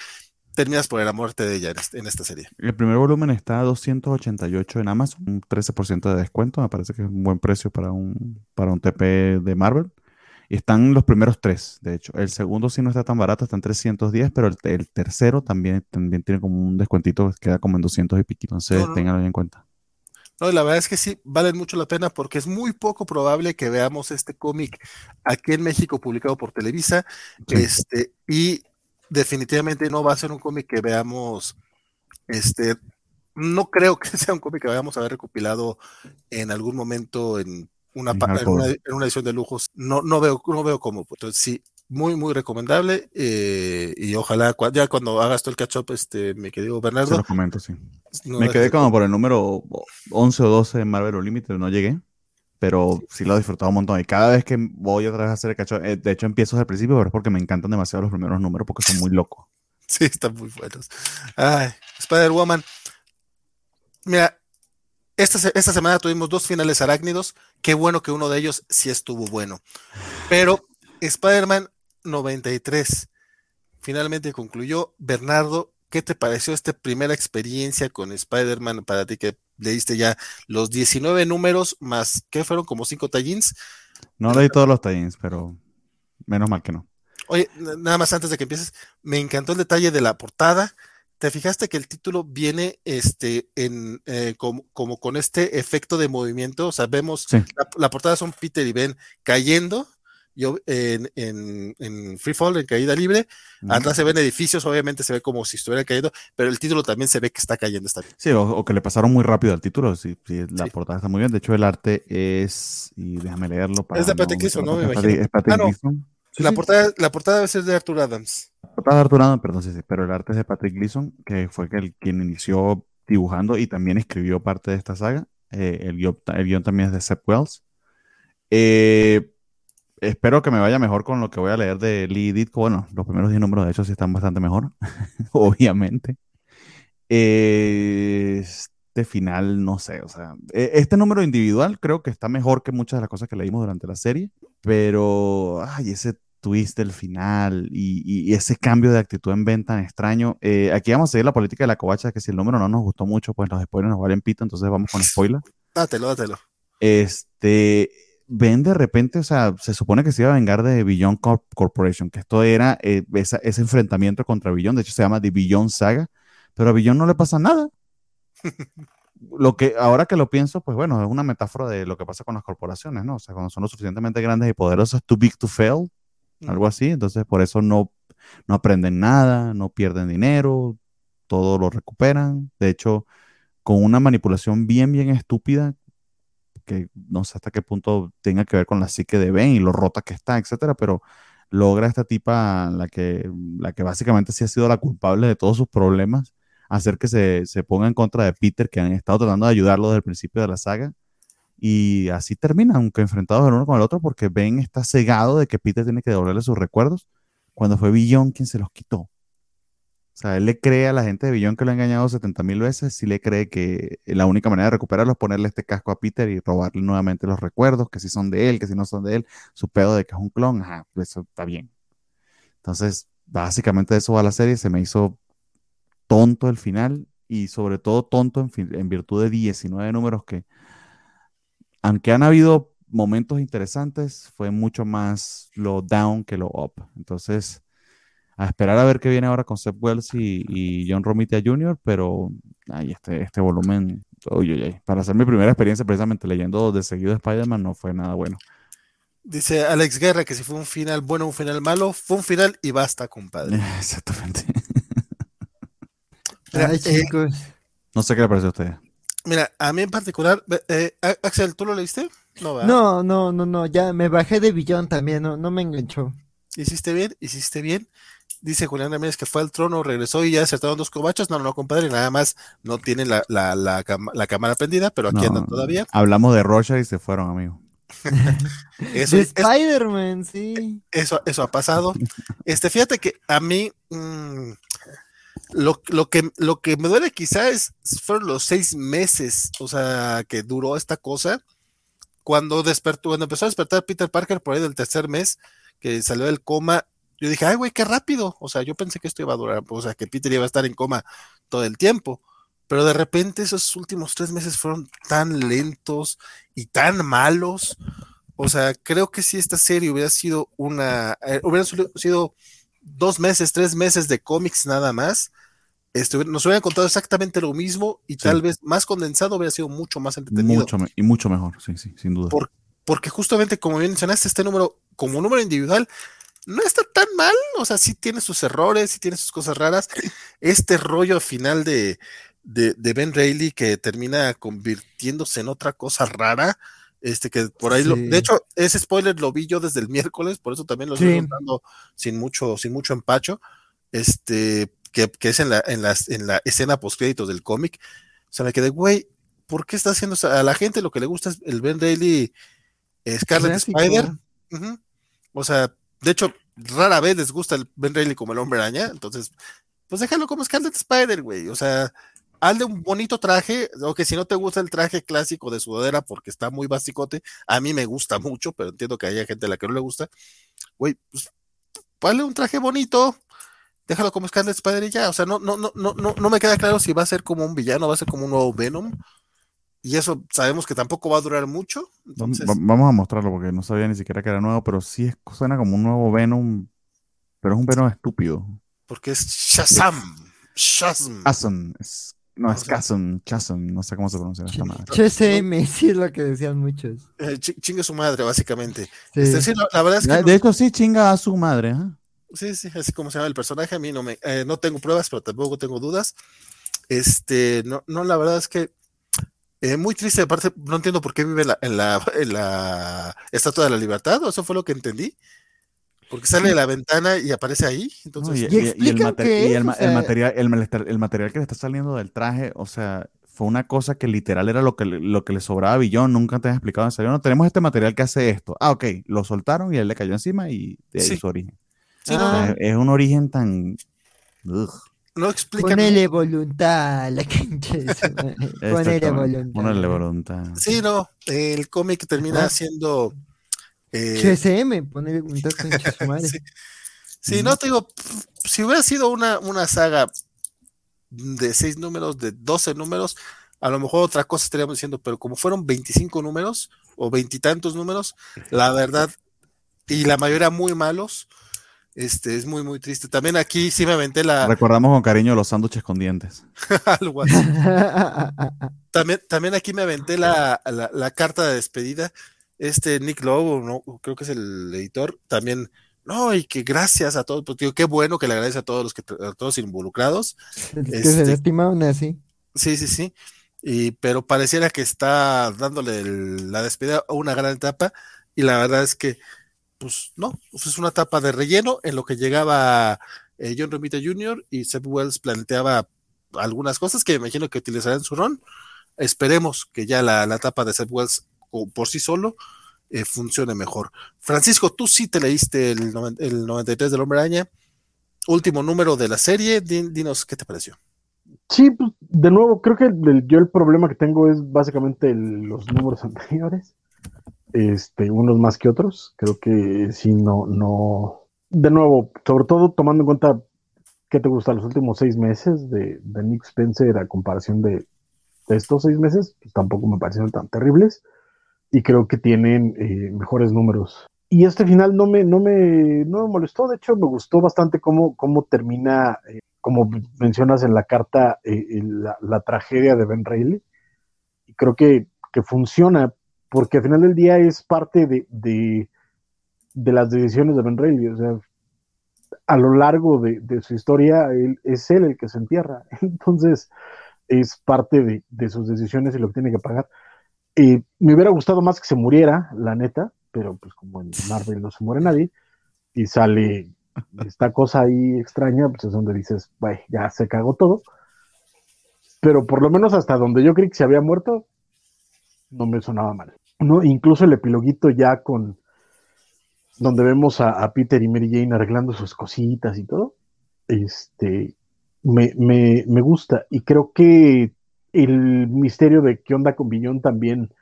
terminas por la muerte de ella en, esta serie. El primer volumen está a 288 en Amazon, un 13% de descuento, me parece que es un buen precio para un, para un TP de Marvel. Y están los primeros tres, de hecho. El segundo sí no está tan barato, está en 310, pero el, tercero también, también tiene como un descuentito, queda como en 200 y piquito, entonces tenganlo en cuenta. No, la verdad es que sí, valen mucho la pena porque es muy poco probable que veamos este cómic aquí en México publicado por Televisa. Este, y definitivamente no va a ser un cómic que veamos, este, no creo que sea un cómic que vayamos a ver recopilado en algún momento en una, en una, edición de lujos. No, no veo, no veo cómo. Entonces sí, muy, muy recomendable. Eh, y ojalá ya cuando hagas todo el catch up, este, me quedé Bernardo. Se lo comento, sí. me quedé como por el número 11 o 12 en Marvel Unlimited, no llegué pero sí lo he disfrutado un montón. Y cada vez que voy otra vez a hacer el cacho, eh, de hecho empiezo desde el principio, pero es porque me encantan demasiado los primeros números porque son muy locos. Sí, están muy buenos. Ay, Spider-Woman. Mira, esta, esta semana tuvimos dos finales arácnidos. Qué bueno que uno de ellos sí estuvo bueno. Pero Spider-Man 93 finalmente concluyó. Bernardo, ¿qué te pareció esta primera experiencia con Spider-Man para ti que leíste ya los 19 números más, ¿qué fueron? Como 5 tallins. No leí todos los tallins, pero menos mal que no. Oye, nada más antes de que empieces, me encantó el detalle de la portada. ¿Te fijaste que el título viene este, en, eh, como, con este efecto de movimiento? O sea, vemos la, portada son Peter y Ben cayendo yo en, en, en Free Fall, en caída libre. Atrás se ven edificios, obviamente se ve como si estuviera cayendo, pero el título también se ve que está cayendo. Está Sí, o, que le pasaron muy rápido al título. Sí, la portada está muy bien. De hecho, el arte es. Y déjame leerlo. Para es de Patrick Gleason, ¿no? Me imagino. Es Patrick ah, la, portada, la portada debe ser de Arthur Adams. La portada de Arthur Adams, perdón, sí, sí, pero el arte es de Patrick Gleason, que fue el, quien inició dibujando y también escribió parte de esta saga. Eh, el, guion, el guion también es de Seth Wells. Eh, espero que me vaya mejor con lo que voy a leer de Lee Ditko. Bueno, los primeros 10 números de hecho sí están bastante mejor, obviamente. este final, no sé, o sea, e, este número individual creo que está mejor que muchas de las cosas que leímos durante la serie, pero, ay, ese twist del final y, ese cambio de actitud en venta tan extraño. Eh, aquí vamos a seguir la política de la covacha, que si el número no nos gustó mucho, pues los spoilers nos valen pito, entonces vamos con spoiler. Dátelo, dátelo. Este, ven de repente, o sea, se supone que se iba a vengar de Beyond Corporation, que esto era eh, ese enfrentamiento contra Beyond, de hecho se llama The Beyond Saga, pero a Beyond no le pasa nada. lo que ahora que lo pienso, pues bueno, es una metáfora de lo que pasa con las corporaciones, ¿no? O sea, cuando son lo suficientemente grandes y poderosas, too big to fail, algo así, entonces por eso no, no aprenden nada, no pierden dinero, todo lo recuperan. De hecho, con una manipulación bien, bien estúpida, que no sé hasta qué punto tenga que ver con la psique de Ben y lo rota que está, etcétera, pero logra esta tipa, la que, la que básicamente sí ha sido la culpable de todos sus problemas, hacer que se, se ponga en contra de Peter, que han estado tratando de ayudarlo desde el principio de la saga. Y así terminan, aunque enfrentados el uno con el otro, porque Ben está cegado de que Peter tiene que devolverle sus recuerdos, cuando fue Billon quien se los quitó. Sea, él le cree a la gente de Billón que lo ha engañado 70 mil veces, sí le cree que la única manera de recuperarlo es ponerle este casco a Peter y robarle nuevamente los recuerdos, que si son de él, que si no son de él, su pedo de que es un clon, ajá, eso está bien. Entonces, básicamente eso va la serie, se me hizo tonto el final y sobre todo tonto en, en virtud de 19 números que, aunque han habido momentos interesantes, fue mucho más lo down que lo up. Entonces, a esperar a ver qué viene ahora con Seth Wells y, John Romita Jr., pero ay, este, este volumen, para hacer mi primera experiencia precisamente leyendo de seguido Spider-Man no fue nada bueno. Dice Alex Guerra que si fue un final bueno o un final malo, fue un final y basta, compadre. Exactamente. Ay, chicos. No sé qué le parece a usted. Mira, a mí en particular, eh, Axel, ¿tú lo leíste? No, no, no, no, no, ya me bajé de billón también, no, no me enganchó. Hiciste bien, hiciste bien. Dice Julián Ramírez que fue al trono, regresó y ya acertaron dos cobachos. No, no, compadre, nada más no tiene la, la, la, cámara prendida, pero aquí andan todavía. Hablamos de Rocha y se fueron, amigo. eso, Spider-Man, sí. Eso, eso ha pasado. Este, fíjate que a mí, mm, lo, lo, que, lo que me duele quizás fueron los seis meses, o sea, que duró esta cosa. Cuando despertó, cuando empezó a despertar Peter Parker por ahí del tercer mes, que salió del coma, yo dije, ay, güey, qué rápido. O sea, yo pensé que esto iba a durar, o sea, que Peter iba a estar en coma todo el tiempo. Pero de repente esos últimos tres meses fueron tan lentos y tan malos. O sea, creo que si esta serie hubiera sido una, eh, hubiera sido dos meses, tres meses de cómics nada más, nos hubieran contado exactamente lo mismo y tal vez más condensado hubiera sido mucho más entretenido. Mucho y mucho mejor, sí, sí, sin duda. porque justamente como bien mencionaste, este número, como número individual, no está tan mal, o sea, sí tiene sus errores, sí tiene sus cosas raras. Este rollo final de, de, Ben Reilly que termina convirtiéndose en otra cosa rara, este que por ahí lo, de hecho, ese spoiler lo vi yo desde el miércoles, por eso también lo estoy contando sin mucho, sin mucho empacho. Este, que, es en la, en, en la escena post créditos del cómic. O sea, me quedé, güey, ¿por qué está haciendo A la gente lo que le gusta es el Ben Reilly Scarlet Spider. O sea, de hecho, rara vez les gusta el Ben Reilly como el hombre araña, entonces, pues déjalo como Scarlet Spider, güey. O sea, hazle un bonito traje, o que si no te gusta el traje clásico de sudadera porque está muy basicote, a mí me gusta mucho, pero entiendo que haya gente a la que no le gusta, güey, pues hazle un traje bonito, déjalo como Scarlet Spider y ya, o sea, no, no, no, no, no me queda claro si va a ser como un villano, va a ser como un nuevo Venom, y eso sabemos que tampoco va a durar mucho. Vamos a mostrarlo porque no sabía ni siquiera que era nuevo, pero sí es, suena como un nuevo Venom, pero es un Venom estúpido. Porque es Shazam. Shazam. Shazam. no, es Shazam, Shazam, no sé cómo se pronuncia esta madre. HSM, sí es lo que decían muchos. Eh, chinga su madre, básicamente. Este, la, verdad es que. De hecho, sí, chinga a su madre. ¿eh? Sí, sí, así como se llama el personaje. A mí no me. Eh, no tengo pruebas, pero tampoco tengo dudas. Este, no, no, la verdad es que eh, muy triste, aparte, no entiendo por qué vive en, la, en la Estatua de la Libertad, o eso fue lo que entendí. Porque sale de la ventana y aparece ahí. Entonces, y, el, material, el, material que le está saliendo del traje, o sea, fue una cosa que literal era lo que, lo que le sobraba a Billón, nunca te han explicado en serio. No, tenemos este material que hace esto. Ah, ok, lo soltaron y él le cayó encima y de ahí su origen. es, un origen tan no explica. Ponele voluntad, la Ponele voluntad. Ponele voluntad. Sí, no. El cómic termina siendo. Eh, CSM, ponele voluntad con sí, sí no te digo. Si hubiera sido una, una saga de seis números, de 12 números, a lo mejor otra cosa estaríamos diciendo, pero como fueron 25 números o veintitantos números, la verdad, y la mayoría muy malos, este, es muy, muy triste. También aquí sí me aventé la. Recordamos con cariño los sándwiches con dientes. Algo así. también, también aquí me aventé la, la, la, carta de despedida. Este Nick Lowe, no, creo que es el editor, también. No, y que gracias a todos, pues, digo, qué bueno que le agradece a todos los que a todos involucrados. que este, se estimaron así. Sí, sí, sí. Y, pero pareciera que está dándole el, la despedida a una gran etapa. Y la verdad es que pues no, pues es una etapa de relleno en lo que llegaba eh, John Romita Jr. y Seth Wells planteaba algunas cosas que imagino que utilizarán su ron. Esperemos que ya la, la etapa de Seth Wells por sí solo eh, funcione mejor. Francisco, tú sí te leíste el, el 93 del Hombre Araña, último número de la serie. dinos qué te pareció. Sí, pues, de nuevo, creo que yo el problema que tengo es básicamente los números anteriores este, unos más que otros. Creo que sí, no, no. De nuevo, sobre todo tomando en cuenta qué te gusta los últimos seis meses de, de Nick Spencer a comparación de, estos seis meses, pues tampoco me parecieron tan terribles. Y creo que tienen eh, mejores números. Y este final no me, no me, no me molestó, de hecho me gustó bastante cómo, cómo termina, eh, como mencionas en la carta, eh, la, tragedia de Ben Reilly. Creo que, que funciona porque al final del día es parte de, de, las decisiones de Ben Reilly. O sea, a lo largo de, su historia, él, es él el que se entierra. Entonces, es parte de, de sus decisiones y lo que tiene que pagar. Eh, me hubiera gustado más que se muriera, la neta, pero pues como en Marvel no se muere nadie, y sale esta cosa ahí extraña, pues es donde dices, ya se cagó todo. Pero por lo menos hasta donde yo creí que se había muerto, no me sonaba mal. ¿No? Incluso el epiloguito ya con donde vemos a, Peter y Mary Jane arreglando sus cositas y todo, este, me, me, me, gusta. Y creo que el misterio de qué onda con Billón también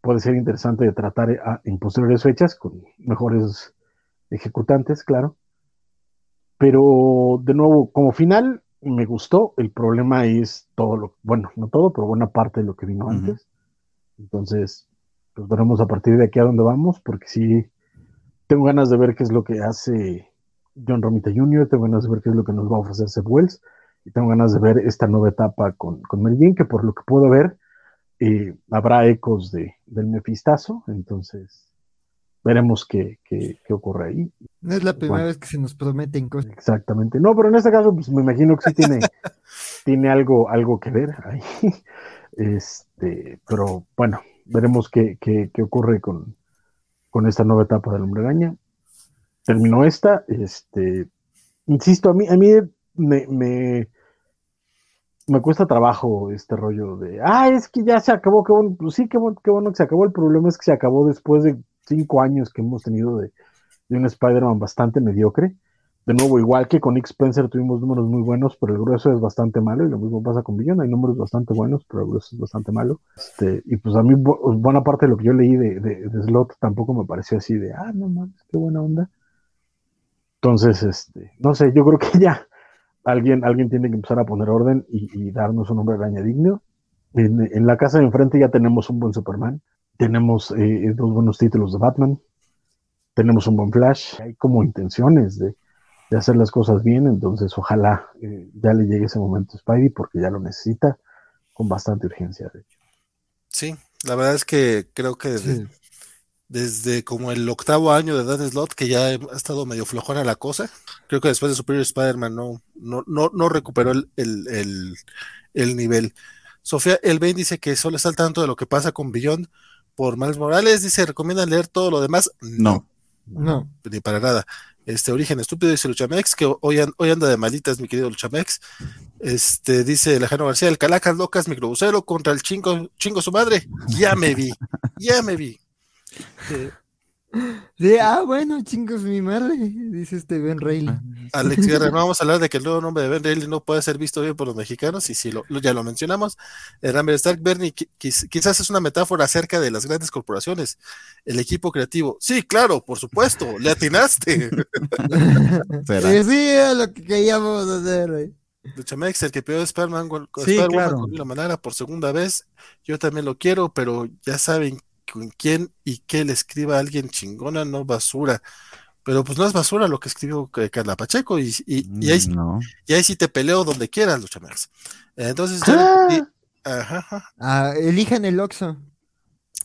puede ser interesante de tratar en posteriores fechas con mejores ejecutantes, claro. Pero de nuevo, como final, me gustó. El problema es todo lo, bueno, no todo, pero buena parte de lo que vino antes. Entonces, pues veremos a partir de aquí a dónde vamos, porque sí, tengo ganas de ver qué es lo que hace John Romita Jr., tengo ganas de ver qué es lo que nos va a ofrecer Seth Wells, y tengo ganas de ver esta nueva etapa con, con Jane, que por lo que puedo ver, eh, habrá ecos de, del mefistazo, entonces veremos qué, qué, qué, ocurre ahí. No es la primera vez que se nos prometen cosas. Exactamente. No, pero en este caso, pues me imagino que sí tiene, tiene algo, algo que ver ahí. Este, pero bueno, veremos qué, qué, qué ocurre con, con, esta nueva etapa del Hombre Araña. Terminó esta, este, insisto, a mí, a mí me, me, me, cuesta trabajo este rollo de, ah, es que ya se acabó, qué bueno, pues sí, qué bueno, qué bueno que se acabó, el problema es que se acabó después de cinco años que hemos tenido de, de un Spider-Man bastante mediocre de nuevo, igual que con Nick Spencer tuvimos números muy buenos, pero el grueso es bastante malo, y lo mismo pasa con Billon, hay números bastante buenos, pero el grueso es bastante malo. Este, y pues a mí buena parte de lo que yo leí de, de, Slot tampoco me pareció así de, ah, no mames, qué buena onda. Entonces, este, no sé, yo creo que ya alguien, alguien tiene que empezar a poner orden y, darnos un hombre araña digno. En, la casa de enfrente ya tenemos un buen Superman, tenemos eh, dos buenos títulos de Batman, tenemos un buen Flash, hay como intenciones de de hacer las cosas bien, entonces ojalá eh, ya le llegue ese momento a Spidey porque ya lo necesita con bastante urgencia, de hecho. Sí, la verdad es que creo que desde, desde como el octavo año de Dan Slot, que ya ha estado medio flojona la cosa, creo que después de Superior Spider-Man no, no, no, no recuperó el, el, el, nivel. Sofía Elbain dice que solo está al tanto de lo que pasa con Beyond por Miles Morales, dice, ¿recomiendan leer todo lo demás? No. No. Ni para nada este origen estúpido, dice Luchamex, que hoy, hoy anda de malitas, mi querido Luchamex. Este, dice Alejandro García, el Calacas Locas microbusero contra el chingo, chingo su madre. Ya me vi, ya me vi. Eh, de, ah, bueno, chingos mi madre, dice este Ben Reilly. Ah, Alex Guerra, no vamos a hablar de que el nuevo nombre de Ben Reilly no puede ser visto bien por los mexicanos, y si lo, ya lo mencionamos. Eh, Rambert Stark, Bernie, quizás es una metáfora acerca de las grandes corporaciones, el equipo creativo. Sí, claro, por supuesto, le atinaste. sí, sí, es lo que queríamos hacer. Luchamex, el que pidió Spider-Man con Sí, claro. Milo Manara por segunda vez. Yo también lo quiero, pero ya saben con quién y qué le escriba a alguien chingona, no basura. Pero pues no es basura lo que escribió eh, Carla Pacheco y, y, y ahí, No. y ahí sí te peleo donde quieras, Luchamex. Entonces, ya Ah. pedí- ajá, ajá. Ah, elijan el Oxxo.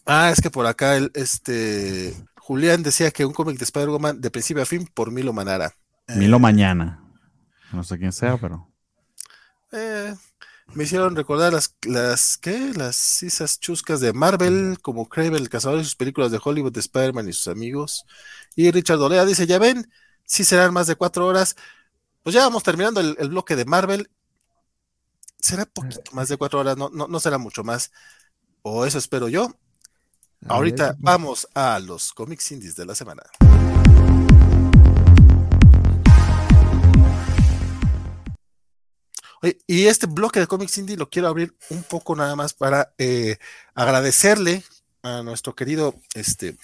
Ah, es que por acá el, este Julián decía que un cómic de Spider-Woman de principio a fin por Milo Manara. Eh, Milo mañana. No sé quién sea, pero. Eh, me hicieron recordar las, las, ¿qué? Las esas chuscas de Marvel, como Kraven el cazador y sus películas de Hollywood de Spider-Man y sus amigos. Y Richard Olea dice, ya ven, si serán más de cuatro horas. Pues ya vamos terminando el, el bloque de Marvel. Será poquito más de cuatro horas, no, no, no será mucho más. O eso espero yo. A Ahorita ver, vamos a los cómics indies de la semana. Oye, y este bloque de cómics indie lo quiero abrir un poco nada más para eh, agradecerle a nuestro querido este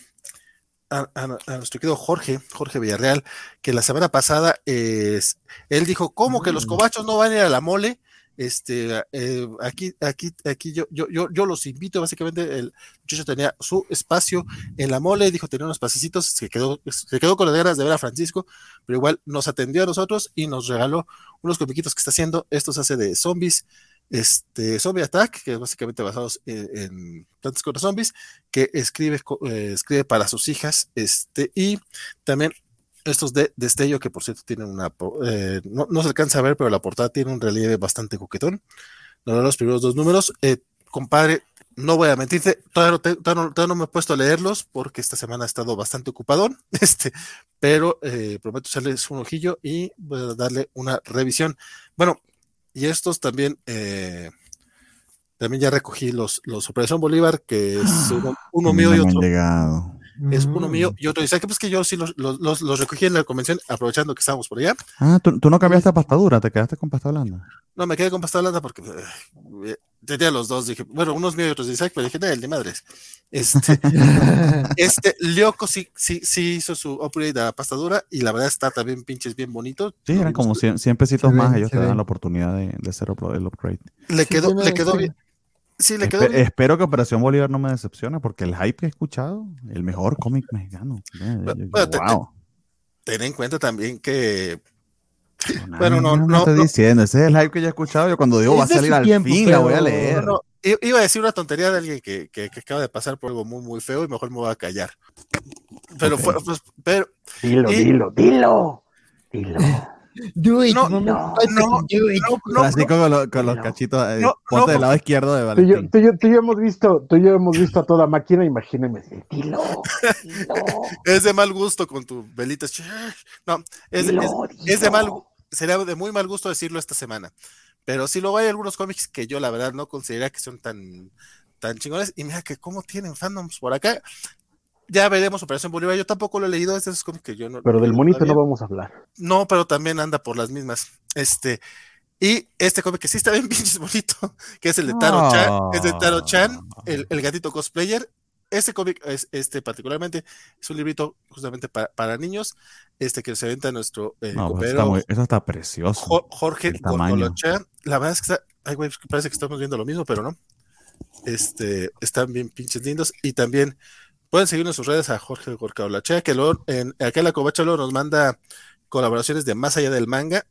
a, a- a nuestro querido Jorge, Jorge Villarreal, que la semana pasada eh, es- él dijo, ¿cómo que los Mm. cobachos no van a ir a la mole? Este, eh, aquí, aquí, aquí yo, yo, yo, yo los invito, básicamente el muchacho tenía su espacio en la mole, dijo tenía unos pasecitos, se quedó, se quedó con las ganas de ver a Francisco, pero igual nos atendió a nosotros y nos regaló unos comiquitos que está haciendo, estos hace de zombies, este, Zombie Attack, que es básicamente basados en, en Plantas contra Zombies, que escribe, eh, escribe para sus hijas, este, y también estos de Destello, que por cierto tienen una, eh, no, no se alcanza a ver, pero la portada tiene un relieve bastante coquetón. No los primeros dos números. Eh, compadre, no voy a mentirte, todavía no, te- todavía no- todavía no me he puesto a leerlos porque esta semana he estado bastante ocupadón, este, pero eh, prometo echarles un ojillo y voy a darle una revisión. Bueno, y estos también, eh, también ya recogí los, los Operación Bolívar, que es uno, uno mí mío y otro, llegado. Es uno Mm. mío y otro. Y sabe que pues que yo sí los, los, los- recogí en la convención, aprovechando que estábamos por allá. Ah, ¿tú, tú no cambiaste a pasta dura, te quedaste con pasta blanda. No, me quedé con pasta blanda porque eh, tenía los dos. Dije, bueno, unos míos y otros de Isaac, pero dije, no, el de madres. Este, este Lyoko sí, sí, sí hizo su upgrade a pasta dura y la verdad está también pinches bien bonito. Sí, eran como que 100, 100 pesitos más, ven, ellos te dan ven. la oportunidad de, de hacer el upgrade. Le quedó, le quedó bien. Sí, le quedó Espe- bien. espero que Operación Bolívar no me decepcione, porque el hype que he escuchado, el mejor cómic mexicano. Yo- yo- Bueno, te- wow. Ten en cuenta también que No, bueno, no, no, estoy no. diciendo, ese es el hype que yo he escuchado. Yo cuando digo Es va a salir al tiempo, fin, la voy a leer. iba a decir una tontería de alguien que, que, que acaba de pasar por algo muy, muy feo y mejor me voy a callar. Pero Ok. fue, pues, pero Dilo, Y- dilo, dilo. Dilo. Do it, No, no, no, do it. no, no, Francisco con, lo- con los no. cachitos, eh, No, ponte no, del lado izquierdo de Tú y, yo, Valentín. tú, y yo- tú y yo hemos visto, tú y yo hemos visto a toda máquina, imagíneme. Dilo, dilo. es de mal gusto con tu velita. No, es, dilo, es- dilo. es de mal, sería de muy mal gusto decirlo esta semana. Pero sí lo hay algunos cómics que yo la verdad no consideraría que son tan, tan chingones. Y mira que cómo tienen fandoms por acá. Ya veremos Operación Bolívar. Yo tampoco lo he leído. Es cómics que yo no. Pero del monito no vamos a hablar. No, pero también anda por las mismas. Este. Y este cómic que sí está bien pinches bonito, que es el de Taro Chan, es de Taro Chan, el, el gatito cosplayer. Este cómic, es, este particularmente, es un librito justamente para, para niños, este que se venta nuestro eh, No, pues copero está muy- eso está precioso. Jo- Jorge. Gorgolocha. La verdad es que está, ay, güey, parece que estamos viendo lo mismo, pero no. Este, están bien pinches lindos. Y también pueden seguir en sus redes a Jorge Gorgolocha, que luego en acá en la Covacha luego nos manda colaboraciones de más allá del manga,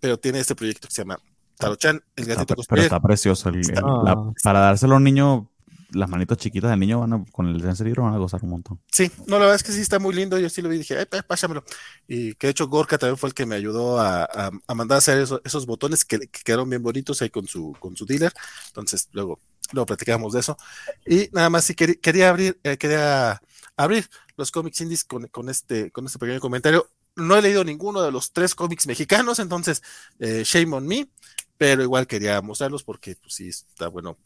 pero tiene este proyecto que se llama Tarochan, el gatito pero está precioso. el- Está- el- la- Ah. para dárselo a un niño, las manitos chiquitas del niño van a, con el Dance Libro van a gozar un montón. Sí, no, la verdad es que sí está muy lindo. Yo sí lo vi y dije, pa- pásamelo. Y que de hecho Gorka también fue el que me ayudó a, a- a mandar a hacer eso- esos botones que, que quedaron bien bonitos ahí con su, con su dealer. Entonces, luego, luego platicamos de eso. Y nada más, sí quería, quería abrir, eh, quería abrir los cómics indies con, con este, con este pequeño comentario. No he leído ninguno de los tres cómics mexicanos, entonces, eh, shame on me, pero igual quería mostrarlos porque, pues sí, está bueno.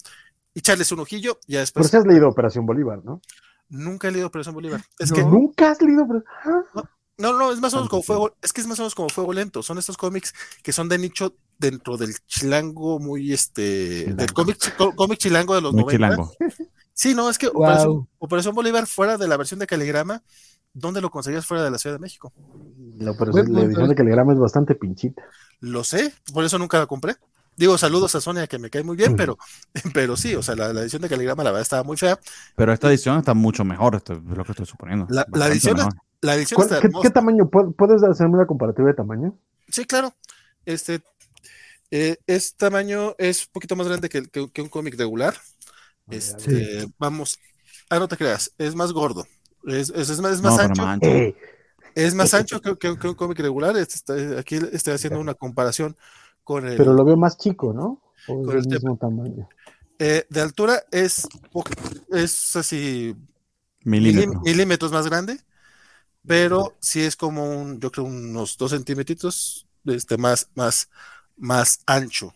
Y echarles un ojillo, ya Pero después. si has leído Operación Bolívar, ¿no? Nunca he leído Operación Bolívar. Es No. que Nunca has leído. Operación- Ah, No, no, es más o menos como fuego, es que es más o menos como fuego lento. Son estos cómics que son de nicho dentro del chilango muy este del cómic, cómic chilango de los Muy 90. chilango. Sí, no, es que Wow. Operación, Operación Bolívar fuera de la versión de Caligrama ¿dónde lo conseguías fuera de la Ciudad de México? No, pero la edición de Caligrama es bastante pinchita. Lo sé, por eso nunca la compré. Digo, saludos a Sonia, que me cae muy bien, pero, pero sí, o sea, la, edición de Caligrama la verdad estaba muy fea. Pero esta edición está mucho mejor, esto es lo que estoy suponiendo. La, edición, la edición está ¿qué, ¿Qué, tamaño? ¿Puedes hacerme una comparativa de tamaño? Sí, claro. Este, eh, es tamaño, es un poquito más grande que, que, un cómic regular. Este, vamos, ah, no te creas, es más gordo. Es, es, más, es más ancho. Es más ancho que, un cómic regular. Este aquí estoy haciendo una comparación con el. Pero lo veo más chico, ¿no? con el mismo tamaño. Eh, de altura es, es así. Milímetros. más grande. Pero sí es como un, yo creo, unos dos centímetros este, más, más, más ancho.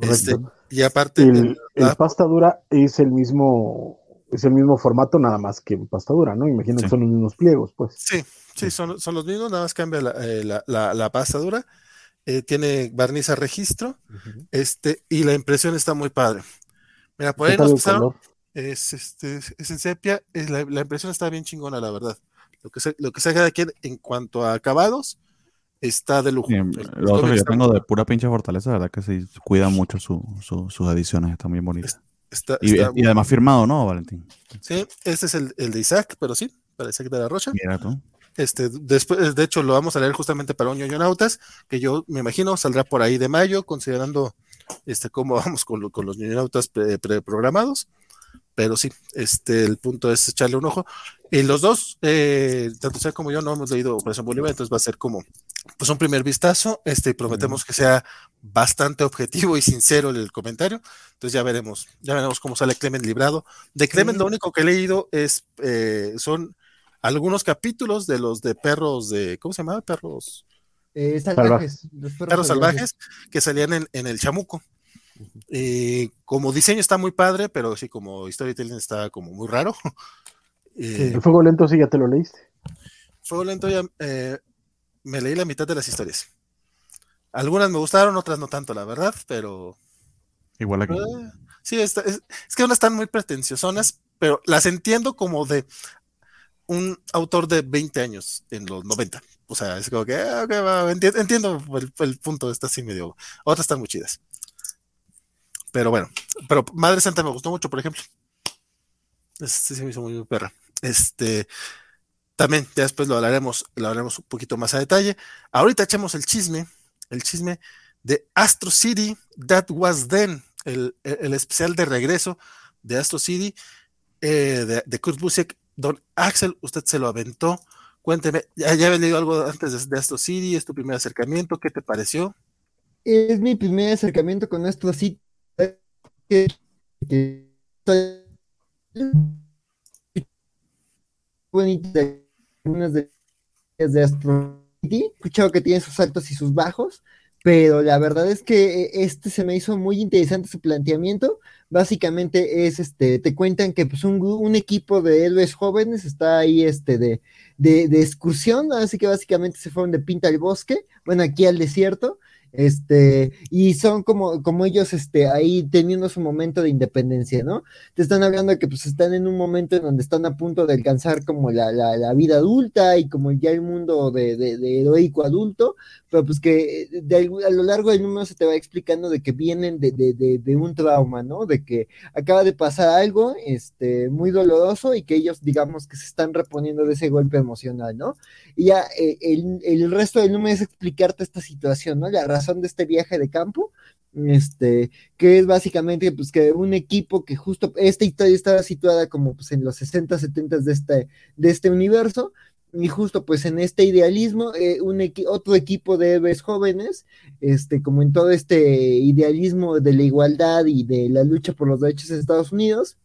Este, y aparte. El, pasta dura es el mismo es el mismo formato, nada más que pasta dura, ¿no? Imagino que son los mismos pliegos, pues. Sí, sí, son, son los mismos, nada más cambia la, eh, la, pasta dura. Eh, tiene barniz a registro, este, y la impresión está muy padre. Mira, por ahí nos pasaron, es, este, es en sepia, es la, impresión está bien chingona, la verdad. Lo que se, lo que se haga de aquí en cuanto a acabados, está de lujo. lo otro que yo tengo de pura pinche fortaleza, la verdad que se cuida mucho su, sus ediciones, están bien bonitas y, además firmado, ¿no, Valentín? Sí, este es el, de Isaac, pero sí, para Isaac de la Rocha. Mira tú. Este, después, de hecho, lo vamos a leer justamente para un ñoñonautas, que yo me imagino saldrá por ahí de mayo, considerando este cómo vamos con, con los ñoñonautas preprogramados. Pero sí, este, el punto es echarle un ojo. Y los dos, eh, tanto sea como yo, no hemos leído Operación Bolívar, entonces va a ser como pues un primer vistazo. Este, prometemos que sea bastante objetivo y sincero el comentario. Entonces ya veremos, ya veremos cómo sale Clement librado. De Clement lo único que he leído es eh, son algunos capítulos de los de perros de, ¿cómo se llama? Perros eh, salvajes. Perros, salvajes que salían en, en el chamuco. Y como diseño está muy padre, pero sí, como storytelling está como muy raro. el fuego lento sí ya te lo leíste. Fuego lento ya eh, me leí la mitad de las historias. Algunas me gustaron, otras no tanto, la verdad, pero. Igual aquí. Eh, sí, es, que unas están muy pretenciosonas, pero las entiendo como de un autor de 20 años en los 90. O sea, es como que, ah, entiendo, el, punto, está así medio. Otras están muy chidas. Pero bueno, pero Madre Santa me gustó mucho, por ejemplo. Este se me hizo muy perra. Este, también ya después lo hablaremos, lo hablaremos un poquito más a detalle. Ahorita echamos el chisme, el chisme de Astro City, That Was Then, el, especial de regreso de Astro City, eh, de, Kurt Busiek. Don Axel, usted se lo aventó. Cuénteme, ¿ya, ya había leído algo antes de, Astro City? ¿Es tu primer acercamiento? ¿Qué te pareció? Es mi primer acercamiento con Astro City. Que, de de Astro He escuchado que tiene sus altos y sus bajos, pero la verdad es que eh, este se me hizo muy interesante su planteamiento. Básicamente es este, te cuentan que pues un, equipo de héroes jóvenes está ahí este de, de, de, excursión, así que básicamente se fueron de pinta al bosque, bueno, aquí al desierto, este, y son como, como ellos, este, ahí teniendo su momento de independencia, ¿no? Te están hablando de que pues están en un momento en donde están a punto de alcanzar como la, la, vida adulta y como ya el mundo de, de, heroico adulto, pero pues que a lo largo del número se te va explicando de que vienen de, de, un trauma, ¿no? De que acaba de pasar algo, este, muy doloroso y que ellos, digamos, que se están reponiendo de ese golpe emocional, ¿no? Y ya eh, el, el, resto del número es explicarte esta situación, ¿no? La razón de este viaje de campo, este, que es básicamente pues que un equipo que justo, esta historia estaba situada como pues en los 60, 70 de este, de este universo, y justo pues en este idealismo, eh, un otro equipo de héroes jóvenes, este, como en todo este idealismo de la igualdad y de la lucha por los derechos de Estados Unidos,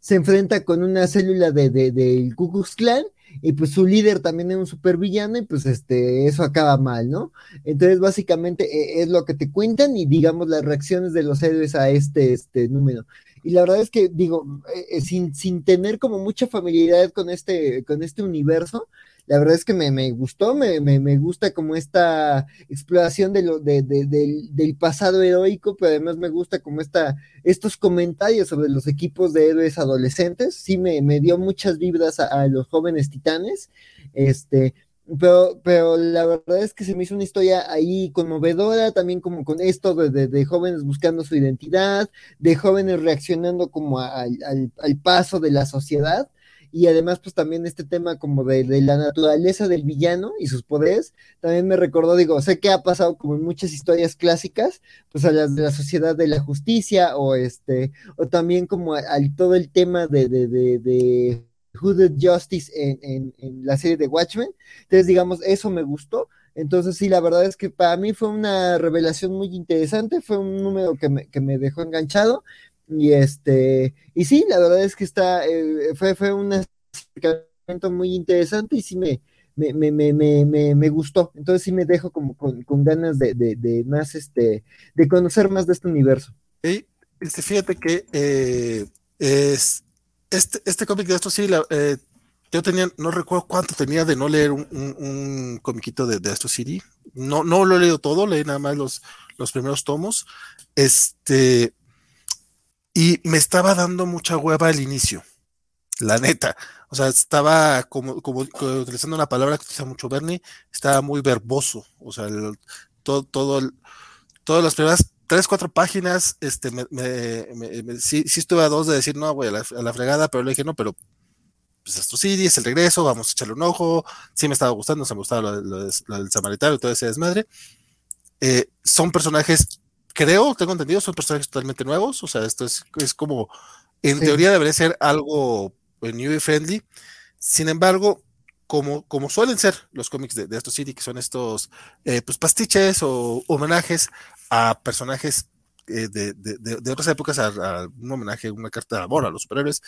se enfrenta con una célula de, de, del Ku Klan y pues su líder también es un supervillano y pues este, eso acaba mal, ¿no? Entonces básicamente e, es lo que te cuentan y digamos las reacciones de los héroes a este, este número. Y la verdad es que digo, e, e, sin, sin tener como mucha familiaridad con este, con este universo, la verdad es que me, me gustó, me, me, me, gusta como esta exploración de lo, de, de, del, del, pasado heroico, pero además me gusta como esta, estos comentarios sobre los equipos de héroes adolescentes, sí me, dio muchas vibras a, los jóvenes titanes, este, pero, pero la verdad es que se me hizo una historia ahí conmovedora, también como con esto de, de, de jóvenes buscando su identidad, de jóvenes reaccionando como al, al paso de la sociedad, y además pues también este tema como de, de, la naturaleza del villano y sus poderes, también me recordó, digo, sé que ha pasado como en muchas historias clásicas, pues a las de la sociedad de la justicia o este, o también como al todo el tema de, de, de, de Who Justice en, en, en la serie de Watchmen, entonces digamos, eso me gustó, entonces, sí, la verdad es que para mí fue una revelación muy interesante, fue un número que me, que me dejó enganchado, y este, y sí, la verdad es que está, eh, fue, fue un acercamiento muy interesante y sí me, me, me, me, me, gustó. Entonces sí me dejo como con, con ganas de, de, más, este, de conocer más de este universo. Y este, fíjate que eh, es, este, este cómic de esto sí, la, eh, yo tenía, no recuerdo cuánto tenía de no leer un, un, un de, de Astro City. No, no lo he leído todo, leí nada más los, los primeros tomos. Este, y me estaba dando mucha hueva al inicio, la neta. O sea, estaba como, como, utilizando una palabra que utiliza mucho Bernie, estaba muy verboso. O sea, todo, todo, el, todas las primeras tres, cuatro páginas, este, me, me, me, sí, sí, estuve a dos de decir, no, voy a la, fregada, pero le dije, no, pero pues esto sí, es el regreso, vamos a echarle un ojo. Sí me estaba gustando, se me gustaba lo, lo del samaritano y todo ese desmadre. Eh, son personajes creo, tengo entendido, son personajes totalmente nuevos. O sea, esto es, es como, en sí. teoría debería ser algo eh, new y friendly. Sin embargo, como, como suelen ser los cómics de, de estos City, que son estos eh, pues pastiches o homenajes a personajes eh, de, de, de, otras épocas, a, a, un homenaje, una carta de amor a los superhéroes,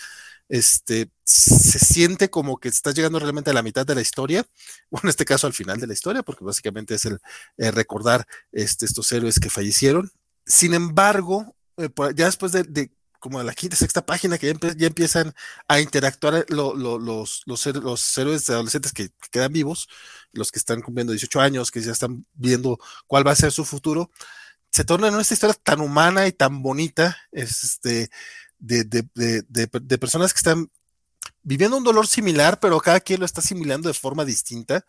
este, se siente como que estás llegando realmente a la mitad de la historia, o en este caso al final de la historia, porque básicamente es el eh, recordar este, estos héroes que fallecieron. Sin embargo, eh, ya después de, de, como a la quinta, sexta página, que ya, empe ya empiezan a interactuar lo, lo, los, los, los, héroes adolescentes que, que, quedan vivos, los que están cumpliendo 18 años, que ya están viendo cuál va a ser su futuro, se torna en una historia tan humana y tan bonita, este, de, de, de, de, personas que están viviendo un dolor similar, pero cada quien lo está asimilando de forma distinta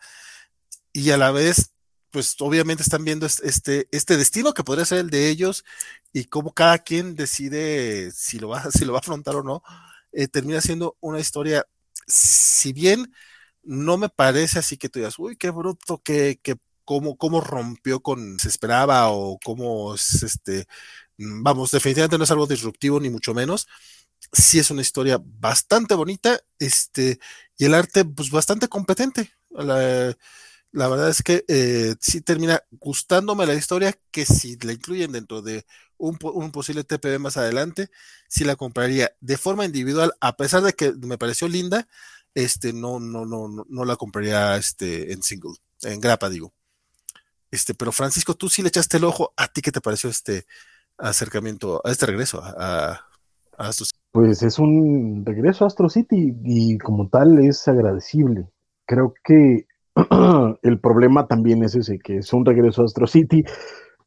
y a la vez, pues obviamente están viendo este, este destino que podría ser el de ellos y cómo cada quien decide si lo va, si lo va a afrontar o no, eh, termina siendo una historia, si bien no me parece así que tú digas, uy, qué bruto, qué, qué cómo, cómo rompió con se esperaba o cómo es este, vamos, definitivamente no es algo disruptivo ni mucho menos. Sí es una historia bastante bonita, este, y el arte, pues bastante competente. La, verdad es que eh, sí termina gustándome la historia, que si la incluyen dentro de un, un, posible TPB más adelante, sí la compraría de forma individual, a pesar de que me pareció linda, este, no, no, no, no, no la compraría este, en single, en grapa, digo. Este, pero Francisco, tú sí le echaste el ojo. ¿A ti qué te pareció este acercamiento, a este regreso a, a, Astro City? Pues es un regreso a Astro City y como tal es agradecible. Creo que el problema también es ese, que es un regreso a Astro City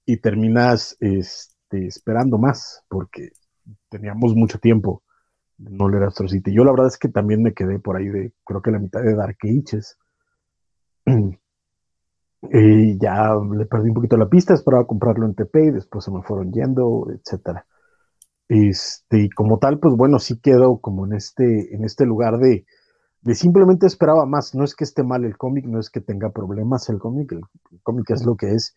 y terminas este, esperando más, porque teníamos mucho tiempo de no leer Astro City. Yo la verdad es que también me quedé por ahí de, creo que la mitad de Dark Ages. Y ya le perdí un poquito la pista, esperaba comprarlo en TP y después se me fueron yendo, etcétera. Este, y como tal, pues bueno, sí quedó como en este, en este lugar de, de simplemente esperaba más. No es que esté mal el cómic, no es que tenga problemas el cómic, el, el cómic es lo que es.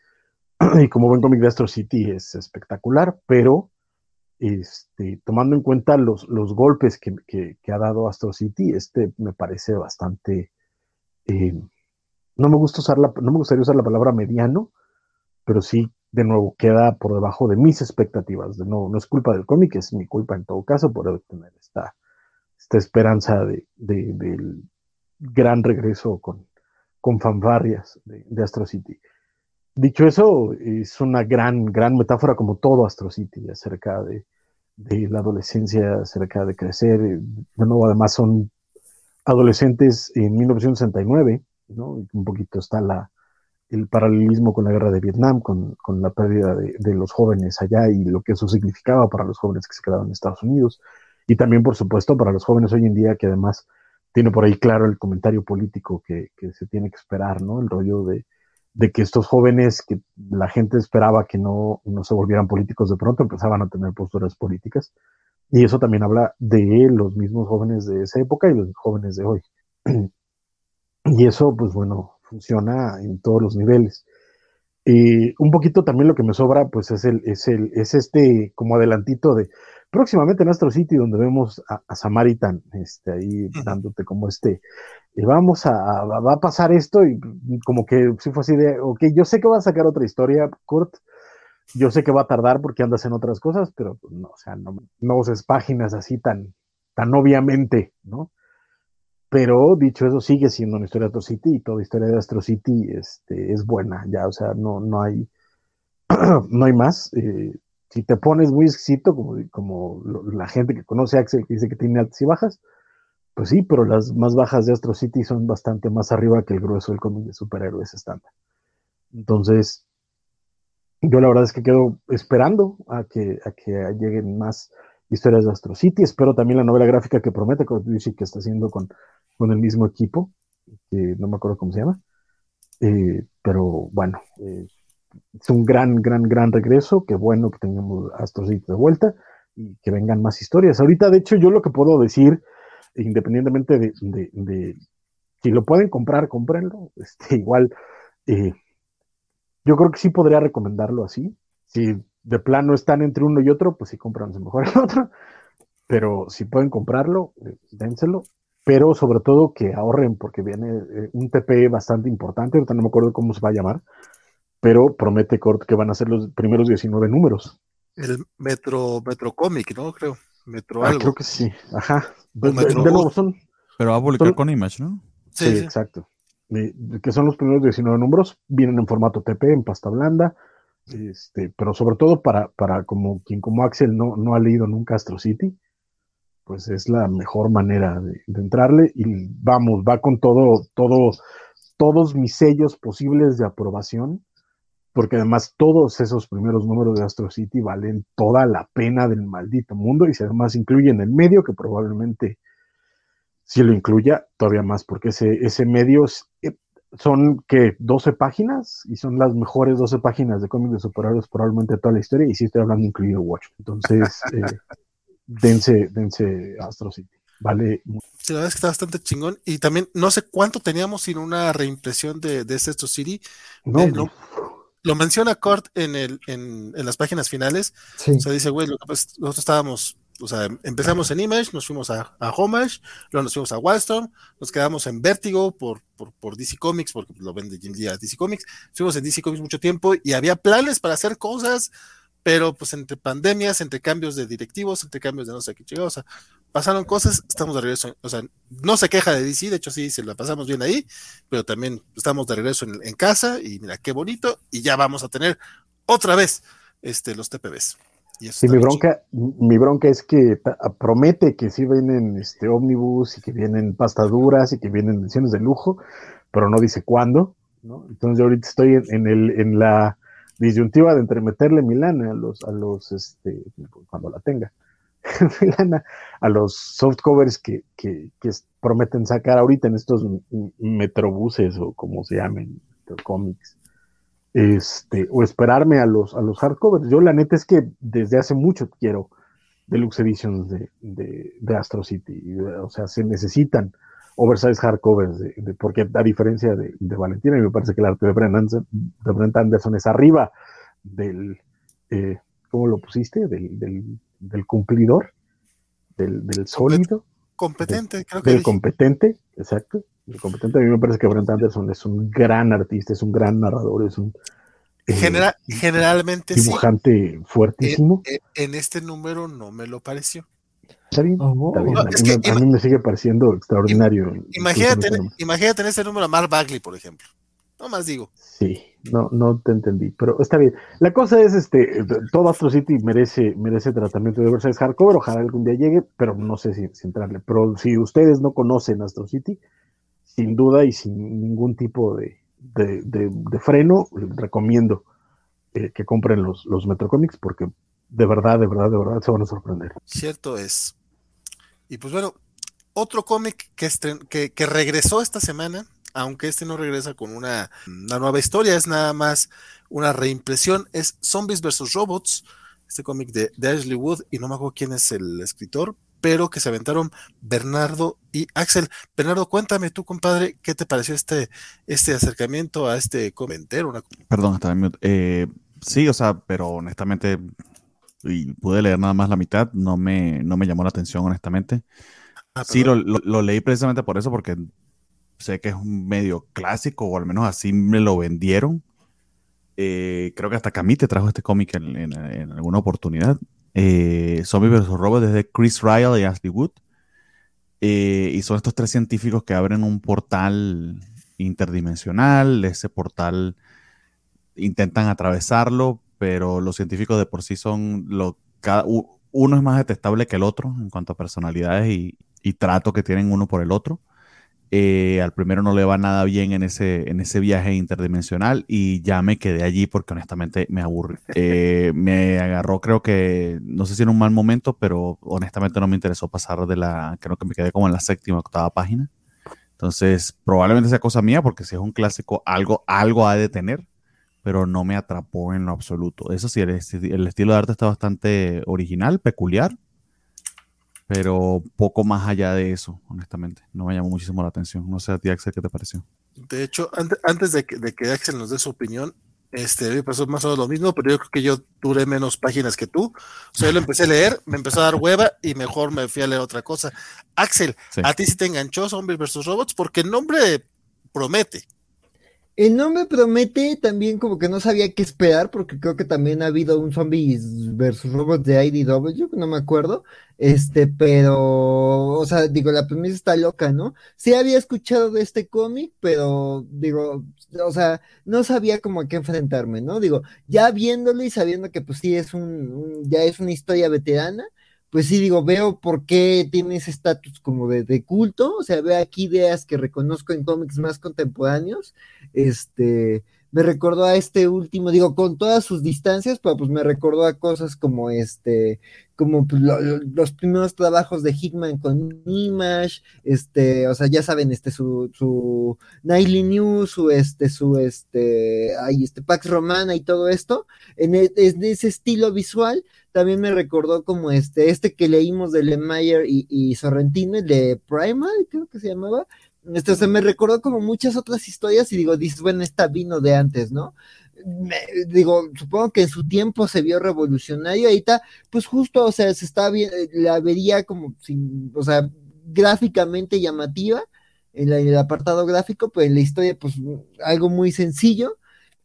Y como buen cómic de Astro City es espectacular, pero este, tomando en cuenta los, los golpes que, que, que, ha dado Astro City, este me parece bastante eh, no me gusta usar la, no me gustaría usar la palabra mediano, pero sí, de nuevo, queda por debajo de mis expectativas. De nuevo, no es culpa del cómic, es mi culpa en todo caso por tener esta, esta esperanza de, de, del gran regreso con, con fanfarrias de, de, Astro City. Dicho eso, es una gran, gran metáfora como todo Astro City acerca de, de la adolescencia, acerca de crecer. De nuevo, además son adolescentes en 1969 un poquito está la, el paralelismo con la guerra de Vietnam, con, con la pérdida de, de, los jóvenes allá y lo que eso significaba para los jóvenes que se quedaron en Estados Unidos. Y también, por supuesto, para los jóvenes hoy en día, que además tiene por ahí claro el comentario político que, que se tiene que esperar, ¿no? El rollo de, de, que estos jóvenes que la gente esperaba que no, no se volvieran políticos de pronto empezaban a tener posturas políticas. Y eso también habla de los mismos jóvenes de esa época y los jóvenes de hoy. Y eso, pues bueno, funciona en todos los niveles. Y un poquito también lo que me sobra, pues es el, es el, es este como adelantito de próximamente en nuestro sitio donde vemos a, a Samaritan, este, ahí dándote como este, y vamos a, va a pasar esto y, como que si fue así de, ok, yo sé que va a sacar otra historia, Kurt, yo sé que va a tardar porque andas en otras cosas, pero pues, no, o sea, no, no uses páginas así tan, tan obviamente, ¿no? Pero dicho eso, sigue siendo una historia de Astro City y toda historia de Astro City este, es buena, ya, o sea, no, no hay, no hay más. Eh, si te pones muy exquisito, como, como la gente que conoce Axel, que dice que tiene altas y bajas, pues sí, pero las más bajas de Astro City son bastante más arriba que el grueso del cómic de superhéroes estándar. Entonces, yo la verdad es que quedo esperando a que, a que lleguen más historias de Astro City. Espero también la novela gráfica que promete que está haciendo con con el mismo equipo, que no me acuerdo cómo se llama, eh, pero bueno, eh, es un gran, gran, gran regreso, qué bueno que tengamos Astrocity de vuelta y que vengan más historias. Ahorita, de hecho, yo lo que puedo decir, independientemente de, de, si lo pueden comprar, cómprenlo, este, igual, eh, yo creo que sí podría recomendarlo así, si de plano están entre uno y otro, pues sí, compran mejor el otro, pero si pueden comprarlo, dénselo, pero sobre todo que ahorren porque viene eh, un TP bastante importante, ahorita no me acuerdo cómo se va a llamar, pero promete Cort que van a ser los primeros 19 números. El Metro, Metro Comic, ¿no? Creo. Metro ah, algo. Creo que sí, ajá. Pues, Metro de nuevo, son, pero va a publicar con Image, ¿no? Sí, sí, sí. exacto. que son los primeros 19 números, vienen en formato TP, en pasta blanda, este, pero sobre todo para, para como quien como Axel no, no ha leído nunca Astro City, pues es la mejor manera de, entrarle y vamos, va con todo, todo, todos mis sellos posibles de aprobación, porque además todos esos primeros números de Astro City valen toda la pena del maldito mundo y si además incluyen el medio, que probablemente si lo incluya, todavía más, porque ese, ese medio son que 12 páginas y son las mejores 12 páginas de cómics de superhéroes probablemente de toda la historia y si estoy hablando incluido Watch. Entonces, eh, dense, dense Astro City. Vale. Sí, la verdad es que está bastante chingón. Y también no sé cuánto teníamos sin una reimpresión de, de este Astro City. No, eh, lo, lo, menciona Kurt en, el, en, en, las páginas finales. Sí. O sea, dice, güey, pues, nosotros estábamos, o sea, empezamos en Image, nos fuimos a, a Homage, luego nos fuimos a Wildstorm, nos quedamos en Vertigo por, por, por DC Comics, porque lo vende Jim Lee a DC Comics. Estuvimos en DC Comics mucho tiempo y había planes para hacer cosas pero pues entre pandemias, entre cambios de directivos, entre cambios de no sé qué llegó, o sea, pasaron cosas, estamos de regreso, o sea, no se queja de DC, de hecho sí, se la pasamos bien ahí, pero también estamos de regreso en, en casa y mira qué bonito, y ya vamos a tener otra vez este, los TPBs. Y sí, mi bronca, mi bronca es que promete que sí vienen este ómnibus y que vienen pastaduras y que vienen ediciones de lujo, pero no dice cuándo, ¿no? Entonces yo ahorita estoy en, en el, en la disyuntiva de entremeterle Milana a los, a los, este, cuando la tenga, Milana, a los softcovers que, que, que, prometen sacar ahorita en estos metrobuses o como se llamen, cómics, este, o esperarme a los, a los hardcovers. Yo la neta es que desde hace mucho quiero deluxe editions de, de, de Astro City, o sea, se necesitan oversize hardcovers, de, de, porque a diferencia de, de, Valentina, y me parece que el arte de Brent Anderson, de Brent Anderson es arriba del, eh, ¿cómo lo pusiste? Del, del, del cumplidor, del, del sólido. Competente, creo que. Del dije. competente, exacto. Competente, a mí me parece que Brent Anderson es un gran artista, es un gran narrador, es un. Eh, General, generalmente dibujante sí. fuertísimo. En, en, este número no me lo pareció. Está bien, oh, está bien. No, a, mí, que, a, mí, me sigue pareciendo extraordinario. Imagínate, imagínate en ese número a Mark Bagley, por ejemplo. No más digo. Sí, no, no te entendí, pero está bien. La cosa es, este, todo Astro City merece, merece tratamiento de Oversize Hardcover, ojalá algún día llegue, pero no sé si, si entrarle. Pero si ustedes no conocen Astro City, sin duda y sin ningún tipo de, freno, recomiendo eh, que compren los, los Metrocomics porque de verdad, de verdad, de verdad se van a sorprender. Cierto es. Y pues bueno, otro cómic que, que, que, regresó esta semana, aunque este no regresa con una, nueva historia, es nada más una reimpresión, es Zombies vs. Robots, este cómic de, de, Ashley Wood, y no me acuerdo quién es el escritor, pero que se aventaron Bernardo y Axel. Bernardo, cuéntame tú, compadre, ¿qué te pareció este, este acercamiento a este comentero? Perdón, estaba en eh, sí, o sea, pero honestamente, y pude leer nada más la mitad, no me, no me llamó la atención, honestamente. Ah, sí, lo, lo, leí precisamente por eso, porque sé que es un medio clásico, o al menos así me lo vendieron. Eh, creo que hasta Camille te trajo este cómic en, alguna oportunidad. Eh, Zombie vs. Robots desde Chris Ryle y Ashley Wood. Eh, y son estos tres científicos que abren un portal interdimensional. Ese portal intentan atravesarlo, pero los científicos de por sí son lo, cada, uno es más detestable que el otro en cuanto a personalidades y, y trato que tienen uno por el otro. Eh, al primero no le va nada bien en ese, en ese viaje interdimensional y ya me quedé allí porque honestamente me aburrí. Eh, me agarró, creo que, no sé si en un mal momento, pero honestamente no me interesó pasar de la, creo que me quedé como en la séptima, octava página. Entonces, probablemente sea cosa mía porque si es un clásico, algo, algo ha de tener, pero no me atrapó en lo absoluto. Eso sí, el estilo de arte está bastante original, peculiar pero poco más allá de eso, honestamente. No me llamó muchísimo la atención. No sé a ti, Axel, ¿qué te pareció? De hecho, antes, de, que, de, que, Axel nos dé su opinión, este, me pasó más o menos lo mismo, pero yo creo que yo duré menos páginas que tú. O sea, yo lo empecé a leer, me empezó a dar hueva y mejor me fui a leer otra cosa. Axel, ¿a ti sí te enganchó Zombies vs. Robots? Porque el nombre promete. El nombre promete también como que no sabía qué esperar, porque creo que también ha habido un Zombies versus Robots de IDW, no me acuerdo. Este, pero, o sea, digo, la premisa está loca, ¿no? Sí había escuchado de este cómic, pero digo, o sea, no sabía cómo a qué enfrentarme, ¿no? Digo, ya viéndolo y sabiendo que pues sí es un ya es una historia veterana, pues sí digo, veo por qué tiene ese estatus como de, culto, o sea, veo aquí ideas que reconozco en cómics más contemporáneos, este, me recordó a este último, digo, con todas sus distancias, pero pues me recordó a cosas como este, como pues, los primeros trabajos de Hickman con Image, este, o sea, ya saben, este, su, su Nightly News, su, este, su, este, ay, este, Pax Romana y todo esto, en, e, ese estilo visual, también me recordó como este, este que leímos de Lemire y, y Sorrentino, de Primal, creo que se llamaba, este, o sea, me recordó como muchas otras historias y digo, dices, bueno, esta vino de antes, ¿no? digo, supongo que en su tiempo se vio revolucionario, ahí está, pues justo, o sea, se está la vería como, sin, o sea, gráficamente llamativa en, en el apartado gráfico, pues en la historia, pues algo muy sencillo,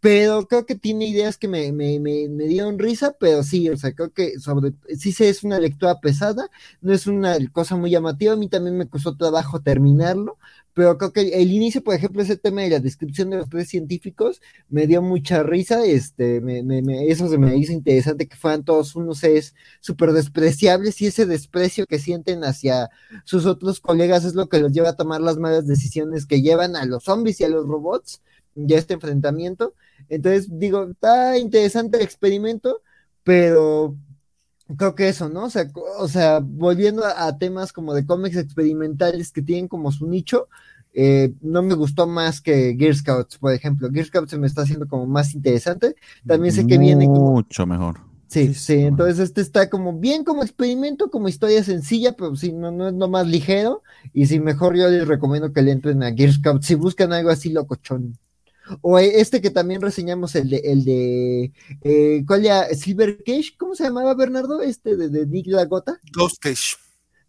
pero creo que tiene ideas que me, me, me, me, dieron risa, pero sí, o sea, creo que sobre, sí se es una lectura pesada, no es una cosa muy llamativa, a mí también me costó trabajo terminarlo, pero creo que el inicio, por ejemplo, ese tema de la descripción de los tres científicos me dio mucha risa, este, me, me, eso se me hizo interesante que fueran todos unos seres súper despreciables y ese desprecio que sienten hacia sus otros colegas es lo que los lleva a tomar las malas decisiones que llevan a los zombies y a los robots, ya este enfrentamiento, entonces, digo, está interesante el experimento, pero creo que eso, ¿no? O sea, o sea volviendo a, temas como de cómics experimentales que tienen como su nicho, eh, no me gustó más que Gear Scouts, por ejemplo. Gear Scouts se me está haciendo como más interesante. También sé que viene mucho mejor. Sí, sí, entonces este está como bien como experimento, como historia sencilla, pero sí, no, no es lo más ligero. Y si mejor yo les recomiendo que le entren a Gear Scouts si buscan algo así locochón. O este que también reseñamos, el de, el de eh, ¿cuál ya? Silver Cage, ¿cómo se llamaba Bernardo? Este de, de Nick Lagota. Ghost Cage.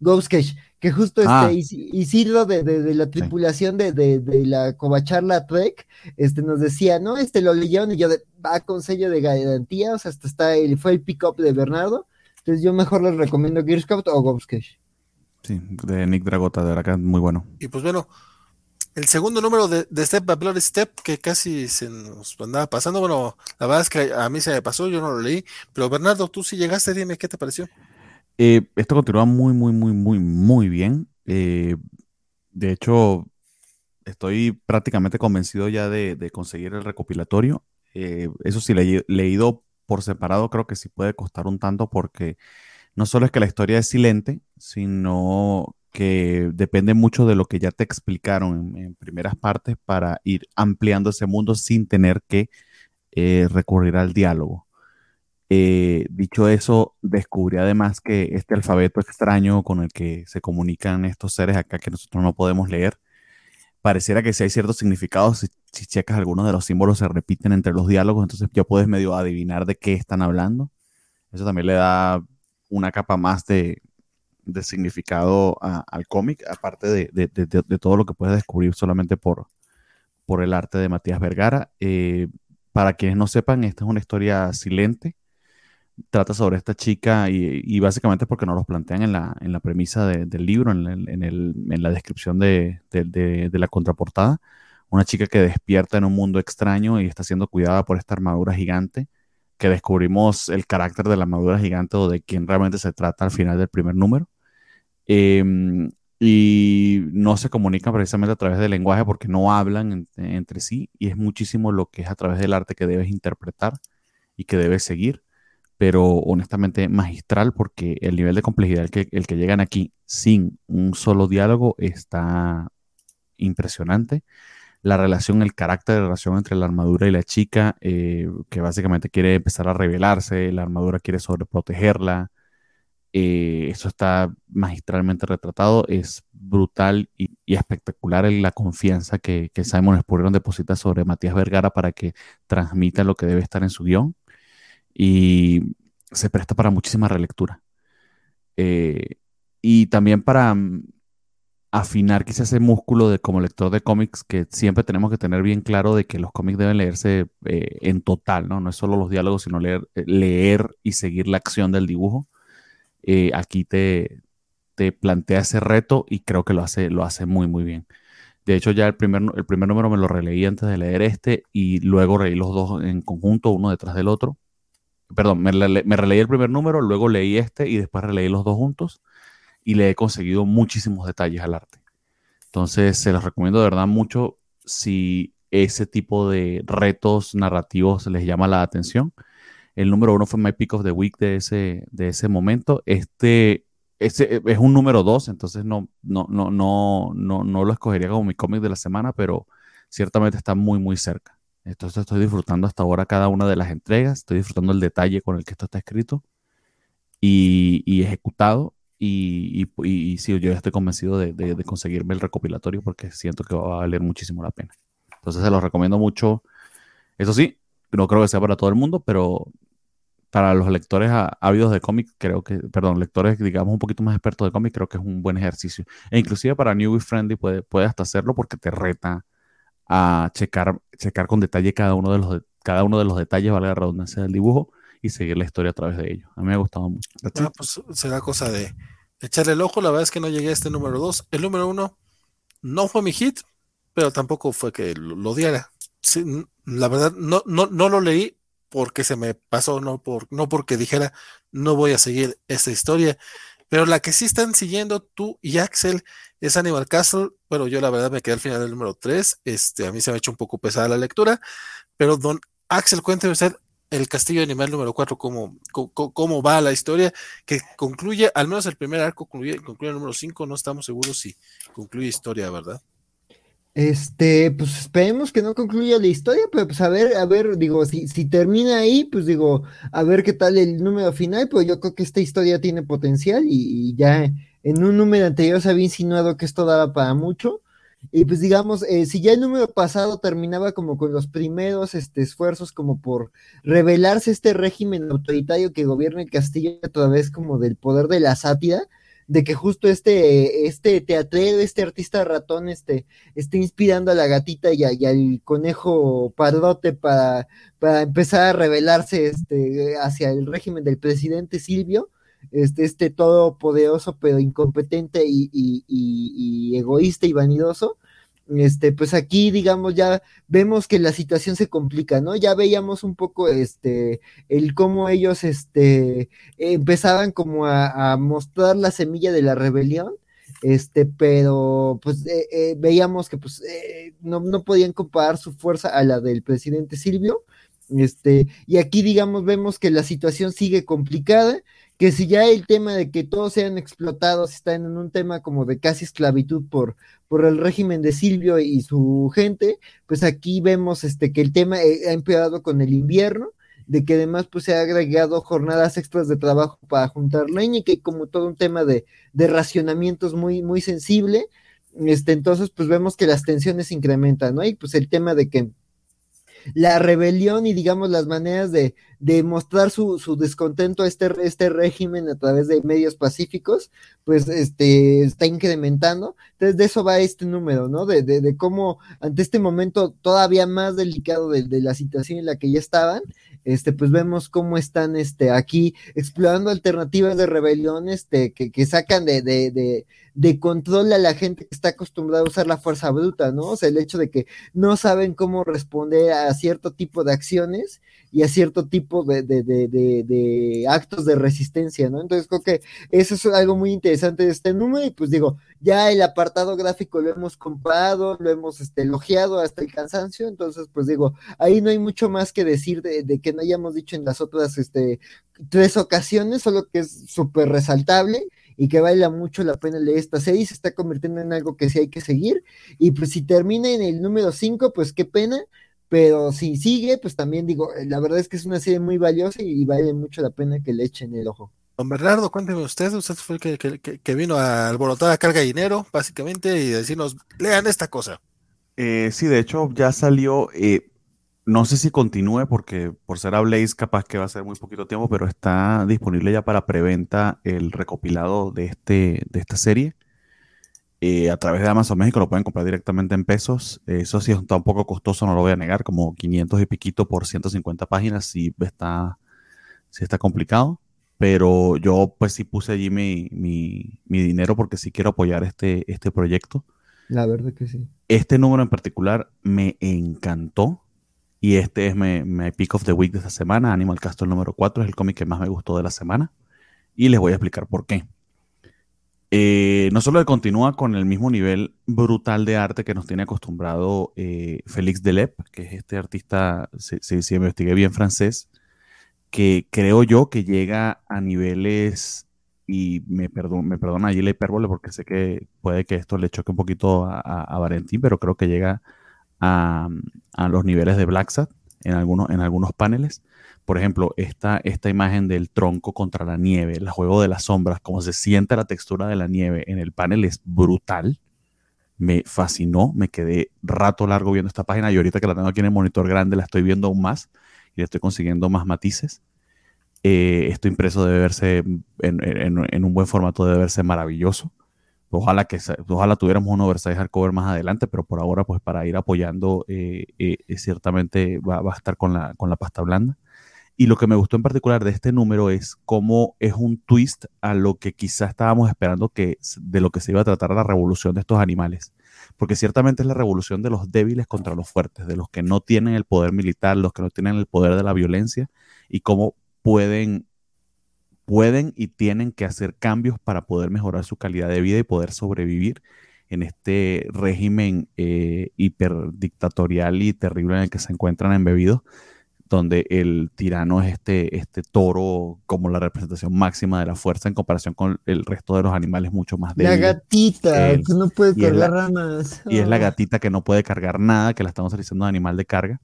Ghost Cage, que justo este ah. Isidro de, de, la tripulación de, de, la Covacharla Trek, este nos decía, ¿no? Este lo leyeron y yo va con sello de garantía, o sea, hasta está el, fue el pick-up de Bernardo. Entonces yo mejor les recomiendo Gear Scout o Ghost Cage. Sí, de Nick Dragota, de verdad que muy bueno. Y pues bueno, el segundo número de, Step by Blood Step, que casi se nos andaba pasando. Bueno, la verdad es que a mí se me pasó, yo no lo leí. Pero Bernardo, tú sí llegaste, dime qué te pareció. Eh, esto continúa muy, muy, muy, muy, muy bien. Eh, de hecho, estoy prácticamente convencido ya de, conseguir el recopilatorio. Eh, eso sí, le, leído por separado creo que sí puede costar un tanto porque no solo es que la historia es silente, sino que depende mucho de lo que ya te explicaron en, primeras partes para ir ampliando ese mundo sin tener que eh, recurrir al diálogo. Eh, dicho eso, descubrí además que este alfabeto extraño con el que se comunican estos seres acá que nosotros no podemos leer, pareciera que si hay ciertos significados, si, si, checas algunos de los símbolos se repiten entre los diálogos, entonces ya puedes medio adivinar de qué están hablando. Eso también le da una capa más de, de significado al cómic, aparte de, de, de, todo lo que puedes descubrir solamente por, por el arte de Matías Vergara. Eh, para quienes no sepan, esta es una historia silente trata sobre esta chica y, básicamente porque nos los plantean en la, en la premisa del libro, en, en, el, en, la descripción de, de, de, la contraportada. Una chica que despierta en un mundo extraño y está siendo cuidada por esta armadura gigante, que descubrimos el carácter de la armadura gigante o de quién realmente se trata al final del primer número. Em, y no se comunican precisamente a través del lenguaje porque no hablan entre sí y es muchísimo lo que es a través del arte que debes interpretar y que debes seguir pero honestamente magistral porque el nivel de complejidad que, el que llegan aquí sin un solo diálogo está impresionante. La relación, el carácter de relación entre la armadura y la chica, eh, que básicamente quiere empezar a revelarse, la armadura quiere sobreprotegerla. Eh, eso está magistralmente retratado, es brutal y, espectacular la confianza que, que Simon Spurrier deposita sobre Matías Vergara para que transmita lo que debe estar en su guion y se presta para muchísima relectura. Eh, y también para mm, afinar quizás ese músculo de como lector de cómics que siempre tenemos que tener bien claro de que los cómics deben leerse eh, en total, ¿no? No es solo los diálogos, sino leer y seguir la acción del dibujo. Aquí te, te plantea ese reto y creo que lo hace, lo hace muy, muy bien. De hecho, ya el primer, el primer número me lo releí antes de leer este y luego leí los dos en conjunto, uno detrás del otro perdón, me, releí el primer número, luego leí este y después releí los dos juntos y le he conseguido muchísimos detalles al arte. Entonces, se los recomiendo de verdad mucho si ese tipo de retos narrativos les llama la atención. El número uno fue My Pick of the Week de ese, de ese momento. Este, ese es un número dos, entonces no, no, no, no, no, no lo escogería como mi cómic de la semana, pero ciertamente está muy, muy cerca. Entonces estoy disfrutando hasta ahora cada una de las entregas, estoy disfrutando el detalle con el que esto está escrito y, ejecutado. Y, y, sí, yo estoy convencido de, conseguirme el recopilatorio porque siento que va a valer muchísimo la pena. Entonces se los recomiendo mucho. Eso sí, no creo que sea para todo el mundo, pero para los lectores ávidos de cómics, creo que, perdón, lectores, digamos, un poquito más expertos de cómics, creo que es un buen ejercicio. E inclusive para New Friendly puede, puede hasta hacerlo porque te reta a checar, checar con detalle cada uno de los, cada uno de los detalles, vale la redundancia del dibujo, y seguir la historia a través de ello. A mí me ha gustado mucho. Ah, pues será cosa de echarle el ojo. La verdad es que no llegué a este número 2. El número 1 no fue mi hit, pero tampoco fue que lo, diera. la verdad, no, no, no lo leí porque se me pasó, no, por, no porque dijera no voy a seguir esta historia. Pero la que sí están siguiendo tú y Axel es Animal Castle. Bueno, yo la verdad me quedé al final del número 3. Este, a mí se me ha hecho un poco pesada la lectura. Pero don Axel, cuénteme usted el castillo animal número 4, cómo, cómo, va la historia, que concluye, al menos el primer arco concluye, concluye el número 5, no estamos seguros si concluye historia, ¿verdad? Este, pues esperemos que no concluya la historia, pero pues a ver, a ver, digo, si, si termina ahí, pues digo, a ver qué tal el número final, pues yo creo que esta historia tiene potencial y, ya en un número anterior se había insinuado que esto daba para mucho. Y pues digamos, eh, si ya el número pasado terminaba como con los primeros este, esfuerzos como por revelarse este régimen autoritario que gobierna el castillo a través como del poder de la sátira, de que justo este, este teatrero, este artista ratón, este, esté inspirando a la gatita y, al conejo pardote para, para empezar a rebelarse este, hacia el régimen del presidente Silvio, este, este todopoderoso pero incompetente y, egoísta y vanidoso, este, pues aquí, digamos, ya vemos que la situación se complica, ¿no? Ya veíamos un poco, este, el cómo ellos, este, empezaban como a, mostrar la semilla de la rebelión, este, pero pues eh, eh, veíamos que pues eh, no, no, podían comparar su fuerza a la del presidente Silvio, este, y aquí digamos vemos que la situación sigue complicada, que si ya el tema de que todos sean explotados está en un tema como de casi esclavitud por, por el régimen de Silvio y su gente, pues aquí vemos este, que el tema ha empeorado con el invierno, de que además pues se ha agregado jornadas extras de trabajo para juntar leña y que hay como todo un tema de, de racionamientos muy, muy sensible, este, entonces pues vemos que las tensiones incrementan, ¿no? Y pues el tema de que la rebelión y digamos las maneras de, de mostrar su, su, descontento a este, este régimen a través de medios pacíficos, pues este está incrementando. Entonces de eso va este número, ¿no? De, de, de cómo ante este momento todavía más delicado de, de, la situación en la que ya estaban, este, pues vemos cómo están este, aquí explorando alternativas de rebelión este, que, que sacan de, de, de, de, control a la gente que está acostumbrada a usar la fuerza bruta, ¿no? O sea, el hecho de que no saben cómo responder a cierto tipo de acciones y a cierto tipo de, de, de, de, actos de resistencia, ¿no? Entonces creo que eso es algo muy interesante de este número y pues digo, ya el apartado gráfico lo hemos comprado, lo hemos este, elogiado hasta el cansancio, entonces pues digo, ahí no hay mucho más que decir de, de que no hayamos dicho en las otras este, tres ocasiones, solo que es súper resaltable y que vale mucho la pena leer esta serie, se está convirtiendo en algo que sí hay que seguir, y pues si termina en el número 5, pues qué pena, pero si sigue, pues también digo, eh, la verdad es que es una serie muy valiosa y, vale mucho la pena que le echen el ojo. Don Bernardo, cuénteme usted, usted fue el que, que, que vino a alborotar a carga de dinero, básicamente, y decirnos, lean esta cosa. Eh, sí, de hecho ya salió, eh, no sé si continúe porque por ser a Blaze capaz que va a ser muy poquito tiempo, pero está disponible ya para preventa el recopilado de, este, de esta serie. Eh, a través de Amazon México lo pueden comprar directamente en pesos. eso sí está un poco costoso, no lo voy a negar, como 500 y piquito por 150 páginas, sí está, sí está complicado. Pero yo pues sí puse allí mi, mi, mi dinero porque sí quiero apoyar este, este proyecto. La verdad que sí. Este número en particular me encantó. Y este es mi, mi pick of the week de esta semana. Animal Castle número 4 es el cómic que más me gustó de la semana. Y les voy a explicar por qué. Eh, no solo continúa con el mismo nivel brutal de arte que nos tiene acostumbrado eh, Félix Delep, que es este artista, si, si, si investigué bien francés, que creo yo que llega a niveles, y me, perdon, me perdona allí la hipérbole porque sé que puede que esto le choque un poquito a, a, a Valentín, pero creo que llega a, a los niveles de Black Sat en algunos, en algunos paneles. Por ejemplo, esta, esta imagen del tronco contra la nieve, el juego de las sombras, cómo se siente la textura de la nieve en el panel es brutal. Me fascinó, me quedé rato largo viendo esta página y ahorita que la tengo aquí en el monitor grande la estoy viendo aún más y le estoy consiguiendo más matices. Eh, esto impreso debe verse en, un buen formato, debe verse maravilloso. Ojalá que ojalá tuviéramos un oversize hardcover más adelante, pero por ahora, pues para ir apoyando, eh, eh, ciertamente va, va, a estar con la, con la pasta blanda. Y lo que me gustó en particular de este número es cómo es un twist a lo que quizá estábamos esperando que de lo que se iba a tratar la revolución de estos animales. Porque ciertamente es la revolución de los débiles contra los fuertes, de los que no tienen el poder militar, los que no tienen el poder de la violencia y cómo pueden pueden y tienen que hacer cambios para poder mejorar su calidad de vida y poder sobrevivir en este régimen eh, hiperdictatorial y terrible en el que se encuentran embebidos, donde el tirano es este, este toro como la representación máxima de la fuerza en comparación con el resto de los animales mucho más débiles. La gatita, que no puede cargar ramas. Y es la gatita que no puede cargar nada, que la estamos utilizando de animal de carga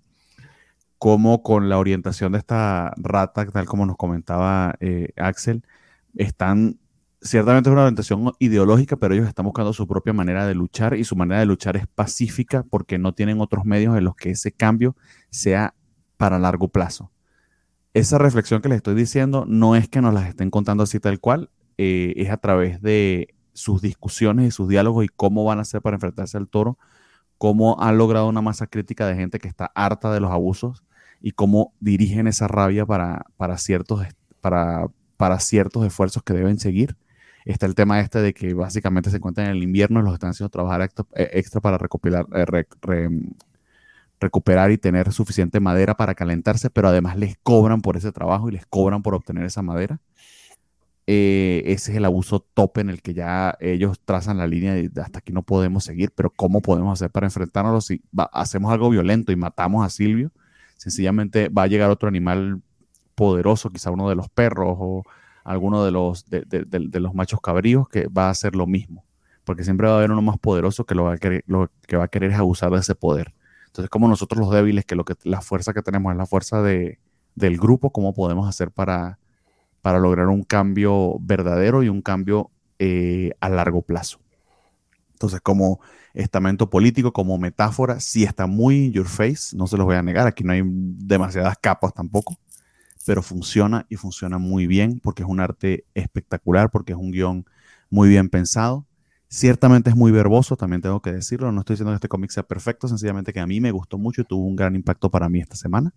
como con la orientación de esta rata, tal como nos comentaba eh, Axel, están, ciertamente es una orientación ideológica, pero ellos están buscando su propia manera de luchar y su manera de luchar es pacífica porque no tienen otros medios en los que ese cambio sea para largo plazo. Esa reflexión que les estoy diciendo no es que nos las estén contando así tal cual, eh, es a través de sus discusiones y sus diálogos y cómo van a hacer para enfrentarse al toro, cómo han logrado una masa crítica de gente que está harta de los abusos y cómo dirigen esa rabia para, para, ciertos, para, para ciertos esfuerzos que deben seguir. Está el tema este de que básicamente se encuentran en el invierno y los están haciendo trabajar extra, eh, para recopilar, eh, recuperar y tener suficiente madera para calentarse, pero además les cobran por ese trabajo y les cobran por obtener esa madera. eh, ese es el abuso tope en el que ya ellos trazan la línea de hasta aquí no podemos seguir, pero ¿cómo podemos hacer para enfrentarnos si hacemos algo violento y matamos a Silvio? Sencillamente va a llegar otro animal poderoso, quizá uno de los perros o alguno de los, de, los machos cabríos que va a hacer lo mismo, porque siempre va a haber uno más poderoso que lo, va a querer, lo que va a querer es abusar de ese poder. Entonces, como nosotros los débiles, que, lo que la fuerza que tenemos es la fuerza de, del grupo, ¿cómo podemos hacer para para lograr un cambio verdadero y un cambio eh, a largo plazo. Entonces, como estamento político, como metáfora, sí está muy in your face, no se los voy a negar, aquí no hay demasiadas capas tampoco, pero funciona y funciona muy bien porque es un arte espectacular, porque es un guion muy bien pensado. Ciertamente es muy verboso, también tengo que decirlo, no estoy diciendo que este cómic sea perfecto, sencillamente que a mí me gustó mucho y tuvo un gran impacto para mí esta semana.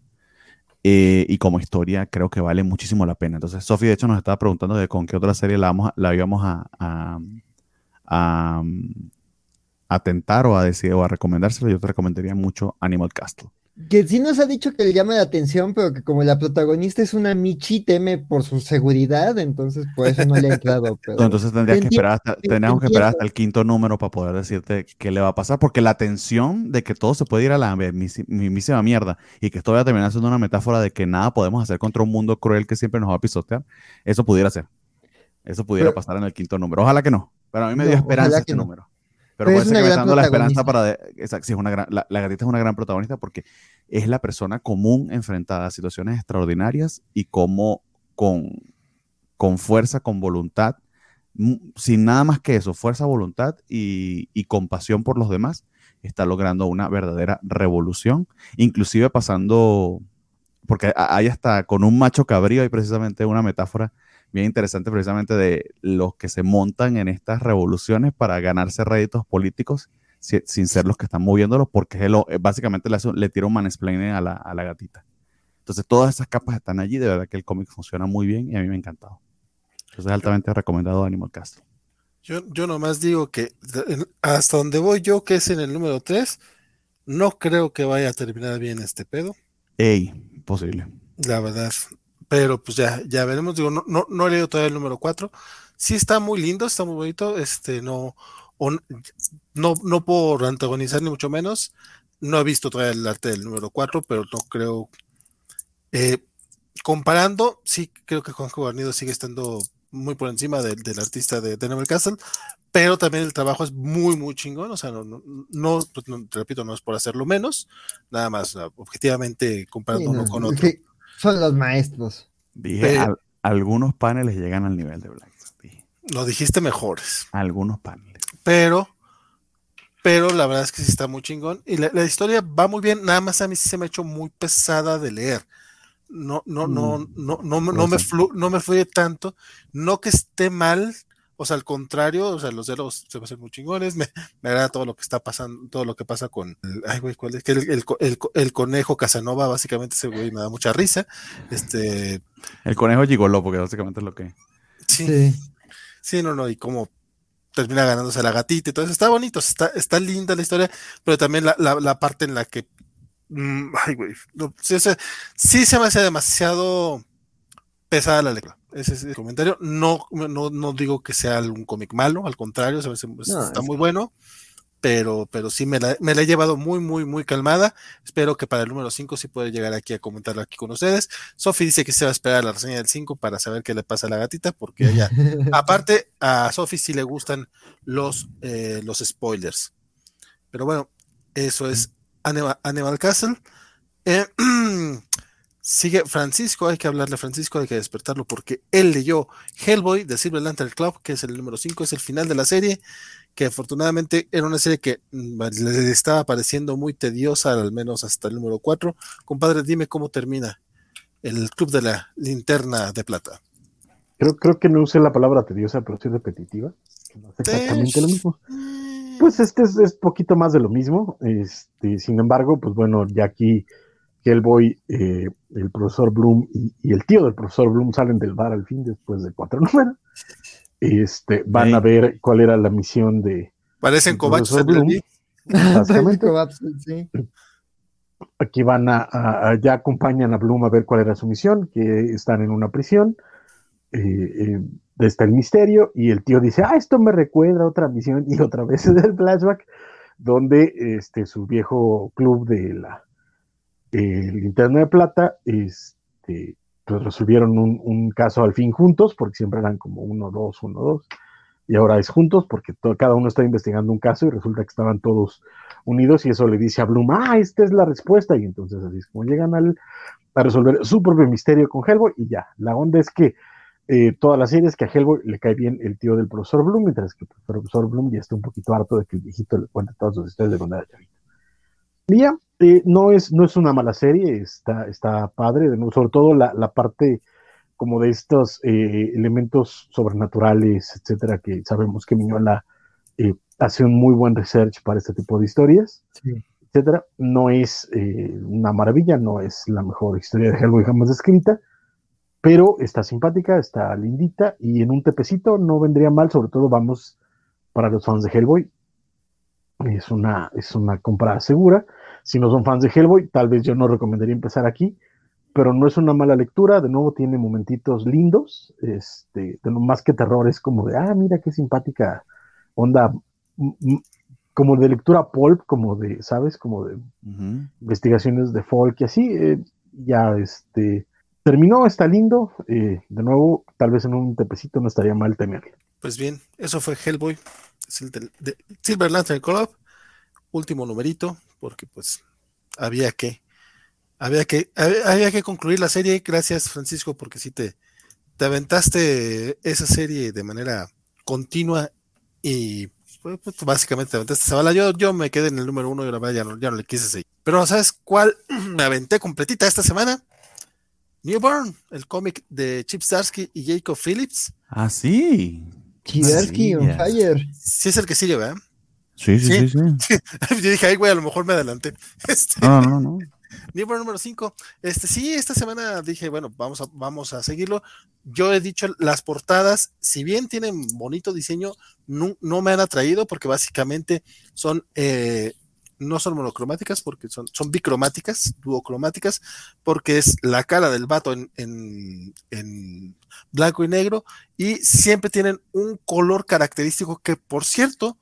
Eh, y como historia creo que vale muchísimo la pena. Entonces, Sofi, de hecho, nos estaba preguntando de con qué otra serie la, vamos la íbamos a, a, a, tentar o a decir o a recomendárselo. Yo te recomendaría mucho Animal Castle que sí nos ha dicho que le llama la atención, pero que como la protagonista es una Michi, teme por su seguridad, entonces por eso no le ha entrado. Entonces tendrías que esperar hasta, tendríamos que esperar hasta el quinto número para poder decirte qué le va a pasar, porque la tensión de que todo se puede ir a la mismísima mierda y que esto vaya a terminar siendo una metáfora de que nada podemos hacer contra un mundo cruel que siempre nos va a pisotear, eso pudiera ser. Eso pudiera pasar en el quinto número. Ojalá que no, pero a mí me dio esperanza este número. Pero, puede ser que me dando la esperanza para... exacto, sí, es una gran, la, gatita es una gran protagonista porque es la persona común enfrentada a situaciones extraordinarias y como con, con fuerza, con voluntad, sin nada más que eso, fuerza, voluntad y, y compasión por los demás, está logrando una verdadera revolución, inclusive pasando, porque hay hasta con un macho cabrío, hay precisamente una metáfora bien interesante precisamente de los que se montan en estas revoluciones para ganarse réditos políticos sin ser los que están moviéndolos, porque eh, básicamente le, le tira un mansplaining a la, a la gatita. Entonces todas esas capas están allí, de verdad que el cómic funciona muy bien y a mí me ha encantado. Entonces altamente recomendado Animal Castle. Yo, yo nomás digo que hasta donde voy yo, que es en el número 3, no creo que vaya a terminar bien este pedo. Ey, posible. La verdad, pero pues ya, ya veremos. Digo, no, no, no he leído todavía el número 4. Sí está muy lindo, está muy bonito. Este, no, no, no por antagonizar ni mucho menos. No he visto todavía el arte del número 4, pero no creo. Eh, comparando, sí creo que Juanjo Garnido sigue estando muy por encima del, artista de, de Castle, pero también el trabajo es muy, muy chingón. O sea, no, no, pues, te repito, no es por hacerlo menos, nada más objetivamente comparando uno con otro. Son los maestros. Dije, algunos paneles llegan al nivel de Black. Lo dijiste mejores. Algunos paneles. Pero, pero la verdad es que sí está muy chingón. Y la, historia va muy bien, nada más a mí sí se me ha hecho muy pesada de leer. No, no, no, mm. no, no, no, no me no me fluye tanto. No que esté mal, o sea, al contrario, o sea, los diálogos se hacen muy chingones, me, me, agrada todo lo que está pasando, todo lo que pasa con, el, ay, güey, ¿cuál es? Que el, el, el, conejo Casanova, básicamente ese güey me da mucha risa, este... El conejo gigoló, porque básicamente es lo que... Sí, sí, no, no, y como termina ganándose a la gatita y todo eso, está bonito, está, está linda la historia, pero también la, la, la parte en la que, mm, ay, güey, sí, sí se me hace demasiado pesada la lectura. Ese es el comentario. No, no, no digo que sea un cómic malo, al contrario, está muy bueno, pero, pero sí me la, me la, he llevado muy, muy, muy calmada. Espero que para el número 5 sí pueda llegar aquí a comentarlo aquí con ustedes. Sofi dice que se va a esperar la reseña del 5 para saber qué le pasa a la gatita, porque ella, aparte, a Sofi sí le gustan los, eh, los spoilers. Pero bueno, eso es Animal, Castle. Eh, Sigue Francisco, hay que hablarle a Francisco, hay que despertarlo porque él leyó Hellboy de Silver Lantern Club, que es el número 5, es el final de la serie, que afortunadamente era una serie que mm, le estaba pareciendo muy tediosa, al menos hasta el número 4. Compadre, dime cómo termina el Club de la Linterna de Plata. Creo, creo que no usé la palabra tediosa, pero sí repetitiva. exactamente lo mismo. Pues este es, es poquito más de lo mismo. Este, sin embargo, pues bueno, ya aquí Hellboy, eh, el profesor Bloom y, el tío del profesor Bloom salen del bar al fin después de cuatro números. Este, van a ver cuál era la misión de. Parecen cobachos Bloom. Exactamente. Aquí van a, ya acompañan a Bloom a ver cuál era su misión, que están en una prisión. Eh, eh, está el misterio y el tío dice, ah, esto me recuerda a otra misión y otra vez es el flashback donde este, su viejo club de la el Linterna de Plata este, pues resolvieron un, caso al fin juntos, porque siempre eran como uno, dos, uno, dos, y ahora es juntos porque cada uno está investigando un caso y resulta que estaban todos unidos y eso le dice a Bloom, ah, esta es la respuesta, y entonces así es como llegan al, a resolver su propio misterio con Hellboy y ya, la onda es que eh, toda la serie es que a Hellboy le cae bien el tío del profesor Bloom, mientras que el profesor Bloom ya está un poquito harto de que el viejito le cuente todas sus historias de cuando era chavito. Y ya, eh, no, es, no es una mala serie, está, está padre, sobre todo la, la parte como de estos eh, elementos sobrenaturales, etcétera, que sabemos que Miñola eh, hace un muy buen research para este tipo de historias, etcétera. No es una maravilla, no es la mejor historia de Hellboy jamás escrita, pero está simpática, está lindita y en un tepecito no vendría mal, sobre todo vamos para los fans de Hellboy. Es una, es una compra segura. Si no son fans de Hellboy, tal vez yo no recomendaría empezar aquí, pero no es una mala lectura. De nuevo, tiene momentitos lindos. Este, de más que terror, es como de, ah, mira qué simpática onda, como de lectura pulp, como de, ¿sabes? Como de investigaciones de folk y así. Eh, ya, este. Terminó, está lindo. Eh, de nuevo, tal vez en un tepecito no estaría mal tenerlo. Pues bien, eso fue Hellboy. Es el de Silver Lantern Club. Último numerito porque pues había que, había que, había, que concluir la serie. Gracias, Francisco, porque sí te, te aventaste esa serie de manera continua y pues, pues básicamente te aventaste esa bala. Yo, yo me quedé en el número uno y la verdad ya no, ya no le quise seguir. Pero ¿sabes cuál me aventé completita esta semana? Newborn, el cómic de Chip Starsky y Jacob Phillips. Ah, sí. Starsky on fire. Sí es el que sigue, ¿verdad? Sí, sí, sí. sí, Yo dije, ay, güey, a lo mejor me adelanté. Este, no, no, no. Libro número 5. Este, sí, esta semana dije, bueno, vamos a, vamos a seguirlo. Yo he dicho, las portadas, si bien tienen bonito diseño, no, no me han atraído porque básicamente son, eh, no son monocromáticas, porque son, son bicromáticas, duocromáticas, porque es la cara del vato en, en, en blanco y negro y siempre tienen un color característico que, por cierto,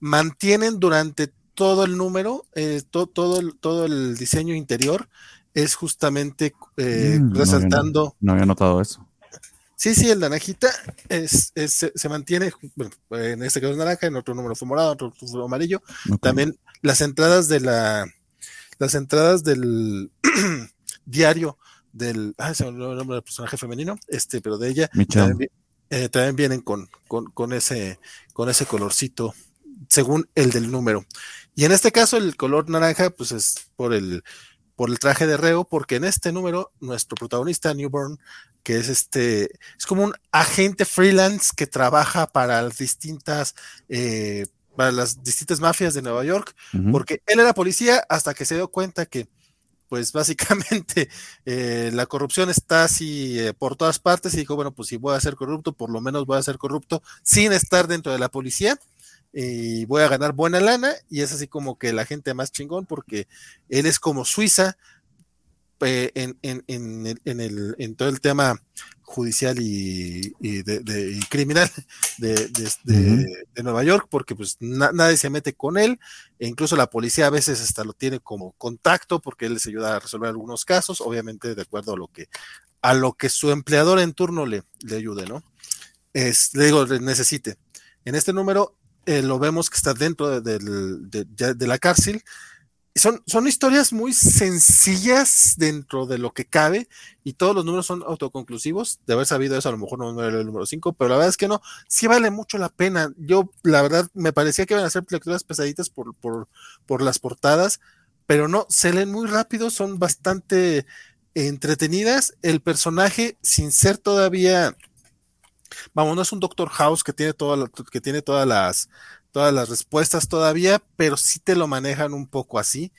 mantienen durante todo el número, eh, todo, el, todo el diseño interior es justamente eh, mm, resaltando. No había, notado eso. Sí, sí, el naranjita es, se, mantiene, bueno, en este caso es naranja, en otro número fue morado, en otro fue amarillo. También las entradas de la, las entradas del diario del, ah, se me el nombre del personaje femenino, este, pero de ella también, eh, también, vienen con, con, con, ese, con ese colorcito según el del número. Y en este caso el color naranja pues es por el, por el traje de reo, porque en este número nuestro protagonista Newborn, que es este, es como un agente freelance que trabaja para las distintas, eh, para las distintas mafias de Nueva York, porque él era policía hasta que se dio cuenta que pues básicamente eh, la corrupción está así eh, por todas partes y dijo, bueno, pues si voy a ser corrupto, por lo menos voy a ser corrupto sin estar dentro de la policía y voy a ganar buena lana y es así como que la gente más chingón porque él es como Suiza eh, en, en, en, el, en todo el tema judicial y, de, criminal de, de, Nueva York porque pues nadie se mete con él e incluso la policía a veces hasta lo tiene como contacto porque él les ayuda a resolver algunos casos obviamente de acuerdo a lo que a lo que su empleador en turno le, le ayude no es le digo necesite. En este número eh, lo vemos que está dentro de, de, la cárcel. Son, son historias muy sencillas dentro de lo que cabe y todos los números son autoconclusivos. De haber sabido eso, a lo mejor no era el número 5, pero la verdad es que no, sí vale mucho la pena. Yo, la verdad, me parecía que iban a ser lecturas pesaditas por, por, por las portadas, pero no, se leen muy rápido, son bastante entretenidas. El personaje, sin ser todavía Vamos, no es un Doctor House que tiene, que tiene todas, las, todas las respuestas todavía, pero sí te lo manejan un poco así.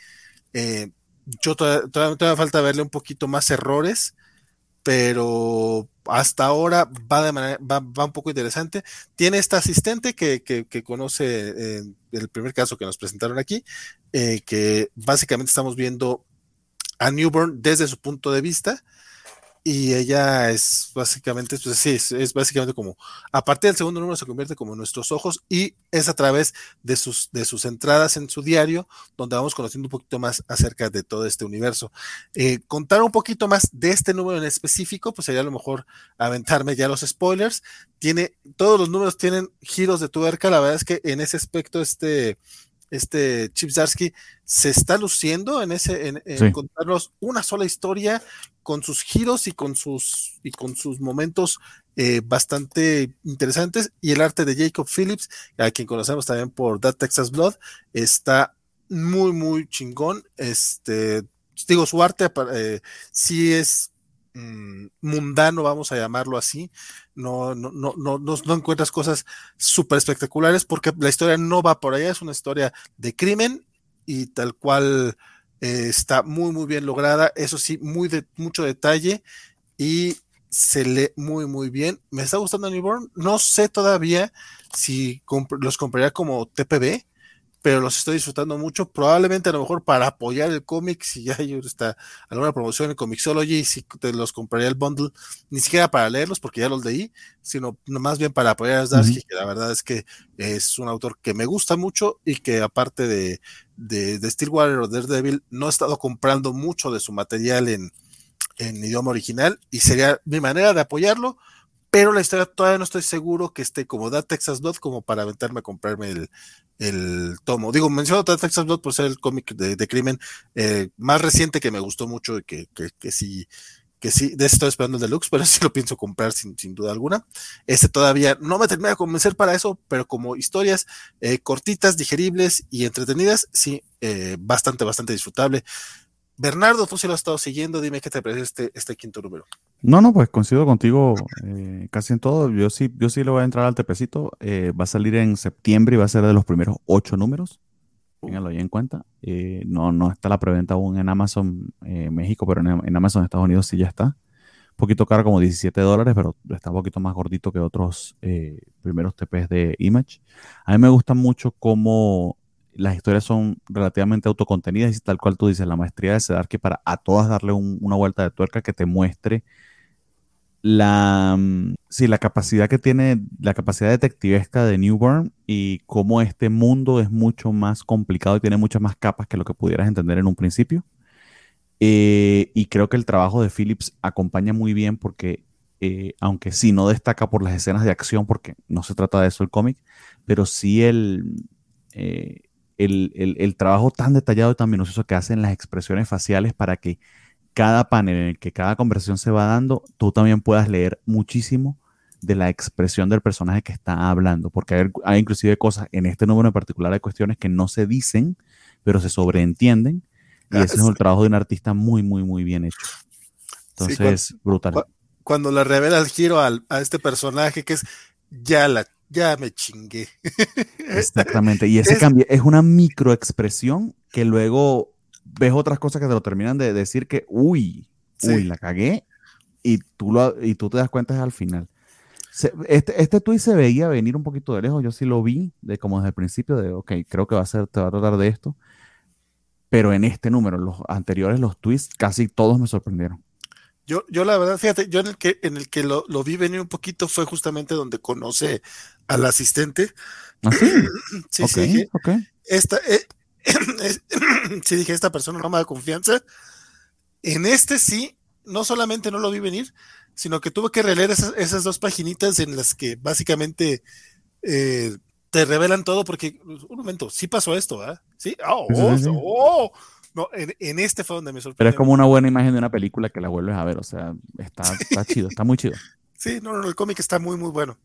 Eh, yo todavía, falta verle un poquito más errores, pero hasta ahora va, de manera, va, un poco interesante. Tiene esta asistente que, que, conoce eh, el primer caso que nos presentaron aquí, eh, que básicamente estamos viendo a Newborn desde su punto de vista y ella es básicamente, pues sí, es, básicamente como, a partir del segundo número se convierte como en nuestros ojos y es a través de sus, de sus entradas en su diario donde vamos conociendo un poquito más acerca de todo este universo. Eh, contar un poquito más de este número en específico, pues sería a lo mejor aventarme ya los spoilers. Tiene, todos los números tienen giros de tuerca, la verdad es que en ese aspecto este este Chip Zarsky se está luciendo en ese en, contarnos una sola historia con sus giros y con sus y con sus momentos eh, bastante interesantes. Y el arte de Jacob Phillips a quien conocemos también por That Texas Blood está muy muy chingón. Este digo su arte eh, sí es Mm, mundano, vamos a llamarlo así. No, no, no, no, no, encuentras cosas súper espectaculares porque la historia no va por allá, es una historia de crimen y tal cual eh, está muy, muy bien lograda. Eso sí, muy de mucho detalle y se lee muy, muy bien. Me está gustando Newborn. No sé todavía si los compraría como TPB pero los estoy disfrutando mucho. Probablemente a lo mejor para apoyar el cómic, si ya hay está alguna promoción en Comixology, si te los compraría el bundle, ni siquiera para leerlos, porque ya los leí, sino más bien para apoyar a Zdarsky, que la verdad es que es un autor que me gusta mucho y que aparte de, de, de Stillwater o Daredevil, no he estado comprando mucho de su material en, en idioma original y sería mi manera de apoyarlo pero la historia todavía no estoy seguro que esté como Da Texas Blood como para aventarme a comprarme el, el tomo. Digo, menciono Texas Blood por ser el cómic de, crimen eh, más reciente que me gustó mucho y que, que, sí, que sí, de estoy esperando el deluxe, pero sí lo pienso comprar sin, sin duda alguna. Este todavía no me termina de convencer para eso, pero como historias eh, cortitas, digeribles y entretenidas, sí, eh, bastante, bastante disfrutable. Bernardo, tú sí lo has estado siguiendo, dime qué te parece este, este quinto número. No, no, pues coincido contigo eh, casi en todo. Yo sí, yo sí le voy a entrar al tepecito. Eh, va a salir en septiembre y va a ser de los primeros ocho números. Ténganlo ahí en cuenta. Eh, no, no está la preventa aún en Amazon México, pero en, Amazon Estados Unidos sí ya está. Un poquito caro, como 17 dólares, pero está un poquito más gordito que otros primeros TPs de Image. A mí me gusta mucho cómo las historias son relativamente autocontenidas y tal cual tú dices, la maestría de Sedar que para a todas darle una vuelta de tuerca que te muestre la, mm, sí, la capacidad que tiene, la capacidad detectivesca de Newborn y cómo este mundo es mucho más complicado y tiene muchas más capas que lo que pudieras entender en un principio. Eh, y creo que el trabajo de Phillips acompaña muy bien porque, eh, aunque sí no destaca por las escenas de acción, porque no se trata de eso el cómic, pero sí el, eh, el, trabajo tan detallado y tan minucioso que hacen las expresiones faciales para que cada panel en el que cada conversación se va dando, tú también puedas leer muchísimo de la expresión del personaje que está hablando, porque hay, inclusive cosas, en este número en particular hay cuestiones que no se dicen, pero se sobreentienden, y ese es un trabajo de un artista muy, muy, muy bien hecho. Entonces, brutal. Cuando le revela el giro a este personaje que es ya la ya me chingué. Exactamente. Y ese cambio es una microexpresión que luego ves otras cosas que te lo terminan de decir que, uy, uy, la cagué. Y tú, lo, y tú te das cuenta al final. este, este tweet se veía venir un poquito de lejos. Yo sí lo vi, de como desde el principio, de, ok, creo que va a ser, te va a tratar de esto. Pero en este número, los anteriores, los tweets, casi todos me sorprendieron. Yo, yo la verdad, fíjate, yo en el que, en el que lo, lo vi venir un poquito fue justamente donde conoce al asistente. ¿Ah, sí, sí, dije, esta, eh, sí, dije, esta persona no me da confianza. En este sí, no solamente no lo vi venir, sino que tuve que releer esas, esas dos paginitas en las que básicamente eh, te revelan todo, porque, un momento, sí pasó esto, ¿ah? ¿Sí? Oh, oh, no, en, este fue donde me sorprendió. Pero es como una buena imagen de una película que la vuelves a ver, o sea, está, está chido, está muy chido. Sí, no, no, el cómic está muy, muy bueno.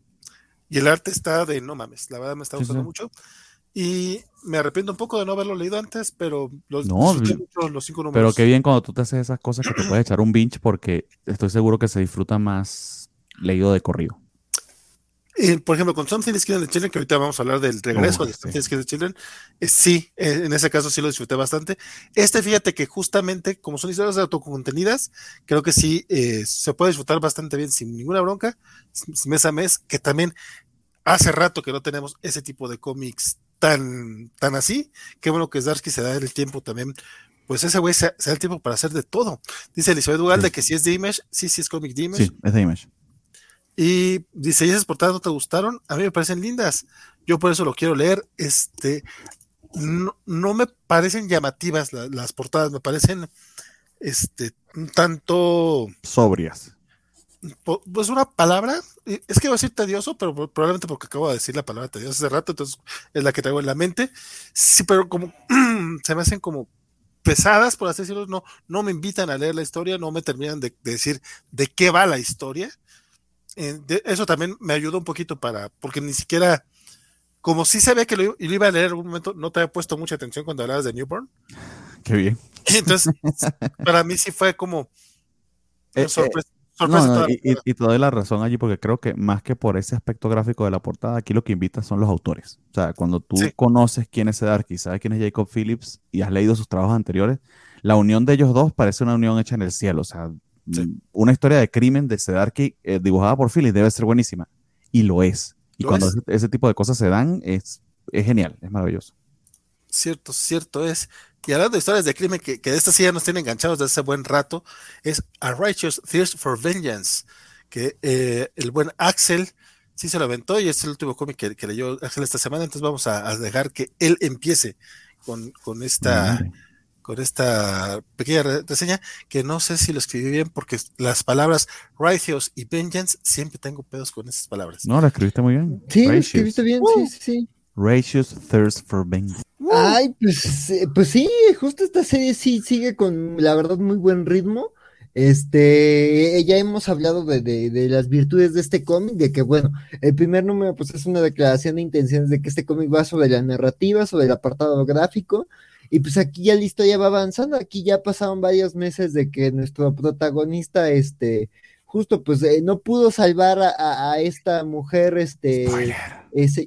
Y el arte está de no mames, la verdad me está gustando mucho. Y me arrepiento un poco de no haberlo leído antes, pero los, no, los cinco números. Pero qué bien cuando tú te haces esas cosas que te puedes echar un binge porque estoy seguro que se disfruta más leído de corrido por ejemplo, con Something is Killing the Children, que ahorita vamos a hablar del regreso de Something is Killing the Children, eh, sí, eh, en ese caso sí lo disfruté bastante. Este, fíjate que justamente, como son historias autocontenidas, creo que sí eh, se puede disfrutar bastante bien sin ninguna bronca, mes a mes, que también hace rato que no tenemos ese tipo de cómics tan, tan así. Qué bueno que Zarsky se da el tiempo también pues ese güey se, da el tiempo para hacer de todo. Dice Elizabeth Ugalde que si es de Image, sí, sí es cómic de Image. Sí, es de Image. Y dice, ¿y esas portadas no te gustaron? A mí me parecen lindas. Yo por eso lo quiero leer. Este, no, me parecen llamativas las portadas, me parecen este, un tanto... Sobrias. Pues una palabra, es que va a ser tedioso, pero probablemente porque acabo de decir la palabra tedioso hace rato, entonces es la que traigo en la mente. Sí, pero como se me hacen como pesadas, por así decirlo, no, no me invitan a leer la historia, no me terminan de, decir de qué va la historia. Eh, eso también me ayuda un poquito para, porque ni siquiera, como si se ve que lo, iba a leer en algún momento, no te había puesto mucha atención cuando hablabas de Newborn. Qué bien. entonces, para mí sí fue como eh, sorpresa. y, te doy la razón allí porque creo que más que por ese aspecto gráfico de la portada, aquí lo que invita son los autores. O sea, cuando tú conoces quién es Sedarky, sabes quién es Jacob Phillips y has leído sus trabajos anteriores, la unión de ellos dos parece una unión hecha en el cielo. O sea, mm, una historia de crimen de Sedarky eh, dibujada por Phillips debe ser buenísima. Y lo es. Y cuando Ese, tipo de cosas se dan, es, es genial, es maravilloso. Cierto, cierto es. Y hablando de historias de crimen que, que de esta sí ya nos tienen enganchados desde hace buen rato, es A Righteous Thirst for Vengeance, que eh, el buen Axel sí se lo aventó y es el último cómic que, leyó Axel esta semana, entonces vamos a, dejar que él empiece con, con esta... con esta pequeña reseña, que no sé si lo escribí bien porque las palabras righteous y vengeance, siempre tengo pedos con esas palabras. No, lo escribiste muy bien. Sí, escribiste bien, sí, sí, sí. Righteous Thirst for Vengeance. Ay, pues, eh, pues sí, justo esta serie sí sigue con, la verdad, muy buen ritmo. Este, ya hemos hablado de, de, las virtudes de este cómic, de que bueno, el primer número pues es una declaración de intenciones de que este cómic va sobre la narrativa, sobre el apartado gráfico, y pues aquí ya la historia va avanzando, aquí ya pasaron varios meses de que nuestro protagonista, este, justo pues eh, no pudo salvar a, esta mujer, este, ese,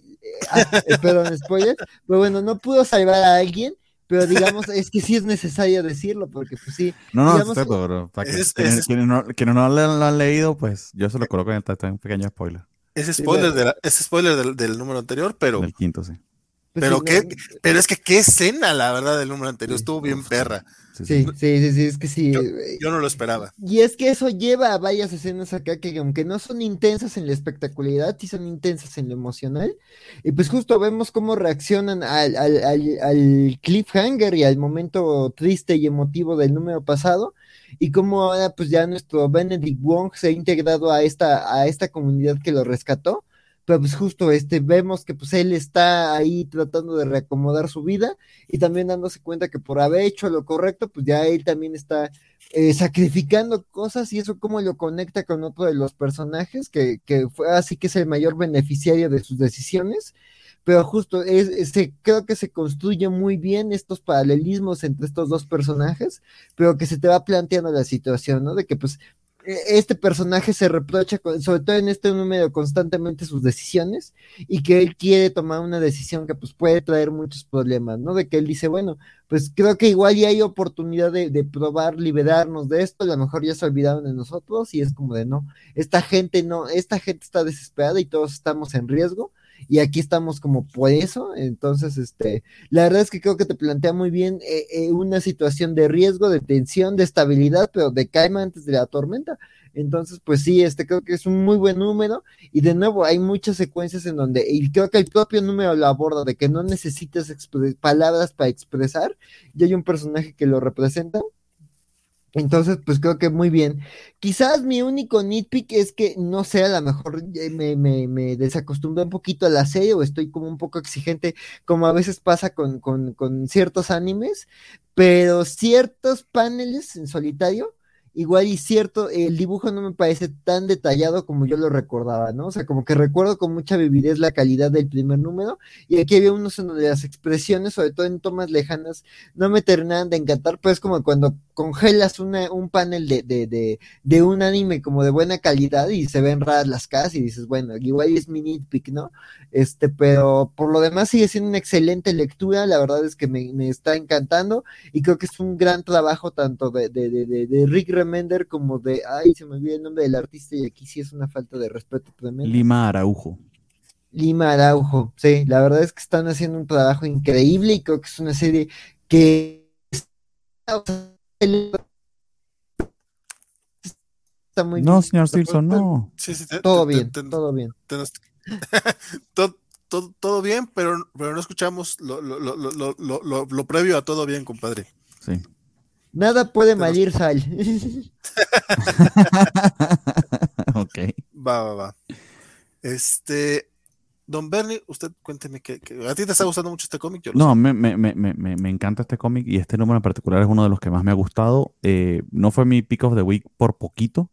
Ah, eh, perdón, spoiler, pero bueno, no pudo salvar a alguien, pero digamos, es que sí es necesario decirlo, porque pues sí. No, no, pero para que, quienes, no, lo, han leído, pues yo se lo coloco en, el, un pequeño spoiler. Es spoiler, de es spoiler del, del, número anterior, pero. Del quinto, sí. Pues pero, qué, pero es que qué escena, la verdad, del número anterior. Estuvo bien perra. Sí, sí, sí, sí, es que sí. Eh, yo, no lo esperaba. Y es que eso lleva a varias escenas acá que aunque no son intensas en la espectacularidad, sí son intensas en lo emocional. Y pues justo vemos cómo reaccionan al, al, al, cliffhanger y al momento triste y emotivo del número pasado. Y cómo ahora pues ya nuestro Benedict Wong se ha integrado a esta, a esta comunidad que lo rescató pues justo este, vemos que pues él está ahí tratando de reacomodar su vida y también dándose cuenta que por haber hecho lo correcto, pues ya él también está eh, sacrificando cosas y eso cómo lo conecta con otro de los personajes que, que fue así que es el mayor beneficiario de sus decisiones pero justo es, creo que se construye muy bien estos paralelismos entre estos dos personajes, pero que se te va planteando la situación, ¿no? De que pues este personaje se reprocha, sobre todo en este número, constantemente sus decisiones y que él quiere tomar una decisión que pues puede traer muchos problemas, ¿no? De que él dice, bueno, pues creo que igual ya hay oportunidad de, de probar liberarnos de esto, a lo mejor ya se olvidaron de nosotros y es como de no, esta gente no, esta gente está desesperada y todos estamos en riesgo y aquí estamos como por eso, entonces, este, la verdad es que creo que te plantea muy bien eh, eh, una situación de riesgo, de tensión, de estabilidad, pero de calma antes de la tormenta. Entonces, pues sí, este creo que es un muy buen número y de nuevo hay muchas secuencias en donde, y creo que el propio número lo aborda, de que no necesitas palabras para expresar, y hay un personaje que lo representa entonces, pues creo que muy bien. Quizás mi único nitpick es que no sé, a lo mejor eh, me, me, me desacostumbré un poquito a la serie o estoy como un poco exigente, como a veces pasa con, con, con ciertos animes, pero ciertos paneles en solitario igual y cierto, el dibujo no me parece tan detallado como yo lo recordaba, ¿no? O sea, como que recuerdo con mucha vividez la calidad del primer número, y aquí había unos en donde las expresiones, sobre todo en tomas lejanas, no me terminaban de encantar, pues como cuando congelas una, un panel de, de, de, de, un anime como de buena calidad y se ven raras las caras y dices, bueno, igual es mi nitpick, ¿no? Este, pero por lo demás sigue siendo una excelente lectura, la verdad es que me, me está encantando y creo que es un gran trabajo tanto de, de, de, de Rick Remender como de, ay, se me olvidó el nombre del artista y aquí sí es una falta de respeto tremendo. Lima Araujo. Lima Araujo, sí, la verdad es que están haciendo un trabajo increíble y creo que es una serie que Está muy No, bien. señor Stilson, no. Sí, sí, te- Todo te- bien, te- todo bien. te nos- todo, todo, todo bien, pero, pero no escuchamos lo, lo, lo, lo, lo, lo- lo previo a todo bien, compadre. Sí. Nada puede malir sal. ok. Va, va, va. Este, don Bernie, usted cuénteme que, que- a ti te está gustando mucho este cómic. Yo No, sé. me, me, me, me, me- me encanta este cómic y este número en particular es uno de los que más me ha gustado. Eh, no fue mi pick of the week por poquito,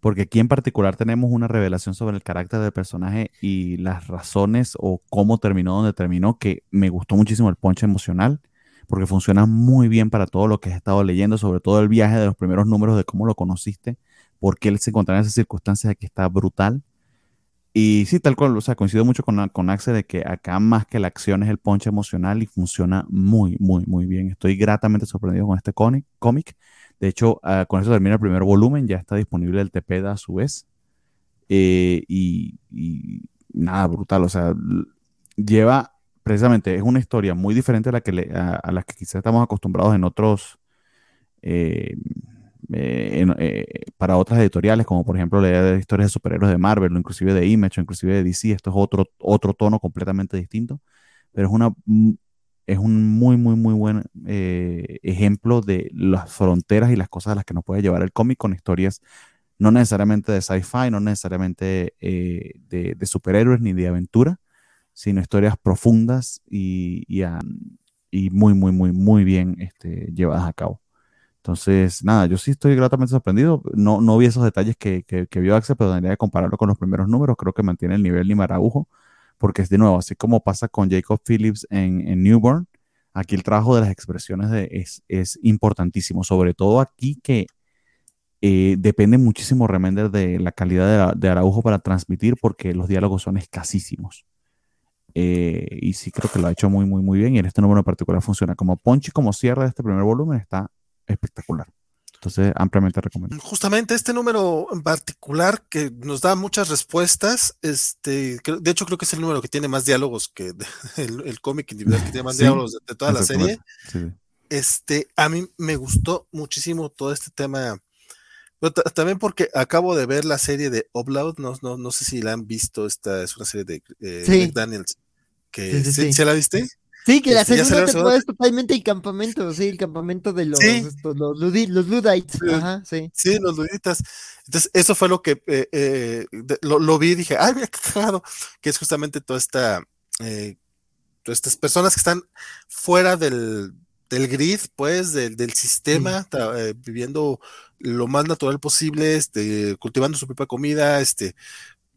porque aquí en particular tenemos una revelación sobre el carácter del personaje y las razones o cómo terminó donde terminó, que me gustó muchísimo el ponche emocional, porque funciona muy bien para todo lo que has estado leyendo, sobre todo el viaje de los primeros números de cómo lo conociste, por qué él se encontraba en esas circunstancias que está brutal. Y sí, tal cual, o sea, coincido mucho con, con Axel de que acá más que la acción es el ponche emocional y funciona muy, muy, muy bien. Estoy gratamente sorprendido con este cómic. De hecho, ah, con eso termina el primer volumen, ya está disponible el TPD a su vez. Eh, y, y nada, brutal, o sea, lleva precisamente, es una historia muy diferente a la que, le- a, a la que quizás estamos acostumbrados en otros, eh, eh, eh, para otras editoriales, como por ejemplo leer historias de superhéroes de Marvel, inclusive de Image, inclusive de DC. Esto es otro, otro tono completamente distinto, pero es una mm, es un muy, muy, muy buen ejemplo de las fronteras y las cosas a las que nos puede llevar el cómic con historias no necesariamente de sci-fi, no necesariamente de superhéroes ni de aventura, sino historias profundas y, y, ah, y muy, muy, muy, muy bien este, llevadas a cabo. Entonces, nada, yo sí estoy gratamente sorprendido. No, no vi esos detalles que, que, que vio Axel, pero tendría que compararlo con los primeros números. Creo que mantiene el nivel ni marabujo, porque es de nuevo, así como pasa con Jacob Phillips en, en Newborn, aquí el trabajo de las expresiones de, es, es importantísimo, sobre todo aquí que eh, depende muchísimo Remender de la calidad de, de, Araujo para transmitir, porque los diálogos son escasísimos. Eh, y sí creo que lo ha hecho muy, muy, muy bien. Y en este número en particular funciona como ponche, como cierre de este primer volumen, está espectacular. Entonces, ampliamente recomiendo. Justamente este número en particular que nos da muchas respuestas, este, de hecho creo que es el número que tiene más diálogos que el, el cómic individual que tiene más sí, diálogos de, de toda la serie. Sí. Este, a mí me gustó muchísimo todo este tema. Pero también porque acabo de ver la serie de Obloud, no, no, no sé si la han visto, esta es una serie de eh, sí. Daniels. Que, ¿sí, ¿Se la viste? Sí, que la este, segunda temporada es totalmente el campamento, sí, el campamento de los, estos, los, ludi, los Ludites. Ajá, sí. Sí, los Luditas. Entonces, eso fue lo que eh, eh, lo, lo, vi y dije, ay, mira qué cagado, que es justamente toda esta, eh, todas estas personas que están fuera del, del grid, pues, del, del sistema, sí. Eh, viviendo lo más natural posible, este, cultivando su propia comida, este,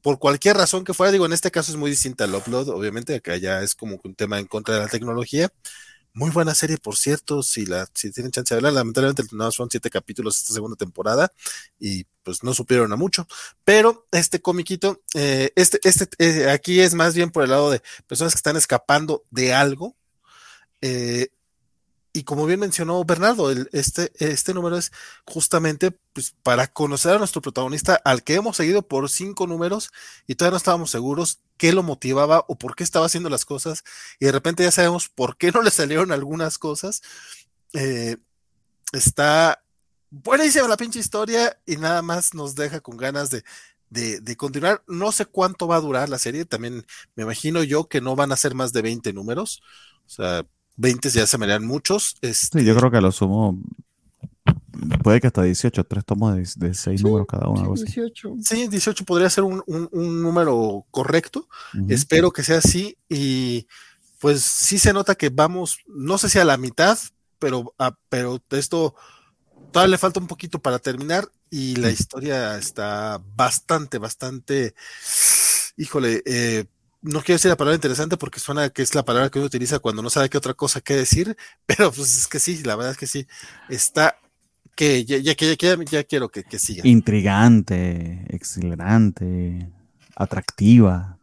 por cualquier razón que fuera, digo, en este caso es muy distinta al upload, obviamente, acá ya es como un tema en contra de la tecnología. Muy buena serie, por cierto, si la, si tienen chance de verla, lamentablemente no son siete capítulos esta segunda temporada y pues no supieron a mucho, pero este comiquito, eh, este, este, eh, aquí es más bien por el lado de personas que están escapando de algo, eh, y como bien mencionó Bernardo, este, este número es justamente pues, para conocer a nuestro protagonista, al que hemos seguido por cinco números y todavía no estábamos seguros qué lo motivaba o por qué estaba haciendo las cosas, y de repente ya sabemos por qué no le salieron algunas cosas. Eh, está buenísima la pinche historia y nada más nos deja con ganas de, de, continuar. No sé cuánto va a durar la serie, también me imagino yo que no van a ser más de 20 números, o sea, 20 ya se me harían muchos. Este... Sí, yo creo que lo sumo. Puede que hasta 18, tres tomos de, de 6 sí, números cada uno. Sí, 18. Sí, 18 podría ser un, un, un número correcto. Uh -huh. Espero que sea así. Y pues sí se nota que vamos, no sé si a la mitad, pero, a, pero esto todavía le falta un poquito para terminar. Y la historia está bastante, bastante. Híjole, eh, no quiero decir la palabra interesante porque suena que es la palabra que uno utiliza cuando no sabe qué otra cosa que decir, pero pues es que sí, la verdad es que sí, está que ya, ya, ya, quiero que, que, siga. Intrigante, exhilarante, atractiva.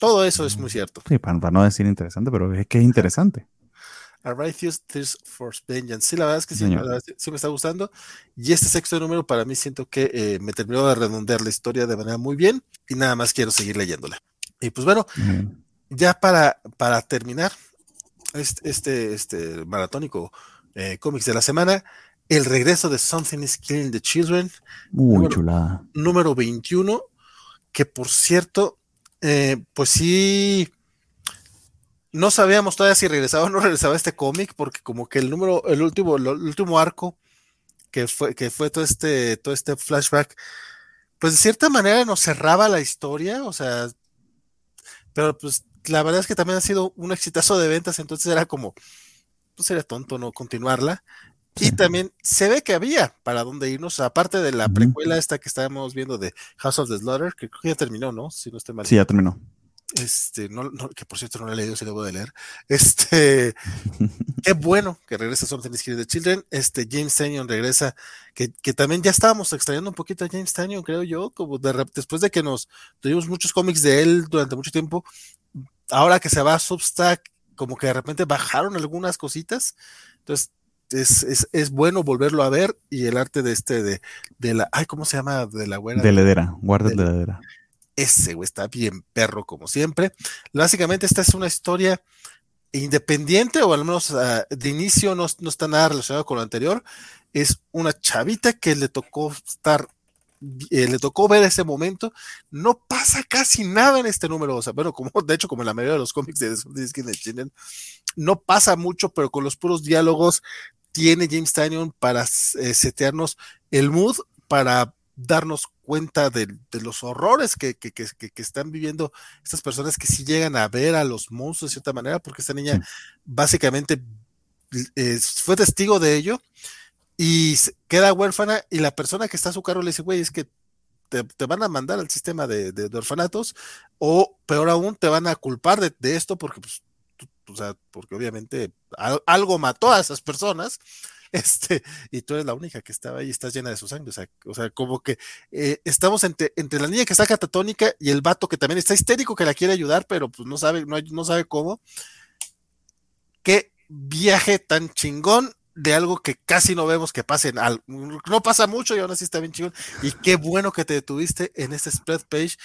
Todo eso es muy cierto. Sí, para, para no decir interesante, pero es que es interesante. A Righteous Tears for Vengeance. Sí, la verdad es que sí, la verdad, sí, me está gustando. Y este sexto número para mí siento que eh, me terminó de redondear la historia de manera muy bien y nada más quiero seguir leyéndola. Y pues bueno, ya para, para terminar este, este, este maratónico eh, cómics de la semana, el regreso de Something is Killing the Children. Muy número, chulada. Número 21, que por cierto, eh, pues sí, no sabíamos todavía si regresaba o no regresaba este cómic, porque como que el número, el último, el último arco que fue, que fue todo este, todo este flashback, pues de cierta manera nos cerraba la historia, o sea, pero pues la verdad es que también ha sido un exitazo de ventas, entonces era como, pues era tonto no continuarla. Y también se ve que había para dónde irnos, aparte de la precuela esta que estábamos viendo de House of the Slaughter, que creo que ya terminó, ¿no? Si no estoy mal. Sí, ya terminó. Este, no, no, que por cierto no lo he leído, se lo voy a leer. Este, qué bueno que regresa Something is the Children. Este, James Tanyon regresa, que, que, también ya estábamos extrañando un poquito a James Tanyon, creo yo, como de, después de que nos tuvimos muchos cómics de él durante mucho tiempo, ahora que se va a Substack, como que de repente bajaron algunas cositas. Entonces, es, es, es, bueno volverlo a ver y el arte de este, de, de la, ay, ¿cómo se llama? De la buena. De Ledera, guarda de Ledera. Ese güey está bien perro como siempre. Básicamente esta es una historia independiente o al menos uh, de inicio no, no, está nada relacionado con lo anterior. Es una chavita que le tocó estar, eh, le tocó ver ese momento. No pasa casi nada en este número. O sea, bueno, como de hecho como en la mayoría de los cómics de Disney, no pasa mucho, pero con los puros diálogos tiene James Tynion para eh, setearnos el mood para darnos cuenta de, de los horrores que, que, que, que, están viviendo estas personas que sí llegan a ver a los monstruos de cierta manera, porque esta niña básicamente eh, fue testigo de ello y queda huérfana y la persona que está a su cargo le dice, güey, es que te, te, van a mandar al sistema de, de, de, orfanatos o peor aún te van a culpar de, de esto porque pues, o sea, porque obviamente algo mató a esas personas, este, y tú eres la única que estaba ahí, estás llena de su sangre, o sea, como que eh, estamos entre, entre, la niña que está catatónica y el vato que también está histérico que la quiere ayudar, pero pues no sabe, no, no sabe cómo. Qué viaje tan chingón de algo que casi no vemos que pase, al, no pasa mucho y aún así está bien chingón, y qué bueno que te detuviste en este spread page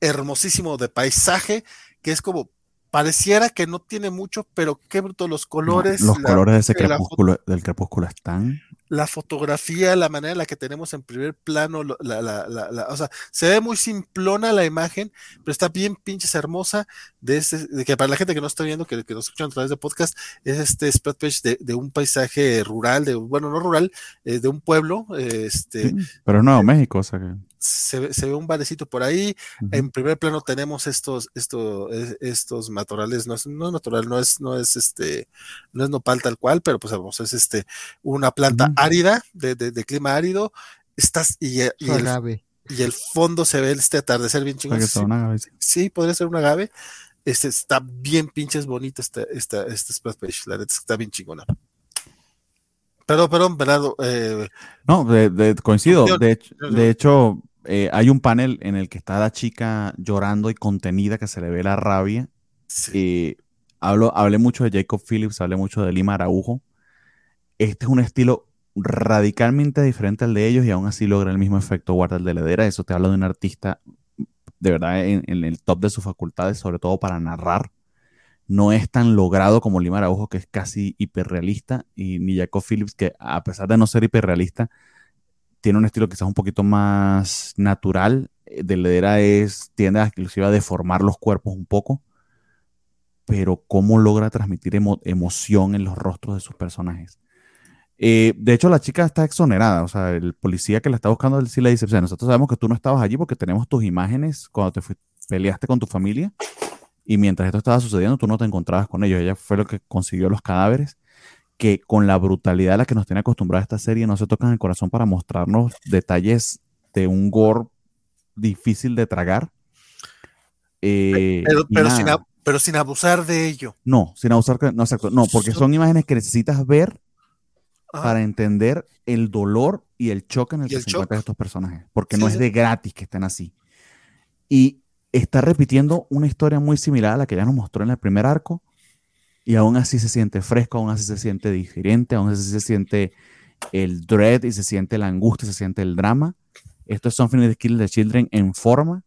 hermosísimo de paisaje, que es como pareciera que no tiene mucho, pero qué bruto los colores. No, los la, colores de ese crepúsculo, del crepúsculo están. La fotografía, la manera en la que tenemos en primer plano, la, la, la, o sea, se ve muy simplona la imagen, pero está bien pinches hermosa. De, ese, de que para la gente que no está viendo, que, que nos escuchan a través de podcast, es este spread page de, de un paisaje rural, de bueno, no rural, eh, de un pueblo. Eh, este, sí, pero no, México, o sea que se, se, ve un barecito por ahí. Uh -huh. En primer plano tenemos estos, estos, estos matorrales, no es, no es natural, no es, no es este, no es nopal tal cual, pero pues vamos, es este, una planta uh -huh. árida, de, de, de, clima árido. Estás, y, y, el, y, el, fondo se ve este atardecer bien chingón. Sí, podría ser un agave. Este está bien pinches bonito esta, esta, esta splash page, la neta está bien chingona. Perdón, perdón, Bernardo. Eh, no, de, de, coincido. De, de hecho, eh, hay un panel en el que está la chica llorando y contenida, que se le ve la rabia. Sí. Eh, hablo, hablé mucho de Jacob Phillips, hablé mucho de Lima Araujo. Este es un estilo radicalmente diferente al de ellos y aún así logra el mismo efecto guarda el de Ledera. Eso te habla de un artista de verdad en, en el top de sus facultades, sobre todo para narrar no es tan logrado como Lima Araujo, que es casi hiperrealista, y ni Jacob Phillips, que a pesar de no ser hiperrealista, tiene un estilo quizás un poquito más natural. De Ledera es, tiende inclusive a deformar los cuerpos un poco, pero cómo logra transmitir emo emoción en los rostros de sus personajes. Eh, de hecho, la chica está exonerada, o sea, el policía que la está buscando, sí le dice, o sea, nosotros sabemos que tú no estabas allí porque tenemos tus imágenes cuando te peleaste con tu familia, y mientras esto estaba sucediendo tú no te encontrabas con ellos. Ella fue lo que consiguió los cadáveres, que con la brutalidad a la que nos tiene acostumbrada esta serie no se tocan el corazón para mostrarnos detalles de un gore difícil de tragar. Eh, pero, pero, sin, pero, sin, abusar de ello. No, sin abusar, no, exacto, no, porque son imágenes que necesitas ver Ajá. para entender el dolor y el choque en el que el se encuentran estos personajes, porque sí, no es de gratis que estén así. Y está repitiendo una historia muy similar a la que ya nos mostró en el primer arco y aún así se siente fresco, aún así se siente diferente, aún así se siente el dread y se siente la angustia, se siente el drama. Esto es Something to Kill the Children en forma.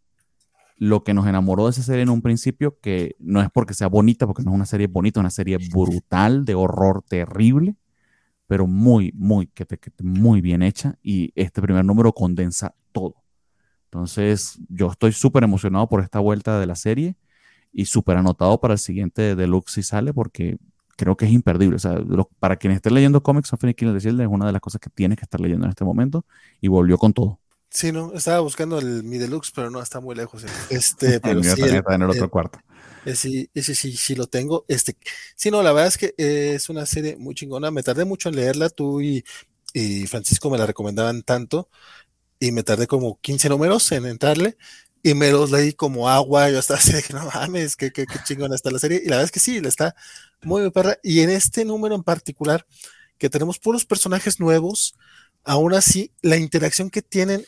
Lo que nos enamoró de esa serie en un principio, que no es porque sea bonita, porque no es una serie bonita, es una serie brutal, de horror terrible, pero muy, muy, que que muy bien hecha y este primer número condensa todo. Entonces, yo estoy súper emocionado por esta vuelta de la serie y súper anotado para el siguiente deluxe si sale porque creo que es imperdible. O sea, lo- para quien esté leyendo cómics, de Shield es una de las cosas que tiene que estar leyendo en este momento y volvió con todo. Sí, no, estaba buscando el Mi Deluxe, pero no, está muy lejos. eh. Este, pero El mío sí, el- está en el otro el- cuarto. ese, ese sí, sí lo tengo. Este, sí, no, la verdad es que eh, es una serie muy chingona. Me tardé mucho en leerla, tú y, y Francisco me la recomendaban tanto, y me tardé como 15 números en entrarle, y me los leí como agua. Yo estaba así de que no mames, qué, qué, qué chingona está la serie. Y la verdad es que sí, la está muy, muy perra. Y en este número en particular, que tenemos puros personajes nuevos, aún así, la interacción que tienen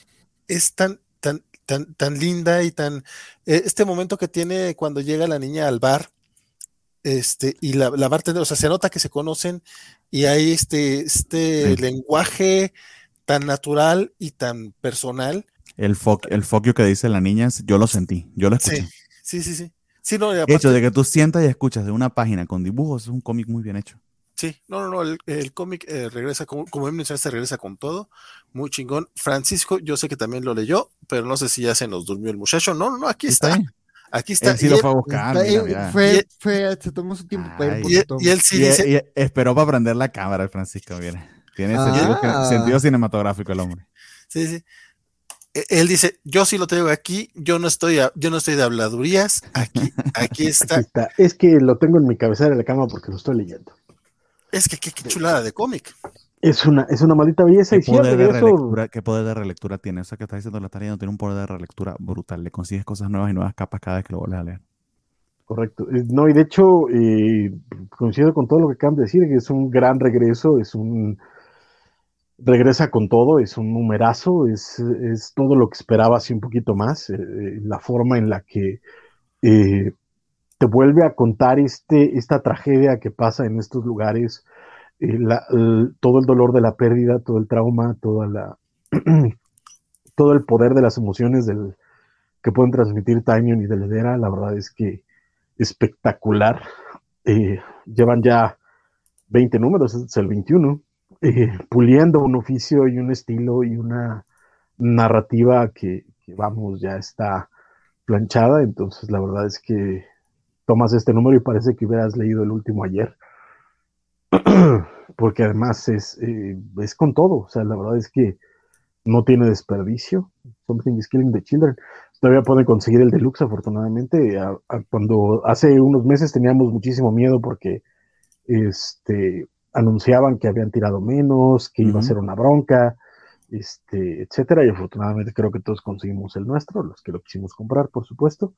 es tan, tan, tan, tan linda y tan. eh, Este momento que tiene cuando llega la niña al bar, este, y la, la bartender, o sea, se nota que se conocen y hay este, este Sí. lenguaje tan natural y tan personal. El fuck, el you que dice la niña, yo lo sentí, yo lo escuché. Sí, sí, sí, sí. Sí, no, aparte- hecho de que tú sientas y escuchas de una página con dibujos es un cómic muy bien hecho. Sí, no, no, no, el, el cómic eh, regresa, como, como mencionaste, regresa con todo, muy chingón. Francisco, yo sé que también lo leyó, pero no sé si ya se nos durmió el muchacho. No, no, no, aquí está, aquí está. Él sí Y lo él- fue a buscar, Está- mira, mira. fue, fue, se tomó su tiempo para ir y, y él sí Y, dice, y esperó para prender la cámara el Francisco, mira. Tiene Ah. sentido, sentido cinematográfico el hombre. sí, sí. Él dice, yo sí lo traigo aquí, yo no estoy, a- yo no estoy de habladurías, aquí, aquí está. Aquí está. Es que lo tengo en mi cabecera de la cama porque lo estoy leyendo. Es que qué, qué chulada de cómic. Es una, es una maldita belleza ¿Qué y poder, de relectura, ¿Qué poder de relectura tiene? O sea, que está diciendo la está leyendo, tiene un poder de relectura brutal. Le consigues cosas nuevas y nuevas capas cada vez que lo vuelves a leer. Correcto. Eh, No, y de hecho, eh, coincido con todo lo que acaban de decir, que es un gran regreso, es un regresa con todo, es un numerazo, es, es todo lo que esperaba, así un poquito más, eh, eh, la forma en la que eh, te vuelve a contar este, esta tragedia que pasa en estos lugares, todo el dolor de la pérdida, todo el trauma, toda la, todo el poder de las emociones que pueden transmitir Tinyon y Deledera, la verdad es que espectacular. Llevan ya 20 números, es el 21, eh, puliendo un oficio y un estilo y una narrativa que, vamos, ya está planchada. Entonces, la verdad es que tomas este número y parece que hubieras leído el último ayer. Porque además es, eh, es con todo. O sea, la verdad es que no tiene desperdicio. Something is killing the children. Todavía pueden conseguir el deluxe, afortunadamente. Cuando hace unos meses teníamos muchísimo miedo porque este, anunciaban que habían tirado menos, que uh -huh. iba a ser una bronca, este, etcétera. Y afortunadamente creo que todos conseguimos el nuestro, los que lo quisimos comprar, por supuesto.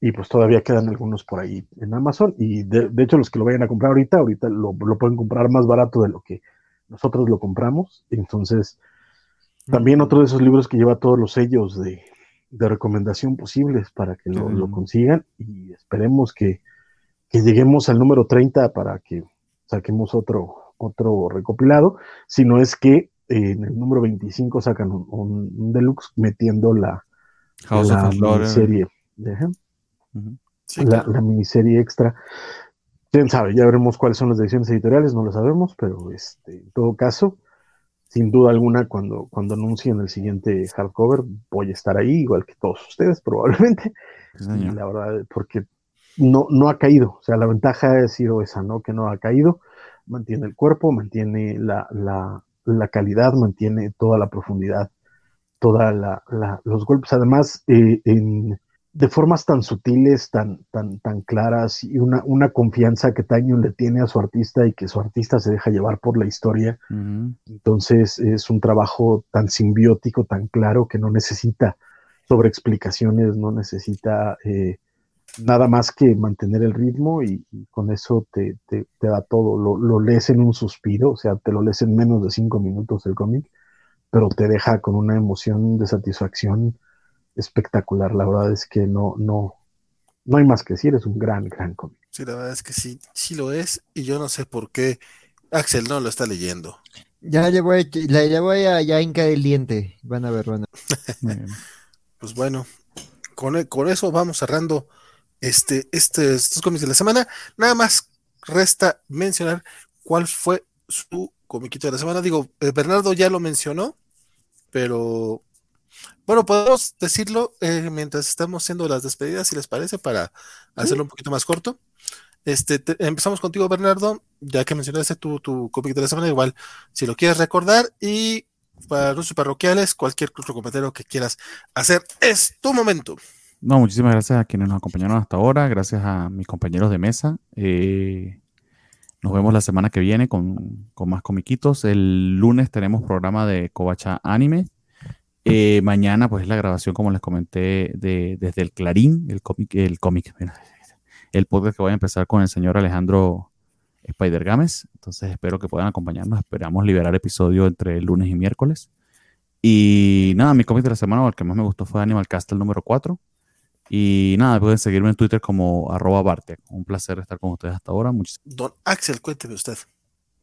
Y pues todavía quedan algunos por ahí en Amazon. Y de, de hecho, los que lo vayan a comprar ahorita, ahorita lo, lo, pueden comprar más barato de lo que nosotros lo compramos. Entonces, también otro de esos libros que lleva todos los sellos de, de recomendación posibles para que lo, lo consigan. Y esperemos que, que, lleguemos al número 30 para que saquemos otro, otro recopilado. Si no es que eh, en el número 25 sacan un, un, un deluxe metiendo la, House la of miniserie. -huh. -huh. sí, la, claro. la, miniserie extra. Quién sabe, ya veremos cuáles son las decisiones editoriales, no lo sabemos, pero este, en todo caso, sin duda alguna, cuando, cuando anuncien el siguiente hardcover, voy a estar ahí, igual que todos ustedes, probablemente. Sí, la verdad, porque no, no ha caído. O sea, la ventaja ha sido esa, ¿no? Que no ha caído. Mantiene el cuerpo, mantiene la, la, la calidad, mantiene toda la profundidad, todos la, los golpes. Además, eh, en, de formas tan sutiles, tan, tan, tan claras, y una, una confianza que Taño le tiene a su artista y que su artista se deja llevar por la historia. Uh -huh. Entonces, es un trabajo tan simbiótico, tan claro, que no necesita sobreexplicaciones, no necesita. Eh, nada más que mantener el ritmo y, y con eso te, te, te da todo. Lo, lo, lees en un suspiro, o sea, te lo lees en menos de cinco minutos el cómic, pero te deja con una emoción de satisfacción espectacular. La verdad es que no, no, no hay más que decir, es un gran, gran cómic. Sí, la verdad es que sí, sí lo es, y yo no sé por qué Axel no lo está leyendo. Ya le voy, a, le voy a ya hincar el diente, van a ver, van a ver. pues bueno, con, con eso vamos cerrando este, este, estos cómics de la semana. Nada más resta mencionar cuál fue su comiquito de la semana. Digo, eh, Bernardo ya lo mencionó, pero bueno, podemos decirlo eh, mientras estamos haciendo las despedidas, si les parece, para hacerlo un poquito más corto. Este, empezamos contigo, Bernardo, ya que mencionaste tu, tu cómic de la semana, igual, si lo quieres recordar, y para los parroquiales, cualquier otro comentario que quieras hacer, es tu momento. No, muchísimas gracias a quienes nos acompañaron hasta ahora, gracias a mis compañeros de mesa. Eh, nos vemos la semana que viene con, más comiquitos. El lunes tenemos programa de Covacha Anime. Eh, mañana, pues, es la grabación, como les comenté, de, desde el Clarín, el cómic, el cómic, el podcast que voy a empezar con el señor Alejandro Spider Games. Entonces, espero que puedan acompañarnos. Esperamos liberar episodio entre lunes y miércoles. Y nada, mi cómic de la semana, el que más me gustó fue Animal Castle número 4. Y nada, pueden seguirme en Twitter como arroba Barte. Un placer estar con ustedes hasta ahora. Don Axel, cuénteme usted.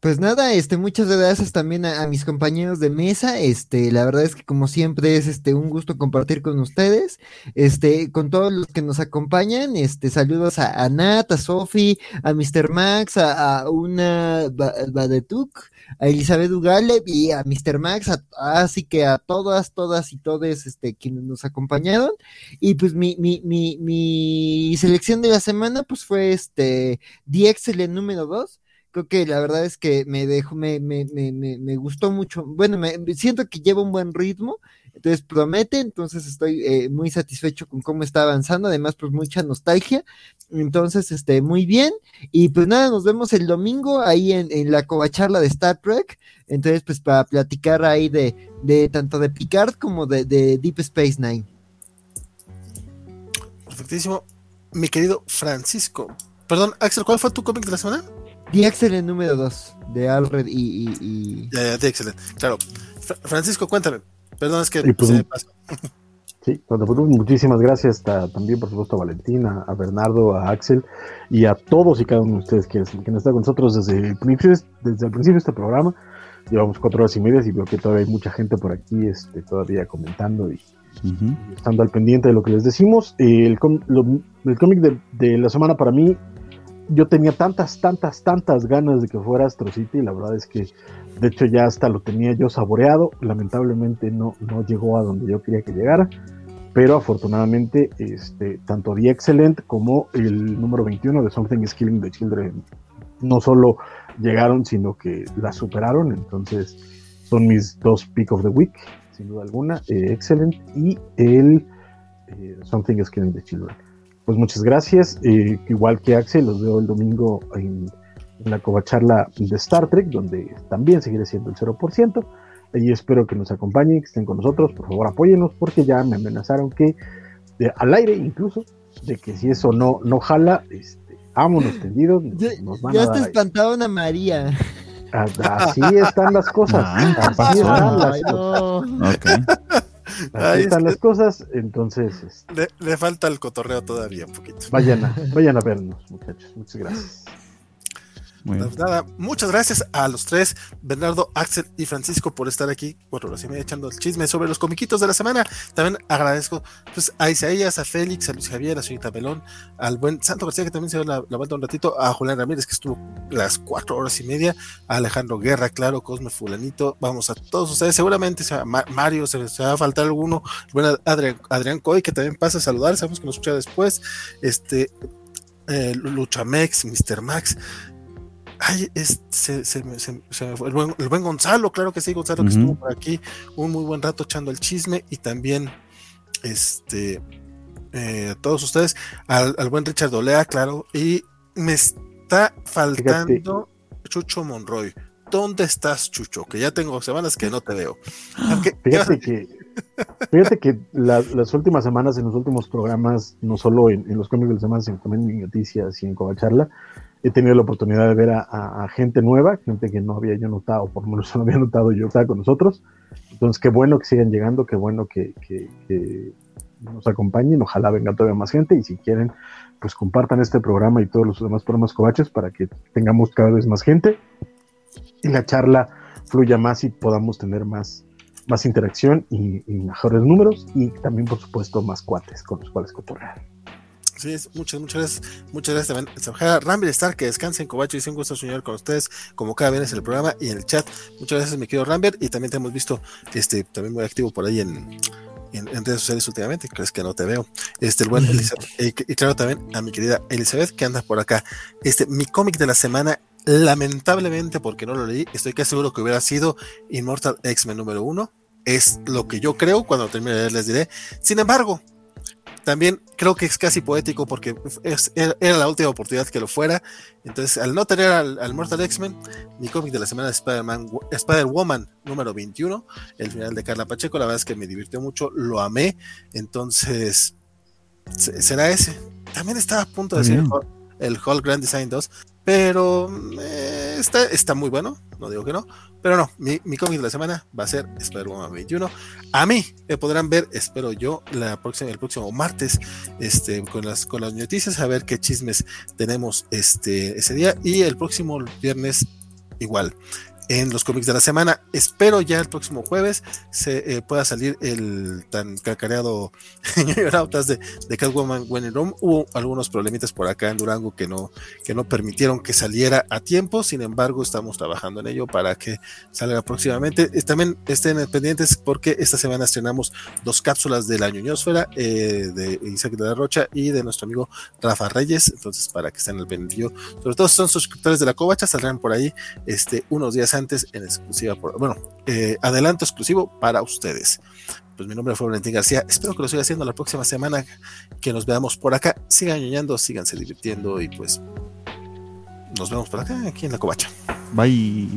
Pues nada, este, muchas gracias también a, mis compañeros de mesa. Este, la verdad es que como siempre es este un gusto compartir con ustedes. Este, con todos los que nos acompañan. Este, saludos a, Nat, a Sofi, a Mr. Max, a, una Badetuk, a Elizabeth Ugale y a Mr. Max, así que a todas, todas y todos este, quienes nos acompañaron. Y pues mi, mi, mi, mi selección de la semana pues fue este The Excellent número 2 creo que la verdad es que me dejó, me, me, me, me gustó mucho. Bueno, me, siento que lleva un buen ritmo, entonces promete, entonces estoy eh, muy satisfecho con cómo está avanzando, además pues mucha nostalgia, entonces este, muy bien, y pues nada, nos vemos el domingo ahí en, en la covacharla de Star Trek, entonces pues para platicar ahí de, de tanto de Picard como de, de Deep Space Nine. Perfectísimo, mi querido Francisco. Perdón, Axel, ¿cuál fue tu cómic de la semana? The Excellent número 2 de Alfred y. y, Ya, ya, The Excellent. Claro. Francisco, cuéntame. Perdón, es que pues, se me pasó. Sí, muchísimas gracias también, por supuesto, a Valentina, a Bernardo, a Axel y a todos y cada uno de ustedes que, que están con nosotros desde el, principio, desde el principio de este programa. Llevamos cuatro horas y media y veo que todavía hay mucha gente por aquí este, todavía comentando y, estando al pendiente de lo que les decimos. El, el cómic de, de, la semana para mí yo tenía tantas, tantas, tantas ganas de que fuera Astro City, la verdad es que de hecho ya hasta lo tenía yo saboreado, lamentablemente no, no llegó a donde yo quería que llegara, pero afortunadamente este, tanto The Excellent como el número 21 de Something is Killing the Children no solo llegaron, sino que la superaron, entonces son mis dos pick of the week, sin duda alguna, eh, Excellent y el eh, Something is Killing the Children pues muchas gracias. Eh, igual que Axel, los veo el domingo en, la covacharla de Star Trek, donde también seguiré siendo el 0%. Y espero que nos acompañen, que estén con nosotros. Por favor, apóyenos, porque ya me amenazaron que, al aire incluso, de que si eso no, no jala, este, vámonos tendidos. Nos, ya, ya te espantaron a María. Así están las cosas. Ah, así están las cosas. Ahí están las cosas, entonces. Este, le, falta el cotorreo todavía un poquito. Vayan a, vayan a vernos, muchachos. Muchas gracias. Nada, muchas gracias a los tres, Bernardo, Axel y Francisco, por estar aquí cuatro horas y media echando el chisme sobre los comiquitos de la semana. También agradezco pues, a Isaías, a Félix, a Luis Javier, a señorita Belón, al buen Santo García, que también se dio la, vuelta un ratito, a Julián Ramírez, que estuvo las cuatro horas y media, a Alejandro Guerra, claro, Cosme Fulanito, vamos a todos ustedes, seguramente se Mario, se, va a faltar alguno, bueno, Adrián, Adrián Coy, que también pasa a saludar, sabemos que nos escucha después, este, eh, Luchamex, Mr. Max, Ay, es, se, se, el, buen, el, buen, Gonzalo, claro que sí, Gonzalo, que estuvo por aquí un muy buen rato echando el chisme y también este eh, todos ustedes, al, buen Richard Olea, claro, y me está faltando Chucho Monroy. ¿Dónde estás, Chucho? Que ya tengo semanas que no te veo. fíjate que, fíjate que las últimas semanas, en los últimos programas, no solo en, los cómics de la semana, sino también en noticias y en Covacharla, he tenido la oportunidad de ver a, gente nueva, gente que no había yo notado, por lo menos no había notado yo estaba con nosotros. Entonces, qué bueno que sigan llegando, qué bueno que, nos acompañen, ojalá venga todavía más gente y si quieren, pues compartan este programa y todos los demás programas covaches para que tengamos cada vez más gente y la charla fluya más y podamos tener más, más interacción y, mejores números y también, por supuesto, más cuates con los cuales cotorrear. Sí, muchas, muchas gracias. Muchas gracias también. Rambler Star, que descansen, Cobacho, y un gusto soñar con ustedes, como cada vez en el programa y en el chat. Muchas gracias, mi querido Rambler. Y también te hemos visto este, también muy activo por ahí en, en, redes sociales últimamente. Crees que no te veo. Este, el buen y, claro, también a mi querida Elizabeth, que anda por acá. Este, mi cómic de la semana lamentablemente porque no lo leí, estoy casi seguro que hubiera sido Immortal X-Men número uno. Es lo que yo creo, cuando termine de leer les diré. Sin embargo, también creo que es casi poético porque era la última oportunidad que lo fuera. Entonces, al no tener al, Mortal X-Men, mi cómic de la semana es Spider-Woman número 21, el final de Carla Pacheco, la verdad es que me divirtió mucho, lo amé. Entonces, será ese. También estaba a punto de decir el Hulk Grand Design 2, pero eh, está, está muy bueno, no digo que no. Pero no, mi, mi cómic de la semana va a ser Spider-Man 21. A mí me podrán ver, espero yo, la próxima, el próximo martes, este, con las, con las noticias, a ver qué chismes tenemos este, ese día. Y el próximo viernes igual en los cómics de la semana. Espero ya el próximo jueves se eh, pueda salir el tan cacareado de, de Catwoman When Rome. Hubo algunos problemitas por acá en Durango que no, que no permitieron que saliera a tiempo. Sin embargo, estamos trabajando en ello para que salga próximamente. También estén pendientes porque esta semana estrenamos dos cápsulas de la ñoñosfera eh, de Isaac de la Rocha y de nuestro amigo Rafa Reyes. Entonces, para que estén al pendiente. Sobre todo son suscriptores de la Covacha, saldrán por ahí este, unos días interesantes en exclusiva. Por, bueno, eh, adelanto exclusivo para ustedes. Pues mi nombre fue Valentín García. Espero que lo siga haciendo la próxima semana. Que nos veamos por acá. Sigan ñoñando, síganse divirtiendo y pues nos vemos por acá, aquí en la covacha. Bye.